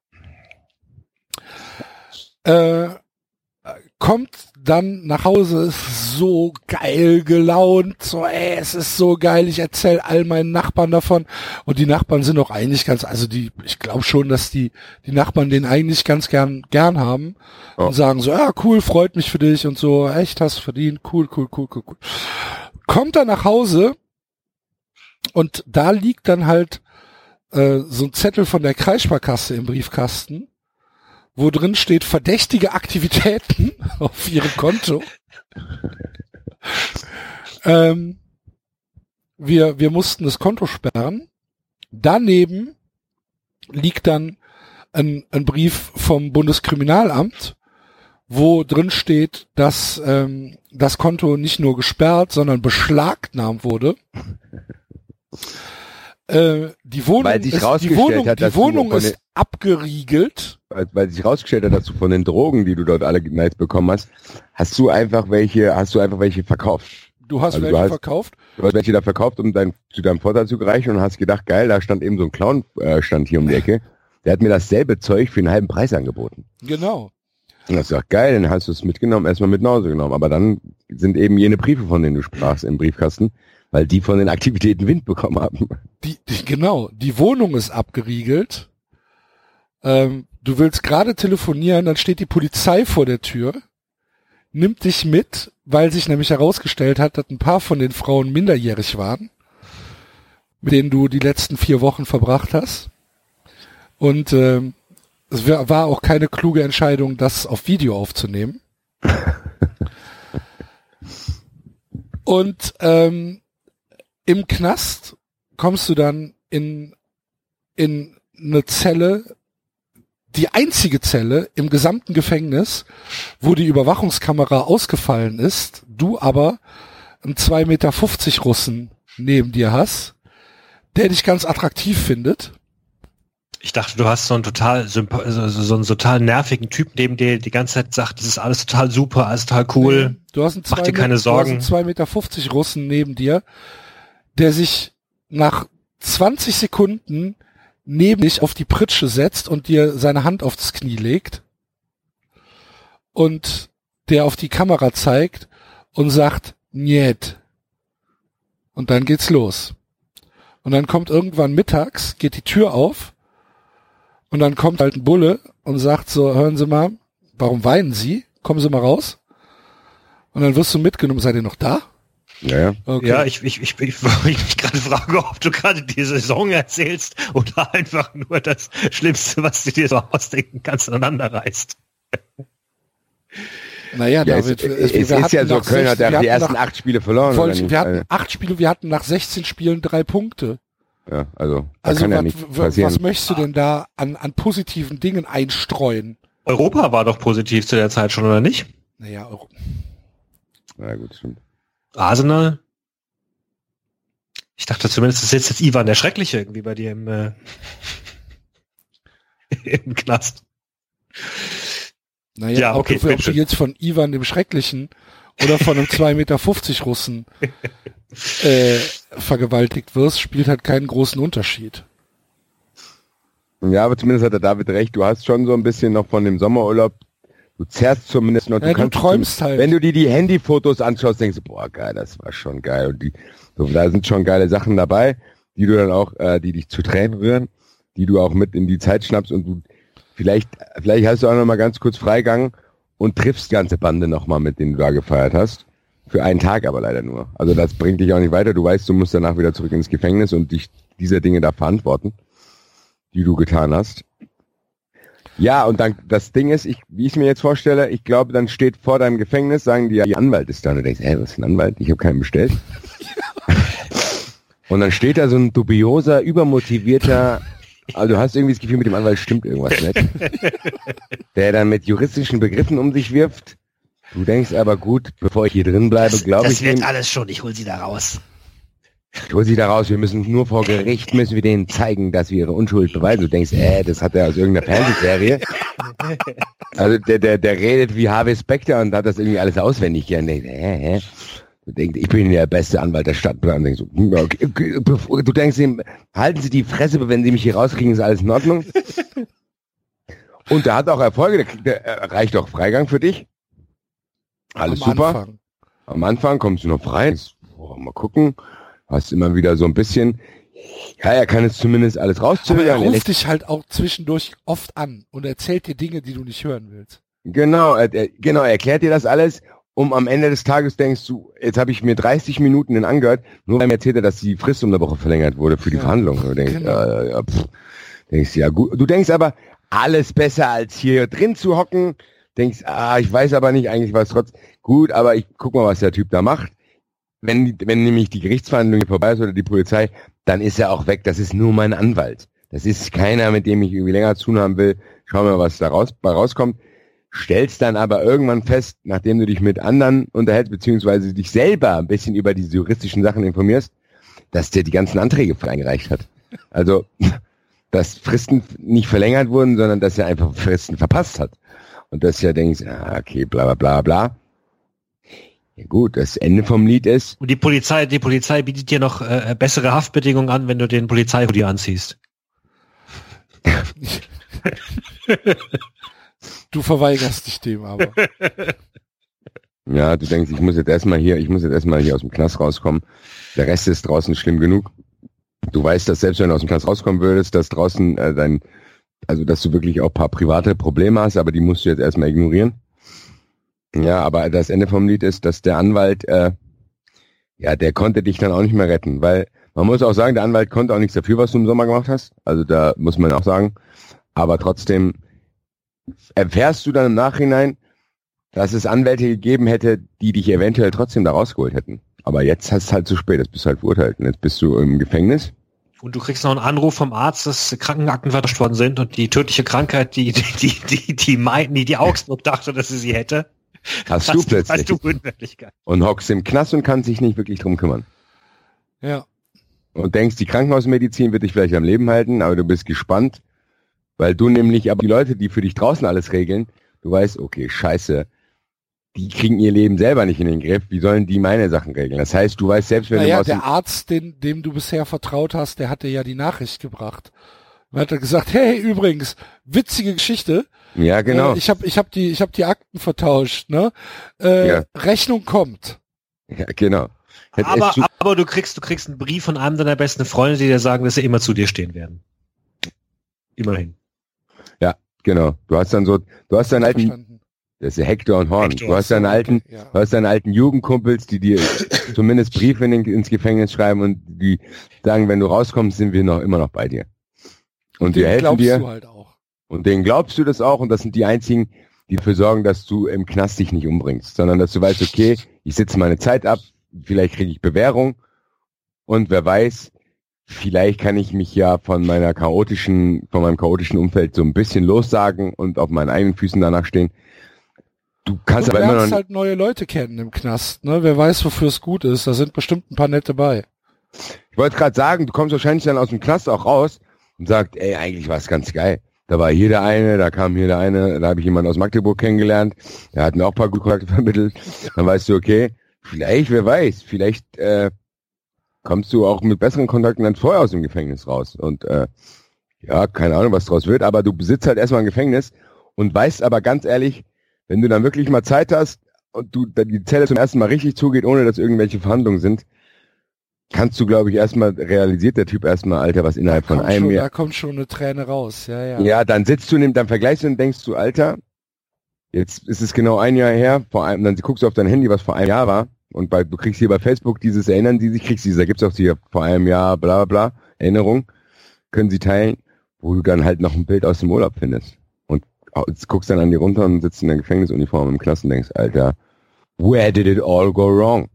Äh, kommt dann nach Hause, ist so geil gelaunt, so ey, es ist so geil, ich erzähle all meinen Nachbarn davon und die Nachbarn sind auch eigentlich ganz, also die, ich glaube schon, dass die, die Nachbarn den eigentlich ganz gern, gern haben Ja. und sagen so, ja cool, freut mich für dich und so, echt, hast du verdient, cool, cool, cool, cool, cool. Kommt dann nach Hause und da liegt dann halt äh, so ein Zettel von der Kreissparkasse im Briefkasten, wo drin steht verdächtige Aktivitäten auf ihrem Konto. ähm, wir, wir mussten das Konto sperren. Daneben liegt dann ein, ein Brief vom Bundeskriminalamt, wo drin steht, dass ähm, das Konto nicht nur gesperrt, sondern beschlagnahmt wurde. Äh, die Wohnung, ist, die Wohnung, hat, die Wohnung ist abgeriegelt. Weil, sich rausgestellt hat, dass du von den Drogen, die du dort alle nice bekommen hast, hast du einfach welche, hast du einfach welche verkauft. Du hast Also du welche hast- verkauft. Du hast welche da verkauft, um dein, zu deinem Vorteil zu gereichen und hast gedacht, geil, da stand eben so ein Clown, äh, stand hier um die Ecke. Der hat mir dasselbe Zeug für einen halben Preis angeboten. Genau. Das ist auch geil, dann hast du es mitgenommen, erstmal mit nach Hause genommen. Aber dann sind eben jene Briefe, von denen du sprachst, im Briefkasten, weil die von den Aktivitäten Wind bekommen haben. Die, die, genau, die Wohnung ist abgeriegelt. Ähm, du willst gerade telefonieren, dann steht die Polizei vor der Tür, nimmt dich mit, weil sich nämlich herausgestellt hat, dass ein paar von den Frauen minderjährig waren, mit denen du die letzten vier Wochen verbracht hast. Und ähm, es war auch keine kluge Entscheidung, das auf Video aufzunehmen. Und ähm, im Knast kommst du dann in, in eine Zelle, die einzige Zelle im gesamten Gefängnis, wo die Überwachungskamera ausgefallen ist, du aber einen 2,50 Meter Russen neben dir hast, der dich ganz attraktiv findet. Ich dachte, du hast so einen total so, einen total nervigen Typ neben dir, die ganze Zeit sagt, das ist alles total super, alles total cool. Du hast einen Mach dir 2 keine Sorgen. Du hast einen 2,50 Meter Russen neben dir, der sich nach 20 Sekunden neben dich auf die Pritsche setzt und dir seine Hand aufs Knie legt und der auf die Kamera zeigt und sagt, Niet. Und dann geht's los. Und dann kommt irgendwann mittags, geht die Tür auf und dann kommt halt ein Bulle und sagt so, hören Sie mal, warum weinen Sie? Kommen Sie mal raus. Und dann wirst du mitgenommen, seid ihr noch da? Ja, ja. Okay. Ja, ich, ich, ich, ich, ich mich gerade frage, ob du gerade die Saison erzählst oder einfach nur das Schlimmste, was du dir so ausdenken kannst, aneinander reißt. naja, ja es, David, es, wir ist ja so, Köln hat 16 ja wir die hatten ersten nach- acht Spiele verloren. Voll, wir hatten Also, acht Spiele, wir hatten nach 16 Spielen drei Punkte. ja, also, da Also kann ja was, nicht w- passieren. was möchtest du denn da an, an positiven Dingen einstreuen? Europa war doch positiv zu der Zeit schon, oder nicht? Naja, Euro- ja, gut, stimmt. Arsenal? Ich dachte zumindest, das ist jetzt Ivan der Schreckliche irgendwie bei dir im, äh, im Knast. naja, Ja, ob okay, du, ob bitte. du jetzt von Ivan dem Schrecklichen oder von einem 2,50 Meter Russen äh, vergewaltigt wirst, spielt halt keinen großen Unterschied. Ja, aber zumindest hat der David recht. Du hast schon so ein bisschen noch von dem Sommerurlaub. Du zerrst zumindest noch. Ja, du träumst halt. Wenn du dir die Handyfotos anschaust, denkst du, boah, geil, das war schon geil. Und die, so, da sind schon geile Sachen dabei, die du dann auch, äh, die dich zu Tränen rühren, die du auch mit in die Zeit schnappst und du vielleicht, vielleicht hast du auch noch mal ganz kurz Freigang und triffst die ganze Bande noch mal, mit denen du da gefeiert hast. Für einen Tag aber leider nur. Also das bringt dich auch nicht weiter. Du weißt, du musst danach wieder zurück ins Gefängnis und dich dieser Dinge da verantworten, die du getan hast. Ja, und dann das Ding ist, ich, wie ich es mir jetzt vorstelle, ich glaube, dann steht vor deinem Gefängnis, sagen die, ja, ihr Anwalt ist da. Und du denkst, hä, was ist ein Anwalt? Ich habe keinen bestellt. und dann steht da so ein dubioser, übermotivierter, also du hast irgendwie das Gefühl, mit dem Anwalt stimmt irgendwas nicht. der dann mit juristischen Begriffen um sich wirft. Du denkst aber gut, bevor ich hier drin bleibe, glaube ich ihm, alles schon, ich hol sie da raus. Ich hol sie da raus, wir müssen nur vor Gericht, müssen wir denen zeigen, dass wir ihre Unschuld beweisen. Du denkst, äh, das hat er aus irgendeiner Fernsehserie. Also der, der, der redet wie Harvey Specter und hat das irgendwie alles auswendig. Denkt, hä, hä? Du denkst, ich bin der beste Anwalt der Stadt. Und denkst, hm, okay, okay, du denkst ihm, halten Sie die Fresse, wenn Sie mich hier rauskriegen, ist alles in Ordnung. Und der hat auch Erfolge, der, der erreicht auch Freigang für dich. Alles Am super. Anfang. Am Anfang kommst du noch frei. Boah, mal gucken. Hast immer wieder so ein bisschen. Ja, er kann jetzt zumindest alles Aber er rauszögern. Ruft dich halt auch zwischendurch oft an und erzählt dir Dinge, die du nicht hören willst. Genau, er, er, genau, er erklärt dir das alles. Um am Ende des Tages denkst du, jetzt habe ich mir 30 Minuten den angehört, nur weil mir erzählt er, dass die Frist um eine Woche verlängert wurde für die Ja, Verhandlungen. Du denkst, genau. ja, ja, pff. denkst ja gut. Du denkst aber, alles besser als hier drin zu hocken. Denkst, ah, ich weiß aber nicht, eigentlich war es trotz gut, aber ich guck mal, was der Typ da macht. Wenn, wenn nämlich die Gerichtsverhandlung vorbei ist oder die Polizei, dann ist er auch weg. Das ist nur mein Anwalt. Das ist keiner, mit dem ich irgendwie länger zu haben will. Schauen wir mal, was da raus, rauskommt. Stellst dann aber irgendwann fest, nachdem du dich mit anderen unterhältst, beziehungsweise dich selber ein bisschen über diese juristischen Sachen informierst, dass der die ganzen Anträge eingereicht hat. Also, dass Fristen nicht verlängert wurden, sondern dass er einfach Fristen verpasst hat. Und dass ja denkst, ah, okay, bla bla bla bla. Ja gut, das Ende vom Lied ist, Und die Polizei, die Polizei bietet dir noch äh, bessere Haftbedingungen an, wenn du den Polizeihoodie anziehst. Du verweigerst dich dem aber. Ja, du denkst, ich muss jetzt erstmal hier, ich muss jetzt erstmal hier aus dem Knast rauskommen. Der Rest ist draußen schlimm genug. Du weißt, dass selbst wenn du aus dem Knast rauskommen würdest, dass draußen äh, dein, also dass du wirklich auch paar private Probleme hast, aber die musst du jetzt erstmal ignorieren. Ja, aber das Ende vom Lied ist, dass der Anwalt, äh, ja, der konnte dich dann auch nicht mehr retten, weil man muss auch sagen, der Anwalt konnte auch nichts dafür, was du im Sommer gemacht hast. Also da muss man auch sagen. Aber trotzdem erfährst du dann im Nachhinein, dass es Anwälte gegeben hätte, die dich eventuell trotzdem da rausgeholt hätten. Aber jetzt hast es halt zu spät, jetzt bist du halt verurteilt und jetzt bist du im Gefängnis. Und du kriegst noch einen Anruf vom Arzt, dass Krankenakten vertauscht worden sind und die tödliche Krankheit, die, die, die, die, die, meinten, die, die Augsburg dachte, dass sie sie hätte, Hast, du plötzlich. Hast du. Und hockst im Knast und kannst dich nicht wirklich drum kümmern. Ja. Und denkst, die Krankenhausmedizin wird dich vielleicht am Leben halten, aber du bist gespannt, weil du nämlich, aber die Leute, die für dich draußen alles regeln, du weißt, okay, scheiße, die kriegen ihr Leben selber nicht in den Griff. Wie sollen die meine Sachen regeln? Das heißt, du weißt selbst, wenn naja, du der Arzt, den, dem du bisher vertraut hast, der hatte ja die Nachricht gebracht. Und hat er gesagt, hey, übrigens, witzige Geschichte. Ja genau, Äh, ich habe ich hab die, ich hab die Akten vertauscht, ne? Äh, Ja. Rechnung kommt. ja, genau. Aber, aber du kriegst, du kriegst einen Brief von einem deiner besten Freunde, die dir sagen, dass sie immer zu dir stehen werden. Immerhin. genau. Du hast dann so, du hast deinen alten, das ist Hector und Horn. Hector, du hast deinen alten, Ja. du hast deine alten Jugendkumpels, die dir zumindest Briefe in den, ins Gefängnis schreiben und die sagen, wenn du rauskommst, sind wir noch immer noch bei dir. Und wir Den helfen dir. du halt auch. Und denen glaubst du das auch und das sind die einzigen, die dafür sorgen, dass du im Knast dich nicht umbringst, sondern dass du weißt, okay, ich sitze meine Zeit ab, vielleicht kriege ich Bewährung und wer weiß, vielleicht kann ich mich ja von meiner chaotischen, von meinem chaotischen Umfeld so ein bisschen lossagen und auf meinen eigenen Füßen danach stehen. Du kannst du aber immer noch halt neue Leute kennen im Knast, ne? Wer weiß, wofür es gut ist. Da sind bestimmt ein paar nette bei. Ich wollte gerade sagen, du kommst wahrscheinlich dann aus dem Knast auch raus und sagst, ey, eigentlich war es ganz geil. Da war hier der eine, da kam hier der eine, da habe ich jemanden aus Magdeburg kennengelernt, der hat mir auch ein paar gute Kontakte vermittelt. Dann weißt du, okay, vielleicht, wer weiß, vielleicht äh, kommst du auch mit besseren Kontakten dann vorher aus dem Gefängnis raus. Und äh, ja, keine Ahnung, was draus wird, aber du besitzt halt erstmal ein Gefängnis und weißt aber ganz ehrlich, wenn du dann wirklich mal Zeit hast und du die Zelle zum ersten Mal richtig zugeht, ohne dass irgendwelche Verhandlungen sind, kannst du, glaube ich, erstmal, realisiert der Typ erstmal, Alter, was innerhalb von einem schon, Jahr. da kommt schon eine Träne raus. Ja, ja. Ja, dann sitzt du, dann vergleichst du und denkst du, Alter, jetzt ist es genau ein Jahr her, vor allem, dann guckst du auf dein Handy, was vor einem Jahr war, und bei, du kriegst hier bei Facebook dieses Erinnern Sie sich, kriegst du, da gibt's auch hier vor einem Jahr, bla, bla, bla, Erinnerung, können sie teilen, wo du dann halt noch ein Bild aus dem Urlaub findest. Und jetzt guckst dann an die runter und sitzt in der Gefängnisuniform im Klassen und denkst, Alter, where did it all go wrong?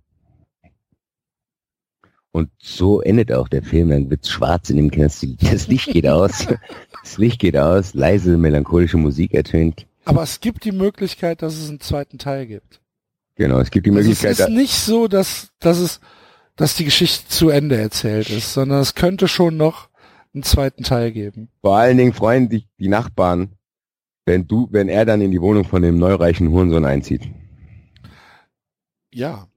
Und so endet auch der Film, dann wird's schwarz in dem Knast, das Licht geht aus, das Licht geht aus, leise melancholische Musik ertönt. Aber es gibt die Möglichkeit, dass es einen zweiten Teil gibt. Genau, es gibt die Also Möglichkeit, es ist nicht so, dass, dass es, dass die Geschichte zu Ende erzählt ist, sondern es könnte schon noch einen zweiten Teil geben. vor allen Dingen freuen sich die Nachbarn, wenn du, wenn er dann in die Wohnung von dem neureichen Hurensohn einzieht. Ja,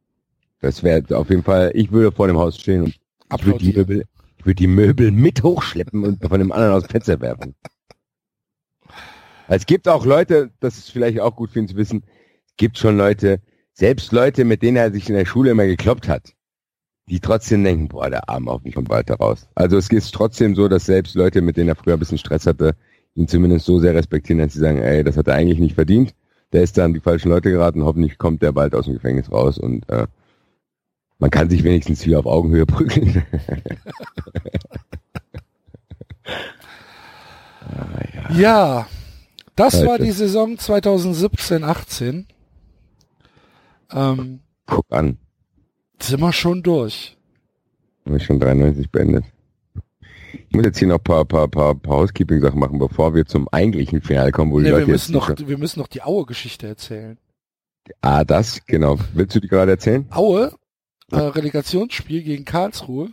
Das wäre auf jeden Fall, ich würde vor dem Haus stehen und ich würde die. Möbel, ich würde die Möbel mit hochschleppen und von dem anderen aus dem Fenster werfen. Es gibt auch Leute, das ist vielleicht auch gut für ihn zu wissen, es gibt schon Leute, selbst Leute, mit denen er sich in der Schule immer gekloppt hat, die trotzdem denken, boah, der Arm auf mich kommt weiter raus. Also es ist trotzdem so, dass selbst Leute, mit denen er früher ein bisschen Stress hatte, ihn zumindest so sehr respektieren, dass sie sagen, ey, das hat er eigentlich nicht verdient. Der ist da an die falschen Leute geraten, hoffentlich kommt der bald aus dem Gefängnis raus und äh, man kann sich wenigstens wieder auf Augenhöhe prügeln. Ja, das Alter. war die Saison 2017-18. Ähm, Guck an, sind wir schon durch. habe ich schon 93 beendet. Ich muss jetzt hier noch ein paar, paar, paar, paar Housekeeping-Sachen machen, bevor wir zum eigentlichen Finale kommen, wo die Nee, wir Leute jetzt müssen noch, wir müssen noch die Aue-Geschichte erzählen. Ah, das, genau. Willst du die gerade erzählen? Aue, äh, Relegationsspiel gegen Karlsruhe,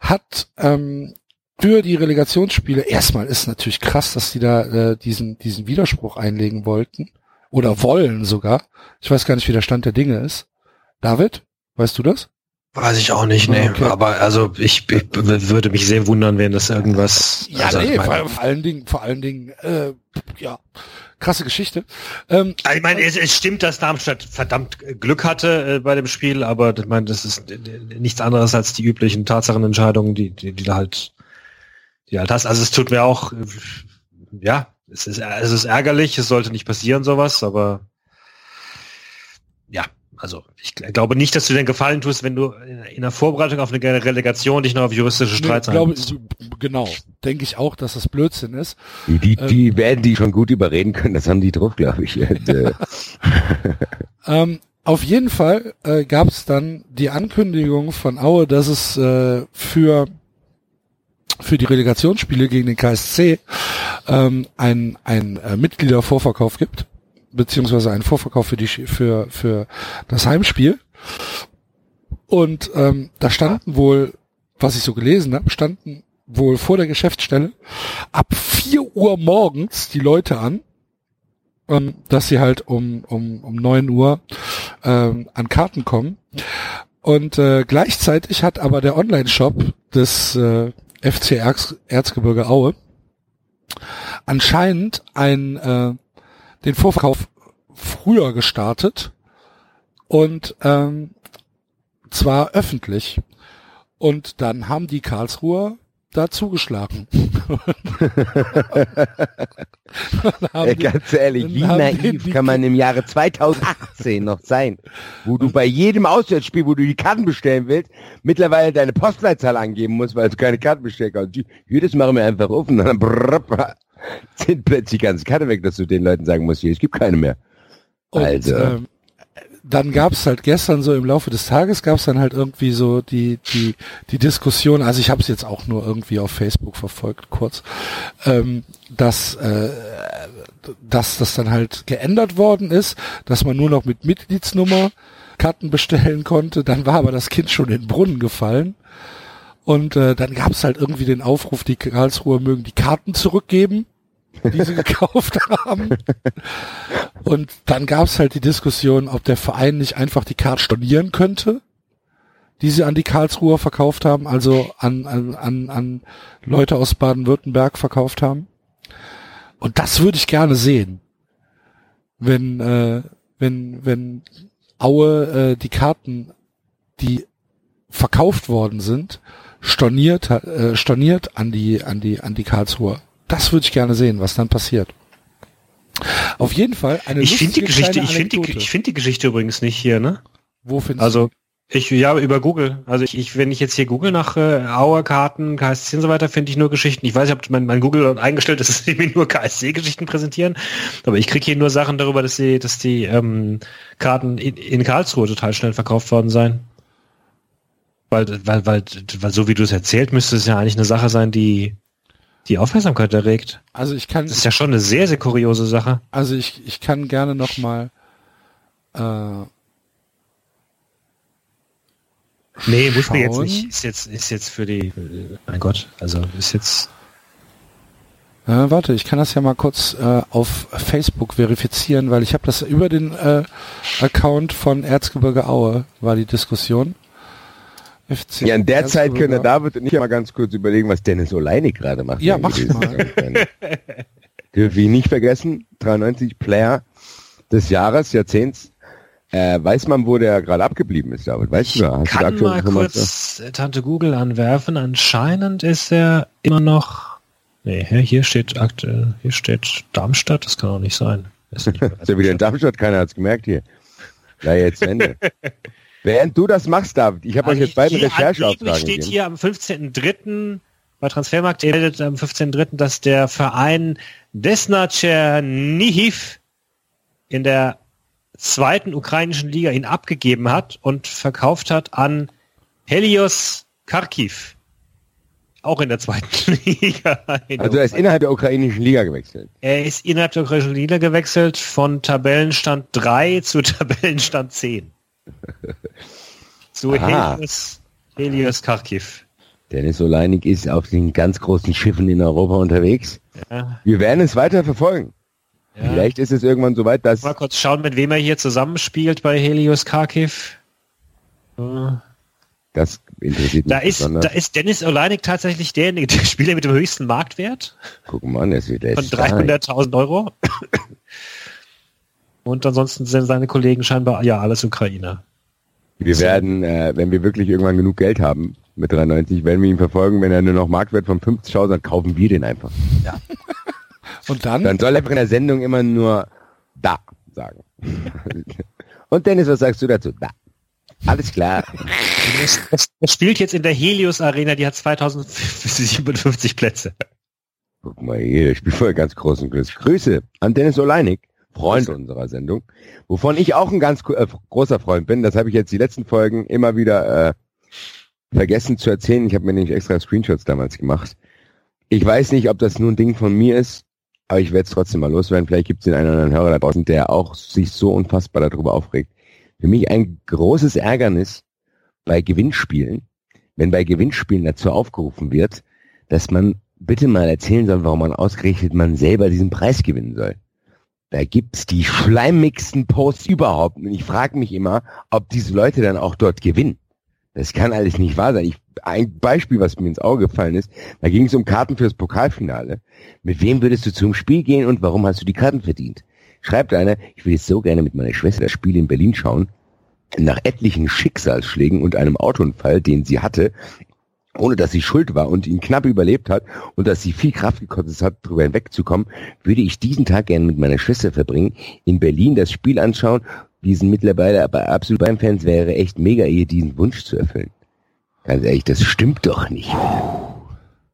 hat ähm, für die Relegationsspiele, erstmal ist natürlich krass, dass die da äh, diesen, diesen Widerspruch einlegen wollten. Oder wollen sogar. Ich weiß gar nicht, wie der Stand der Dinge ist. David, weißt du das? Weiß ich auch nicht, nee. Okay. Aber also ich, ich würde mich sehr wundern, wenn das irgendwas. Ja, also, nee, vor, vor allen Dingen, vor allen Dingen, äh, ja, krasse Geschichte. Ähm, ich meine, es, es stimmt, dass Darmstadt verdammt Glück hatte äh, bei dem Spiel, aber ich meine, das ist äh, nichts anderes als die üblichen Tatsachenentscheidungen, die, die, die da halt, die halt hast. Also es tut mir auch, äh, ja, es ist, es ist ärgerlich, es sollte nicht passieren, sowas, aber ja, also ich gl- glaube nicht, dass du den Gefallen tust, wenn du in der Vorbereitung auf eine Relegation dich noch auf juristische nee, Streits glaube, genau, denke ich auch, dass das Blödsinn ist. Die, die, Ähm. die werden die schon gut überreden können, das haben die drauf, glaube ich. Äh, Ähm, auf jeden Fall äh, gab es dann die Ankündigung von Aue, dass es äh, für für die Relegationsspiele gegen den KSC ähm, ein, ein äh, Mitgliedervorverkauf gibt, beziehungsweise einen Vorverkauf für die für für das Heimspiel. Und ähm, da standen wohl, was ich so gelesen habe, standen wohl vor der Geschäftsstelle ab 4 Uhr morgens die Leute an, ähm, dass sie halt um, um, um 9 Uhr ähm, an Karten kommen. Und äh, gleichzeitig hat aber der Online-Shop des äh, FC Erz, Erzgebirge Aue anscheinend ein, äh, den Vorverkauf früher gestartet und ähm, zwar öffentlich. Und dann haben die Karlsruher da zugeschlagen. Ey, ganz ehrlich, wie naiv kann man im Jahre 2018 noch sein, wo du bei jedem Auswärtsspiel, wo du die Karten bestellen willst, mittlerweile deine Postleitzahl angeben musst, weil du keine Karten bestellen kannst. Jedes machen wir einfach auf und dann brrrr, sind plötzlich die ganzen Karten weg, dass du den Leuten sagen musst, hier, es gibt keine mehr. Und, Also. ähm, dann gab's halt gestern so im Laufe des Tages gab's dann halt irgendwie so die die die Diskussion. Also ich habe es jetzt auch nur irgendwie auf Facebook verfolgt, kurz, ähm, dass äh, dass das dann halt geändert worden ist, dass man nur noch mit Mitgliedsnummer Karten bestellen konnte. Dann war aber das Kind schon in den Brunnen gefallen. Und äh, dann gab's halt irgendwie den Aufruf, die Karlsruher mögen die Karten zurückgeben, die sie gekauft haben. Und dann gab's halt die Diskussion, ob der Verein nicht einfach die Karte stornieren könnte, die sie an die Karlsruher verkauft haben, also an, an, an, an Leute aus Baden-Württemberg verkauft haben. Und das würde ich gerne sehen. Wenn, äh, wenn, wenn Aue äh, die Karten, die verkauft worden sind, storniert, äh, storniert an die, an die, an die Karlsruher. Das würde ich gerne sehen, was dann passiert. Auf jeden Fall eine Ich finde die Geschichte, ich finde die, ich finde die Geschichte übrigens nicht hier, ne? Wo findest Also ich ja über Google. Also ich, ich wenn ich jetzt hier google nach äh, Auer Karten, KSC und so weiter, finde ich nur Geschichten. Ich weiß nicht, ob mein, mein Google eingestellt ist, dass sie mir nur KSC-Geschichten präsentieren, aber ich kriege hier nur Sachen darüber, dass die, dass die ähm, Karten in, in Karlsruhe total schnell verkauft worden seien. Weil, weil, weil, weil so wie du es erzählt, müsste es ja eigentlich eine Sache sein, die die Aufmerksamkeit erregt. Also ich kann, Das ist ja schon eine sehr, sehr kuriose Sache. also ich, ich kann gerne noch mal äh, Nee, muss mir jetzt nicht. Ist jetzt, ist jetzt für die, äh, mein Gott, also ist jetzt. Äh, warte, ich kann das ja mal kurz äh, auf Facebook verifizieren, weil ich habe das über den äh, Account von Erzgebirge Aue war die Diskussion. FC Ja, in der Zeit können Erzgebirge- der David und ich mal ganz kurz überlegen, was Dennis Oleine gerade macht. Ja, wenn mach mal. Dürfen wir nicht vergessen, 93 Player des Jahres, Jahrzehnts. Äh, weiß man, wo der gerade abgeblieben ist, David? Weißt du? Hast du da kann aktuelle mal kurz äh, Tante Google anwerfen. Anscheinend ist er immer noch. Nee, hier steht aktuell, hier steht Darmstadt, das kann auch nicht sein. Ist nicht Ist ja wieder in Darmstadt, keiner hat's gemerkt hier. Ja, jetzt Ende. Während du das machst, David, ich habe euch jetzt beiden Hier Rechercheauftragen angeblich steht hier am 15.3. bei Transfermarkt meldet am 15.3., dass der Verein Desna Chernihiv in der zweiten ukrainischen Liga ihn abgegeben hat und verkauft hat an Helios Kharkiv. Auch in der zweiten Liga. Also er ist innerhalb der ukrainischen Liga gewechselt. er ist innerhalb der ukrainischen Liga gewechselt von Tabellenstand 3 zu Tabellenstand 10. Zu Aha. Helios, Helios Kharkiv. Dennis Oleinik ist auf den ganz großen Schiffen in Europa unterwegs. Ja, Wir werden es weiter verfolgen. ja. Vielleicht ist es irgendwann soweit, dass Mal kurz schauen, mit wem er hier zusammenspielt bei Helios Kharkiv. Das interessiert mich Da ist, besonders. da ist Dennis Oleinik tatsächlich derjenige, der Spieler mit dem höchsten Marktwert Guck mal an, es wird von erst sein. 300.000 Euro. Und ansonsten sind seine Kollegen scheinbar ja alles Ukrainer. Wir werden, äh, wenn wir wirklich irgendwann genug Geld haben mit 93, werden wir ihn verfolgen. Wenn er nur noch Marktwert von 50 hat, dann kaufen wir den einfach. Und dann? Dann soll er in der Sendung immer nur da sagen. Und Dennis, was sagst du dazu? Da. Alles klar. Er spielt jetzt in der Helios Arena, die hat 2057 Plätze. Guck mal hier, ich bin voll ganz großen Grüße. Grüße an Dennis Oleinik, Freund unserer Sendung, wovon ich auch ein ganz äh, großer Freund bin. Das habe ich jetzt die letzten Folgen immer wieder äh, vergessen zu erzählen. Ich habe mir nämlich extra Screenshots damals gemacht. Ich weiß nicht, ob das nur ein Ding von mir ist, aber ich werde es trotzdem mal loswerden. Vielleicht gibt es den einen oder anderen Hörer da draußen, der auch sich so unfassbar darüber aufregt. Für mich ein großes Ärgernis bei Gewinnspielen, wenn bei Gewinnspielen dazu aufgerufen wird, dass man bitte mal erzählen soll, warum man ausgerechnet man selber diesen Preis gewinnen soll. Da gibt's die schleimigsten Posts überhaupt. Und ich frage mich immer, ob diese Leute dann auch dort gewinnen. Das kann alles nicht wahr sein. Ich, ein Beispiel, was mir ins Auge gefallen ist, da ging es um Karten fürs Pokalfinale. Mit wem würdest du zum Spiel gehen und warum hast du die Karten verdient? Schreibt einer, ich will jetzt so gerne mit meiner Schwester das Spiel in Berlin schauen. Nach etlichen Schicksalsschlägen und einem Autounfall, den sie hatte, ohne dass sie schuld war und ihn knapp überlebt hat und dass sie viel Kraft gekostet hat, darüber hinwegzukommen, würde ich diesen Tag gerne mit meiner Schwester verbringen, in Berlin das Spiel anschauen. Wir sind mittlerweile aber absolut beim Fans wäre echt mega, ihr diesen Wunsch zu erfüllen. Ganz ehrlich, das stimmt doch nicht.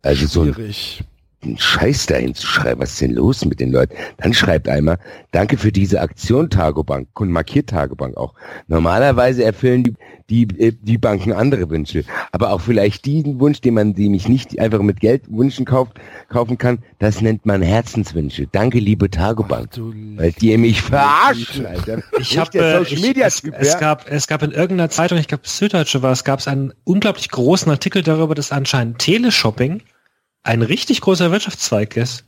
Also so ein Schwierig. Einen Scheiß dahin zu schreiben. Was ist denn los mit den Leuten? Dann schreibt einmal, danke für diese Aktion Tagobank und markiert Tagobank auch. Normalerweise erfüllen die, die, äh, die Banken andere Wünsche. Aber auch vielleicht diesen Wunsch, den man nämlich nicht einfach mit Geld wünschen kauft, kaufen kann, das nennt man Herzenswünsche. Danke, liebe Tagobank. Du Weil die mich verarschen, Alter. Ich habe äh, Social ich, Media es, Typ, es ja? gab es gab in irgendeiner Zeitung, ich glaube Süddeutsche war es, gab es einen unglaublich großen Artikel darüber, dass anscheinend Teleshopping ein richtig großer Wirtschaftszweig ist.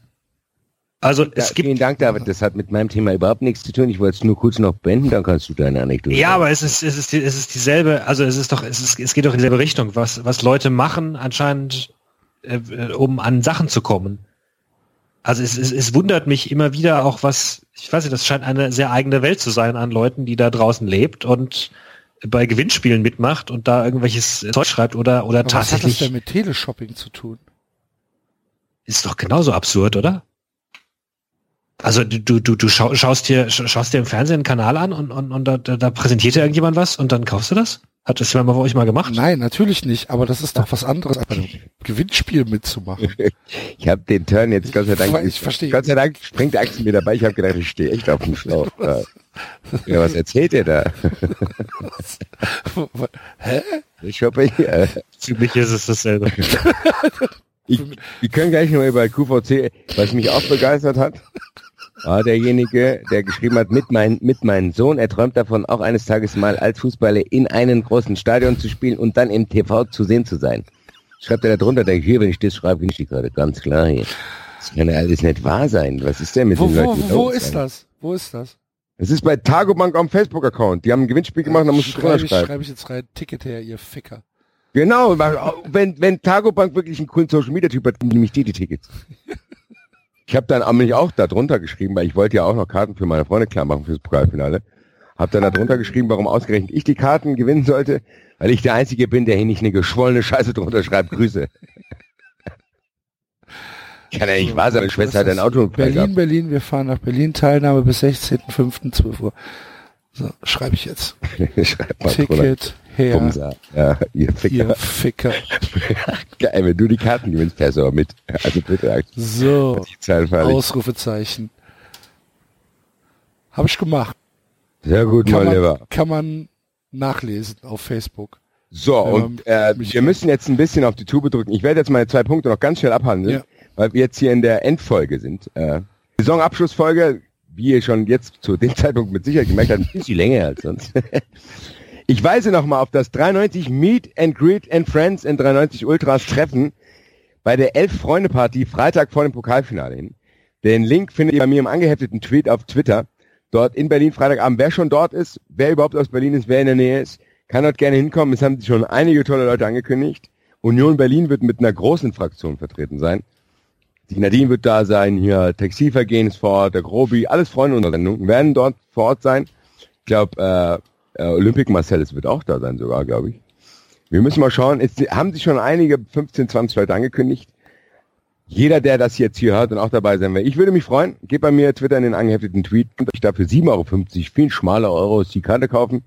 Also Ja, es gibt vielen Dank, David. Das hat mit meinem Thema überhaupt nichts zu tun. Ich wollte es nur kurz noch beenden, dann kannst du deine Anekdote. Ja, aber es ist, es ist, die- es ist dieselbe, also es ist doch, es ist, es geht doch in dieselbe Richtung, was, was Leute machen anscheinend, äh, äh, um an Sachen zu kommen. Also es, es, es wundert mich immer wieder auch, was, ich weiß nicht, das scheint eine sehr eigene Welt zu sein an Leuten, die da draußen lebt und bei Gewinnspielen mitmacht und da irgendwelches Zeug schreibt oder, oder Aber was hat das tatsächlich, denn mit Teleshopping zu tun? Ist doch genauso absurd, oder? Also du, du, du, du schau, schaust dir, sch- schaust dir im Fernsehen einen Kanal an und, und, und da, da, präsentiert dir irgendjemand was und dann kaufst du das? Hat das jemand bei euch mal gemacht? Nein, natürlich nicht, aber das ist doch was anderes, als einem Gewinnspiel mitzumachen. Ich habe den Turn jetzt, Gott sei Dank, Ich verstehe. Gott sei Dank springt Axel mir dabei. Ich habe gedacht, ich stehe echt auf dem Schlauch. Ja. was erzählt ihr da? Hä? Ich hoffe, ich, äh, Für mich ist es dasselbe. ich, wir können gleich noch über QVC, was mich auch begeistert hat, war derjenige, der geschrieben hat, mit, mein, mit meinem Sohn, er träumt davon, auch eines Tages mal als Fußballer in einem großen Stadion zu spielen und dann im TV zu sehen zu sein. Schreibt er da drunter, denke ich, hier, wenn ich das schreibe, bin ich die gerade ganz klar hier. Das kann ja alles nicht wahr sein. Was ist denn mit Wo, den wo, Leuten wo los? ist das? Wo ist das? Es ist bei Tagobank am Facebook-Account. Die haben ein Gewinnspiel gemacht, da muss ich drunter schreiben. schreibe ich jetzt rein, Ticket her, ihr Ficker. Genau, weil, wenn, wenn Tagobank wirklich einen coolen Social-Media-Typ hat, nehme ich dir die Tickets. Ich habe dann nämlich auch da drunter geschrieben, weil ich wollte ja auch noch Karten für meine Freunde klar machen fürs Pokalfinale. Hab dann da drunter geschrieben, warum ausgerechnet ich die Karten gewinnen sollte, weil ich der Einzige bin, der hier nicht eine geschwollene Scheiße drunter schreibt. Grüße. Kann ja nicht wahr sein, meine Schwester hat ein Auto Berlin, Berlin, wir fahren nach Berlin, Teilnahme bis 16.05.12 Uhr. So, schreibe ich jetzt. Schreib mal drunter. Her, Bumser. Ja, ihr Ficker. ihr Ficker. Geil, wenn du die Karten gewinnst, fährst du aber mit. Also bitte, So, die Ausrufezeichen. Habe ich gemacht. Sehr gut, Kann mein Lieber. kann man nachlesen auf Facebook. So, und äh, wir müssen jetzt ein bisschen auf die Tube drücken. Ich werde jetzt meine zwei Punkte noch ganz schnell abhandeln, Ja. weil wir jetzt hier in der Endfolge sind. Äh, Saisonabschlussfolge, wie ihr schon jetzt zu dem Zeitpunkt mit Sicherheit gemerkt habt, ein bisschen länger als sonst. Ich weise nochmal auf das 93 Meet and Greet and Friends in 93 Ultras Treffen bei der Elf-Freunde-Party Freitag vor dem Pokalfinale hin. Den Link findet ihr bei mir im angehefteten Tweet auf Twitter. Dort in Berlin Freitagabend. Wer schon dort ist, wer überhaupt aus Berlin ist, wer in der Nähe ist, kann dort gerne hinkommen. Es haben sich schon einige tolle Leute angekündigt. Union Berlin wird mit einer großen Fraktion vertreten sein. Die Nadine wird da sein, hier Textilvergehen ist vor Ort, der Grobi, alles Freunde unserer Sendung werden dort vor Ort sein. Ich glaube, äh, äh, Olympic Marcellus wird auch da sein sogar, glaube ich. Wir müssen mal schauen. Es haben sich schon einige 15, 20 Leute angekündigt. Jeder, der das jetzt hier hört und auch dabei sein will. Ich würde mich freuen. Gebt bei mir Twitter in den angehefteten Tweet und euch dafür 7,50 Euro, viel schmale Euros die Karte kaufen.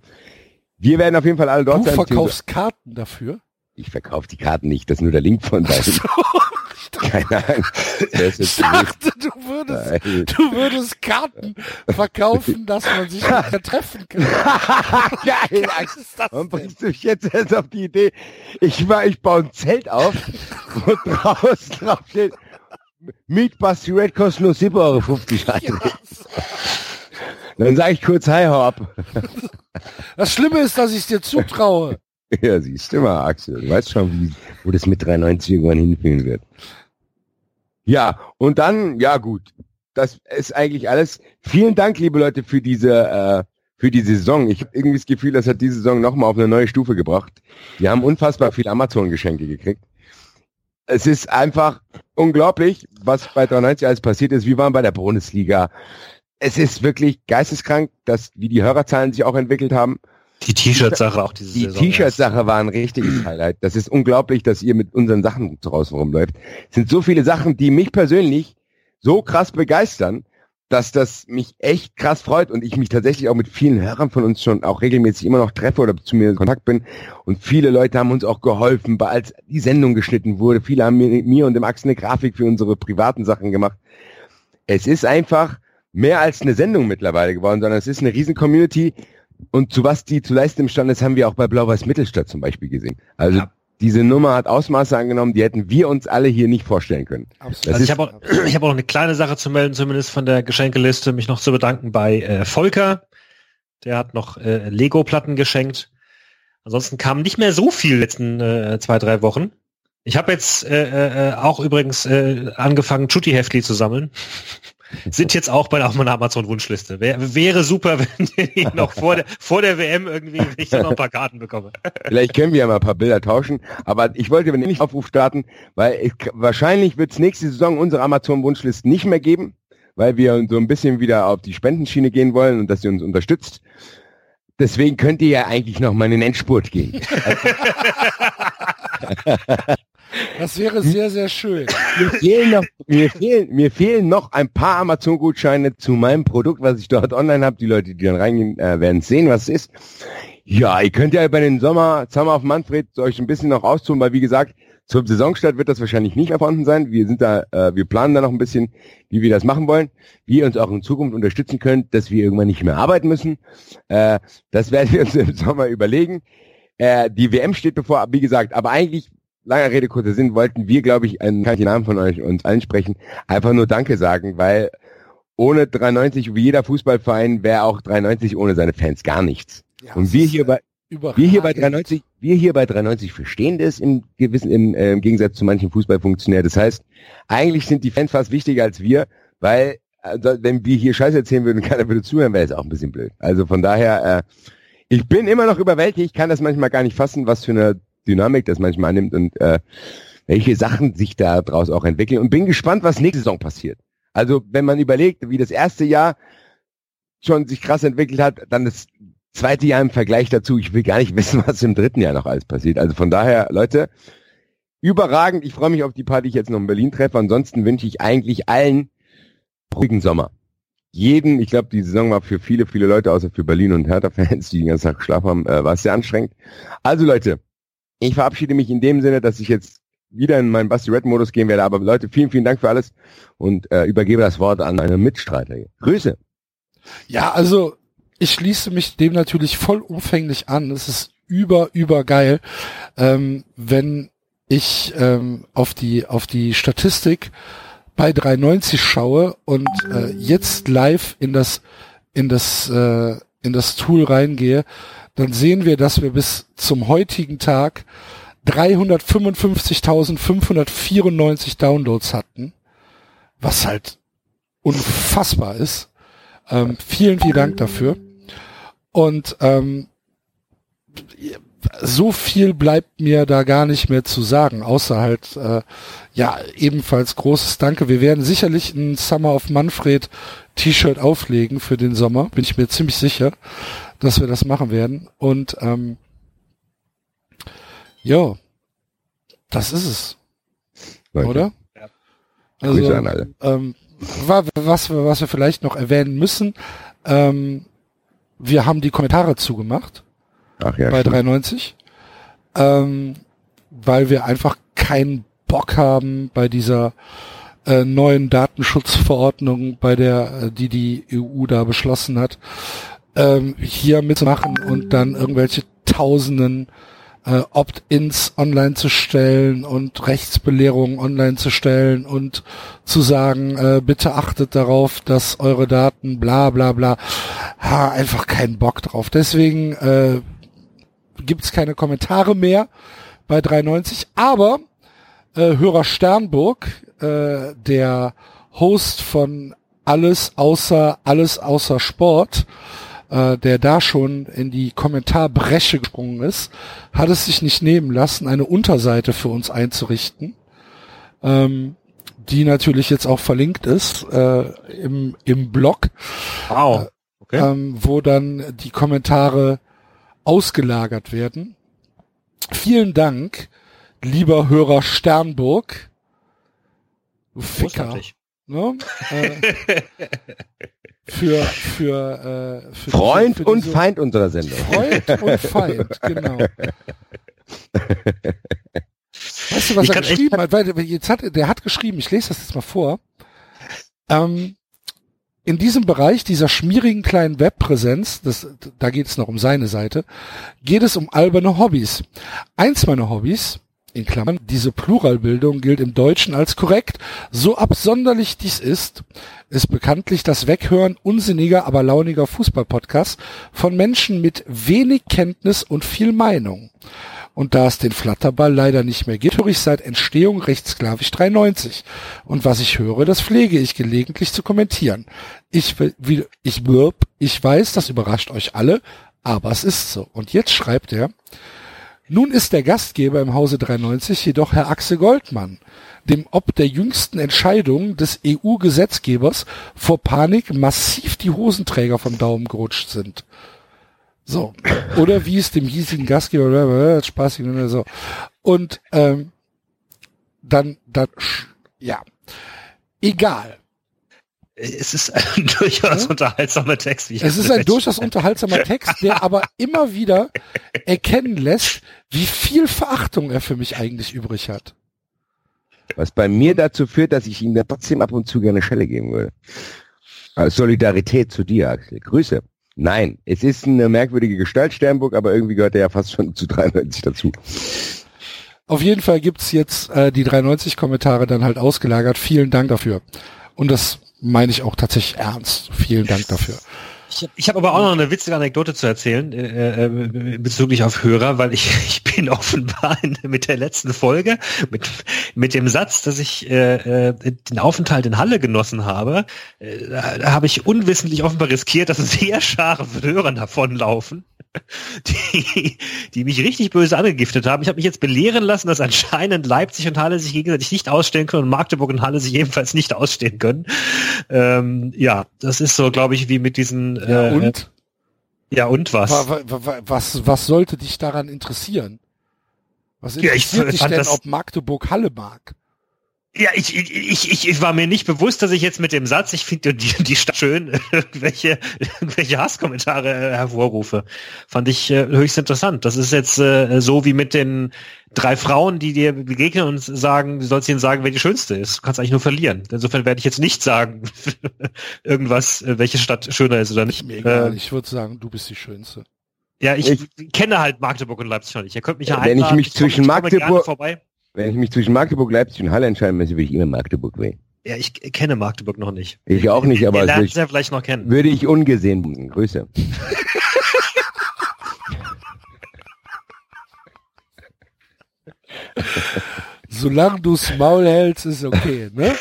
Wir werden auf jeden Fall alle dort Du sein. verkaufst Karten dafür? Ich verkaufe die Karten nicht, das ist nur der Link von dahin. Keine Ahnung. Das ist Ich dachte, du würdest, Nein. du würdest Karten verkaufen, dass man sich nicht mehr treffen kann. Geil, Axel. Warum bringst du mich jetzt erst auf die Idee? Ich war, ich baue ein Zelt auf, wo draußen drauf steht, Meet Basti Red kostet nur 7,50 Euro. Alter. Dann sage ich kurz Hi, hau ab. Das Schlimme ist, dass ich dir zutraue. Ja, siehst du mal, Axel. Du weißt schon, wie, wo das mit 93 irgendwann hinführen wird. Ja, und dann, ja gut, das ist eigentlich alles. Vielen Dank, liebe Leute, für diese, äh, für die Saison. Ich habe irgendwie das Gefühl, das hat diese Saison nochmal auf eine neue Stufe gebracht. Wir haben unfassbar viel Amazon-Geschenke gekriegt. Es ist einfach unglaublich, was bei 93 alles passiert ist. Wir waren bei der Bundesliga. Es ist wirklich geisteskrank, dass, wie die Hörerzahlen sich auch entwickelt haben. Die T-Shirt-Sache auch diese Die. T-Shirt-Sache war ein richtiges Highlight. Das ist unglaublich, dass ihr mit unseren Sachen draußen rumläuft. Es sind so viele Sachen, die mich persönlich so krass begeistern, dass das mich echt krass freut und ich mich tatsächlich auch mit vielen Hörern von uns schon auch regelmäßig immer noch treffe oder zu mir in Kontakt bin. Und viele Leute haben uns auch geholfen, als die Sendung geschnitten wurde. Viele haben mir, mir und dem Axel eine Grafik für unsere privaten Sachen gemacht. Es ist einfach mehr als eine Sendung mittlerweile geworden, sondern es ist eine riesen Community. Und zu was die zu leisten imstande ist, haben wir auch bei Blau-Weiß Mittelstadt zum Beispiel gesehen. Also Ja. diese Nummer hat Ausmaße angenommen, die hätten wir uns alle hier nicht vorstellen können. Absolut. Also ich habe auch, ich hab auch noch eine kleine Sache zu melden, zumindest von der Geschenkeliste, mich noch zu bedanken bei äh, Volker. Der hat noch äh, Lego-Platten geschenkt. Ansonsten kam nicht mehr so viel letzten äh, zwei, drei Wochen. Ich habe jetzt äh, äh, auch übrigens äh, angefangen, Chutti-Heftli zu sammeln. Sind jetzt auch bei auf meiner Amazon-Wunschliste. Wär, wäre super, wenn ich noch vor der, vor der WM irgendwie ich noch ein paar Karten bekomme. Vielleicht können wir ja mal ein paar Bilder tauschen. Aber ich wollte wenn nicht Aufruf starten, weil ich, wahrscheinlich wird es nächste Saison unsere Amazon-Wunschlisten nicht mehr geben, weil wir so ein bisschen wieder auf die Spendenschiene gehen wollen und dass ihr uns unterstützt. Deswegen könnt ihr ja eigentlich noch mal in den Endspurt gehen. Das wäre sehr, sehr schön. mir fehlen noch, mir fehlen, mir fehlen noch ein paar Amazon-Gutscheine zu meinem Produkt, was ich dort online habe. Die Leute, die dann reingehen, äh, werden sehen, was es ist. Ja, ihr könnt ja über den Sommer, Summer of Manfred, euch ein bisschen noch austoben, weil wie gesagt, zum Saisonstart wird das wahrscheinlich nicht erfunden sein. Wir sind da, äh, wir planen da noch ein bisschen, wie wir das machen wollen, wie ihr uns auch in Zukunft unterstützen könnt, dass wir irgendwann nicht mehr arbeiten müssen. Äh, das werden wir uns im Sommer überlegen. Äh, die WM steht bevor, wie gesagt, aber eigentlich langer Rede, kurzer Sinn, wollten wir, glaube ich, einen, kann ich den Namen von euch uns allen sprechen, einfach nur Danke sagen, weil ohne 93, wie jeder Fußballverein, wäre auch 93 ohne seine Fans gar nichts. Ja, Und wir hier bei, überragend. wir hier bei 93, wir hier bei 93 verstehen das im gewissen, im, äh, im Gegensatz zu manchen Fußballfunktionären. Das heißt, eigentlich sind die Fans fast wichtiger als wir, weil, also, wenn wir hier Scheiße erzählen würden keiner würde zuhören, wäre es auch ein bisschen blöd. Also von daher, äh, ich bin immer noch überwältigt, ich kann das manchmal gar nicht fassen, was für eine Dynamik das manchmal annimmt und äh, welche Sachen sich da draus auch entwickeln und bin gespannt, was nächste Saison passiert. Also wenn man überlegt, wie das erste Jahr schon sich krass entwickelt hat, dann das zweite Jahr im Vergleich dazu, ich will gar nicht wissen, was im dritten Jahr noch alles passiert. Also von daher, Leute, überragend. Ich freue mich auf die Party, die ich jetzt noch in Berlin treffe. Ansonsten wünsche ich eigentlich allen ruhigen Sommer. Jeden, ich glaube, die Saison war für viele, viele Leute, außer für Berlin und Hertha-Fans, die den ganzen Tag geschlafen haben, äh, war es sehr anstrengend. Also Leute, ich verabschiede mich in dem Sinne, dass ich jetzt wieder in meinen Basti Red Modus gehen werde. Aber Leute, vielen, vielen Dank für alles und äh, übergebe das Wort an meine Mitstreiter. Grüße. Ja, also ich schließe mich dem natürlich vollumfänglich an. Es ist über, über geil, ähm, wenn ich ähm, auf die auf die Statistik bei 390 schaue und äh, jetzt live in das in das äh, in das Tool reingehe, dann sehen wir, dass wir bis zum heutigen Tag 355.594 Downloads hatten, was halt unfassbar ist. Ähm, vielen, vielen Dank dafür. Und ähm, so viel bleibt mir da gar nicht mehr zu sagen, außer halt, äh, ja, ebenfalls großes Danke. Wir werden sicherlich ein Summer of Manfred T-Shirt auflegen für den Sommer, bin ich mir ziemlich sicher, dass wir das machen werden. Und ähm, ja, das ist es. Leute, Oder? Ja. Also, an ähm, wa- was, wir, was wir vielleicht noch erwähnen müssen, ähm, wir haben die Kommentare zugemacht Ach ja, bei stimmt. 93, ähm, weil wir einfach keinen Bock haben bei dieser äh, neuen Datenschutzverordnung, bei der äh, die die EU da beschlossen hat, ähm, hier mitzumachen und dann irgendwelche Tausenden äh, Opt-ins online zu stellen und Rechtsbelehrungen online zu stellen und zu sagen, äh, bitte achtet darauf, dass eure Daten bla bla bla. Ha, einfach keinen Bock drauf. Deswegen äh, gibt's keine Kommentare mehr bei 93, aber äh, Hörer Sternburg, äh, der Host von alles außer alles außer Sport, äh, der da schon in die Kommentarbresche gesprungen ist, hat es sich nicht nehmen lassen, eine Unterseite für uns einzurichten, ähm, die natürlich jetzt auch verlinkt ist äh, im, im Blog, Wow. Okay. ähm, wo dann die Kommentare ausgelagert werden. Vielen Dank, lieber Hörer Sternburg. Du Ficker. Ne? Äh, für, für, äh, für Freund diese, für und diese- Feind unserer Sendung. Freund und Feind, genau. Weißt du, was Ich er echt- geschrieben hat? Weil jetzt hat der hat geschrieben, ich lese das jetzt mal vor. Ähm, in diesem Bereich dieser schmierigen kleinen Webpräsenz, das, da geht es noch um seine Seite, geht es um alberne Hobbys. Eins meiner Hobbys, in Klammern, diese Pluralbildung gilt im Deutschen als korrekt. So absonderlich dies ist, ist bekanntlich das Weghören unsinniger, aber launiger Fußballpodcasts von Menschen mit wenig Kenntnis und viel Meinung. Und da es den Flatterball leider nicht mehr gibt, höre ich seit Entstehung rechtsklavisch 93. Und was ich höre, das pflege ich gelegentlich zu kommentieren. Ich, wie, ich, ich weiß, das überrascht euch alle, aber es ist so. Und jetzt schreibt er, nun ist der Gastgeber im Hause 93 jedoch Herr Axel Goldmann, dem ob der jüngsten Entscheidung des EU-Gesetzgebers vor Panik massiv die Hosenträger vom Daumen gerutscht sind. So. Oder wie es dem hiesigen Gastgeber, spaßig oder so. Und ähm, dann, dann, ja. Egal. Es ist ein durchaus Ja? unterhaltsamer Text. Wie ich Es ist ein durchaus unterhaltsamer Text, der aber immer wieder erkennen lässt, wie viel Verachtung er für mich eigentlich übrig hat. Was bei mir dazu führt, dass ich ihm dann trotzdem ab und zu gerne Schelle geben würde. Als Solidarität zu dir, Axel. Grüße. Nein, es ist eine merkwürdige Gestalt, Sternburg, aber irgendwie gehört er ja fast schon zu 93 dazu. Auf jeden Fall gibt's jetzt äh, die 93 Kommentare dann halt ausgelagert. Vielen Dank dafür. Und das meine ich auch tatsächlich ernst. Vielen Dank dafür. Ich habe ich hab aber auch noch eine witzige Anekdote zu erzählen äh, äh, bezüglich auf Hörer, weil ich, ich bin offenbar in, mit der letzten Folge mit, mit dem Satz, dass ich äh, äh, den Aufenthalt in Halle genossen habe, äh, da, habe ich unwissentlich offenbar riskiert, dass sehr Schare von Hörern davonlaufen, die, die mich richtig böse angegiftet haben. Ich habe mich jetzt belehren lassen, dass anscheinend Leipzig und Halle sich gegenseitig nicht ausstehen können und Magdeburg und Halle sich ebenfalls nicht ausstehen können. Ähm, ja, das ist so, glaube ich, wie mit diesen Ja, äh, und? ja, und was? Wa- wa- wa- Was, was sollte dich daran interessieren? Was Ja, ich interessiert dich denn, das- ob Magdeburg Halle mag? Ja, ich, ich, ich, ich, ich war mir nicht bewusst, dass ich jetzt mit dem Satz, ich finde die, die Stadt schön, irgendwelche, irgendwelche Hasskommentare äh, hervorrufe. Fand ich äh, höchst interessant. Das ist jetzt äh, so wie mit den drei Frauen, die dir begegnen und sagen, du sollst ihnen sagen, wer die schönste ist. Du kannst eigentlich nur verlieren. Insofern werde ich jetzt nicht sagen, irgendwas, äh, welche Stadt schöner ist oder nicht. Mir egal. Äh, ich würde sagen, du bist die Schönste. ja, ich, Ich- kenne halt Magdeburg und Leipzig noch nicht. Ihr könnt mich ja Wenn ich mich komm- zwischen komme gerne Magdeburg- vorbei. Wenn ich mich zwischen Magdeburg, Leipzig und Halle entscheiden müsste, würde ich immer Magdeburg wählen. Ja, ich kenne Magdeburg noch nicht. Ich auch nicht, aber es ja vielleicht noch kennen. ich, würde ich ungesehen. Grüße. Solange du's Maul hältst, ist okay, ne?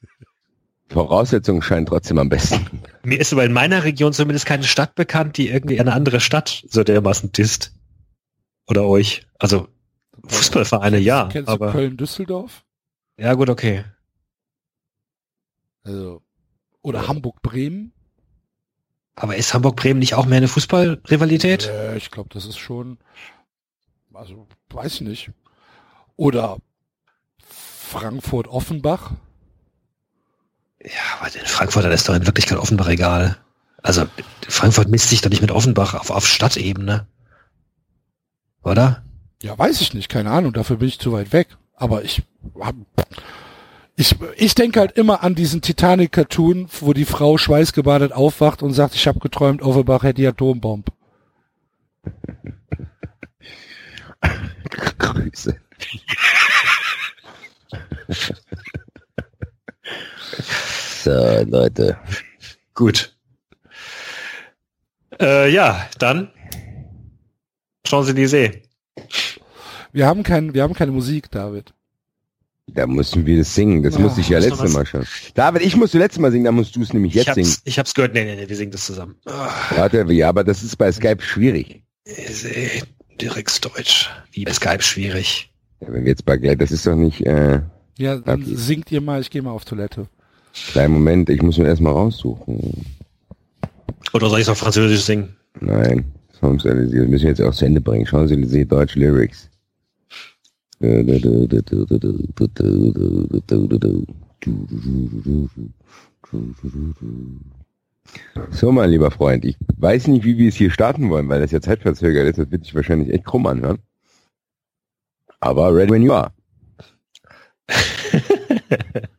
Voraussetzungen scheinen trotzdem am besten. Mir ist aber in meiner Region zumindest keine Stadt bekannt, die irgendwie eine andere Stadt so dermaßen disst. Oder euch? Also Fußballvereine ja, Kennst du aber Köln-Düsseldorf? ja gut, okay. Also, oder Hamburg-Bremen? Aber ist Hamburg-Bremen nicht auch mehr eine Fußballrivalität? Äh, ich glaube, das ist schon, also weiß ich nicht. Oder Frankfurt-Offenbach? Ja, aber in Frankfurt, da ist doch in Wirklichkeit Offenbach egal. Also Frankfurt misst sich doch nicht mit Offenbach auf, auf Stadtebene. Oder? Ja, weiß ich nicht, keine Ahnung, dafür bin ich zu weit weg. Aber ich hab, ich, ich denke halt immer an diesen Titanic-Cartoon, wo die Frau schweißgebadet aufwacht und sagt, ich habe geträumt, Offenbach hätte die Atombombe. Grüße. so, Leute. Gut. Äh, ja, dann Champs-Élysées. Wir haben kein, wir haben keine Musik, David. Da mussten wir das singen. Das Ja, musste ich ja letztes Mal schon. David, ich musste letztes Mal singen, da musst du es nämlich Ich jetzt singen. hab's, ich hab's gehört. Nee, nee, nee, wir singen das zusammen. Ah, Warte, ja, aber das ist bei Skype schwierig. Direkt Deutsch. Wie bei Skype schwierig. Ja, wenn wir jetzt bei das ist doch nicht, äh, Ja, dann Okay. singt ihr mal, ich gehe mal auf Toilette. kleinen Moment, ich muss mir erstmal raussuchen. Oder soll ich auf Französisch singen? Nein, das müssen wir jetzt auch zu Ende bringen. Champs-Élysées, Deutsch Lyrics. So, mein lieber Freund, ich weiß nicht, wie wir es hier starten wollen, weil das ja zeitverzögert ist. Das wird sich wahrscheinlich echt krumm anhören. Aber ready when you are.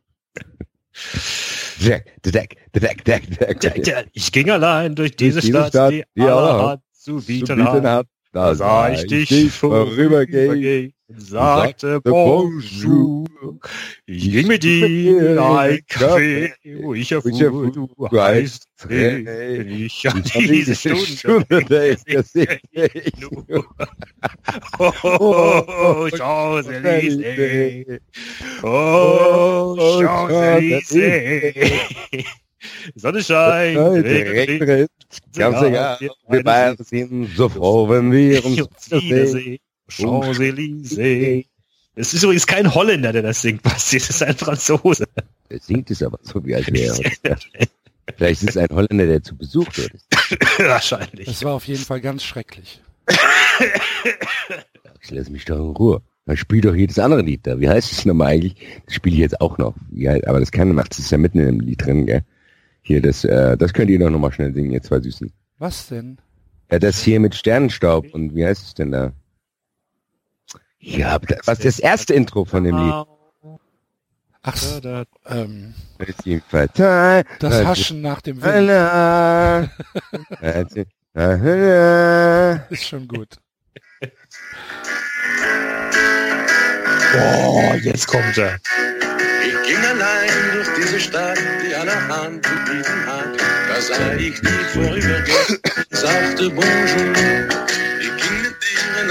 Jack, Jack, Jack, Jack, Jack, Ja, ja, ich ging allein durch diese, diese Stadt, Stadt, die die allerhand zu Zu bieten hat. hat, Da sah ich dich vorübergehen. Sagte Bonjour. Ich ging mit dir in ein Café, wo ich erfuhr, du heißt. Ich an diese Stunde nur. Oh, Champs-Élysées. Oh, Champs-Élysées. Sonne scheint, Regen. Ganz egal, wir beide sind so froh, wenn wir uns wiedersehen. Champs-Élysées. Es ist übrigens kein Holländer, der das singt, Basti. Es ist ein Franzose. Er singt es aber so, wie als wäre er. Vielleicht ist es ein Holländer, der zu Besuch ist. Wahrscheinlich. Das war auf jeden Fall ganz schrecklich. Ich lass mich doch in Ruhe. Dann spiel doch jedes andere Lied da. Wie heißt es nochmal eigentlich? Das spiele ich jetzt auch noch. Ja, aber das keine macht. Das ist ja mitten in dem Lied drin, gell? Hier, das, äh, das könnt ihr doch nochmal schnell singen, ihr zwei Süßen. Was denn? Ja, das hier mit Sternenstaub und wie heißt es denn da? Ja, aber das, was das erste Intro von dem Lied? Ach, s- ähm, Das Haschen nach dem Wind ist schon gut. Oh, jetzt kommt er. Ich ging allein durch diese Stadt, die allerhand zu bieten hat. Da sah ich dich vorübergehen, sagte Bonjour.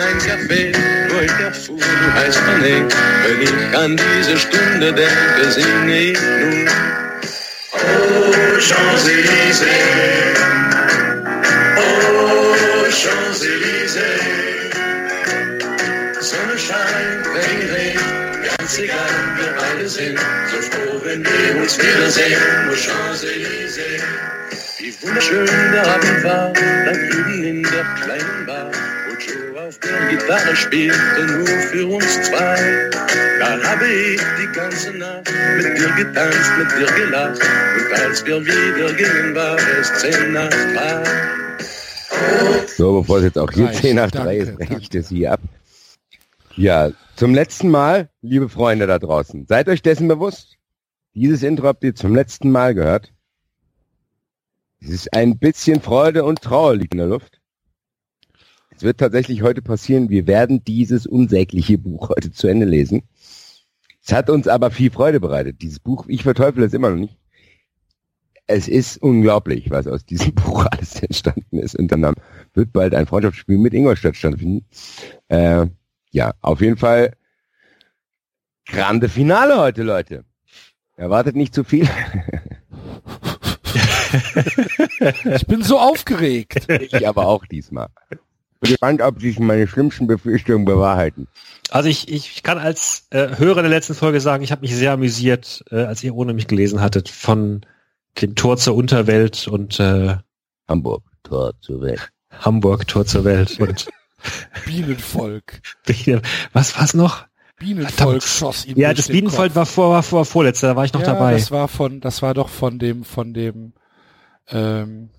Ein Café, wo ich erfuhr, du heißt René. Wenn ich an diese Stunde denke, singe ich nun. Oh, Champs-Élysées. Oh, Champs-Élysées. Sonne scheint, Regen regnet, ganz egal, wir beide sind so froh, wenn wir uns wiedersehen. Nur Champs-Élysées. Wie wunderschön der Abend war, da drüben in der kleinen Bar, wo Joe auf der Gitarre spielte, nur für uns zwei. Da habe ich die ganze Nacht mit dir getanzt, mit dir gelacht, und als wir wieder gingen, war es zehn nach drei. So, bevor es jetzt auch hier Reicht. 10 nach 3 ist, breche ich das hier ab. Ja, zum letzten Mal, liebe Freunde da draußen, seid euch dessen bewusst. Dieses Intro habt ihr zum letzten Mal gehört. Es ist ein bisschen Freude und Trauer liegt in der Luft. Es wird tatsächlich heute passieren, wir werden dieses unsägliche Buch heute zu Ende lesen. Es hat uns aber viel Freude bereitet. Dieses Buch, ich verteufle es immer noch nicht. Es ist unglaublich, was aus diesem Buch alles entstanden ist. Und dann wird bald ein Freundschaftsspiel mit Ingolstadt stattfinden. Äh, ja, auf jeden Fall grande Finale heute, Leute. Erwartet nicht zu viel. Ich bin so aufgeregt. ich aber auch diesmal. Bin gespannt, ob sich meine schlimmsten Befürchtungen bewahrheiten. Also ich, ich kann als äh, Hörer der letzten Folge sagen, ich habe mich sehr amüsiert, äh, als ihr ohne mich gelesen hattet, von dem Tor zur Unterwelt und äh, Hamburg, Tor zur Welt. Hamburg Tor zur Welt und Bienenvolk. was was noch? Bienenvolk schoss ihn Ja, durch das den Bienenvolk Kopf. war vor, war vor vorletzter, da war ich noch ja, dabei. Das war von, das war doch von dem, von dem, ähm,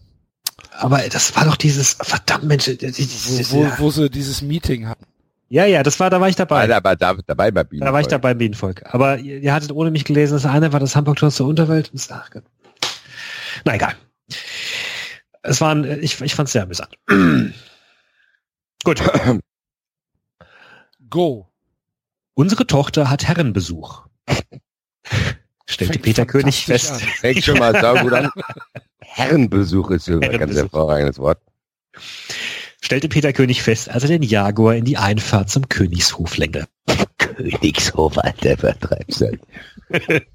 Aber das war doch dieses verdammt Mensch. wo, wo, wo sie dieses Meeting hatten. Ja, ja, das war, da war ich dabei. Alter, aber da, dabei bei Bienen. Da war ich dabei im Bienenvolk. Aber ihr, ihr hattet ohne mich gelesen, das eine war das Hamburg-Tor zur Unterwelt. Das, ach Gott. Na egal. Es waren, äh, ich, ich fand es sehr amüsant. Gut. Go. Unsere Tochter hat Herrenbesuch. Stellte Peter König fest. an. Fängt schon mal saugut an. Herrenbesuch ist so ein ganz hervorragendes Wort. Stellte Peter König fest, als er den Jaguar in die Einfahrt zum Königshof lenkte. Königshof, Alter, vertreib's halt.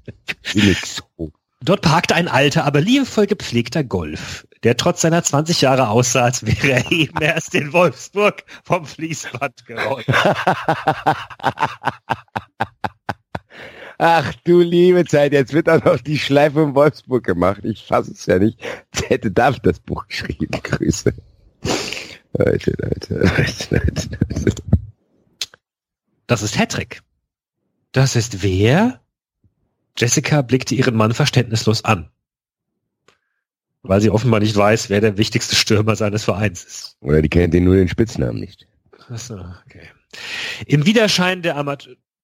Königshof. Dort parkte ein alter, aber liebevoll gepflegter Golf, der trotz seiner 20 Jahre aussah, als wäre er eben erst in Wolfsburg vom Fließband gerollt. Ach du liebe Zeit, jetzt wird auch noch die Schleife in Wolfsburg gemacht. Ich fasse es ja nicht. Jetzt hätte David das Buch geschrieben. Grüße. Leute, Leute, Leute, Leute, Leute. Das ist Hattrick. Das ist wer? Jessica blickte ihren Mann verständnislos an. Weil sie offenbar nicht weiß, wer der wichtigste Stürmer seines Vereins ist. Oder die kennt den nur den Spitznamen nicht. Achso, okay. Im Widerschein der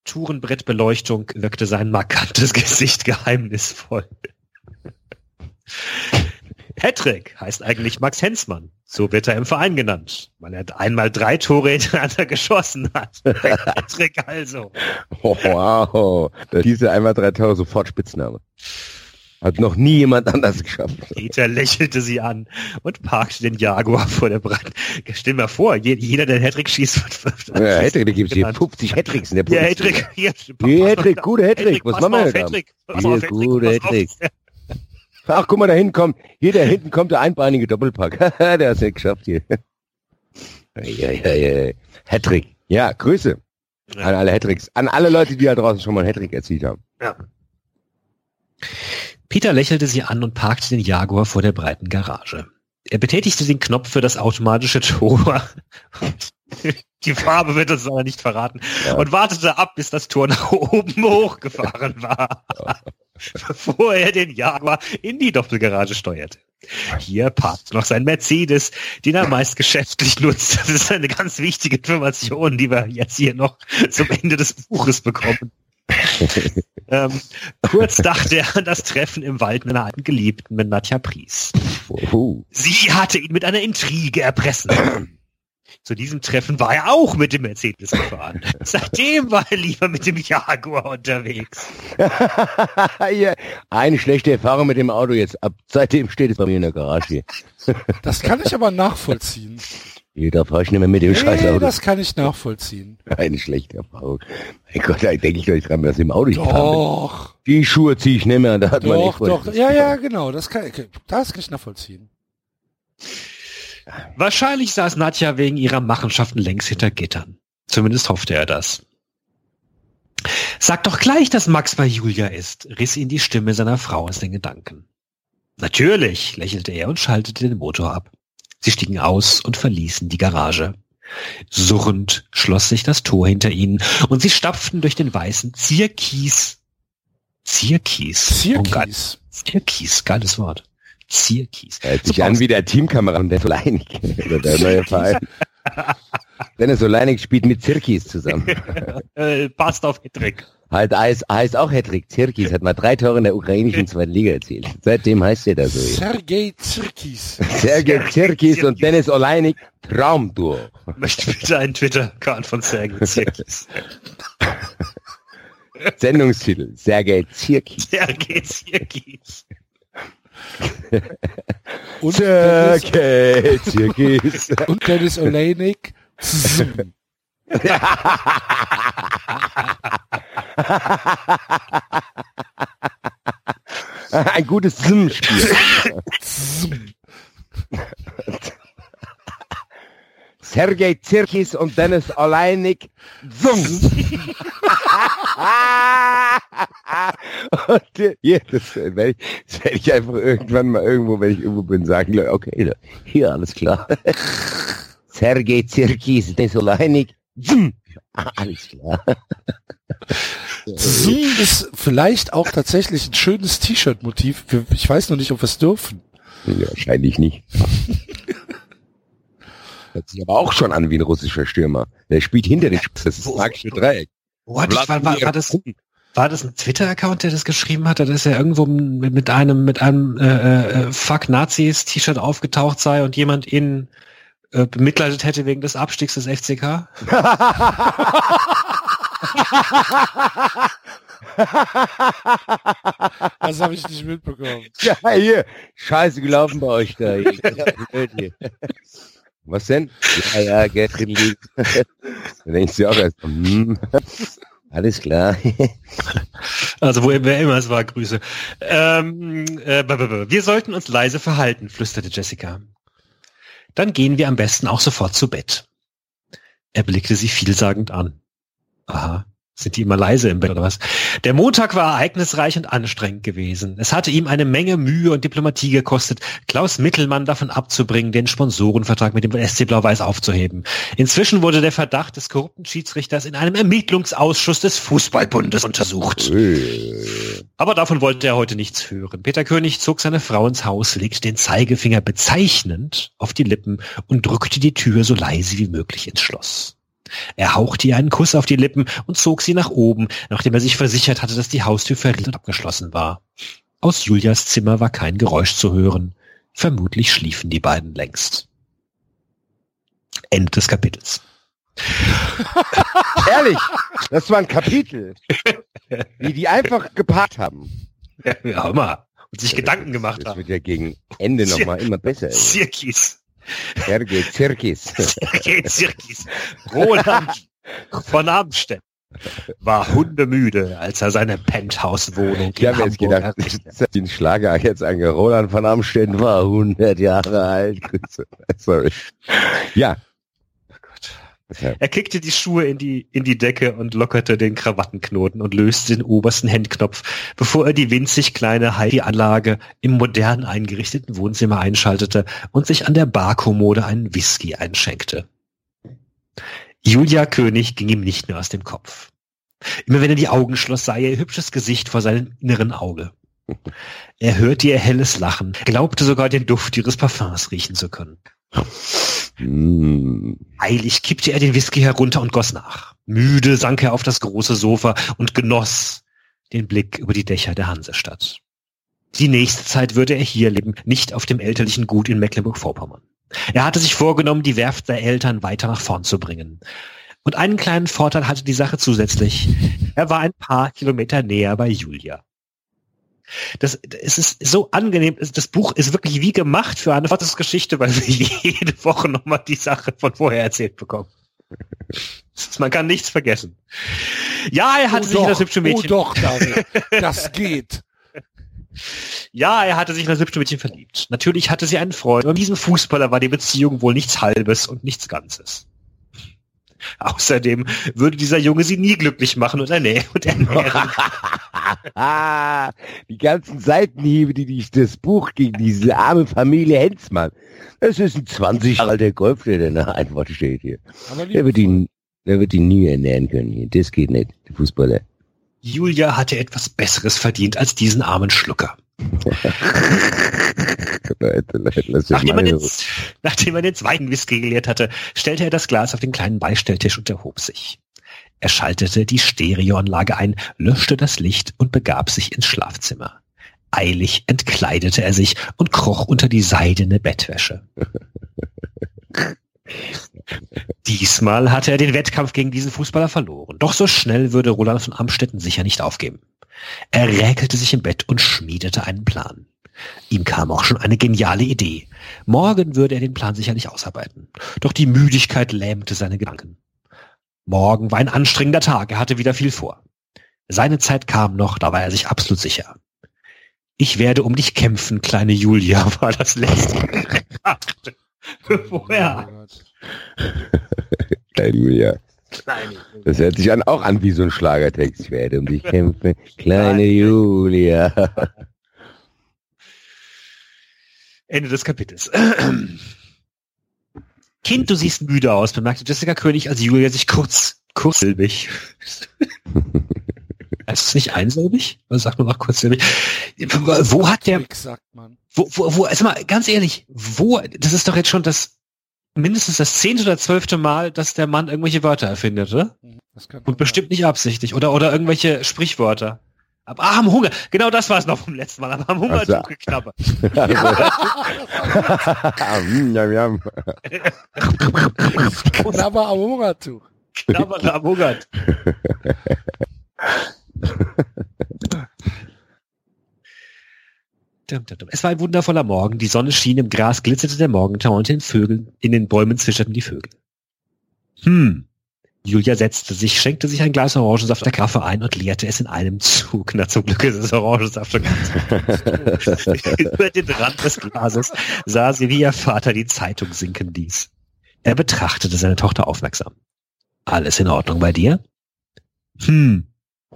Armaturenbrettbeleuchtung wirkte sein markantes Gesicht geheimnisvoll. Hattrick heißt eigentlich Max Hensmann. So wird er im Verein genannt, weil er einmal drei Tore hintereinander geschossen hat. Hattrick also. Wow. Diese einmal drei Tore sofort Spitzname. Hat noch nie jemand anders geschafft. Peter lächelte sie an und parkte den Jaguar vor der Brand. Stell mir vor, je- jeder, der einen Hattrick schießt, wird, Ja, Hattrick, da gibt's hier genannt. 50 Hattricks in der Ja, Bundesliga. Hattrick. Hier, Hier, Hattrick, gute Hattrick. Was machen wir mal denn? Hattrick. Hier, mal Hattrick. gute. Hattrick. Ach, guck mal, da hinten kommt, hier da hinten kommt der einbeinige Doppelpack. der hat's nicht geschafft hier. Ja, ja, ja. Hattrick. Ja, Grüße Ja. an alle Hattricks. An alle Leute, die da draußen schon mal einen Hattrick erzielt haben. Ja. Peter lächelte sie an und parkte den Jaguar vor der breiten Garage. Er betätigte den Knopf für das automatische Tor. Die Farbe wird uns aber nicht verraten. Ja. Und wartete ab, bis das Tor nach oben hochgefahren war. Bevor er den Jaguar in die Doppelgarage steuerte. Hier parkt noch sein Mercedes, den er meist geschäftlich nutzt. Das ist eine ganz wichtige Information, die wir jetzt hier noch zum Ende des Buches bekommen. Ähm, kurz dachte er an das Treffen im Wald mit einer alten Geliebten mit Nadja Pries. Uhu. Sie hatte ihn mit einer Intrige erpressen. Zu diesem Treffen war er auch mit dem Mercedes gefahren. Seitdem war er lieber mit dem Jaguar unterwegs. ja, eine schlechte Erfahrung mit dem Auto jetzt. Ab seitdem steht es bei mir in der Garage hier. Das kann ich aber nachvollziehen. Da fahre ich nicht mehr mit dem scheiß Nee, Auto. das kann ich nachvollziehen. Eine schlechte Erfahrung. Mein Gott, da denke ich doch nicht dran, dass ich im Auto gefahren bin. Doch, Die Schuhe ziehe ich nicht mehr, da hat man echt doch, doch. Ja, ja, genau. Das kann, das kann ich nachvollziehen. Wahrscheinlich saß Nadja wegen ihrer Machenschaften längst hinter Gittern. Zumindest hoffte er das. Sag doch gleich, dass Max bei Julia ist, riss ihn die Stimme seiner Frau aus den Gedanken. Natürlich, lächelte er und schaltete den Motor ab. Sie stiegen aus und verließen die Garage. Surrend schloss sich das Tor hinter ihnen und sie stapften durch den weißen Zierkies. Zierkies. Oh, geil. Zierkies. Zierkies, geiles Wort. Zierkies. Hört sich an wie der Teamkameramann der Soleinik. Oder der neue Verein. Dennis Soleinik spielt mit Zirkis zusammen. Äh, passt auf Hedrick. Halt heißt, heißt auch Hedrick. Zirkis hat mal drei Tore in der ukrainischen zweiten Liga erzielt. Seitdem heißt er da so. Sergei Zirkis. Sergej Zirkis und Dennis Oleinik, Traumduo. Möchte bitte einen Twitter-Account von Sergei Zirkis. Sendungstitel, Sergej Zirkis. Sergei Zirkis. Und Dennis, Sergej Zirkis. und Dennis Oleinik. Ein gutes Sim-Spiel. Zzz. Sergei Zirkis und Dennis Alleinig. Zung. und hier, das werde ich, das werd ich einfach irgendwann mal irgendwo, wenn ich irgendwo bin, sagen, okay, hier, alles klar. Sergei Zirkis, Dennis Alleinig. Zung. Ah, alles klar. Zoom ist vielleicht auch tatsächlich ein schönes T-Shirt-Motiv. Ich weiß noch nicht, ob wir es dürfen. Ja, wahrscheinlich nicht. Hört sich aber auch schon an wie ein russischer Stürmer. Der spielt hinter den Spitz. Das ist das magische Dreieck. Ich, war, war, war das, war das ein Twitter-Account, der das geschrieben hatte, dass er irgendwo mit, mit einem, mit einem äh, äh, Fuck Nazis T-Shirt aufgetaucht sei und jemand ihn äh, bemitleidet hätte wegen des Abstiegs des FCK? Das habe ich nicht mitbekommen. Ja, hier. Scheiße gelaufen bei euch da. Was denn? Ja, ja, gestern liegt. Da denkst du auch erst, hm, alles klar. Also wo wer immer es war, Grüße. Ähm, äh, wir sollten uns leise verhalten, flüsterte Jessica. Dann gehen wir am besten auch sofort zu Bett. Er blickte sie vielsagend an. Aha, sind die immer leise im Bett oder was? Der Montag war ereignisreich und anstrengend gewesen. Es hatte ihm eine Menge Mühe und Diplomatie gekostet, Klaus Mittelmann davon abzubringen, den Sponsorenvertrag mit dem SC Blau-Weiß aufzuheben. Inzwischen wurde der Verdacht des korrupten Schiedsrichters in einem Ermittlungsausschuss des Fußballbundes untersucht. Äh, Aber davon wollte er heute nichts hören. Peter König zog seine Frau ins Haus, legte den Zeigefinger bezeichnend auf die Lippen und drückte die Tür so leise wie möglich ins Schloss. Er hauchte ihr einen Kuss auf die Lippen und zog sie nach oben, nachdem er sich versichert hatte, dass die Haustür verriegelt und abgeschlossen war. Aus Julias Zimmer war kein Geräusch zu hören. Vermutlich schliefen die beiden längst. Ende des Kapitels. Ehrlich, das war ein Kapitel, wie die einfach gepaart haben. Ja, ja immer. Und sich Gedanken gemacht Das haben. wird ja gegen Ende nochmal immer besser. Zirkis. Sergei Zirkis. Sergei Zirkis. Roland von Amstetten war hundemüde, als er seine Penthouse-Wohnung Ich habe jetzt gedacht, das hat den Schlager jetzt ange. Roland von Amstetten war 100 Jahre alt. Sorry. Ja. Ja. Er kickte die Schuhe in die, in die Decke und lockerte den Krawattenknoten und löste den obersten Handknopf, bevor er die winzig kleine Heidi-Anlage im modern eingerichteten Wohnzimmer einschaltete und sich an der Barkommode einen Whisky einschenkte. Julia König ging ihm nicht mehr aus dem Kopf. Immer wenn er die Augen schloss, sah er ihr hübsches Gesicht vor seinem inneren Auge. Er hörte ihr helles Lachen, glaubte sogar den Duft ihres Parfums riechen zu können. Mm. Eilig kippte er den Whisky herunter und goss nach. Müde sank er auf das große Sofa und genoss den Blick über die Dächer der Hansestadt. Die nächste Zeit würde er hier leben, nicht auf dem elterlichen Gut in Mecklenburg-Vorpommern. Er hatte sich vorgenommen, die Werft der Eltern weiter nach vorn zu bringen. Und einen kleinen Vorteil hatte die Sache zusätzlich. Er war ein paar Kilometer näher bei Julia. Das, es ist so angenehm. Das Buch ist wirklich wie gemacht für eine Fortsetzungsgeschichte, weil wir jede Woche nochmal die Sache von vorher erzählt bekommen. Man kann nichts vergessen. Ja, er hatte sich in das hübsche oh Mädchen. doch, David. Das geht. Ja, er hatte sich in das hübsche Mädchen verliebt. Natürlich hatte sie einen Freund. Aber mit diesem Fußballer war die Beziehung wohl nichts Halbes und nichts Ganzes. Außerdem würde dieser Junge sie nie glücklich machen und ernähren und ernähren. Die ganzen Seitenhiebe, die die das Buch gegen diese arme Familie Hensmann. Es ist ein 20 Jahre alter Golf, der der Antwort steht hier. Aber Der wird ihn, der wird ihn nie ernähren können hier. Das geht nicht, der Fußballer. Julia hatte etwas Besseres verdient als diesen armen Schlucker. Leute, Leute, Nachdem er, den, nachdem er den zweiten Whisky geleert hatte, stellte er das Glas auf den kleinen Beistelltisch und erhob sich. Er schaltete die Stereoanlage ein, löschte das Licht und begab sich ins Schlafzimmer. Eilig entkleidete er sich und kroch unter die seidene Bettwäsche. Diesmal hatte er den Wettkampf gegen diesen Fußballer verloren. Doch so schnell würde Roland von Amstetten sicher nicht aufgeben. Er räkelte sich im Bett und schmiedete einen Plan. Ihm kam auch schon eine geniale Idee. Morgen würde er den Plan sicherlich ausarbeiten. Doch die Müdigkeit lähmte seine Gedanken. Morgen war ein anstrengender Tag, er hatte wieder viel vor. Seine Zeit kam noch, da war er sich absolut sicher. Ich werde um dich kämpfen, kleine Julia, war das letzte. bevor er, Kleine Julia. Nein. Das hört sich an, auch an wie so ein Schlagertext. Ich werde um dich kämpfen, kleine. Julia. Ende des Kapitels. Kind, du siehst müde aus, bemerkte Jessica König, als Julia sich kurz, kurzsilbig. ist es nicht einsilbig? Was sagt man noch kurzsilbig? Wo hat der, Quick, sagt man. wo, wo, wo, also mal, ganz ehrlich, wo, das ist doch jetzt schon das, mindestens das zehnte oder zwölfte Mal, dass der Mann irgendwelche Wörter erfindet, oder? Mhm, Das kann Und bestimmt nicht absichtlich. Oder, oder irgendwelche Sprichwörter. Ab, ah, am Hunger. Genau das war es noch vom letzten Mal. Aber am Hunger Ach so. hat geknabbert. Hm, jam, jam. Knabber am Hungertuch. Knabbert am Hunger. Es war ein wundervoller Morgen. Die Sonne schien im Gras, glitzerte der Morgentau und den Vögeln, in den Bäumen zwitscherten die Vögel. Hm. Julia setzte sich, schenkte sich ein Glas Orangensaft der Kaffee ein und leerte es in einem Zug. Na, zum Glück ist es Orangensaft schon ganz Über den Rand des Glases sah sie, wie ihr Vater die Zeitung sinken ließ. Er betrachtete seine Tochter aufmerksam. Alles in Ordnung bei dir? Hm.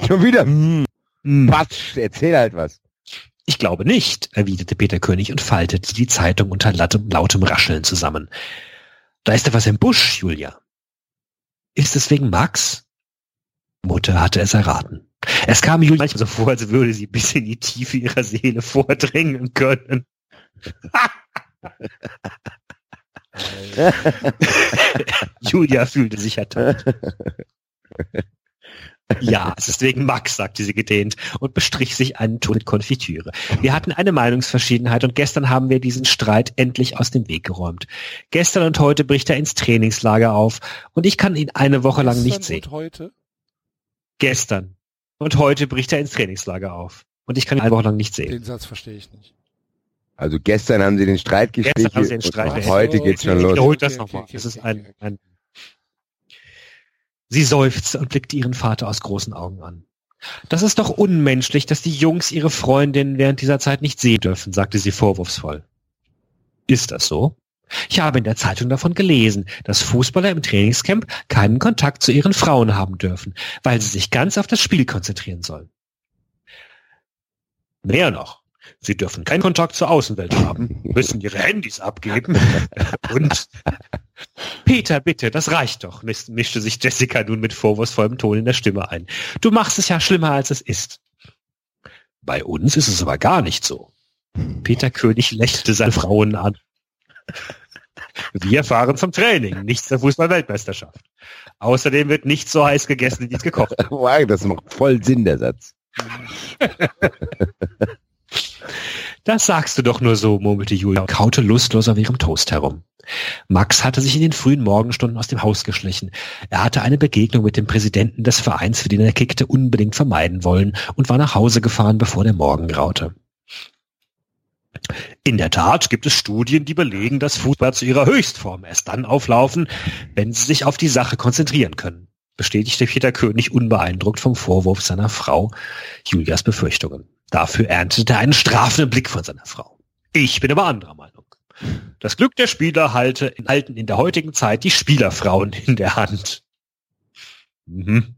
Schon wieder. Hm. hm. Quatsch, erzähl halt was. Ich glaube nicht, erwiderte Peter König und faltete die Zeitung unter lautem, Rascheln zusammen. Da ist etwas im Busch, Julia. Ist es wegen Max? Mutter hatte es erraten. Es kam Julia manchmal so vor, als würde sie bis in die Tiefe ihrer Seele vordringen können. Julia fühlte sich ertappt. Ja, es ist wegen Max, sagte sie gedehnt und bestrich sich einen Ton mit Konfitüre. Wir hatten eine Meinungsverschiedenheit und gestern haben wir diesen Streit endlich aus dem Weg geräumt. Gestern und heute bricht er ins Trainingslager auf und ich kann ihn eine Woche lang nicht Gestern sehen. Und heute? Gestern. Und heute bricht er ins Trainingslager auf. Und ich kann ihn eine Woche lang nicht sehen. Den Satz verstehe ich nicht. Also gestern haben sie den Streit Gestern gestrichen haben sie den Streit und heute geht's schon Ich los. wiederhole das nochmal. Das ist ein, ein Sie seufzte und blickte ihren Vater aus großen Augen an. Das ist doch unmenschlich, dass die Jungs ihre Freundin während dieser Zeit nicht sehen dürfen, sagte sie vorwurfsvoll. Ist das so? Ich habe in der Zeitung davon gelesen, dass Fußballer im Trainingscamp keinen Kontakt zu ihren Frauen haben dürfen, weil sie sich ganz auf das Spiel konzentrieren sollen. Mehr noch. Sie dürfen keinen Kontakt zur Außenwelt haben, müssen ihre Handys abgeben und Peter, bitte, das reicht doch, mis- mischte sich Jessica nun mit vorwurfsvollem Ton in der Stimme ein. Du machst es ja schlimmer, als es ist. Bei uns ist es aber gar nicht so. Peter König lächelte seine Frauen an. Wir fahren zum Training, nicht zur Fußball-Weltmeisterschaft. Außerdem wird nicht so heiß gegessen, wie es gekocht wird. Wow, das macht voll Sinn, der Satz. Das sagst du doch nur so, murmelte Julia und kaute lustlos auf ihrem Toast herum. Max hatte sich in den frühen Morgenstunden aus dem Haus geschlichen. Er hatte eine Begegnung mit dem Präsidenten des Vereins, für den er kickte, unbedingt vermeiden wollen und war nach Hause gefahren, bevor der Morgen graute. In der Tat gibt es Studien, die belegen, dass Fußballer zu ihrer Höchstform erst dann auflaufen, wenn sie sich auf die Sache konzentrieren können, bestätigte Peter König unbeeindruckt vom Vorwurf seiner Frau Julias Befürchtungen. Dafür erntete er einen strafenden Blick von seiner Frau. Ich bin aber anderer Meinung. Das Glück der Spieler halte halten in der heutigen Zeit die Spielerfrauen in der Hand. Mhm.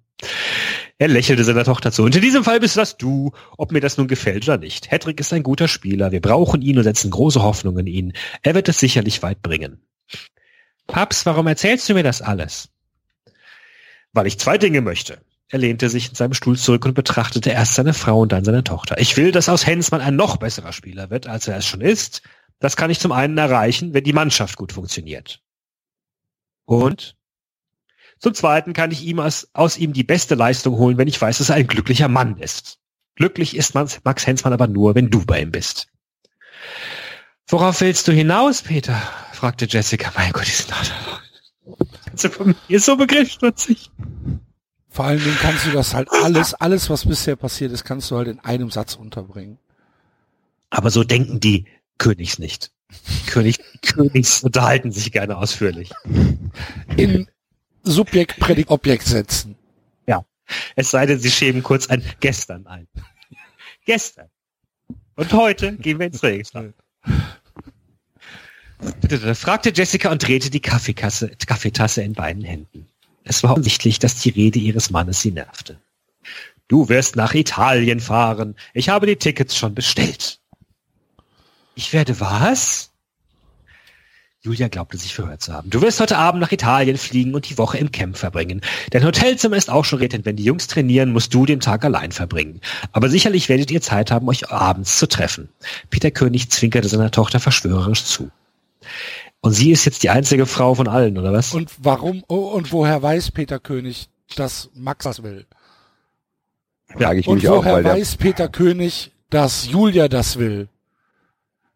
Er lächelte seiner Tochter zu. Und in diesem Fall bist das du, ob mir das nun gefällt oder nicht. Hedrick ist ein guter Spieler. Wir brauchen ihn und setzen große Hoffnung in ihn. Er wird es sicherlich weit bringen. Paps, warum erzählst du mir das alles? Weil ich zwei Dinge möchte. Er lehnte sich in seinem Stuhl zurück und betrachtete erst seine Frau und dann seine Tochter. Ich will, dass aus Hensmann ein noch besserer Spieler wird, als er es schon ist. Das kann ich zum einen erreichen, wenn die Mannschaft gut funktioniert. Und zum zweiten kann ich ihm aus, aus ihm die beste Leistung holen, wenn ich weiß, dass er ein glücklicher Mann ist. Glücklich ist Max, Hensmann aber nur, wenn du bei ihm bist. Worauf willst du hinaus, Peter? fragte Jessica. Mein Gott, die sind also von mir so begriffsstutzig. Vor allen Dingen kannst du das halt alles, alles, was bisher passiert ist, kannst du halt in einem Satz unterbringen. Aber so denken die Königs nicht. König, Königs unterhalten sich gerne ausführlich. In Subjekt, Prädikat, Objekt setzen. Es sei denn, sie schämen kurz ein gestern ein. gestern. Und heute gehen wir ins Trainingslager. fragte Jessica und drehte die Kaffeekasse, Kaffeetasse in beiden Händen. Es war offensichtlich, dass die Rede ihres Mannes sie nervte. Du wirst nach Italien fahren. Ich habe die Tickets schon bestellt. Ich werde was? Julia glaubte sich verhört zu haben. Du wirst heute Abend nach Italien fliegen und die Woche im Camp verbringen. Dein Hotelzimmer ist auch schon redet, wenn die Jungs trainieren, musst du den Tag allein verbringen. Aber sicherlich werdet ihr Zeit haben, euch abends zu treffen. Peter König zwinkerte seiner Tochter verschwörerisch zu. Und sie ist jetzt die einzige Frau von allen, oder was? Und warum, oh, und woher weiß Peter König, dass Max das will? Frage ich Und mich auch, woher weil der, weiß Peter König, dass Julia das will?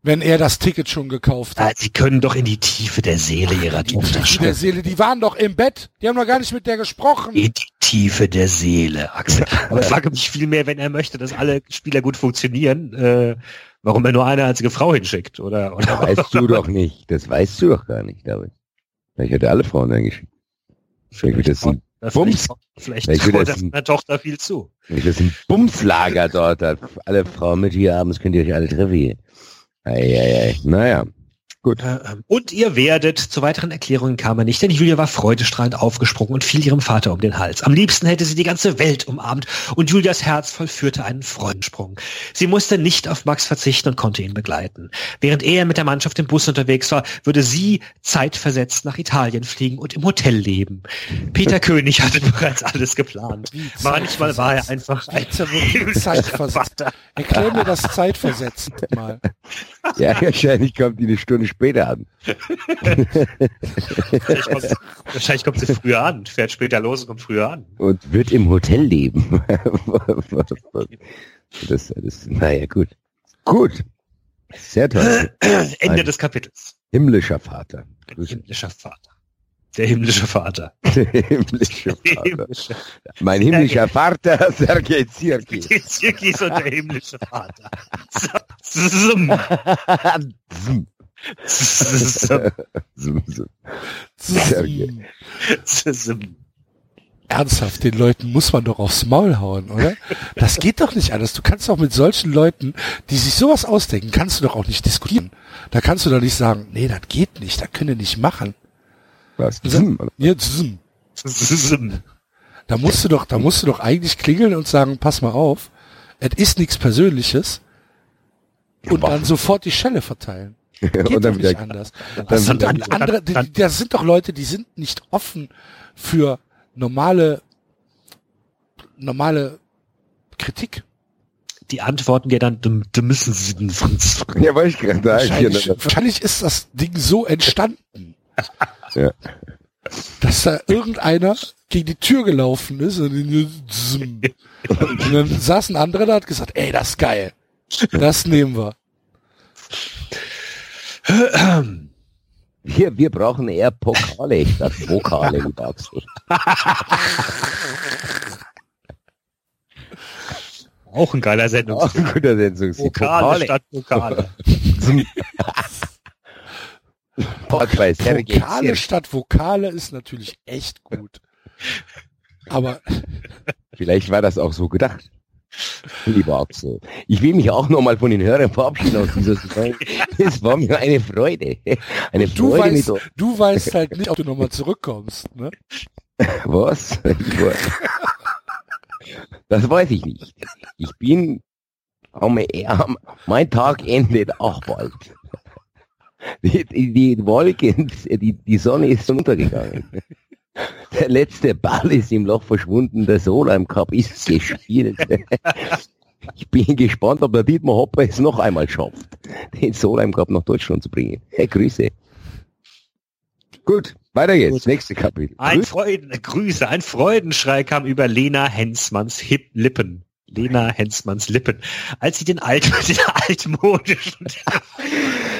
Wenn er das Ticket schon gekauft Ah, hat. Sie können doch in die Tiefe der Seele ihrer Tochter Die schauen. der Seele, die waren doch im Bett. Die haben doch gar nicht mit der gesprochen. In die Tiefe der Seele, Axel. Aber ich frage mich viel mehr, wenn er möchte, dass alle Spieler gut funktionieren, äh, warum er nur eine einzige Frau hinschickt, oder? oder weißt du doch nicht. Das weißt du doch gar nicht, David. Ich hätte alle Frauen eingeschickt. Vielleicht wird das ein, Vielleicht, vielleicht Vielleicht traut das er ein- seiner Tochter viel zu. vielleicht das ein Bumslager dort. Alle Frauen mit hier abends könnt ihr euch alle treffen. Eieiei. Naja. Gut. Ähm, Und ihr werdet, zu weiteren Erklärungen kam er nicht, denn Julia war freudestrahlend aufgesprungen und fiel ihrem Vater um den Hals. Am liebsten hätte sie die ganze Welt umarmt und Julias Herz vollführte einen Freudensprung. Sie musste nicht auf Max verzichten und konnte ihn begleiten. Während er mit der Mannschaft im Bus unterwegs war, würde sie zeitversetzt nach Italien fliegen und im Hotel leben. Peter König hatte bereits alles geplant. Manchmal war er einfach ein zeitversetzt. Erklär mir das zeitversetzt mal. Ja, wahrscheinlich kommt die eine Stunde später an. Wahrscheinlich kommt, sie früher an, fährt später los und kommt früher an. Und wird im Hotel leben. das, das, naja, gut. Gut. Sehr toll. Ende Ein des Kapitels. himmlischer Vater. Himmlischer Vater. Der himmlische Vater. Der Vater. himmlische. Mein himmlischer Vater, Sergei Zirki. Die Zirkis und der himmlische Vater. Zum. Zum, Ernsthaft, den Leuten muss man doch aufs Maul hauen, oder? Das geht doch nicht alles. Du kannst doch mit solchen Leuten, die sich sowas ausdenken, kannst du doch auch nicht diskutieren. Da kannst du doch nicht sagen, nee, das geht nicht, das können wir nicht machen. Was? Ja. Da musst du doch, da musst du doch eigentlich klingeln und sagen, pass mal auf, es ist nichts Persönliches und dann sofort die Schelle verteilen. Geht Und dann nicht anders. Das sind an, andere, das sind doch Leute, die sind nicht offen für normale, normale Kritik. Die antworten dir dann, du, müssen sie ja, wollte ich gerade. Wahrscheinlich, wahrscheinlich ist das Ding so entstanden, Ja. dass da irgendeiner gegen die Tür gelaufen ist und, und dann saß ein anderer da und hat gesagt, ey, das ist geil. Das nehmen wir. Wir, wir brauchen eher Pokale statt Vokale, lieber Axel. Auch ein geiler Sendung. Auch ein guter Sendung. Vokale statt Vokale. Sergei Vokale statt Vokale ist natürlich echt gut. Aber Vielleicht war das auch so gedacht. Lieber Axel, ich will mich auch nochmal von den Hörern verabschieden aus dieser Saison. Es war mir eine Freude. Eine du Freude weißt, mit du weißt halt nicht, ob du nochmal zurückkommst. Ne? Was? Das weiß ich nicht. Ich bin am, am mein Tag endet auch bald. Die, die, die Wolken, die, die Sonne ist untergegangen. Der letzte Ball ist im Loch verschwunden, der Solheim Cup ist gespielt. Ich bin gespannt, ob der Dietmar Hopper es noch einmal schafft, den Solheim Cup nach Deutschland zu bringen. Hey, Grüße. Gut, weiter geht's. Gut. Nächste Kapitel. Ein Grüß- Freuden, Grüße, ein Freudenschrei kam über Lena Hensmanns Hip Lippen. Lena Hensmanns Lippen, als sie den, alt, den altmodischen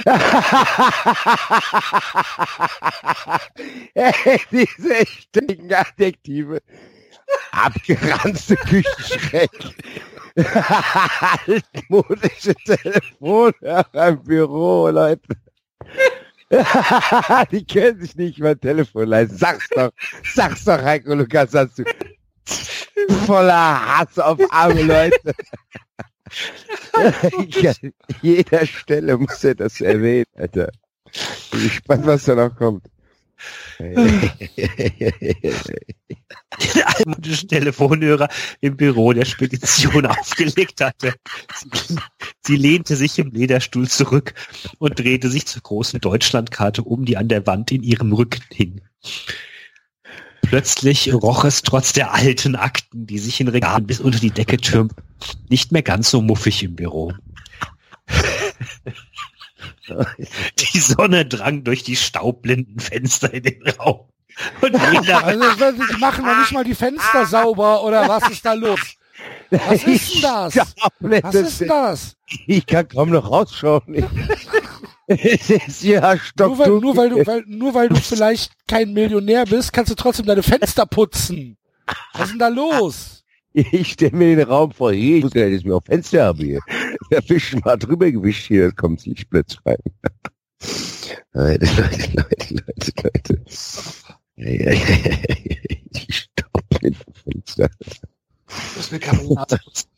Diese ständigen Adjektive. Abgeranzte Küchenschreck. Altmodische Telefonhörer im Büro, Leute. Die können sich nicht mal Telefon leisten. Sag's doch. Sag's doch, Heiko Lukas, hast du. Voller Hass auf arme Leute. Kann- jeder Stelle muss er das erwähnen, Alter. Bin gespannt, was da noch kommt. den altmodischen Telefonhörer im Büro der Spedition aufgelegt hatte. Sie lehnte sich im Lederstuhl zurück und drehte sich zur großen Deutschlandkarte um, die an der Wand in ihrem Rücken hing. Plötzlich roch es trotz der alten Akten, die sich in Regalen bis unter die Decke türmten, nicht mehr ganz so muffig im Büro. Die Sonne drang durch die staubblinden Fenster in den Raum. Und Lena Also, die machen noch nicht mal die Fenster sauber, oder was ist da los? Was ist denn das? Was ist denn das? Ich kann kaum noch rausschauen. Ja Nur weil, nur, weil du, weil, nur weil du vielleicht kein Millionär bist, kannst du trotzdem deine Fenster putzen. Was ist denn da los? Ich stelle mir den Raum vor, hier, ich muss ja jetzt mir auf Fenster haben hier. Der Fisch mal drüber gewischt hier, da kommt das Licht plötzlich rein. Leute, Leute, Leute, Leute, Leute. Die Staub mit dem Fenster. muss mir Kaminate putzen.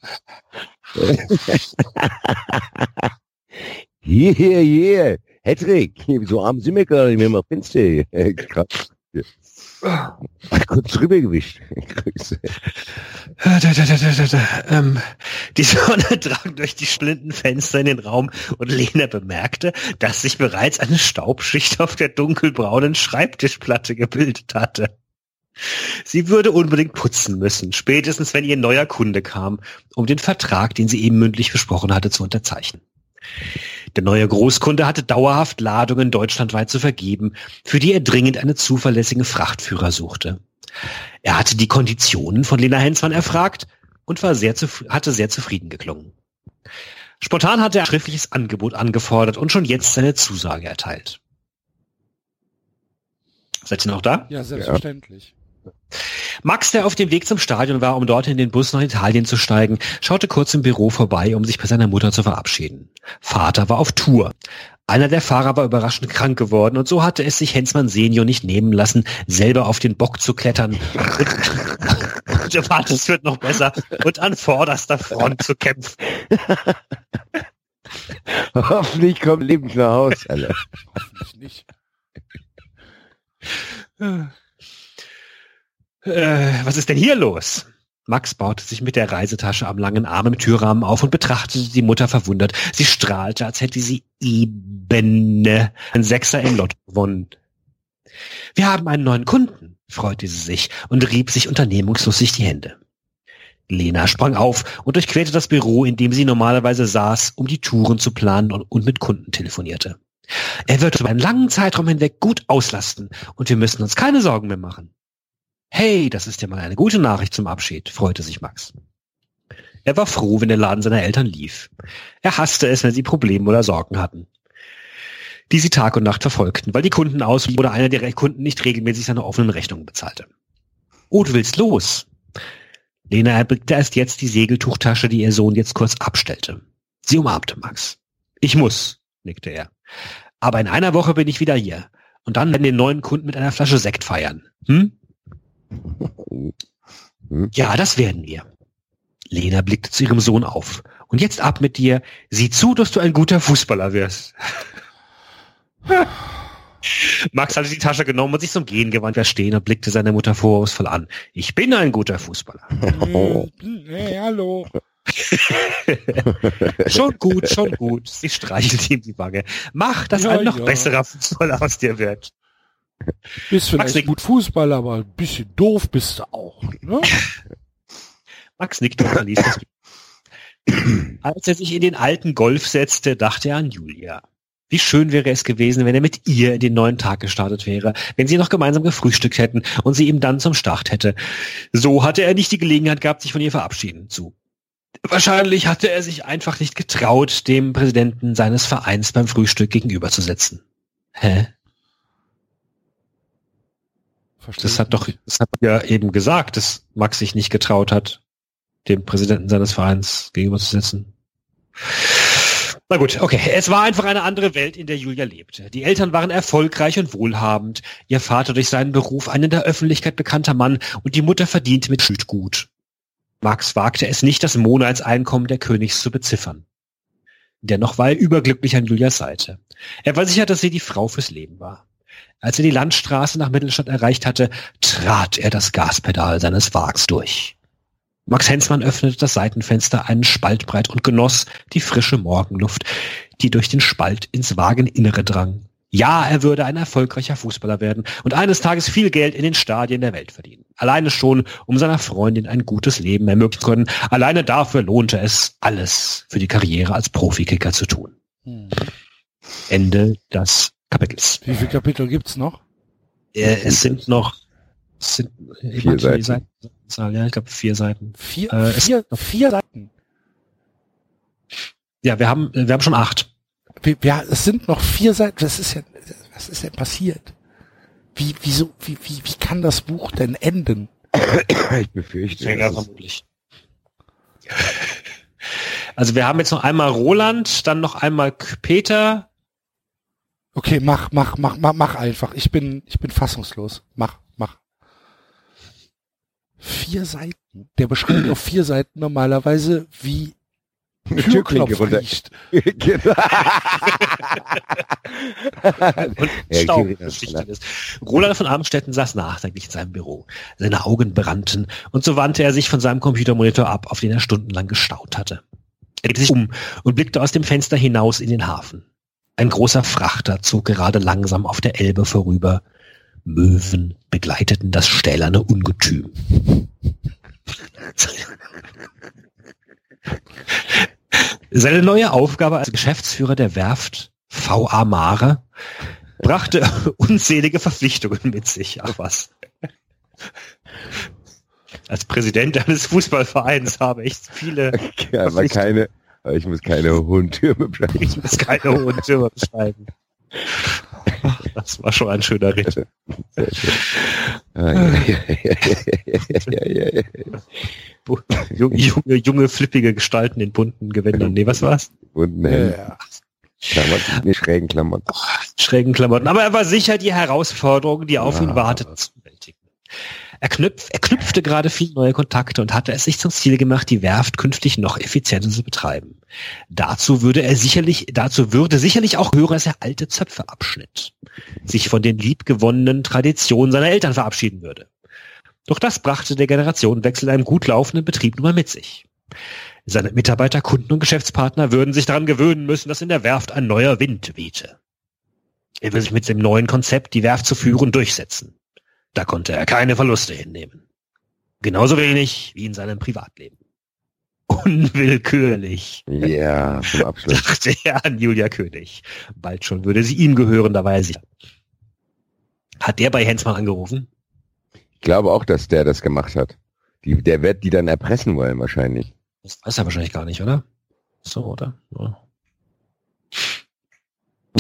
Hier, hier, hier. Hedrick, so arm sind wir gerade nicht mehr mal hier. Krass. Kurz drüber gewischt. Grüße. Da, da, da. Ähm, die Sonne drang durch die Fenster in den Raum und Lena bemerkte, dass sich bereits eine Staubschicht auf der dunkelbraunen Schreibtischplatte gebildet hatte. Sie würde unbedingt putzen müssen, spätestens wenn ihr neuer Kunde kam, um den Vertrag, den sie eben mündlich besprochen hatte, zu unterzeichnen. Der neue Großkunde hatte dauerhaft Ladungen deutschlandweit zu vergeben, für die er dringend einen zuverlässigen Frachtführer suchte. Er hatte die Konditionen von Lena Hensmann erfragt und war sehr hatte sehr zufrieden geklungen. Spontan hatte er ein schriftliches Angebot angefordert und schon jetzt seine Zusage erteilt. Seid ihr noch da? Ja, selbstverständlich. Max, der auf dem Weg zum Stadion war, um dort in den Bus nach Italien zu steigen, schaute kurz im Büro vorbei, um sich bei seiner Mutter zu verabschieden. Vater war auf Tour. Einer der Fahrer war überraschend krank geworden und so hatte es sich Hensmann Senior nicht nehmen lassen, selber auf den Bock zu klettern warte, es wird noch besser, und an vorderster Front zu kämpfen. Hoffentlich kommt lebend nach Haus, Alter. Hoffentlich nicht. Äh, was ist denn hier los? Max baute sich mit der Reisetasche am langen Arm im Türrahmen auf und betrachtete die Mutter verwundert. Sie strahlte, als hätte sie eben ein Sechser im Lotto gewonnen. Wir haben einen neuen Kunden, freute sie sich und rieb sich unternehmungslustig die Hände. Lena sprang auf und durchquerte das Büro, in dem sie normalerweise saß, um die Touren zu planen und, und mit Kunden telefonierte. Er wird über einen langen Zeitraum hinweg gut auslasten und wir müssen uns keine Sorgen mehr machen. Hey, das ist ja mal eine gute Nachricht zum Abschied, freute sich Max. Er war froh, wenn der Laden seiner Eltern lief. Er hasste es, wenn sie Probleme oder Sorgen hatten, die sie Tag und Nacht verfolgten, weil die Kunden aus oder einer der Kunden nicht regelmäßig seine offenen Rechnungen bezahlte. Oh, du willst los? Lena erblickte erst jetzt die Segeltuchtasche, die ihr Sohn jetzt kurz abstellte. Sie umarmte Max. Ich muss, nickte er. Aber in einer Woche bin ich wieder hier. Und dann werden den neuen Kunden mit einer Flasche Sekt feiern. Hm? Ja, das werden wir. Lena blickte zu ihrem Sohn auf. Und jetzt ab mit dir. Sieh zu, dass du ein guter Fußballer wirst. Max hatte die Tasche genommen und sich zum Gehen gewandt, er stehen und blickte seine Mutter vorwurfsvoll an. Ich bin ein guter Fußballer. Hey, hallo. schon gut, schon gut. Sie streichelte ihm die Wange. Mach, dass Ja, ein noch ja. besserer Fußballer aus dir wird. Bist Max vielleicht nickt. gut Fußballer, aber ein bisschen doof bist du auch. Ne? Max nickte und verließ das. Als er sich in den alten Golf setzte, dachte er an Julia. Wie schön wäre es gewesen, wenn er mit ihr in den neuen Tag gestartet wäre, wenn sie noch gemeinsam gefrühstückt hätten und sie ihm dann zum Start hätte. So hatte er nicht die Gelegenheit gehabt, sich von ihr verabschieden zu. Wahrscheinlich hatte er sich einfach nicht getraut, dem Präsidenten seines Vereins beim Frühstück gegenüberzusetzen. Hä? Verstehe Das hat doch, das hat ja eben gesagt, dass Max sich nicht getraut hat, dem Präsidenten seines Vereins gegenüberzusetzen. Na gut, okay. Es war einfach eine andere Welt, in der Julia lebte. Die Eltern waren erfolgreich und wohlhabend, ihr Vater durch seinen Beruf ein in der Öffentlichkeit bekannter Mann und die Mutter verdiente mit Schüt gut. Max wagte es nicht, das Monatseinkommen der Königs zu beziffern. Dennoch war er überglücklich an Julias Seite. Er war sicher, dass sie die Frau fürs Leben war. Als er die Landstraße nach Mittelstadt erreicht hatte, trat er das Gaspedal seines Wagens durch. Max Hensmann öffnete das Seitenfenster einen Spalt breit und genoss die frische Morgenluft, die durch den Spalt ins Wageninnere drang. Ja, er würde ein erfolgreicher Fußballer werden und eines Tages viel Geld in den Stadien der Welt verdienen. Alleine schon, um seiner Freundin ein gutes Leben ermöglichen zu können. Alleine dafür lohnte es, alles für die Karriere als Profikicker zu tun. Hm. Ende des Kapitels. Wie viele Kapitel gibt's noch? Äh, es sind noch es sind Vier Seiten. Seitenzahl, ja, ich glaube vier Seiten. Vier, Äh, es- vier, vier Seiten. Ja, wir haben wir haben schon acht. Wir, es sind noch vier Seiten. Was ist denn, was ist denn passiert? Wie, wieso, wie, wie, wie kann das Buch denn enden? Ich befürchte. Ja, ist- vermutlich. Also wir haben jetzt noch einmal Roland, dann noch einmal Peter. Okay, mach, mach, mach, mach, mach einfach. Ich bin, ich bin fassungslos. Mach, mach. Vier Seiten. Der beschreibt auf vier Seiten normalerweise, wie Türklinke runter. riecht. Genau. und Ja, Staub beschichtet ist. Roland von Armstetten saß nachdenklich in seinem Büro. Seine Augen brannten und so wandte er sich von seinem Computermonitor ab, auf den er stundenlang gestaut hatte. Er drehte sich um und blickte aus dem Fenster hinaus in den Hafen. Ein großer Frachter zog gerade langsam auf der Elbe vorüber. Möwen begleiteten das stählerne Ungetüm. Seine neue Aufgabe als Geschäftsführer der Werft VA Mare brachte unzählige Verpflichtungen mit sich. Ach was. Als Präsident eines Fußballvereins habe ich viele, aber keine, aber ich muss keine hohen Türme beschreiben. ich muss keine hohen Türme beschreiben. Das war schon ein schöner Ritt. Ja, ja, ja, ja, ja, ja. Junge, junge, flippige Gestalten in bunten Gewändern. Nee, was war's? Ja, ne, ja. Klamotten, nee, schrägen Klamotten. schrägen Klamotten. Aber er war sicher, die Herausforderungen, die auf ihn Ah. warteten, zu bewältigen. Er, knüpf, er knüpfte gerade viele neue Kontakte und hatte es sich zum Ziel gemacht, die Werft künftig noch effizienter zu betreiben. Dazu würde er sicherlich, dazu würde sicherlich auch hören, dass er alte Zöpfe abschnitt, sich von den liebgewonnenen Traditionen seiner Eltern verabschieden würde. Doch das brachte der Generationenwechsel in einem gut laufenden Betrieb nun mal mit sich. Seine Mitarbeiter, Kunden und Geschäftspartner würden sich daran gewöhnen müssen, dass in der Werft ein neuer Wind wehte. Er will sich mit dem neuen Konzept, die Werft zu führen, durchsetzen. Da konnte er keine Verluste hinnehmen. Genauso wenig wie in seinem Privatleben. Unwillkürlich Ja, zum Abschluss. dachte er an Julia König. Bald schon würde sie ihm gehören, da war er sicher. Hat der bei Hensmann angerufen? Ich glaube auch, dass der das gemacht hat. Die, der wird die dann erpressen wollen wahrscheinlich. Das weiß er wahrscheinlich gar nicht, oder? So, oder? Ja.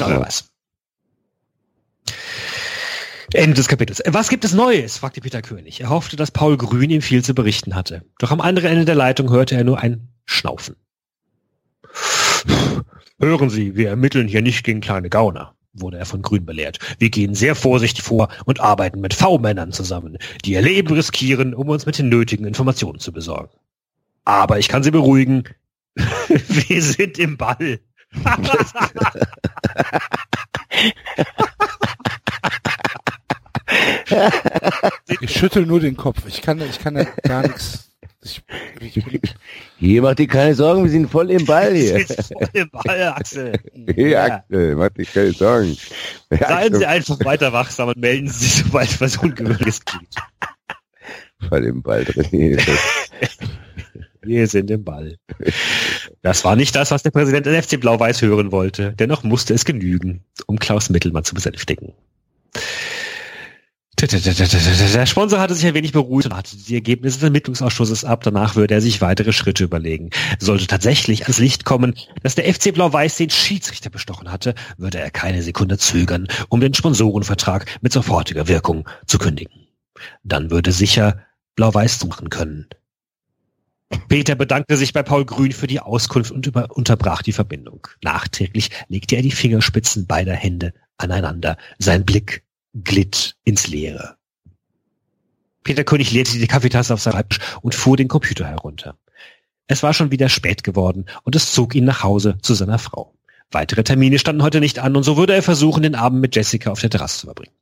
Ja, wer weiß. Ende des Kapitels. Was gibt es Neues? fragte Peter König. Er hoffte, dass Paul Grün ihm viel zu berichten hatte. Doch am anderen Ende der Leitung hörte er nur ein Schnaufen. Hören Sie, wir ermitteln hier nicht gegen kleine Gauner, wurde er von Grün belehrt. Wir gehen sehr vorsichtig vor und arbeiten mit V-Männern zusammen, die ihr Leben riskieren, um uns mit den nötigen Informationen zu besorgen. Aber ich kann Sie beruhigen, wir sind im Ball. Ich schüttel nur den Kopf. Ich kann, ich kann ja gar nichts. Ich, ich Hier, mach dir keine Sorgen, wir sind voll im Ball hier. voll im Ball, Axel. Hey, Axel, mach dir keine Sorgen. Ja, Seien Sie einfach weiter wachsam und melden Sie sich, sobald was Ungewöhnliches gibt. voll im Ball drin. Wir sind im Ball. Das war nicht das, was der Präsident des FC Blau-Weiß hören wollte. Dennoch musste es genügen, um Klaus Mittelmann zu besänftigen. Der Sponsor hatte sich ein wenig beruhigt und hatte die Ergebnisse des Ermittlungsausschusses ab. Danach würde er sich weitere Schritte überlegen. Sollte tatsächlich ans Licht kommen, dass der FC Blau-Weiß den Schiedsrichter bestochen hatte, würde er keine Sekunde zögern, um den Sponsorenvertrag mit sofortiger Wirkung zu kündigen. Dann würde sicher Blau-Weiß machen können. Peter bedankte sich bei Paul Grün für die Auskunft und unterbrach die Verbindung. Nachträglich legte er die Fingerspitzen beider Hände aneinander. Sein Blick glitt ins Leere. Peter König leerte die Kaffeetasse auf sein Schreibtisch und fuhr den Computer herunter. Es war schon wieder spät geworden und es zog ihn nach Hause zu seiner Frau. Weitere Termine standen heute nicht an und so würde er versuchen, den Abend mit Jessica auf der Terrasse zu verbringen.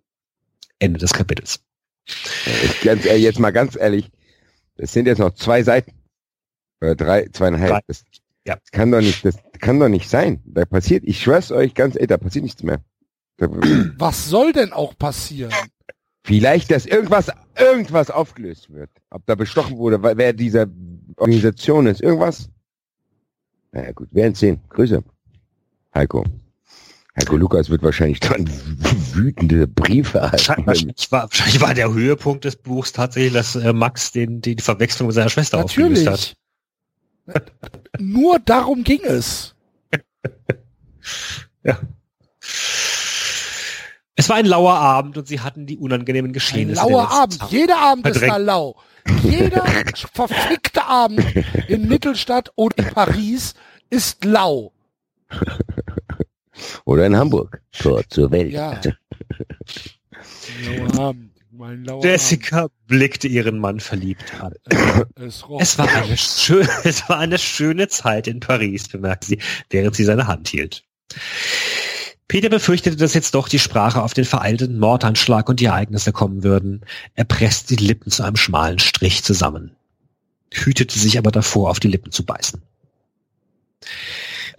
Ende des Kapitels. Ich, ganz, ehrlich, jetzt mal ganz ehrlich, es sind jetzt noch zwei Seiten. Oder drei, zweieinhalb. Drei. Das Ja. kann doch nicht, das kann doch nicht sein. Da passiert, ich schwör's euch ganz ehrlich, da passiert nichts mehr. Was soll denn auch passieren? vielleicht, dass irgendwas, irgendwas aufgelöst wird. Ob da bestochen wurde, wer dieser Organisation ist. Irgendwas. Naja gut, wir werden sehen. Grüße. Heiko. Heiko Lukas wird wahrscheinlich dann wütende Briefe erhalten. Wahrscheinlich war, wahrscheinlich war der Höhepunkt des Buchs tatsächlich, dass äh, Max den, die, die Verwechslung mit seiner Schwester aufgelöst hat. Natürlich. Nur darum ging es. Ja. Es war ein lauer Abend und sie hatten die unangenehmen Ein Geschehnisse. der lauer Abend. Tage. Jeder Abend ist Verdrängt. da lau. Jeder verfickte Abend in Mittelstadt oder in Paris ist lau. Oder in Hamburg. Tor zur Welt. Ja. Lauer Abend. Mein lauer Jessica blickte ihren Mann verliebt an. Abend. Es. Es war eine schöne, es war eine schöne Zeit in Paris, bemerkte sie, während sie seine Hand hielt. Peter befürchtete, dass jetzt doch die Sprache auf den vereilten Mordanschlag und die Ereignisse kommen würden. Er presste die Lippen zu einem schmalen Strich zusammen, hütete sich aber davor, auf die Lippen zu beißen.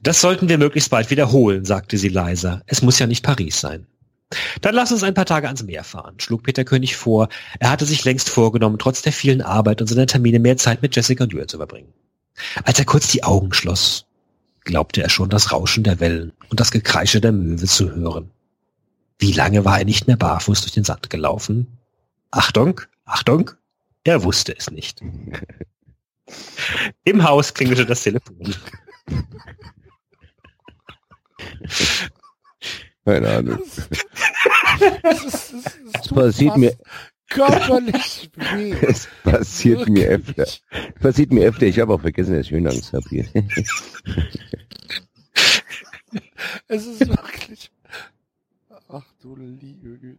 Das sollten wir möglichst bald wiederholen, sagte sie leiser. Es muss ja nicht Paris sein. Dann lass uns ein paar Tage ans Meer fahren, schlug Peter König vor. Er hatte sich längst vorgenommen, trotz der vielen Arbeit und seiner Termine mehr Zeit mit Jessica und Julia zu verbringen. Als er kurz die Augen schloss, glaubte er schon das Rauschen der Wellen und das Gekreische der Möwe zu hören. Wie lange war er nicht mehr barfuß durch den Sand gelaufen? Achtung, Achtung, er wusste es nicht. Im Haus klingelte das Telefon. Keine Ahnung. Es ist- es ist- tut passiert mir- körperlich weh. Es passiert mir öfter. Wirklich. Es passiert mir öfter. Ich habe auch vergessen, dass ich Höhenangst habe hier. Es ist wirklich. Ach du liebe Güte.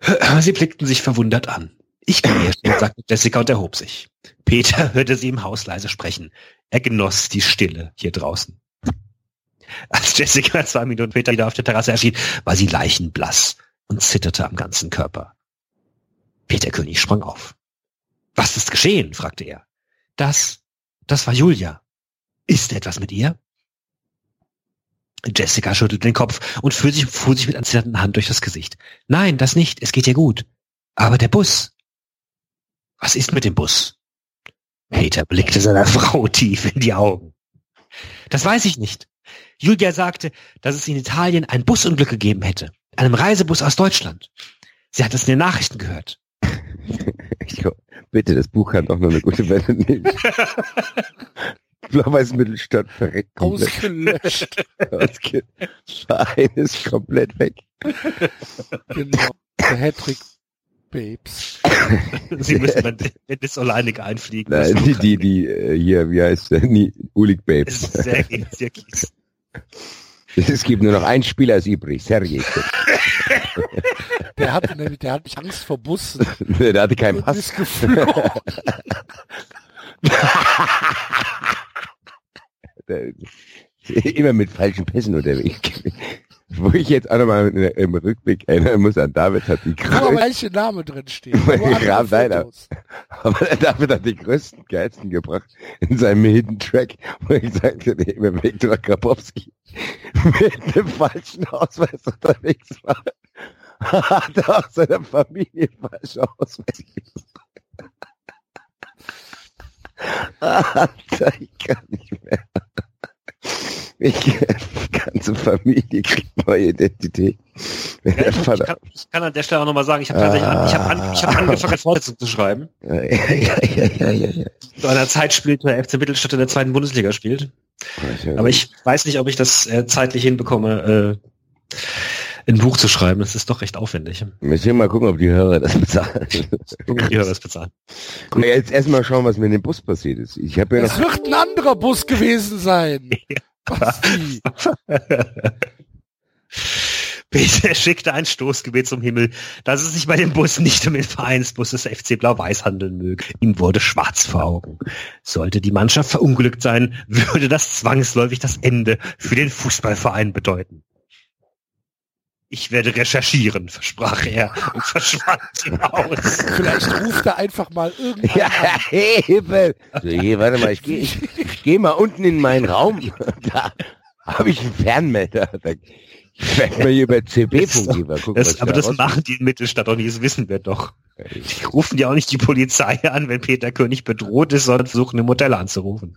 Sie blickten sich verwundert an. Ich kann hier stehen, sagte Jessica und erhob sich. Peter hörte sie im Haus leise sprechen. Er genoss die Stille hier draußen. Als Jessica zwei Minuten später wieder auf der Terrasse erschien, war sie leichenblass und zitterte am ganzen Körper. Peter König sprang auf. Was ist geschehen? fragte er. Das, das war Julia. Ist etwas mit ihr? Jessica schüttelte den Kopf und fuhr sich, fuhr sich mit erzitternden Hand durch das Gesicht. Nein, das nicht. Es geht ihr gut. Aber der Bus. Was ist mit dem Bus? Peter blickte seiner Frau tief in die Augen. Das weiß ich nicht. Julia sagte, dass es in Italien ein Busunglück gegeben hätte. Einem Reisebus aus Deutschland. Sie hat es in den Nachrichten gehört. Ich, bitte, das Buch kann doch nur eine gute Welle nehmen. Blau-Weiß Mittelstadt verreckt komplett. Ausgelöscht. Ausge Verein ist komplett weg. genau. Der Hattrick Babes. Sie müssen dann das alleinig einfliegen. Nein, die, die, die, äh, hier, wie heißt der? Ulig Babes. ist sehr, sehr kies. Es gibt nur noch einen Spieler als übrig, Sergej. Der hatte nämlich, der hat nicht Angst vor Bussen. Der hatte keinen Pass. Immer mit falschen Pässen unterwegs. Wo ich jetzt auch nochmal im Rückblick erinnern muss an David hat die Wo aber größten, welche Name drin steht. Andere nein, aber David hat die größten geilsten gebracht in seinem Hidden Track, wo ich sagte, der über Viktor Grabowski mit dem falschen Ausweis unterwegs war. Hat auch seiner Familie falschen Ausweis Alter, ich kann nicht mehr. Ich, die ganze Familie kriegt neue Identität. Ja, ich, ich, kann, ich kann an der Stelle auch nochmal sagen, ich habe tatsächlich an, ich hab an, ich hab angefangen, eine Fortsetzung zu schreiben. ja, ja, ja, ja, ja, ja. Zu einer Zeit spielt, der FC Mittelstadt in der zweiten Bundesliga spielt. Aber ich weiß nicht, ob ich das äh, zeitlich hinbekomme, äh, ein Buch zu schreiben. Das ist doch recht aufwendig. Müssen wir mal gucken, ob die Hörer das bezahlen. Gucken, wie wir das bezahlen. Na, jetzt erstmal schauen, was mit dem Bus passiert ist. Ich habe ja Es noch, wird ein anderer Bus gewesen sein. Peter schickte ein Stoßgebet zum Himmel, dass es sich bei dem Bus nicht um den Vereinsbus des FC Blau-Weiß handeln möge. Ihm wurde schwarz vor Augen. Sollte die Mannschaft verunglückt sein, würde das zwangsläufig das Ende für den Fußballverein bedeuten. Ich werde recherchieren, versprach er und verschwand im Haus. Vielleicht ruft er einfach mal irgendwann Ja, an. Hilfe! So, hier, warte mal, ich gehe ich, ich geh mal unten in meinen Raum. Da habe ich einen Fernmelder. Da, ich werde mal hier über mal gucken, was Das, aber da das raus- machen die in Mittelstadt doch nicht, das wissen wir doch. Die rufen ja auch nicht die Polizei an, wenn Peter König bedroht ist, sondern versuchen im Hotel anzurufen.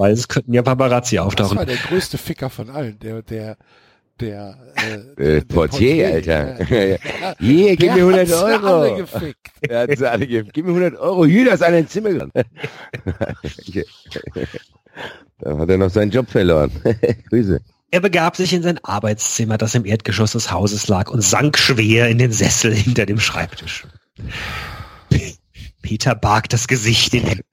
Weil es könnten ja Paparazzi Das auftauchen. war der größte Ficker von allen, der, der, der, äh, Äh, der Portier, Alter. Ja. Ja. Hier, gib mir 100 Der hat's für alle Euro. gefickt. Er hat sie alle gegeben. Gib mir 100 Euro. Hier, das ist ein Zimmer. da hat er noch seinen Job verloren. Grüße. Er begab sich in sein Arbeitszimmer, das im Erdgeschoss des Hauses lag, und sank schwer in den Sessel hinter dem Schreibtisch. Peter barg das Gesicht in Händen.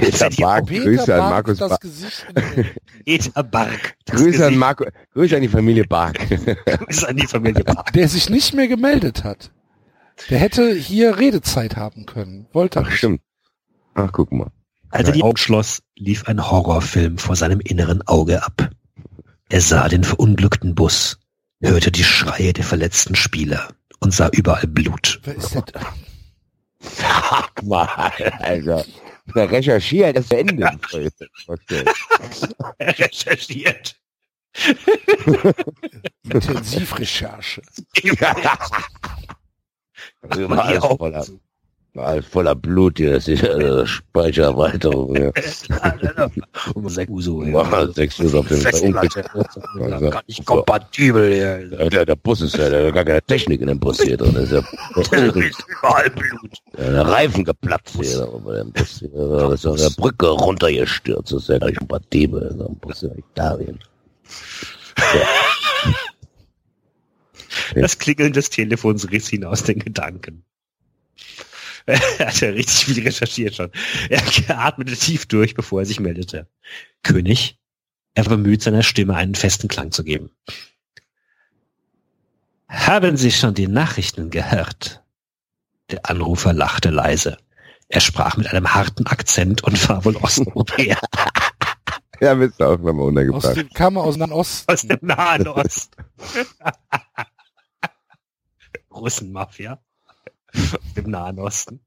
Peter Bark, Peter Grüße an barg Markus das Bark. Peter barg das Grüße an. Marco, Grüße an die Familie Bark. Grüße an die Familie Bark. der sich nicht mehr gemeldet hat. Der hätte hier Redezeit haben können. Wollte er Ach, stimmt. Ach, guck mal. Als er die Augen schloss, lief ein Horrorfilm vor seinem inneren Auge ab. Er sah den verunglückten Bus, hörte die Schreie der verletzten Spieler und sah überall Blut. Wer ist der? Sag mal, Alter. Na, recherchiert, das Ende. Er recherchiert. Intensivrecherche. Also, Man die alles, voller, zu. Voller Blut hier. Das ist äh, Speichererweiterung. Ja. Und sagt Uso, ja. Boah, sechs Minuten auf dem. Also, Gar nicht kompatibel. Ja. Der, der Bus ist ja, der gar keine Technik in dem Bus hier drin. Ist ja, Überall Blut. der Reifen geplatzt hier bei dem Bus. Hier. Der ist auf der Brücke runtergestürzt. Das ist ja gar nicht kompatibel. So ein Bus in Italien. Das Klingeln des Telefons riss ihn aus den Gedanken. Er hat ja richtig viel recherchiert schon. Er atmete tief durch, bevor er sich meldete. König, er war bemüht, seiner Stimme einen festen Klang zu geben. Haben Sie schon die Nachrichten gehört? Der Anrufer lachte leise. Er sprach mit einem harten Akzent und war wohl Osteuropäer Ja, bist du auch nochmal Aus untergebracht. dem kam er aus dem Osten. aus dem Nahen Osten. Russenmafia. Dem Nahen Osten.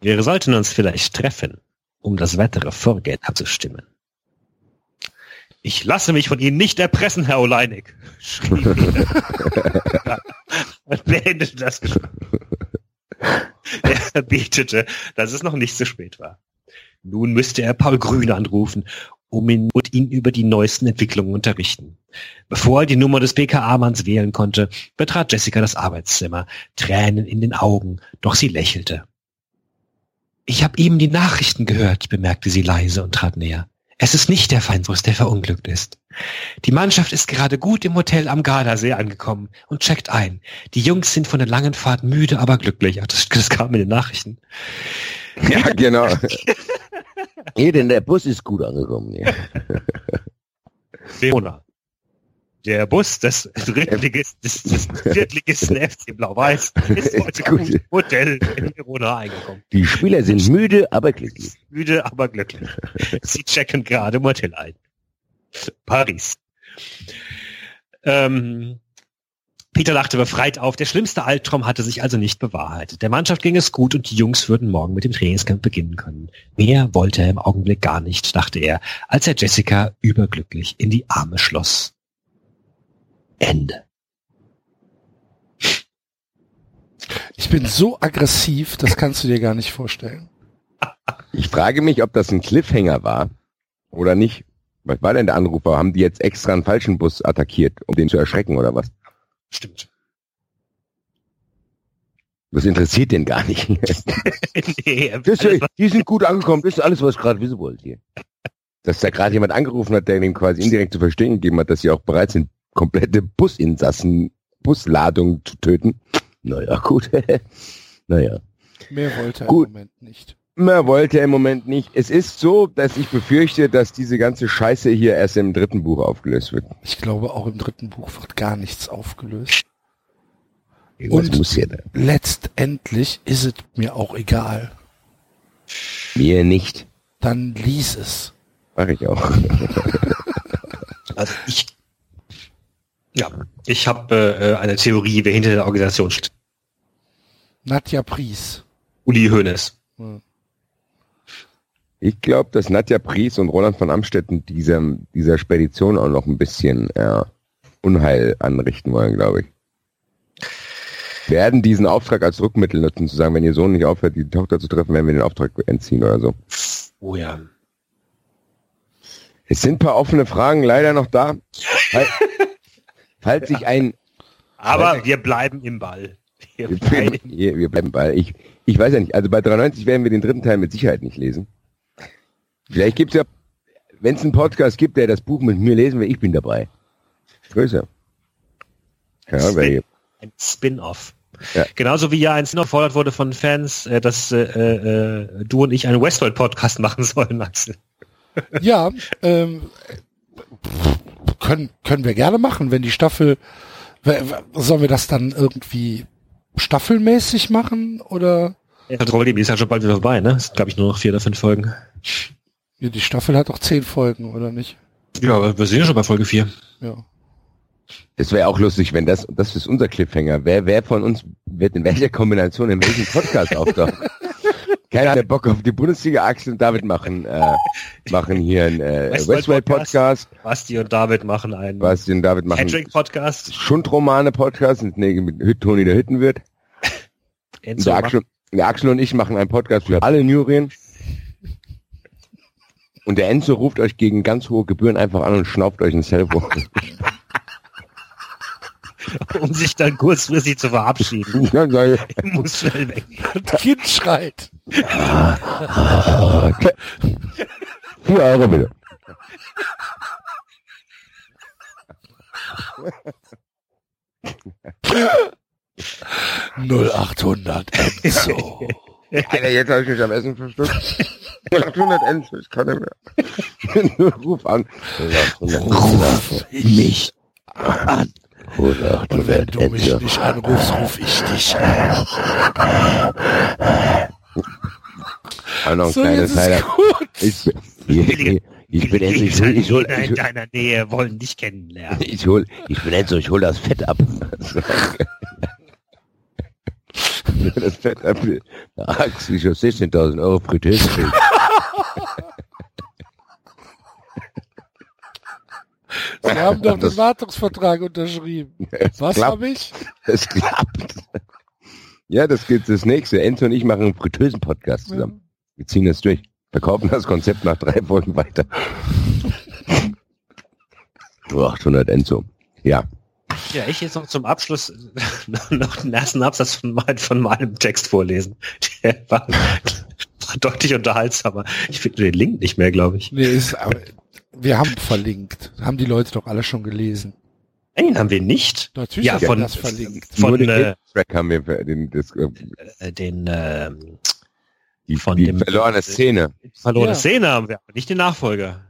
Wir sollten uns vielleicht treffen, um das weitere Vorgehen abzustimmen. Ich lasse mich von Ihnen nicht erpressen, Herr Oleinik, schrie er. und beendete das Gespräch. Er betete, dass es noch nicht zu spät war. Nun müsste er Paul Grün anrufen, um ihn und ihn über die neuesten Entwicklungen unterrichten. Bevor er die Nummer des PKA-Manns wählen konnte, betrat Jessica das Arbeitszimmer, Tränen in den Augen, doch sie lächelte. Ich habe eben die Nachrichten gehört, bemerkte sie leise und trat näher. Es ist nicht der Feinsbus, der verunglückt ist. Die Mannschaft ist gerade gut im Hotel am Gardasee angekommen und checkt ein. Die Jungs sind von der langen Fahrt müde, aber glücklich. Ach, das, das kam in den Nachrichten. Ja, genau. Hier, denn der Bus ist gut angekommen. Ja. Verona. Der Bus des Drittligisten, des, des Viertligisten FC Blau-Weiß ist heute im Hotel in Verona eingekommen. Die Spieler sind müde, aber glücklich. Müde, aber glücklich. Sie checken gerade im Hotel ein. Paris. Ähm, Peter lachte befreit auf. Der schlimmste Albtraum hatte sich also nicht bewahrheitet. Der Mannschaft ging es gut und die Jungs würden morgen mit dem Trainingscamp beginnen können. Mehr wollte er im Augenblick gar nicht, dachte er, als er Jessica überglücklich in die Arme schloss. Ende. Ich bin so aggressiv, das kannst du dir gar nicht vorstellen. Ich frage mich, ob das ein Cliffhanger war oder nicht. Was war denn der Anrufer? Haben die jetzt extra einen falschen Bus attackiert, um den zu erschrecken oder was? Stimmt. Das interessiert den gar nicht. nee, Das, die sind gut angekommen, das ist alles, was ich gerade wissen wollte hier. Dass da gerade jemand angerufen hat, der ihnen quasi indirekt zu verstehen gegeben hat, dass sie auch bereit sind, komplette Businsassen, Busladung zu töten. Naja, gut. naja. Mehr wollte er Gut. im Moment nicht. Mehr wollte er im Moment nicht. Es ist so, dass ich befürchte, dass diese ganze Scheiße hier erst im dritten Buch aufgelöst wird. Ich glaube, auch im dritten Buch wird gar nichts aufgelöst. Irgendwas Und- muss ja da. Letztendlich ist es mir auch egal. Mir nicht. Dann lies es. Mach ich auch. Also ich, ja, ich habe äh, eine Theorie, wer hinter der Organisation steht. Nadja Pries. Uli Hoeneß. Ich glaube, dass Nadja Pries und Roland von Amstetten dieser, dieser Spedition auch noch ein bisschen äh, Unheil anrichten wollen, glaube ich. Werden diesen Auftrag als Rückmittel nutzen, zu sagen, wenn ihr Sohn nicht aufhört, die Tochter zu treffen, werden wir den Auftrag entziehen oder so. Oh ja. Es sind ein paar offene Fragen leider noch da. Fall- Falls sich ein Aber wir bleiben im Ball. Wir Wir bleiben bleiben, wir, wir bleiben bei. Ich, ich weiß ja nicht. Also bei 93 werden wir den dritten Teil mit Sicherheit nicht lesen. Vielleicht gibt's ja, wenn es einen Podcast gibt, der das Buch mit mir lesen will, ich bin dabei. Grüße. Ja, weil, ein Spin-off. Ja. Genauso wie ja ein Spin-off gefordert wurde von Fans, äh, dass äh, äh, du und ich einen Westworld-Podcast machen sollen, Axel. Ja, ähm, können, können wir gerne machen, wenn die Staffel, sollen wir das dann irgendwie staffelmäßig machen oder? Kontrolle ist ja schon bald wieder vorbei, ne? Es sind, glaube ich, nur noch vier oder fünf Folgen. Ja, die Staffel hat auch zehn Folgen, oder nicht? Ja, aber wir sind ja schon bei Folge vier. Ja. das wäre auch lustig, wenn das, das ist unser Cliffhanger. Wer, wer von uns wird in welcher Kombination in welchem Podcast auftauchen? Keiner hat Bock auf die Bundesliga. Axel und David machen, äh, machen hier einen äh, Westworld Podcast. Basti und David machen einen Basti und David machen Patrick-Podcast. Schundromane-Podcast mit, nee, mit Toni der Hüttenwirt. Der Axel, der Axel und ich machen einen Podcast für alle Jurien. Und der Enzo ruft euch gegen ganz hohe Gebühren einfach an und schnauft euch ins Telefon. um sich dann kurzfristig zu verabschieden. Ja, sag ich, Ich muss schnell weg. Das Kind schreit. Vier Euro bitte. 0800 Enzo. Alter, jetzt habe ich mich am Essen verstückt. 800 Enzo, ich kann nicht mehr. Ruf an. Ruf ich an. Und wenn du mich nicht anrufst, ruf ich dich an. Auch noch ein So, kleines Highlight. gut. Ich, ich, ich bin Enzo, ich ich hol, in deiner Nähe wollen dich kennenlernen. ich hol, ich bin Enzo, ich hol das Fett ab. das Fett ab. Axel, ich hab 16.000 Euro Fritteuse. Sie haben doch den Wartungsvertrag unterschrieben. Was habe ich? Es klappt. Ja, das geht das nächste. Enzo und ich machen einen Fritteusen-Podcast zusammen. Wir ziehen das durch. Verkaufen das Konzept nach drei Folgen weiter. Nur 800 Enzo. Ja. Ja, ich jetzt noch zum Abschluss noch den ersten Absatz von, mein, von meinem Text vorlesen. Der war, war deutlich unterhaltsamer. Ich finde den Link nicht mehr, glaube ich. Nee, ist, aber wir haben verlinkt. Haben die Leute doch alle schon gelesen. Nein, haben wir nicht. Natürlich Ja, haben wir von- das verlinkt. Von Nur den äh, Track haben wir für den, das, äh, äh, den ähm, die, Von die dem- verlorene Szene. verlorene Ja. Szene haben wir, aber nicht den Nachfolger.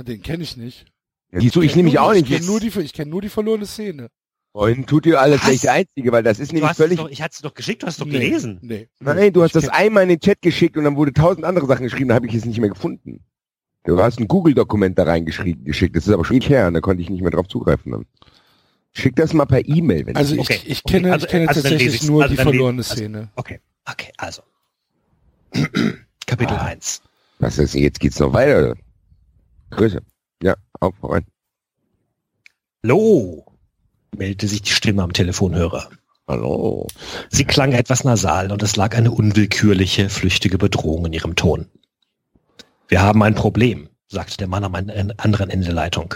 Den kenne ich nicht. Wieso? Ich kenn nehme mich auch Ich nicht. kenne nur, die, ich kenn nur die verlorene Szene. Vorhin tut ihr alles gleich der Einzige, weil das ist nämlich völlig... doch, ich hatte es doch geschickt, du hast es doch Nee, gelesen. Nee. Nein, du hast Ich das einmal in den Chat geschickt und dann wurde tausend andere Sachen geschrieben, da habe ich es nicht mehr gefunden. Du hast ein Google-Dokument da reingeschrieben, geschickt, das ist aber schon ewig her, und da konnte ich nicht mehr drauf zugreifen. Dann. Schick das mal per E-Mail, wenn Also du ich, Okay, ich okay, kenne, also- ich kenne also tatsächlich nur Also die verlorene also- Szene. Okay, okay, also. Kapitel Ah. 1. Was ist, jetzt geht's noch weiter. Grüße. Ja, auf, rein. Hallo, meldete sich die Stimme am Telefonhörer. Hallo. Sie klang etwas nasal und es lag eine unwillkürliche, flüchtige Bedrohung in ihrem Ton. Wir haben ein Problem, sagte der Mann am an- anderen Ende der Leitung.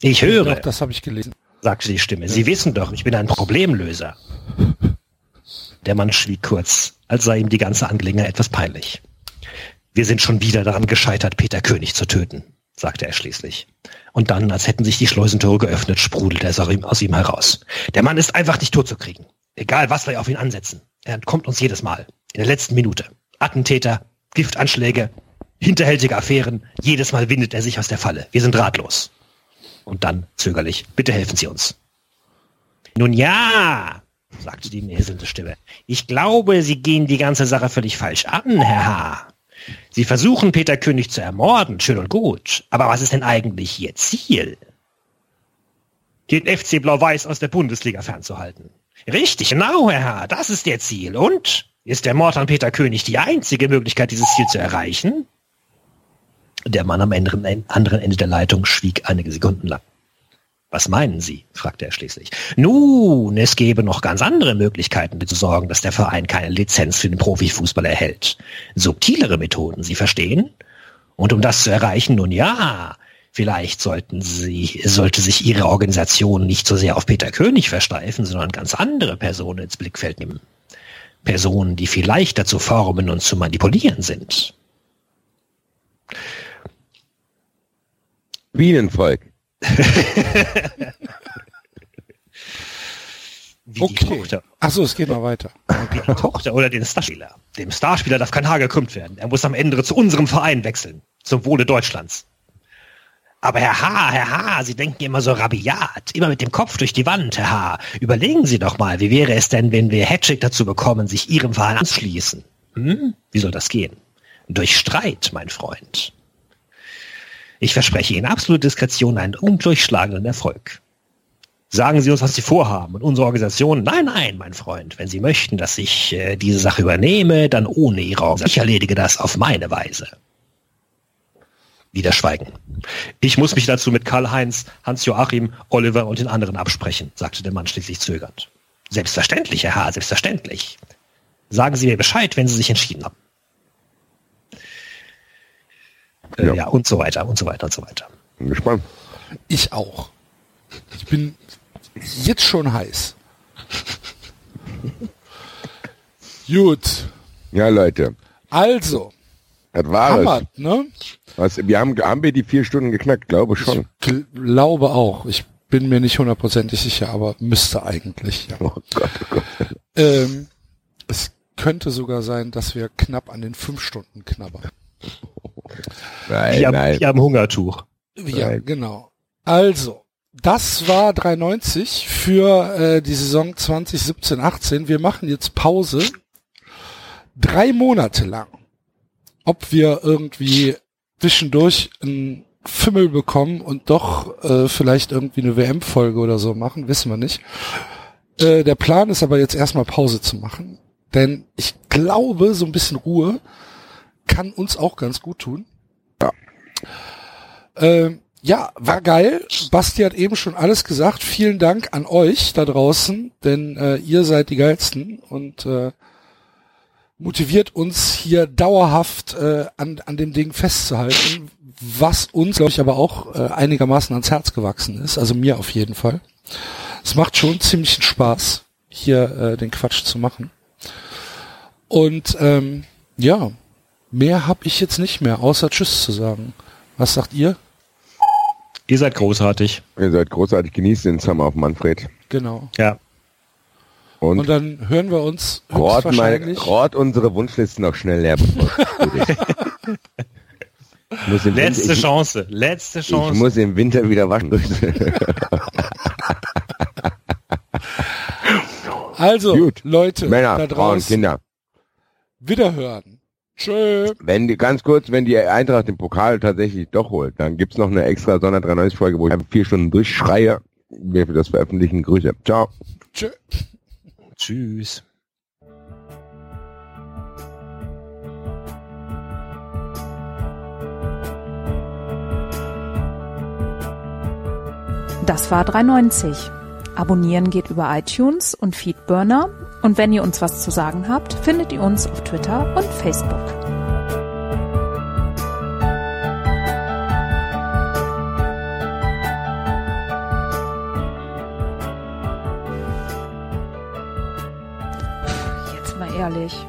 Ich höre, Doch, das habe ich gelesen. sagte die Stimme. Sie wissen doch, ich bin ein Problemlöser. Der Mann schwieg kurz, als sei ihm die ganze Angelegenheit etwas peinlich. Wir sind schon wieder daran gescheitert, Peter König zu töten, sagte er schließlich. Und dann, als hätten sich die Schleusentore geöffnet, sprudelte ihm- aus ihm heraus. Der Mann ist einfach nicht tot zu kriegen. Egal, was wir auf ihn ansetzen. Er entkommt uns jedes Mal. In der letzten Minute. Attentäter, Giftanschläge, hinterhältige Affären. Jedes Mal windet er sich aus der Falle. Wir sind ratlos. Und dann zögerlich, bitte helfen Sie uns. Nun ja, sagte die näselnde Stimme. Ich glaube, Sie gehen die ganze Sache völlig falsch an, Herr H. Sie versuchen, Peter König zu ermorden, schön und gut. Aber was ist denn eigentlich Ihr Ziel? Den FC Blau-Weiß aus der Bundesliga fernzuhalten. Richtig, genau, Herr H., das ist Ihr Ziel. Und? Ist der Mord an Peter König die einzige Möglichkeit, dieses Ziel zu erreichen? Der Mann am anderen Ende der Leitung schwieg einige Sekunden lang. Was meinen Sie? fragte er schließlich. Nun, es gäbe noch ganz andere Möglichkeiten, zu sorgen, dass der Verein keine Lizenz für den Profifußball erhält. Subtilere Methoden, Sie verstehen? Und um das zu erreichen, nun ja, vielleicht sollten Sie, sollte sich Ihre Organisation nicht so sehr auf Peter König versteifen, sondern ganz andere Personen ins Blickfeld nehmen. Personen, die viel leichter zu formen und zu manipulieren sind. Bienenvolk. Wie die Okay. Tochter. Achso, es geht noch weiter. Wie die Tochter oder den Starspieler. Dem Starspieler darf kein Haar gekrümmt werden. Er muss am Ende zu unserem Verein wechseln. Zum Wohle Deutschlands. Aber Herr H., Herr H., Sie denken immer so rabiat, immer mit dem Kopf durch die Wand, Herr H. Überlegen Sie doch mal, wie wäre es denn, wenn wir Hattrick dazu bekommen, sich Ihrem Verein anzuschließen? Hm? Wie soll das gehen? Durch Streit, mein Freund. Ich verspreche Ihnen absolute Diskretion einen undurchschlagenden Erfolg. Sagen Sie uns, was Sie vorhaben und unsere Organisation. Nein, nein, mein Freund. Wenn Sie möchten, dass ich äh, diese Sache übernehme, dann ohne Ihre Organisation. Ich erledige das auf meine Weise. Wieder Schweigen. Ich muss mich dazu mit Karl-Heinz, Hans-Joachim, Oliver und den anderen absprechen, sagte der Mann schließlich zögernd. Selbstverständlich, Herr H., selbstverständlich. Sagen Sie mir Bescheid, wenn Sie sich entschieden haben. Äh, Ja. ja, und so weiter, und so weiter, und so weiter. Bin gespannt. Ich auch. Ich bin jetzt schon heiß. Gut. Ja, Leute. Also, Das war Hammer, es. ne? Was, wir haben, haben wir die vier Stunden geknackt? Glaube schon. Ich glaube auch. Ich bin mir nicht hundertprozentig sicher, aber müsste eigentlich. Ja. Oh Gott, oh Gott. Ähm, es könnte sogar sein, dass wir knapp an den fünf Stunden knabbern. Nein, Wie am, nein. wie am Hungertuch. Ja, Nein. genau. Also, das war 390 für äh, die Saison 2017-18. Wir machen jetzt Pause. Drei Monate lang. Ob wir irgendwie zwischendurch einen Fimmel bekommen und doch äh, vielleicht irgendwie eine WM-Folge oder so machen, wissen wir nicht. Äh, der Plan ist aber jetzt erstmal Pause zu machen. Denn ich glaube, so ein bisschen Ruhe kann uns auch ganz gut tun. Ähm, ja, war geil. Basti hat eben schon alles gesagt. Vielen Dank an euch da draußen, denn äh, ihr seid die geilsten und äh, motiviert uns hier dauerhaft äh, an, an dem Ding festzuhalten, was uns, glaube ich, aber auch äh, einigermaßen ans Herz gewachsen ist. Also mir auf jeden Fall. Es macht schon ziemlichen Spaß, hier äh, den Quatsch zu machen. Und ähm, ja, mehr habe ich jetzt nicht mehr, außer Tschüss zu sagen. Was sagt ihr? Ihr seid großartig. Ihr seid großartig. Genießt den Summer auf Manfred. Genau. Ja. Und, Und dann hören wir uns Rot, meine, höchstwahrscheinlich. Rot unsere Wunschlisten noch schnell leer. Ich Letzte Winter, ich, Chance. Letzte ich Chance. muss im Winter wieder waschen. Also, Gut. Leute, da Männer, Frauen, draußen, Kinder. wiederhören. Tschö. Wenn die, ganz kurz, wenn die Eintracht den Pokal tatsächlich doch holt, dann gibt's noch eine extra Sonder 93 Folge, wo ich vier Stunden durchschreie. Wir für das veröffentlichen. Grüße. Ciao. Tschö. Tschüss. Das war 390. Abonnieren geht über iTunes und Feedburner. Und wenn ihr uns was zu sagen habt, findet ihr uns auf Twitter und Facebook. Jetzt mal ehrlich,